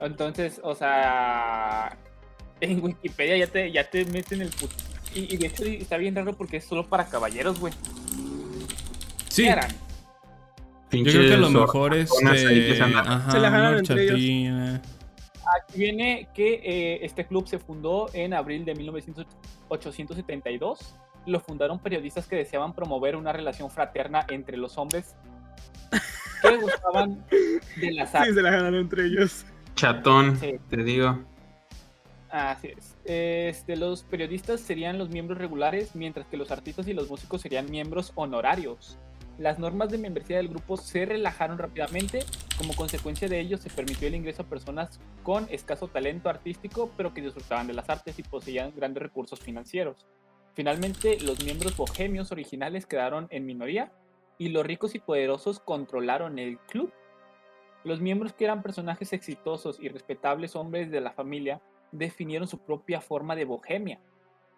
Entonces, o sea, en Wikipedia ya te, ya te meten el put... Y, y de hecho está bien raro porque es solo para caballeros, güey. Sí, yo creo que a lo mejor este. se andan- Ajá, Se la jalaron una entre ellos. Aquí viene que eh, este club se fundó en abril de 1872. Lo fundaron periodistas que deseaban promover una relación fraterna entre los hombres (laughs) que gustaban de las Sí, artes. se la ganaron entre ellos. Chatón, Sí. te digo. Así es. Este, los periodistas serían los miembros regulares, mientras que los artistas y los músicos serían miembros honorarios. Las normas de membresía del grupo se relajaron rápidamente. Como consecuencia de ello, se permitió el ingreso a personas con escaso talento artístico, pero que disfrutaban de las artes y poseían grandes recursos financieros. Finalmente, los miembros bohemios originales quedaron en minoría y los ricos y poderosos controlaron el club. Los miembros que eran personajes exitosos y respetables hombres de la familia definieron su propia forma de bohemia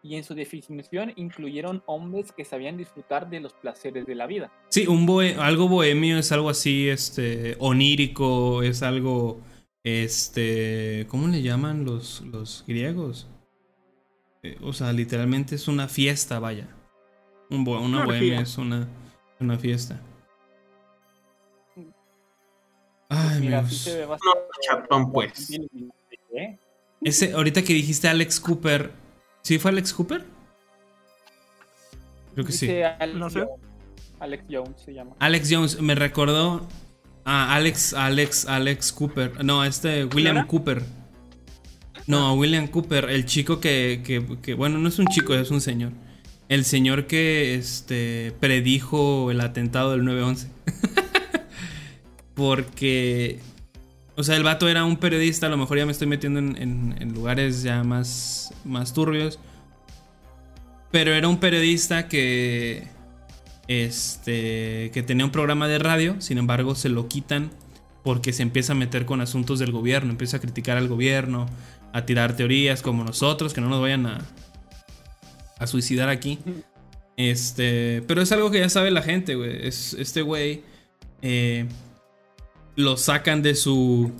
y en su definición incluyeron hombres que sabían disfrutar de los placeres de la vida. Sí, un bohe- algo bohemio es algo así, este, onírico, es algo, este, ¿cómo le llaman los, los griegos? Eh, o sea, literalmente es una fiesta, vaya. Un bo- una bohemia es una, una fiesta. Ay, Mira, amigos. así se ve bastante. Chatón, pues. ¿eh? Ese, ahorita que dijiste Alex Cooper, ¿sí fue Alex Cooper? Creo que sí. Alex No sé. Jones. Alex Jones se llama. Alex Jones me recordó a Alex, Alex, Alex Cooper. No, este William ¿Clara? Cooper. No, William Cooper, el chico que, que- que- bueno, no es un chico, es un señor. El señor que este predijo el atentado del 9-11. (laughs) Porque, o sea, el vato era un periodista, a lo mejor ya me estoy metiendo en, en- en lugares ya más, más turbios. Pero era un periodista que, este, que tenía un programa de radio, sin embargo se lo quitan porque se empieza a meter con asuntos del gobierno, empieza a criticar al gobierno, a tirar teorías como nosotros, que no nos vayan a, a suicidar aquí. Este, pero es algo que ya sabe la gente, güey. Es, este güey eh, lo sacan de su,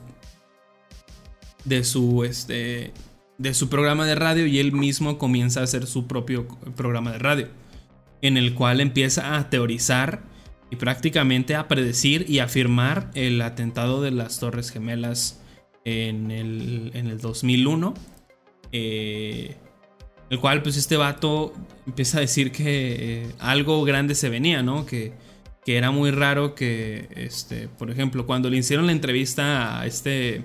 de su, este, de su programa de radio y él mismo comienza a hacer su propio programa de radio, en el cual empieza a teorizar y prácticamente a predecir y afirmar el atentado de las Torres Gemelas en el, en el 2001. eh, el cual pues este vato empieza a decir que eh, algo grande se venía, ¿no? Que, que era muy raro que, este, por ejemplo, cuando le hicieron la entrevista a este,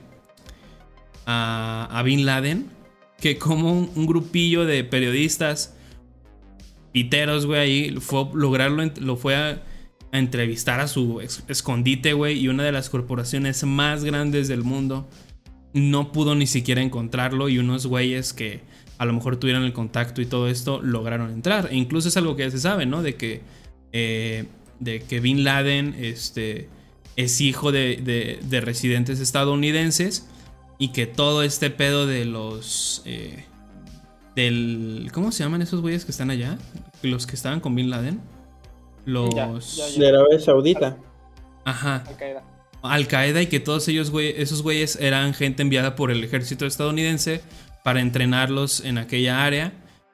a, a Bin Laden, que como un, grupillo de periodistas piteros, güey, ahí fue lograrlo, lo fue a, entrevistar a su escondite, güey, y una de las corporaciones más grandes del mundo no pudo ni siquiera encontrarlo y unos güeyes que a lo mejor tuvieron el contacto y todo esto lograron entrar. E incluso es algo que ya se sabe, ¿no? De que, eh, de que Bin Laden este, es hijo de, de- de residentes estadounidenses y que todo este pedo de los... eh, del... ¿Cómo se llaman esos güeyes que están allá? Los que estaban con Bin Laden. Los... Ya, ya, ya. De Arabia Saudita. Ajá. Al Qaeda. Al Qaeda y que todos ellos, güey, esos güeyes eran gente enviada por el ejército estadounidense para entrenarlos en aquella área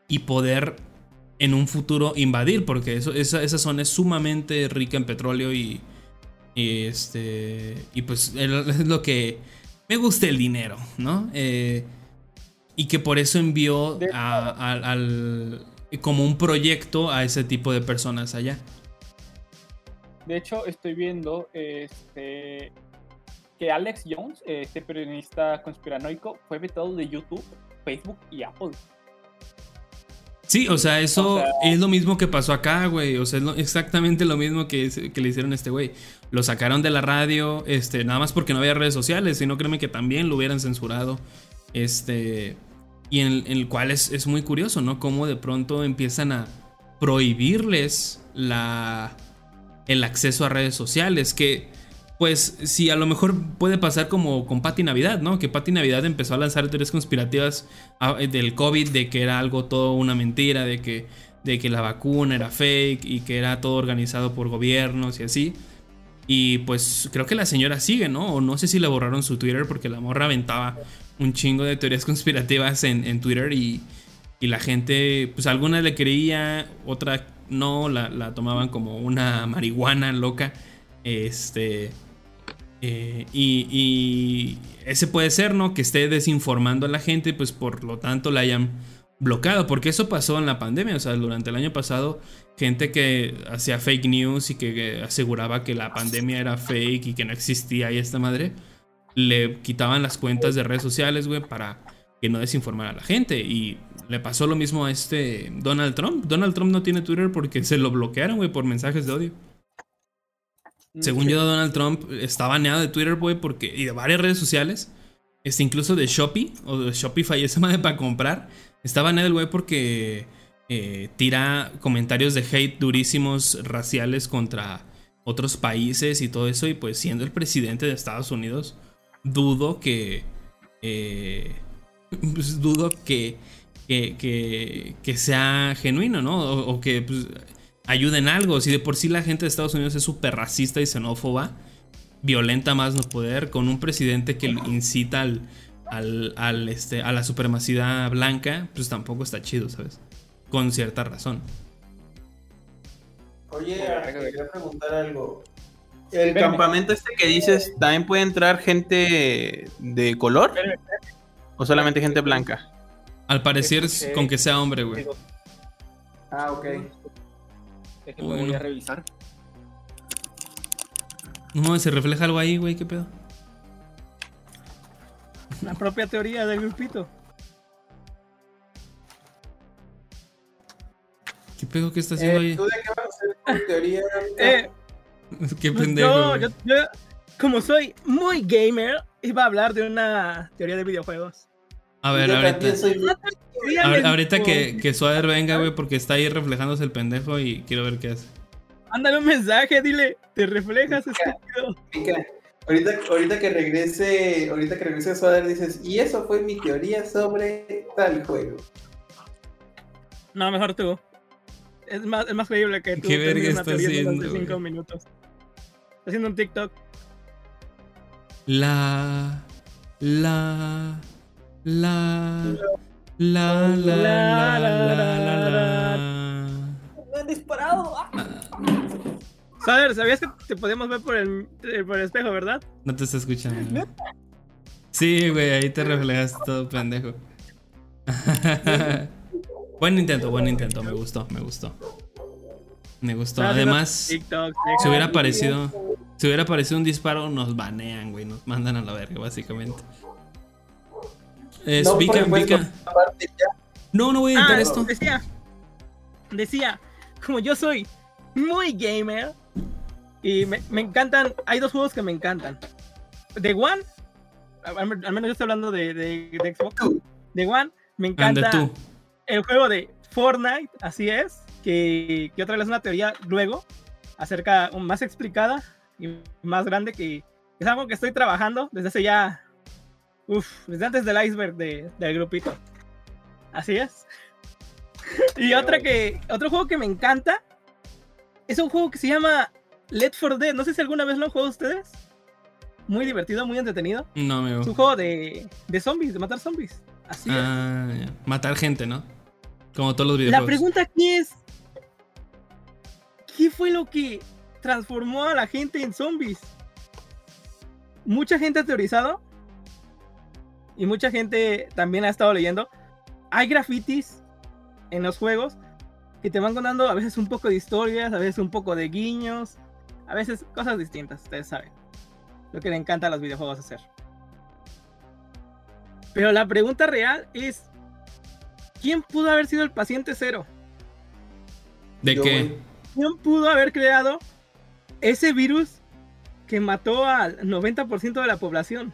y poder en un futuro invadir, porque eso, esa, esa zona es sumamente rica en petróleo y, y este y pues (laughs) es lo que me gusta el dinero, ¿no? Eh, y que por eso envió a- al como un proyecto a ese tipo de personas allá. De hecho, estoy viendo este, que Alex Jones, este periodista conspiranoico, fue vetado de YouTube, Facebook y Apple. Sí, o sea, eso O sea- es lo mismo que pasó acá, güey. O sea, es lo- exactamente lo mismo que, que le hicieron a este güey. Lo sacaron de la radio, este, nada más porque no había redes sociales, sino créeme que también lo hubieran censurado. Este. Y en, en el cual es, es muy curioso, ¿no? Cómo de pronto empiezan a prohibirles la. el acceso a redes sociales. Que. Pues sí, a lo mejor puede pasar como con Patti Navidad, ¿no? Que Patti Navidad empezó a lanzar teorías conspirativas ah, del COVID, de que era algo todo una mentira, de que, de que la vacuna era fake y que era todo organizado por gobiernos y así. Y pues creo que la señora sigue, ¿no? O no sé si le borraron su Twitter porque la morra aventaba un chingo de teorías conspirativas en, en Twitter y, y la gente, pues alguna le creía, otra no, la, la tomaban como una marihuana loca. Este. Eh, y, y ese puede ser, ¿no? Que esté desinformando a la gente, pues por lo tanto la hayan bloqueado. Porque eso pasó en la pandemia. O sea, durante el año pasado, gente que hacía fake news y que, aseguraba que la pandemia era fake y que no existía y esta madre, le quitaban las cuentas de redes sociales, güey, para que no desinformara a la gente. Y le pasó lo mismo a este Donald Trump. Donald Trump no tiene Twitter porque se lo bloquearon, güey, por mensajes de odio. Según yo, Donald Trump está baneado de Twitter, güey, porque. Y de varias redes sociales. Este, incluso de Shopee o de Shopify, (laughs) esa madre para comprar. Está baneado el güey porque eh, tira comentarios de hate durísimos raciales contra otros países y todo eso. Y pues siendo el presidente de Estados Unidos, dudo que. eh, (laughs) pues, dudo que, que, que, sea genuino, ¿no? O, o que pues, ayuden algo. Si de por sí la gente de Estados Unidos es súper racista y xenófoba, violenta más no poder, con un presidente que incita al, al, al, este, a la supremacía blanca, pues tampoco está chido, ¿sabes? Con cierta razón. Oye, quería preguntar algo. ¿El Espérame. campamento este que dices, también puede entrar gente de color? Espérame, ¿O solamente gente blanca? Al parecer, Escuché- con que sea hombre, güey. Ah, ok. Déjenme, Bueno. voy a revisar. No, se refleja algo ahí, güey, qué pedo. La propia teoría del grupito. ¿Qué pedo que está haciendo ahí? Eh, ¿Tú de qué vas a hacer tu teoría? Eh, (laughs) Qué pendejo. yo, yo, como soy muy gamer, iba a hablar de una teoría de videojuegos. A ver, Yo ahorita. soy ahorita que, que Suader venga, güey, porque está ahí reflejándose el pendejo y quiero ver qué hace. Mándale un mensaje, dile, te reflejas, estúpido. Ahorita, ahorita que regrese, ahorita que regrese a Suader dices, y eso fue mi teoría sobre tal juego. No, mejor tú. Es más, es más creíble que (laughs) tú. ¿Qué verga está haciendo, cinco güey? minutos. Está haciendo un TikTok. La. La. La. La. La. La. La. La. La. ¡Me han disparado! ¡Ah! Saber, ¿sabías que te podíamos ver por el, eh, por el espejo, verdad? No te está escuchando. Sí, güey, ahí te reflejas todo pendejo. (laughs) buen intento, buen intento, me gustó, me gustó. Me gustó. Además, TikTok, si hubiera aparecido. Si hubiera aparecido un disparo, nos banean, güey. Nos mandan a la verga, básicamente. Es No, aparte ya. No, no voy a editar Ah, esto. decía, decía, como yo soy muy gamer y me, me encantan, hay dos juegos que me encantan. The One, al, al menos yo estoy hablando de, de- de Xbox. The One, me encanta el juego de Fortnite, así es, que, que otra vez una teoría luego, acerca, más explicada y más grande, que es algo que estoy trabajando desde hace ya, uff, desde antes del iceberg de- del grupito. Así es. y otra que, otro juego que me encanta, es un juego que se llama Left 4 Dead. No sé si alguna vez lo han jugado ustedes. Muy divertido, muy entretenido. No, amigo. Es un juego de, de zombies, de matar zombies. Así es. Ah, ya. Matar gente, ¿no? Como todos los La videojuegos. pregunta aquí es: ¿Qué fue lo que transformó a la gente en zombies? Mucha gente ha teorizado y mucha gente también ha estado leyendo. Hay grafitis en los juegos que te van contando a veces un poco de historias, a veces un poco de guiños, a veces cosas distintas, ustedes saben. Lo que le encanta a los videojuegos hacer. Pero la pregunta real es: ¿quién pudo haber sido el paciente cero? ¿De Yo, qué? ¿Quién pudo haber creado ese virus que mató al 90% de la población?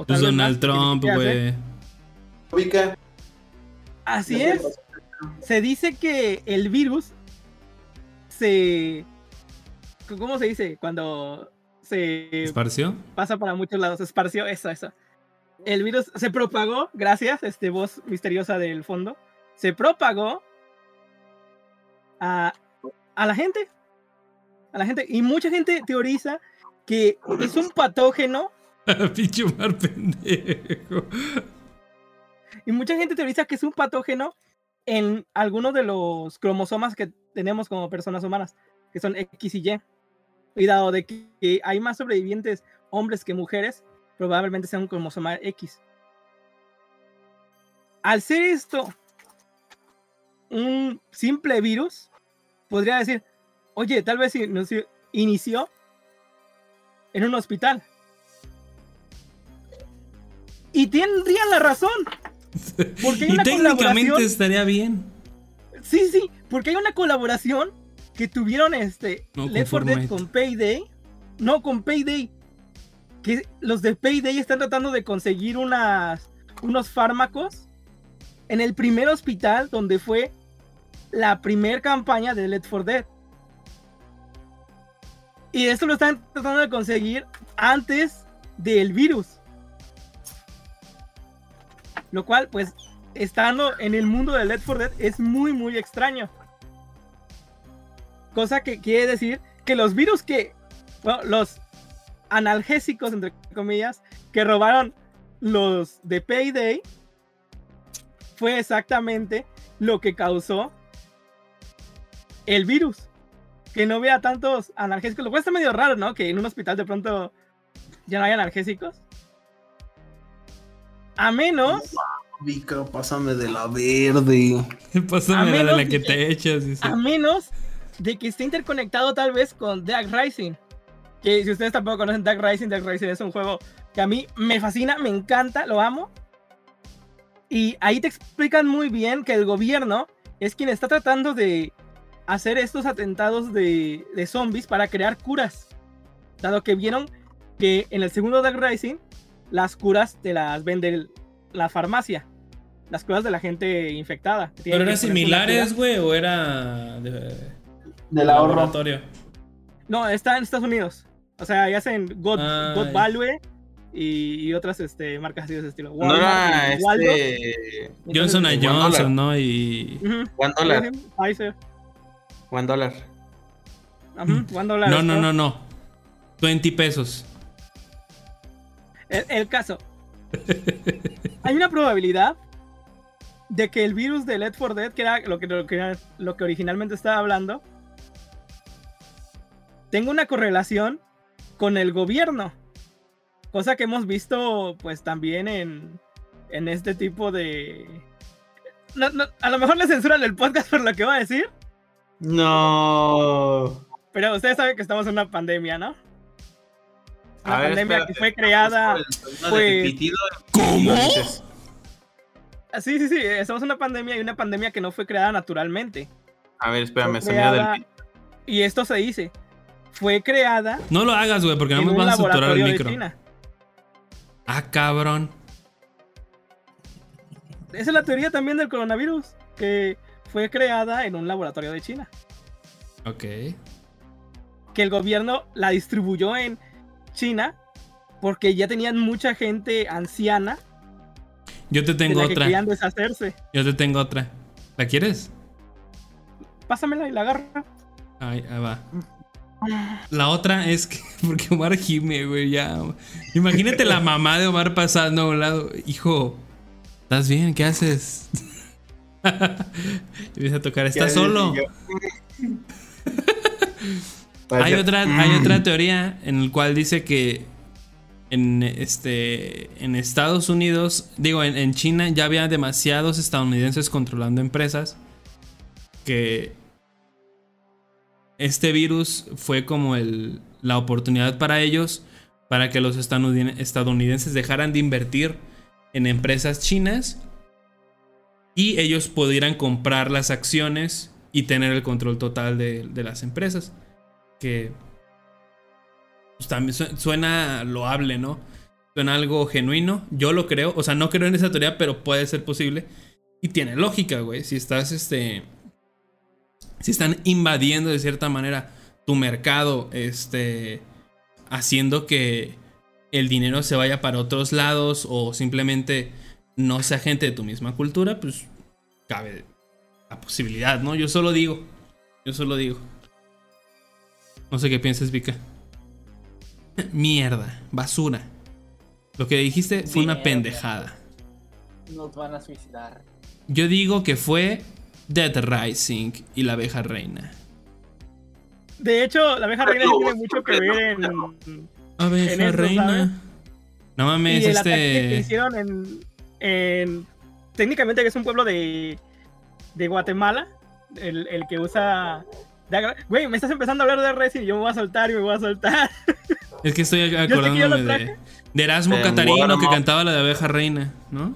O Pues Donald más, Trump, hacer. güey. Ubica. Así es. Se dice que el virus se. ¿Cómo se dice? Cuando se ¿Esparció? pasa para muchos lados, se esparció, eso, eso. El virus se propagó, gracias, este voz misteriosa del fondo, se propagó a, a la gente. A la gente. Y mucha gente teoriza que es un patógeno. (laughs) Pinche mar pendejo. Y mucha gente teoriza que es un patógeno en algunos de los cromosomas que tenemos como personas humanas, que son X y Y. Y dado de que hay más sobrevivientes hombres que mujeres, probablemente sea un cromosoma X. Al ser esto un simple virus, podría decir, oye, tal vez inició en un hospital. Y tendrían la razón. Porque hay Y una técnicamente estaría bien. Sí, sí, porque hay una colaboración que tuvieron este No, Left 4 Dead con Payday. No, con Payday. Que los de Payday están tratando de conseguir unas, unos fármacos en el primer hospital donde fue la primer campaña de Left 4 Dead. Y esto lo están tratando de conseguir antes del virus. Lo cual, pues, estando en el mundo de Left 4 Dead es muy, muy extraño. Cosa que quiere decir que los virus que, bueno, los analgésicos, entre comillas, que robaron los de Payday, fue exactamente lo que causó el virus. Que no hubiera tantos analgésicos. Lo cual está medio raro, ¿no? Que en un hospital de pronto ya no hay analgésicos. A menos pásame de la verde. (laughs) Pásame de la que de- te echas. dice. A menos de que esté interconectado tal vez con Dark Rising. Que si ustedes tampoco conocen Dark Rising, Dark Rising es un juego que a mí me fascina, me encanta, lo amo. Y ahí te explican muy bien que el gobierno es quien está tratando de hacer estos atentados de, de zombies para crear curas. Dado que vieron que en el segundo Dark Rising las curas te las vende el- la farmacia. Las curas de la gente infectada. ¿Pero eran similares, güey? ¿O era de Del ahorro. laboratorio? No, está en Estados Unidos. O sea, ahí hacen God, Ah, God. Value y, y otras este, marcas así de ese estilo. No este. Johnson Entonces, a One Johnson. ¿no? Y. One dollar. Pfizer. One dollar. Ujú, one dollar No, no, store. no, no. 20 pesos. El, el caso. Hay una probabilidad de que el virus de Left 4 Dead, que era lo que, lo que, lo que originalmente estaba hablando, tenga una correlación con el gobierno. Cosa que hemos visto, pues también en, en este tipo de. No- no, a lo mejor le censuran el podcast por lo que voy a decir, No. pero ustedes saben que estamos en una pandemia, ¿no? Una A ver, pandemia espérate. que fue creada. Pues- del. ¿Cómo? Ah, Sí, sí, sí, estamos en una pandemia y una pandemia que no fue creada naturalmente. A ver, espérame, del creada- pitido. Y esto se dice, fue creada No lo hagas, güey, porque no un vas a saturar el micro. China. Ah, cabrón. Esa es la teoría también del coronavirus, que fue creada en un laboratorio de China. Ok. Que el gobierno la distribuyó en China porque ya tenían mucha gente anciana Yo te de tengo que otra. querían deshacerse. Yo te tengo otra. ¿La quieres? Pásamela y la agarra. Ahí, ahí va. La otra es que, (laughs) porque Omar gime, güey, ya. Imagínate la mamá de Omar pasando a un lado. Hijo, ¿estás bien? ¿Qué haces? (laughs) y empieza a tocar, ¿estás solo? (laughs) Hay otra, hay otra teoría en la cual dice que en, este, en Estados Unidos, digo, en, en China ya había demasiados estadounidenses controlando empresas que este virus fue como el, la oportunidad para ellos para que los estadounid- estadounidenses dejaran de invertir en empresas chinas y ellos pudieran comprar las acciones y tener el control total de, de las empresas. Que pues, también su- suena loable, ¿no? Suena algo genuino. Yo lo creo. O sea, no creo en esa teoría, pero puede ser posible. Y tiene lógica, güey. Si estás, este... Si están invadiendo de cierta manera tu mercado, este... Haciendo que el dinero se vaya para otros lados o simplemente no sea gente de tu misma cultura, pues cabe la posibilidad, ¿no? Yo solo digo. Yo solo digo. No sé qué piensas, Vika. Mierda, basura. Lo que dijiste fue una Mierda. pendejada. Nos van a suicidar. Yo digo que fue Dead Rising y la abeja reina. De hecho, la abeja reina tiene mucho que ver en, Abeja En reina. ¿sabes? No mames, y el ataque que este. hicieron en, en- técnicamente que es un pueblo de, de Guatemala, el, el que usa Güey, me estás empezando a hablar de Resident y yo me voy a soltar y me voy a soltar. (laughs) Es que estoy acordándome de, Erasmo Catarino que cantaba la de abeja reina, ¿no?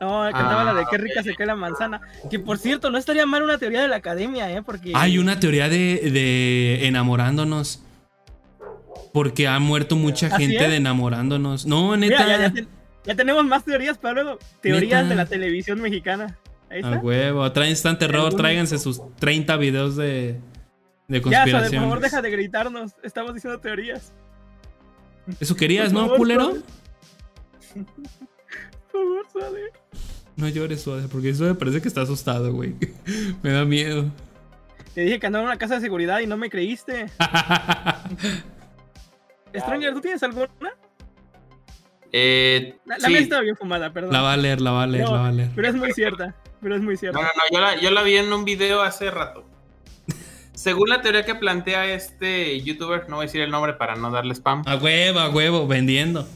No, cantaba la de Ah, qué rica se cae la manzana. Que por cierto, no estaría mal una teoría de la academia, ¿eh? Porque. Hay una teoría de, de enamorándonos. Porque ha muerto mucha ¿Así gente de enamorándonos. No, Mira, neta. ya, ya ten- ya tenemos más teorías para luego. Teorías Neta. de la televisión mexicana. A huevo, traen instant terror, tráiganse sus 30 videos de, de ya, conspiración. por favor, deja de gritarnos. Estamos diciendo teorías. Eso querías, ¿no, favor, culero? Sade. (laughs) Por favor, Sade. No llores, Suave, porque eso me parece que está asustado, güey. (laughs) me da miedo. Te dije que andaba en una casa de seguridad y no me creíste. (laughs) Stranger, ¿tú tienes alguna? Eh, La, la sí. mía estaba bien fumada, perdón. la va a leer, la va a leer, No, la va a leer. Pero es muy cierta. Pero es muy cierta. No, no, no, yo la, yo la vi en un video hace rato. (laughs) Según la teoría que plantea este youtuber, no voy a decir el nombre para no darle spam. A huevo, a huevo, vendiendo.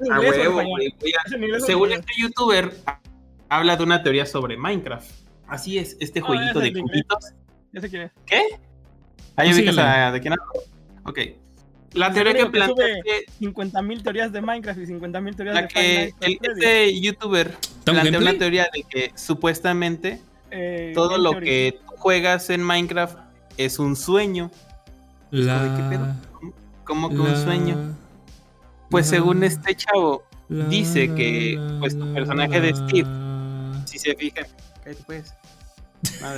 ¿En A huevo, güey, voy a- ¿Es en inglés o en Según este youtuber, ha- habla de una teoría sobre Minecraft. Así es, este Ah, jueguito de cubitos. Ya sé quién es. Ahí ubicas a- de quién hablo? Ok. La teoría que supone que plantea sube- este, 50.000 teorías de Minecraft y 50.000 teorías la de que el- este youtuber ¿Está un plantea gameplay? una teoría de que supuestamente Eh, todo lo que tú juegas en Minecraft es un sueño. La, ¿qué pedo? ¿Cómo que un la- sueño? Pues la- según este chavo, la- dice que, pues, tu la- personaje de Steve- la- si se fijan, cállate pues.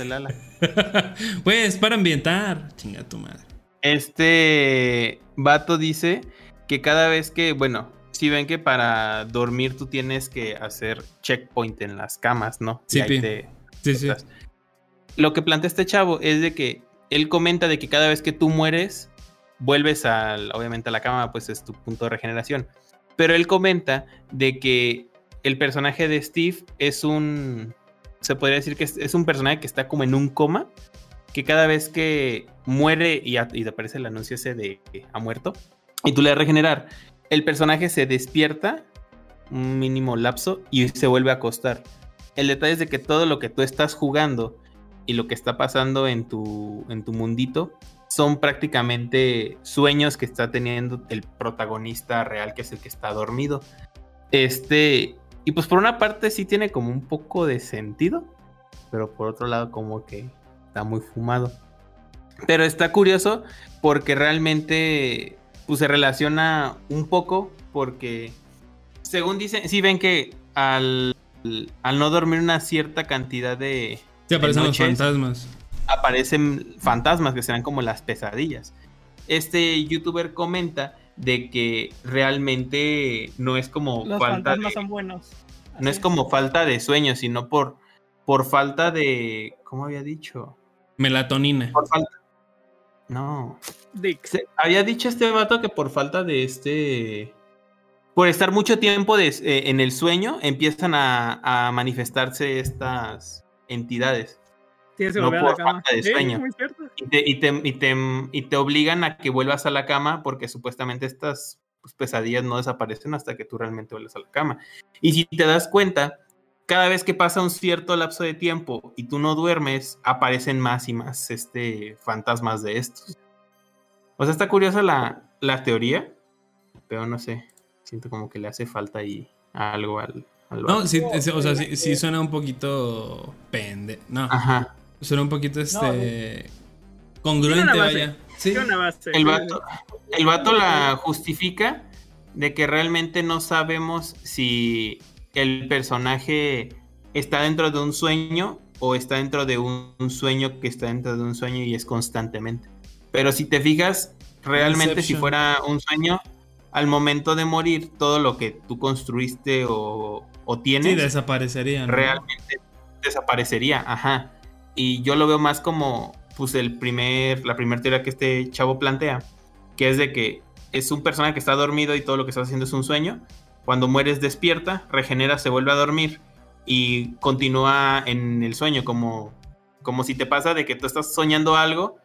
Lala. (laughs) pues, para ambientar. Chinga tu madre. Este vato dice que cada vez que, bueno, si ven que para dormir tú tienes que hacer checkpoint en las camas, ¿no? Sí, Y ahí pi. te- Sí, sí. Lo que plantea este chavo es de que él comenta de que cada vez que tú mueres, vuelves al, obviamente a la cama, pues es tu punto de regeneración. Pero él comenta de que el personaje de Steve es un, se podría decir que es, es un personaje que está como en un coma, que cada vez que muere y, aparece el anuncio ese de que ha muerto, y tú le das regenerar, el personaje se despierta un mínimo lapso y se vuelve a acostar. El detalle es de que todo lo que tú estás jugando y lo que está pasando en tu, en tu mundito son prácticamente sueños que está teniendo el protagonista real, que es el que está dormido. Este, y pues por una parte sí tiene como un poco de sentido, pero por otro lado como que está muy fumado. Pero está curioso porque realmente pues, se relaciona un poco porque según dicen, sí ven que al, al no dormir una cierta cantidad de, Sí, aparecen los noches. fantasmas. aparecen fantasmas que serán como las pesadillas. Este youtuber comenta de que realmente no es como Los falta de, fantasmas son buenos. no es como falta de sueño, sino por por falta de ¿cómo había dicho? Melatonina. Por falta No. Se- había dicho este vato que por falta de este. Por estar mucho tiempo eh, en el sueño, empiezan a, a manifestarse estas entidades. Tienes que no la por cama. falta de Sí, sueño. muy cierto. Y te, y, te, y, te, y te obligan a que vuelvas a la cama porque supuestamente estas pues, pesadillas no desaparecen hasta que tú realmente vuelves a la cama. Y si te das cuenta, cada vez que pasa un cierto lapso de tiempo y tú no duermes, aparecen más y más este, fantasmas de estos. O sea, está curiosa la, la teoría, pero no sé, siento como que le hace falta ahí algo al... al No, sí, es- o sea, sí, sí suena un poquito pende. No, Ajá. suena un poquito este. Congruente, base. vaya. Sí. Base. El vato, el vato la justifica de que realmente no sabemos si el personaje está dentro de un sueño o está dentro de un, un sueño que está dentro de un sueño y es constantemente. Pero si te fijas, realmente si fuera un sueño, al momento de morir, todo lo que tú construiste o, o Sí, tienes desaparecería. ¿no? realmente desaparecería, ajá. Y yo lo veo más como, pues, el primer, la primera teoría que este chavo plantea, que es de que es un personaje que está dormido y todo lo que está haciendo es un sueño. Cuando mueres despierta, regenera, se vuelve a dormir y continúa en el sueño, como, como si te pasa de que tú estás soñando algo,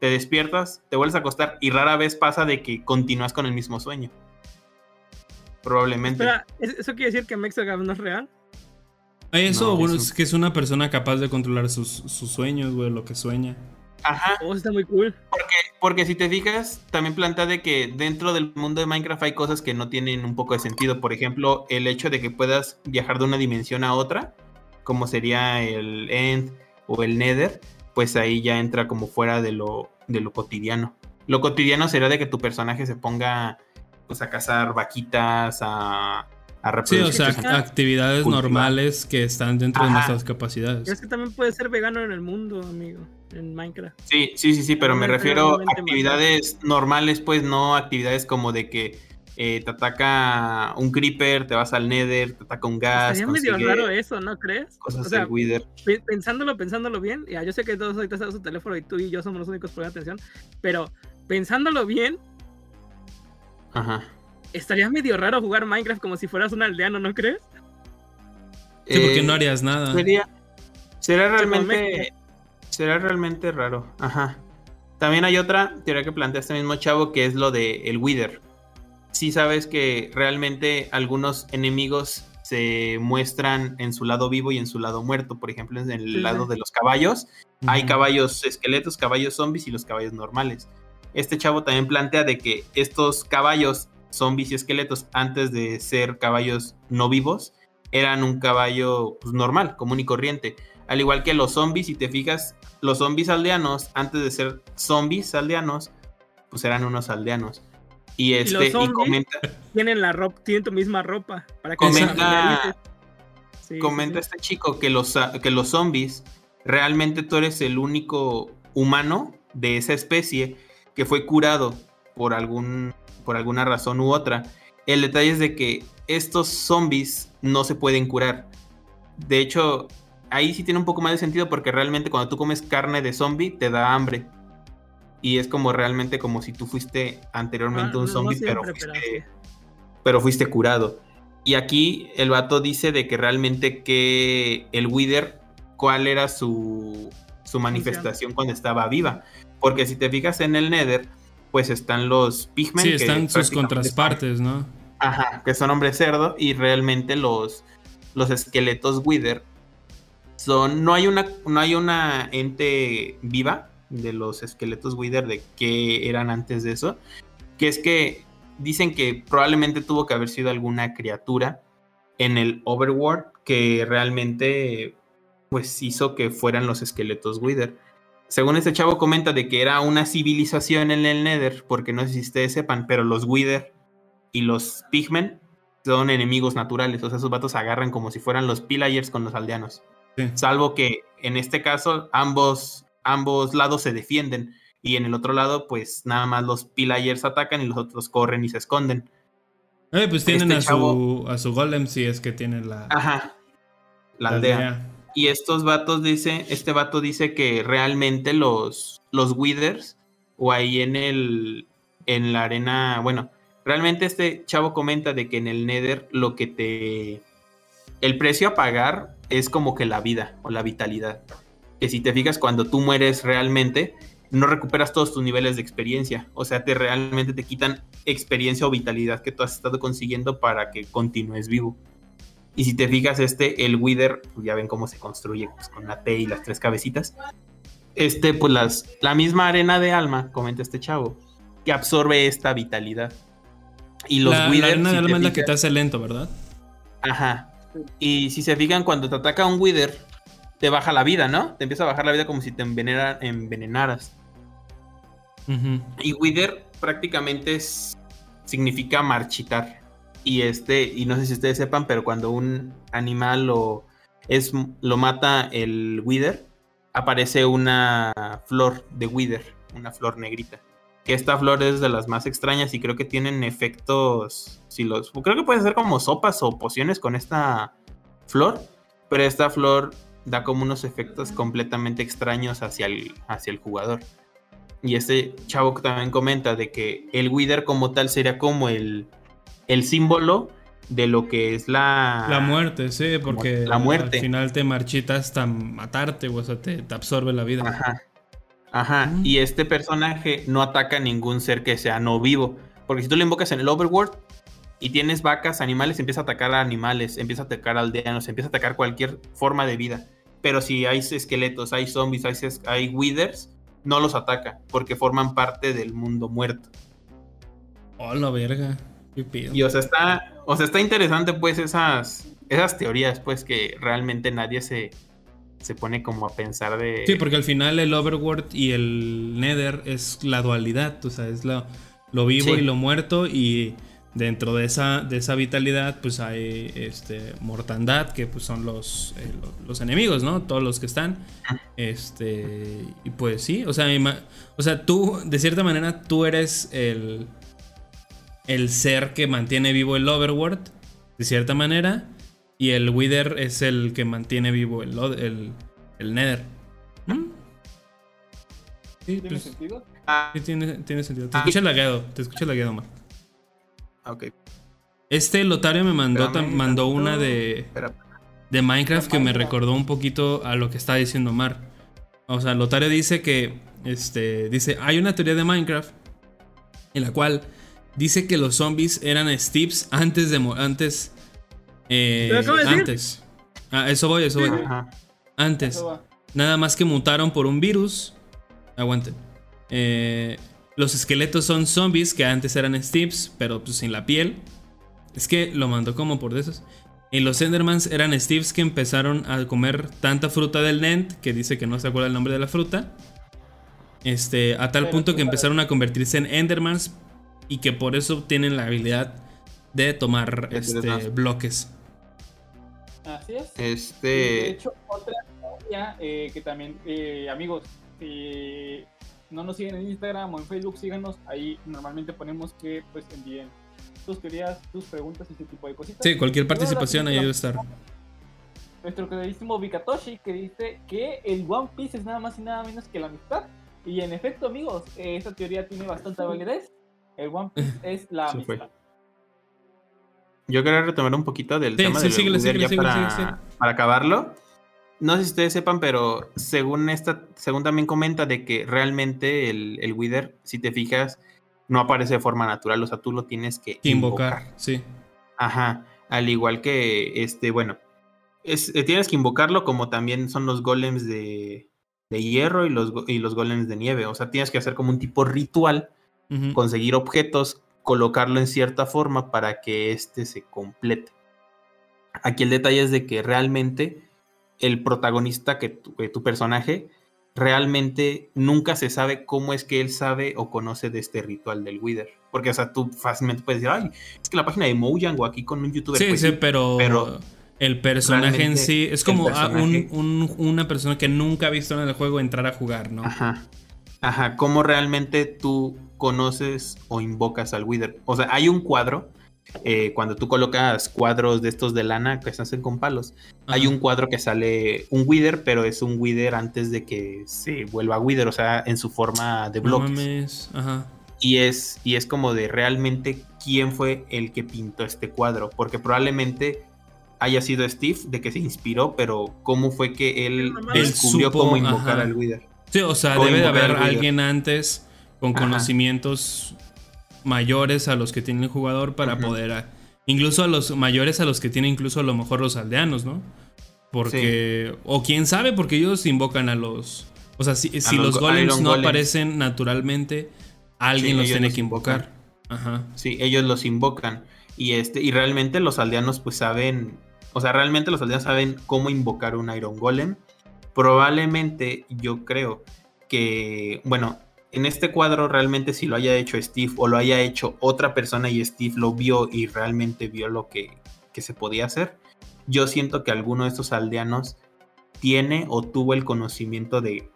te despiertas, te vuelves a acostar y rara vez pasa de que continúas con el mismo sueño. Probablemente. Espera, ¿es- ¿eso quiere decir que Mexagab no es real? Eso, No, bueno, eso- es que es una persona capaz de controlar sus, sus sueños, güey, lo que sueña. Ajá. Oh, está muy cool. Porque si te fijas, también plantea de que dentro del mundo de Minecraft hay cosas que no tienen un poco de sentido. Por ejemplo, el hecho de que puedas viajar de una dimensión a otra, como sería el End o el Nether, pues ahí ya entra como fuera de lo, de lo cotidiano. Lo cotidiano sería de que tu personaje se ponga pues a cazar vaquitas, a, a Sí, o sea, actividades Cultivar. normales que están dentro de nuestras capacidades. es que también puede ser vegano en el mundo, amigo. En Minecraft. Sí, sí, sí, sí, pero me refiero a actividades normales, pues no actividades como de que eh, te ataca un creeper, te vas al nether, te ataca un gas, Estaría medio raro eso, ¿no crees? cosas O sea, del wither. pe- pensándolo, pensándolo bien, ya yo sé que todos ahorita están en su teléfono y tú y yo somos los únicos poniendo atención, pero pensándolo bien, Ajá. estaría medio raro jugar Minecraft como si fueras un aldeano, ¿no crees? Sí, porque Eh, no harías nada. Sería, será como realmente, será realmente raro. Ajá. También hay otra teoría que plantea este mismo chavo que es lo de el wither. Sí sabes que realmente algunos enemigos se muestran en su lado vivo y en su lado muerto. Por ejemplo, en el Sí, lado sí. de los caballos Hay caballos esqueletos, caballos zombies y los caballos normales. Este chavo también plantea de que estos caballos zombies y esqueletos antes de ser caballos no vivos eran un caballo pues, normal, común y corriente. Al igual que los zombies, si te fijas, los zombies aldeanos antes de ser zombies aldeanos, pues eran unos aldeanos. Y este los y comenta Tienen la ropa, tienen tu misma ropa. Para que Comenta-. Sí, comenta sí. este chico que los, que los zombies, realmente tú eres el único humano de esa especie que fue curado por, algún, por alguna razón u otra. El detalle es de que estos zombies no se pueden curar. De hecho, ahí sí tiene un poco más de sentido porque realmente cuando tú comes carne de zombie te da hambre. Y es como realmente como si tú fuiste anteriormente Ah, un no zombie, pero fuiste pero fuiste curado. Y aquí el vato dice de que realmente que el Wither, cuál era su, su manifestación cuando estaba viva. Porque si te fijas en el Nether, pues están los Pigmen. Sí, que están sus contraspartes, ¿no? ajá, que son hombres cerdo. Y realmente los, los esqueletos Wither son. No hay una, no hay una ente viva de los esqueletos Wither de que eran antes de eso. Que es que dicen que probablemente tuvo que haber sido alguna criatura en el Overworld que realmente pues hizo que fueran los esqueletos Wither. Según este chavo comenta de que era una civilización en el Nether, porque no sé si ustedes sepan, pero los Wither y los Pigmen son enemigos naturales, o sea, esos vatos agarran como si fueran los Pillagers con los aldeanos. Sí. Salvo que en este caso ambos, ambos lados se defienden y en el otro lado pues nada más los Pillagers atacan y los otros corren y se esconden. Eh, pues tienen Este a, chavo- su, a su golem si es que tienen la, Ajá. La la aldea. Y estos vatos dice, este vato dice que realmente los, los Withers o ahí en el en la arena, bueno, realmente este chavo comenta de que en el Nether lo que te el precio a pagar es como que la vida o la vitalidad. Que si te fijas cuando tú mueres realmente no recuperas todos tus niveles de experiencia, o sea, te realmente te quitan experiencia o vitalidad que tú has estado consiguiendo para que continúes vivo. Y si te fijas, este, el Wither, pues ya ven cómo se construye pues, con la T y las tres cabecitas. Este, pues las, la misma arena de alma, comenta este chavo, que absorbe esta vitalidad. Y los la, la Wither, arena si de alma es la que te hace lento, ¿verdad? Ajá. Y si se fijan, cuando te ataca un Wither, te baja la vida, ¿no? Te empieza a bajar la vida como si te envenenara- envenenaras. Y Wither prácticamente es, significa marchitar. Y este, y no sé si ustedes sepan, pero cuando un animal lo, es, lo mata el Wither, aparece una flor de Wither, una flor negrita. Que esta flor es de las más extrañas y creo que tienen efectos. Si los, creo que puede ser como sopas o pociones con esta flor. Pero esta flor da como unos efectos completamente extraños hacia el, hacia el jugador. Y este chavo también comenta de que el Wither como tal sería como el, el símbolo de lo que es la... La muerte, sí, porque la muerte. al final te marchita hasta matarte, o sea, te, te absorbe la vida. Ajá. Ajá. Y este personaje no ataca a ningún ser que sea no vivo. Porque si tú lo invocas en el Overworld y tienes vacas, animales, empieza a atacar a animales, empieza a atacar a aldeanos, empieza a atacar cualquier forma de vida. Pero si hay esqueletos, hay zombies, hay, hay withers, no los ataca porque forman parte del mundo muerto. Oh, la verga. Qué. Y o sea, está, o sea, está interesante pues esas, esas teorías pues que realmente nadie se, se pone como a pensar de... Sí, porque al final el Overworld y el Nether es la dualidad, o sea, es lo, lo vivo Sí. y lo muerto y dentro de esa, de esa vitalidad pues hay este, mortandad, que pues son los, eh, lo- los enemigos, ¿no? Todos los que están. Este, y pues sí, o sea, o sea, tú, de cierta manera, tú eres el, el ser que mantiene vivo el Overworld, de cierta manera, y el Wither es el que mantiene vivo el, el, el Nether. ¿Mm? Sí, ¿Tiene pues, sentido? Ah, sí tiene, tiene sentido. Te Ah. escucha lagueado, te escucha lagueado, man. ok. Este Lotario me mandó, tam- mandó una de, Espera. de Minecraft que me recordó un poquito a lo que está diciendo Mar. O sea, Lotario dice que, este, dice, hay una teoría de Minecraft en la cual dice que los zombies eran Steves antes de, antes, eh, antes. Ah, eso voy, eso voy. Ajá. Antes. Eso. Nada más que mutaron por un virus. Aguanten. Eh, los esqueletos son zombies que antes eran Steves, pero pues sin la piel. Es que lo mandó como por de esos. Y los Endermans eran Steves que empezaron a comer tanta fruta del Nent, que dice que no se acuerda el nombre de la fruta. Este, a tal Pero punto que empezaron a convertirse en Endermans y que por eso tienen la habilidad de tomar este, bloques. Así es. Este... De hecho, otra teoría eh, que también, eh, amigos, si no nos siguen en Instagram o en Facebook, síganos. Ahí normalmente ponemos que pues envíen tus teorías, tus preguntas y ese tipo de cositas. Sí, cualquier participación ahí debe estar. Nuestro queridísimo Vikatoshi que dice que el One Piece es nada más y nada menos que la amistad. Y en efecto, amigos, eh, esta teoría tiene bastante validez. El One Piece es la amistad. Yo quería retomar un poquito del Sí, tema sí, síguele, ya para, para acabarlo. No sé si ustedes sepan, pero según esta, según también comenta de que realmente el, el Wither, si te fijas, no aparece de forma natural, o sea, tú lo tienes que Que invocar, sí. Ajá, al igual que este, bueno, es, eh, tienes que invocarlo como también son los golems de, de hierro y los, y los golems de nieve, o sea, tienes que hacer como un tipo ritual conseguir objetos, colocarlo en cierta forma para que éste se complete. Aquí el detalle es de que realmente el protagonista, que tu, que tu personaje, realmente nunca se sabe cómo es que él sabe o conoce de este ritual del Wither. Porque, o sea, tú fácilmente puedes decir, ay, es que la página de Mojang o aquí con un youtuber. Sí, pues sí, pero, pero el personaje en sí es como a un- personaje- un- una persona que nunca ha visto en el juego entrar a jugar, ¿no? Ajá. Ajá, cómo realmente tú conoces o invocas al Wither. O sea, hay un cuadro eh, cuando tú colocas cuadros de estos de lana que se hacen con palos, hay un cuadro que sale un Wither, pero es un Wither antes de que se vuelva Wither, o sea, en su forma de No bloques. mames. Ajá. Y es, y es como de realmente quién fue el que pintó este cuadro, porque probablemente haya sido Steve de que se inspiró, pero cómo fue que él Él descubrió supo, cómo invocar ajá. al Wither. Sí, o sea, O debe de haber alguien antes con Ajá. conocimientos mayores a los que tiene el jugador para poder. a- incluso a los mayores a los que tienen incluso a lo mejor los aldeanos, ¿no? Porque. O quién sabe, porque ellos invocan a los. O sea, si, si los los go- golems no Golems. aparecen naturalmente, alguien Sí, los tiene los que invocan. invocar. Ajá. Sí, ellos los invocan. Y este, y realmente los aldeanos pues saben, o sea, realmente los aldeanos saben cómo invocar un Iron Golem. Probablemente yo creo que, bueno, en este cuadro realmente si lo haya hecho Steve o lo haya hecho otra persona y Steve lo vio y realmente vio lo que, que se podía hacer, yo siento que alguno de estos aldeanos tiene o tuvo el conocimiento de,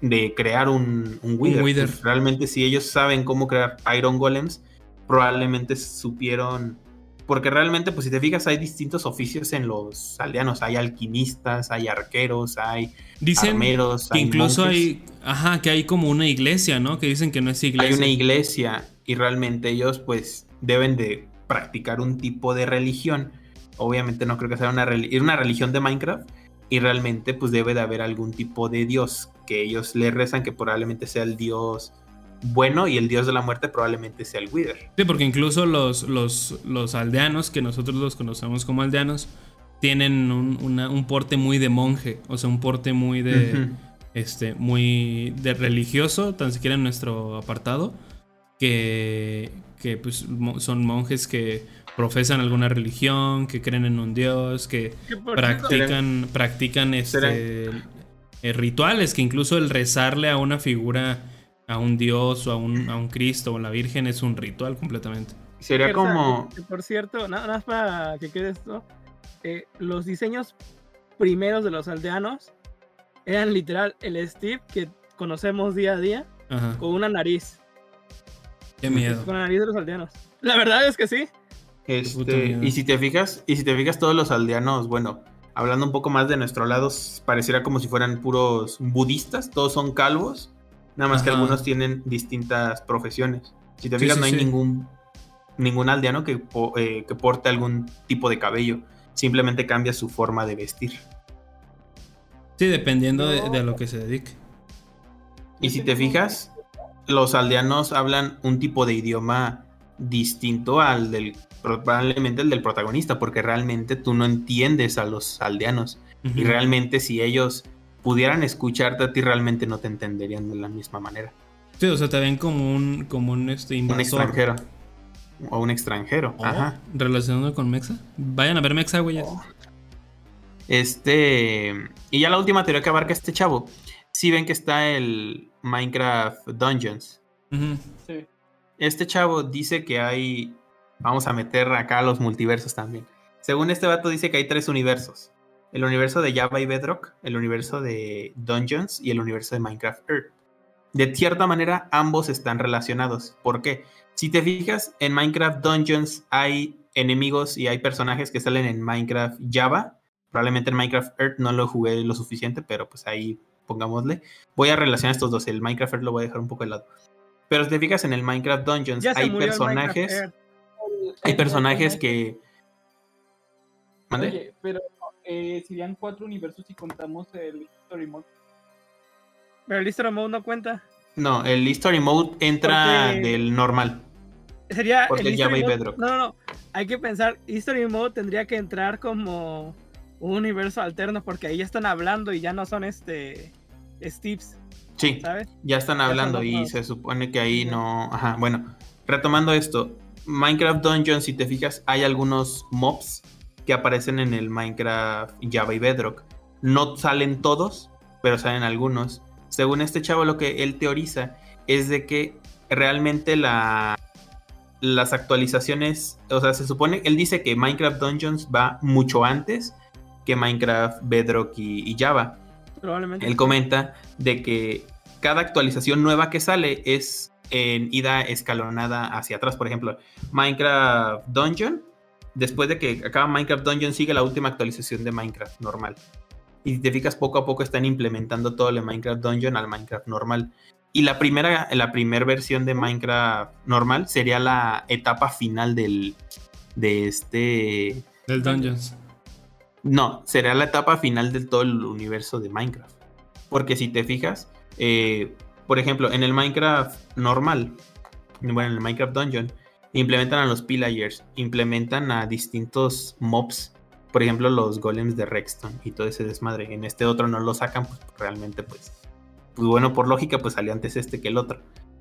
de crear un, un Wither. Wither. Realmente si ellos saben cómo crear Iron Golems, probablemente supieron... Porque realmente, pues si te fijas, hay distintos oficios en los aldeanos. Hay alquimistas, hay arqueros, hay Dicen armeros, que hay incluso monjes. hay. Ajá, que hay como una iglesia, ¿no? Que dicen que no es iglesia. Hay una iglesia y realmente ellos pues deben de practicar un tipo de religión. Obviamente no creo que sea una, una religión de Minecraft y realmente pues debe de haber algún tipo de dios que ellos le rezan que probablemente sea el dios bueno y el dios de la muerte probablemente sea el Wither. Sí, porque incluso los, los, los aldeanos, que nosotros los conocemos como aldeanos, tienen un, una- un porte muy de monje, o sea, un porte muy de, este, muy de religioso, tan siquiera en nuestro apartado, que, que pues, mo- son monjes que profesan alguna religión, que creen en un dios, que practican, practican este, eh, rituales, que incluso el rezarle a una figura, a un dios o a un, a un Cristo o a la Virgen es un ritual completamente. Sería como... por cierto, nada más para que quede esto, eh, los diseños primeros de los aldeanos eran literal el Steve que conocemos día a día Ajá. con una nariz, Qué miedo. con la nariz de los aldeanos. La verdad es que sí. Este, y si te fijas, y si te fijas todos los aldeanos, bueno, hablando un poco más de nuestro lado, pareciera como si fueran puros budistas, todos son calvos, nada más que algunos tienen distintas profesiones. Si te Sí, fijas, sí, no hay sí. ningún ningún aldeano que, po- eh, que porte algún tipo de cabello, simplemente cambia su forma de vestir. Sí, dependiendo de, No. de a lo que se dedique. Y si te fijas, los aldeanos hablan un tipo de idioma distinto al del probablemente el del protagonista, porque realmente tú no entiendes a los aldeanos. Y realmente si ellos pudieran escucharte a ti, realmente no te entenderían de la misma manera. Sí, o sea, te ven como un, como un este, Un invasor. extranjero. O un extranjero. Oh, Ajá. Relacionado con Mexa. Vayan a ver Mexa, güey. Este. Y ya la última teoría que abarca este chavo. Si ven que está el Minecraft Dungeons. Sí. Este chavo dice que hay. Vamos a meter acá los multiversos también. Según este vato, dice que hay tres universos: el universo de Java y Bedrock, el universo de Dungeons y el universo de Minecraft Earth. De cierta manera, ambos están relacionados. ¿Por qué? Si te fijas, en Minecraft Dungeons hay enemigos y hay personajes que salen en Minecraft Java. Probablemente en Minecraft Earth no lo jugué lo suficiente, pero pues ahí pongámosle. Voy a relacionar estos dos. El Minecraft Earth lo voy a dejar un poco de lado. Pero si te fijas en el Minecraft Dungeons, Ya hay personajes. Hay personajes que. ¿Mande? Oye, pero eh, serían cuatro universos si contamos el History Mode. Pero el History Mode no cuenta. No, el History Mode entra Porque- del normal. Sería Porque el Java y Bedrock. No, no, no. Hay que pensar, History Mode tendría que entrar como un universo alterno porque ahí ya están hablando y ya no son este Steves, Sí, ¿sabes? ya están hablando y se supone que ahí no. Ajá, bueno, retomando esto. Minecraft Dungeons, si te fijas, hay algunos mobs que aparecen en el Minecraft Java y Bedrock. No salen todos, pero salen algunos. Según este chavo, lo que él teoriza es de que realmente la, las actualizaciones, o sea, se supone, él dice que Minecraft Dungeons va mucho antes que Minecraft Bedrock y, y Java. Probablemente. Él comenta de que cada actualización nueva que sale es en ida escalonada hacia atrás. Por ejemplo, Minecraft Dungeon, después de que acaba Minecraft Dungeon, sigue la última actualización de Minecraft normal. Y si te fijas, poco a poco están implementando todo el Minecraft Dungeon al Minecraft normal. Y la primera, la primera versión de Minecraft normal sería la etapa final del, de este... Del Dungeons. No, sería la etapa final del todo el universo de Minecraft. Porque si te fijas, eh, por ejemplo, en el Minecraft normal, bueno, en el Minecraft Dungeon, implementan a los pillagers, implementan a distintos mobs, por ejemplo, los golems de Rexton y todo ese desmadre. En este otro no lo sacan, pues realmente, pues, pues bueno, por lógica, pues salió antes este que el otro.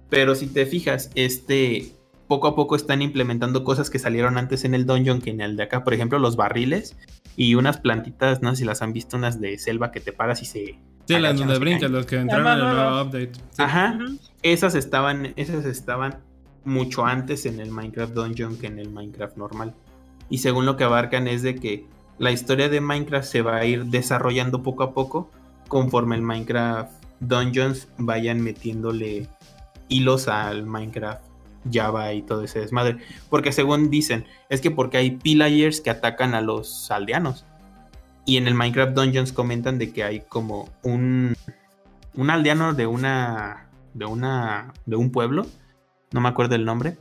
Pero si te fijas, este poco a poco están implementando cosas que salieron antes en el dungeon que en el de acá. Por ejemplo, los barriles y unas plantitas, no sé si las han visto, unas de selva que te paras y se. Sí, las donde brincas, los que entraron en el nuevo update. Sí. Ajá. Esas estaban, esas estaban mucho antes en el Minecraft Dungeon que en el Minecraft normal. Y según lo que abarcan es de que la historia de Minecraft se va a ir desarrollando poco a poco conforme el Minecraft Dungeons vayan metiéndole hilos al Minecraft Java y todo ese desmadre. Porque según dicen, es que porque hay pillagers que atacan a los aldeanos. Y en el Minecraft Dungeons comentan de que hay como un, un aldeano de una, de una, de un pueblo, no me acuerdo el nombre,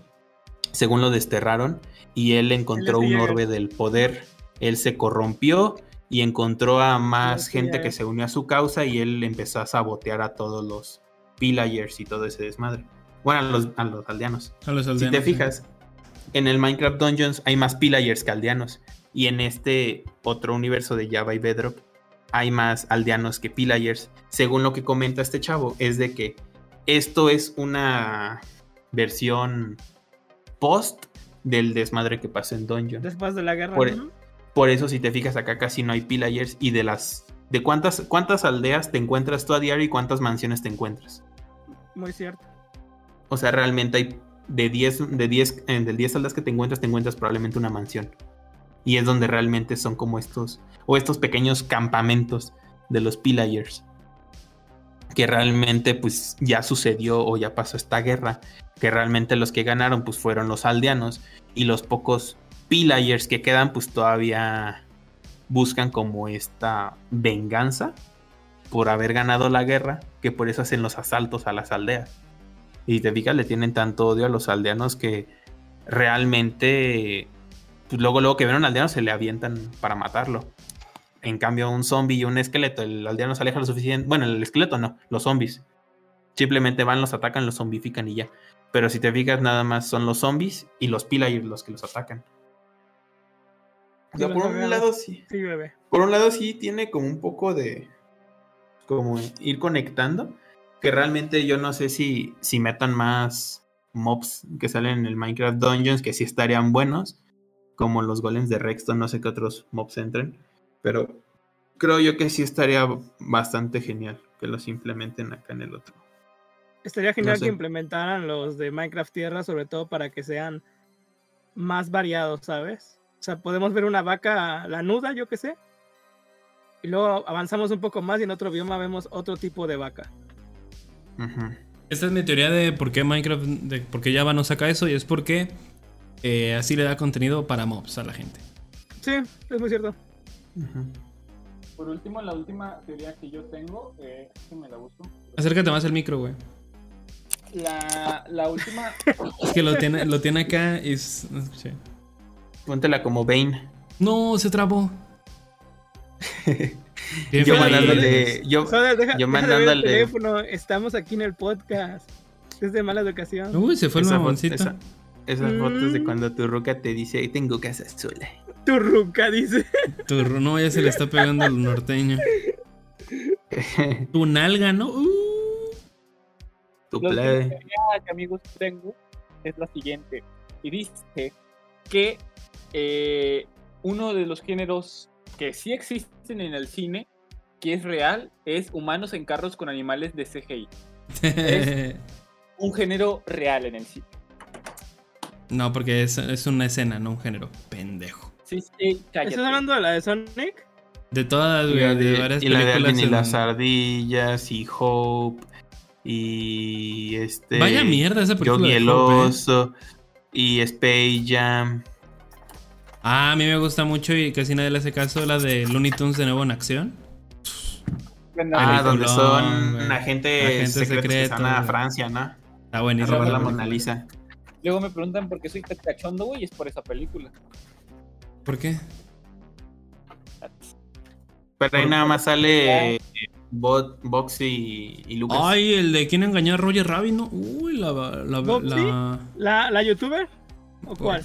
según lo desterraron y él encontró un orbe del poder. Él se corrompió y encontró a más gente que se unió a su causa y él empezó a sabotear a todos los pillagers y todo ese desmadre. Bueno, a los, a los aldeanos. A los Si aldeanos, te sí. fijas, en el Minecraft Dungeons hay más pillagers que aldeanos. Y en este otro universo de Java y Bedrock hay más aldeanos que pillagers. Según lo que comenta este chavo, es de que esto es una versión post del desmadre que pasó en Dungeon. Después de la guerra. Por- ujú. Por eso, si te fijas acá, casi no hay pillagers. Y de las. de cuántas, cuántas aldeas te encuentras tú a diario y cuántas mansiones te encuentras. Muy cierto. O sea, realmente hay de 10, de 10, eh, del 10 aldeas que te encuentras, te encuentras probablemente una mansión. Y es donde realmente son como estos, o estos pequeños campamentos de los pillagers. Que realmente pues ya sucedió o ya pasó esta guerra. Que realmente los que ganaron pues fueron los aldeanos. Y los pocos pillagers que quedan pues todavía buscan como esta venganza por haber ganado la guerra. Que por eso hacen los asaltos a las aldeas. Y te fijas, le tienen tanto odio a los aldeanos que realmente, pues luego, luego que ven a un aldeano se le avientan para matarlo. En cambio, un zombie y un esqueleto, el aldeano se aleja lo suficiente. Bueno, el esqueleto no, los zombies. Simplemente van, los atacan, los zombifican y ya. Pero si te fijas, nada más son los zombies y los pillagers los que los atacan. O sea, Sí, por un lado sí. Sí, bebé. Por un lado sí tiene como un poco de como ir conectando, que realmente yo no sé si si metan más mobs que salen en el Minecraft Dungeons que sí estarían buenos, como los golems de Rexton, no sé qué otros mobs entren, pero creo yo que sí estaría bastante genial que los implementen acá en el otro. Estaría genial sé. que implementaran los de Minecraft Tierra, sobre todo para que sean más variados, ¿sabes? O sea, podemos ver una vaca lanuda, yo qué sé. Y luego avanzamos un poco más y en otro bioma vemos otro tipo de vaca. Ujú. Esta es mi teoría de por qué Minecraft, de por qué Java no saca eso y es porque eh, así le da contenido para mobs a la gente. Sí, es muy cierto. Por último, la última teoría que yo tengo, eh, que me la busco. Acércate más al micro, güey. La, la última, (laughs) Es que lo tiene, lo tiene acá y... es- no escuché. Póntela como Bane. No, se trabó. Bien (laughs) Yo mandándole, yo, Joder, deja, yo ver el mandándole- teléfono. Estamos aquí en el podcast. Es de mala educación. Uy, se fue el mamoncito. esa- esas fotos de Mm. cuando tu ruca te dice, tengo casa sola. Tu ruca dice. Tu ru- no, ya se le está pegando al norteño. (laughs) Tu nalga, ¿no? Uh. tu plebe. que amigos tengo es la siguiente. Y dice que eh, uno de los géneros que sí existen en el cine, que es real, es humanos en carros con animales de CGI. Es- (laughs) Un género real en el cine. no, porque es, es una escena, no un género. Pendejo. Sí, sí, cállate. ¿Estás hablando de la de Sonic? De todas, Y güey, la de, de, varias y la de películas. Alvin y en- las ardillas y Hope Y este. Vaya mierda esa película. De el ¿eh? Oso. Y Space Jam. Ah, a mí me gusta mucho y casi nadie le hace caso la de Looney Tunes de nuevo en acción. Ah, donde Peliculón, son güey. agentes Agentes secretos que a. Francia, ¿no? Está A buenísimo. robar la Mona. Lisa. Luego me preguntan por qué soy tan cachondo, güey, y es por esa película. ¿Por qué? Pero ahí nada más sale Bot, Boxy y, y Lucas. Ay, el de quién engañó a Roger Rabbit, ¿no? Uy, la. la, ¿Bobsy? la- ¿La, la youtuber? ¿O cuál?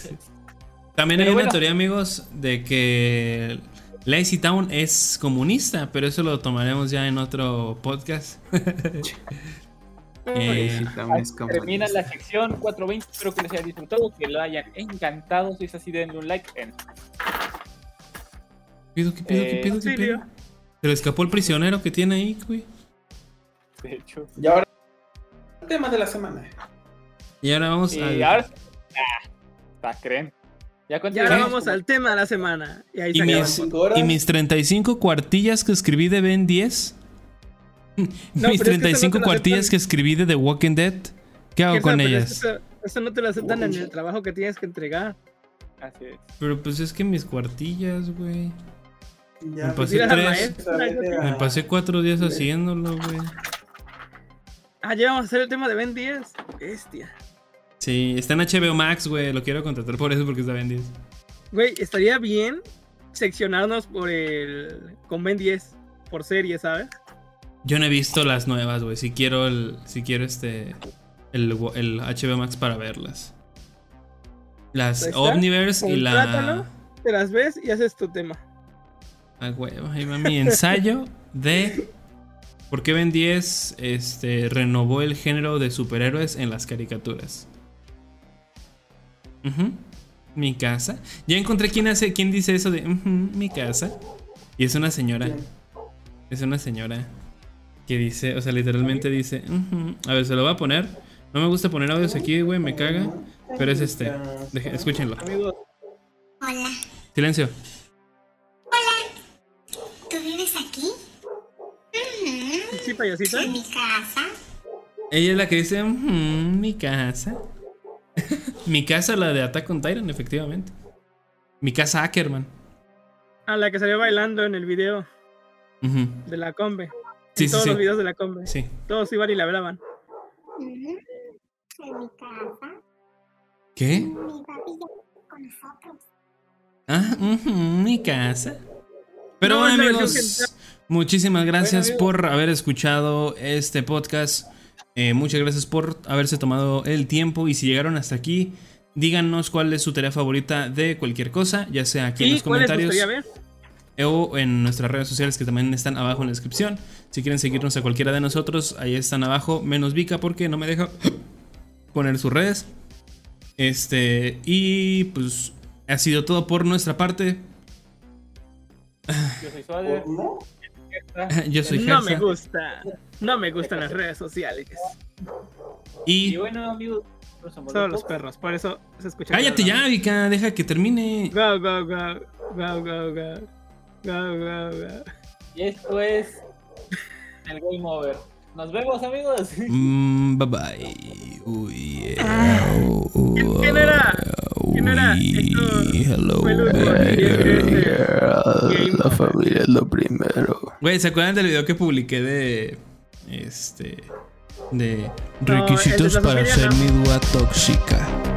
También hay una teoría, amigos, de que Lazy Town es comunista, pero eso lo tomaremos ya en otro podcast. (laughs) Eh, Sí, Termina la sección 420. Espero que les haya disfrutado, que lo hayan encantado. Si es así, denle un like. En... ¿Qué pido, qué pido, qué Eh, pido, pido? Se le escapó el prisionero que tiene ahí, güey. De hecho. Y ahora, tema de la semana. Y ahora vamos Y al- ahora. Ah, ¿ta creen? Ya Y ahora vamos al tema de la semana. Y ahí Y se mis, y mis 35 cuartillas que escribí de Ben 10. Mis es que eso no 35 te lo cuartillas que escribí de The Walking Dead. ¿Qué hago ¿Qué con ellas? Eso, eso no te lo aceptan en el trabajo que tienes que entregar. Así es. Pero pues es que mis cuartillas, güey. Ya, Me pasé Mira la tres. maestra. Me pasé cuatro días haciéndolo, güey. Ah, ya vamos a hacer el tema de Ben 10. Bestia. Sí, está en HBO Max, güey. Lo quiero contratar por eso porque está Ben 10. Güey, estaría bien seccionarnos por el. con Ben 10. Por serie, ¿sabes? Yo no he visto las nuevas, güey. Si quiero el. Si quiero este. El, el HBO Max para verlas. Las. Omniverse y la. Te las ves y haces tu tema. Ah, huevo, ahí va mi ensayo de. ¿Por qué Ben 10 este, renovó el género de superhéroes en las caricaturas? Ujú, Mi casa. Ya encontré quién hace, quién dice eso de "Ujú, mi casa. Y es una señora. Es una señora que dice, o sea, literalmente dice. A ver, se lo voy a poner. No me gusta poner audios aquí, güey, me caga. Pero es este. Deje- escúchenlo. Hola, Silencio. ¿tú vives aquí? Sí, payasita. ¿En mi casa? Ella es la que dice, "Ujú, mi casa. (laughs) mi casa, la de Attack on Titan, efectivamente. Mi casa Ackerman. A la que salió bailando en el video de la combe. Sí, en sí, todos sí. los videos de la combe. Sí. Todos iban y la hablaban. Ujú, ¿En mi casa? ¿Qué? Mi papi ya vive con nosotros. Ah, mi casa. Pero No, bueno, amigos, muchísimas gracias Bueno, por haber escuchado este podcast. Eh, muchas gracias por haberse tomado el tiempo. Y si llegaron hasta aquí, díganos cuál es su tarea favorita de cualquier cosa, ya sea aquí en ¿Y los comentarios. ver? o en nuestras redes sociales que también están abajo en la descripción. Si quieren seguirnos a cualquiera de nosotros, ahí están abajo, menos Vika porque no me deja (clears throat) poner sus redes. Este, y pues ha sido todo por nuestra parte. Yo soy Suárez. (laughs) Yo soy No me gusta. No me gustan las redes sociales. Y Y bueno, amigos. Solo los perros. Por eso se escucha. cállate ya, Vika, deja que termine. Go, go, go. Go, go, go. Go, go, go. Y esto es. El Game Over. Nos vemos, amigos. (laughs) Mm, bye bye. Uy, yeah. ¿Quién, era? ¿Quién era? Hello, La familia es lo primero. Güey, ¿se acuerdan del video que publiqué de. Este. De. No, el de Requisitos para familia ser no. mi dúa tóxica?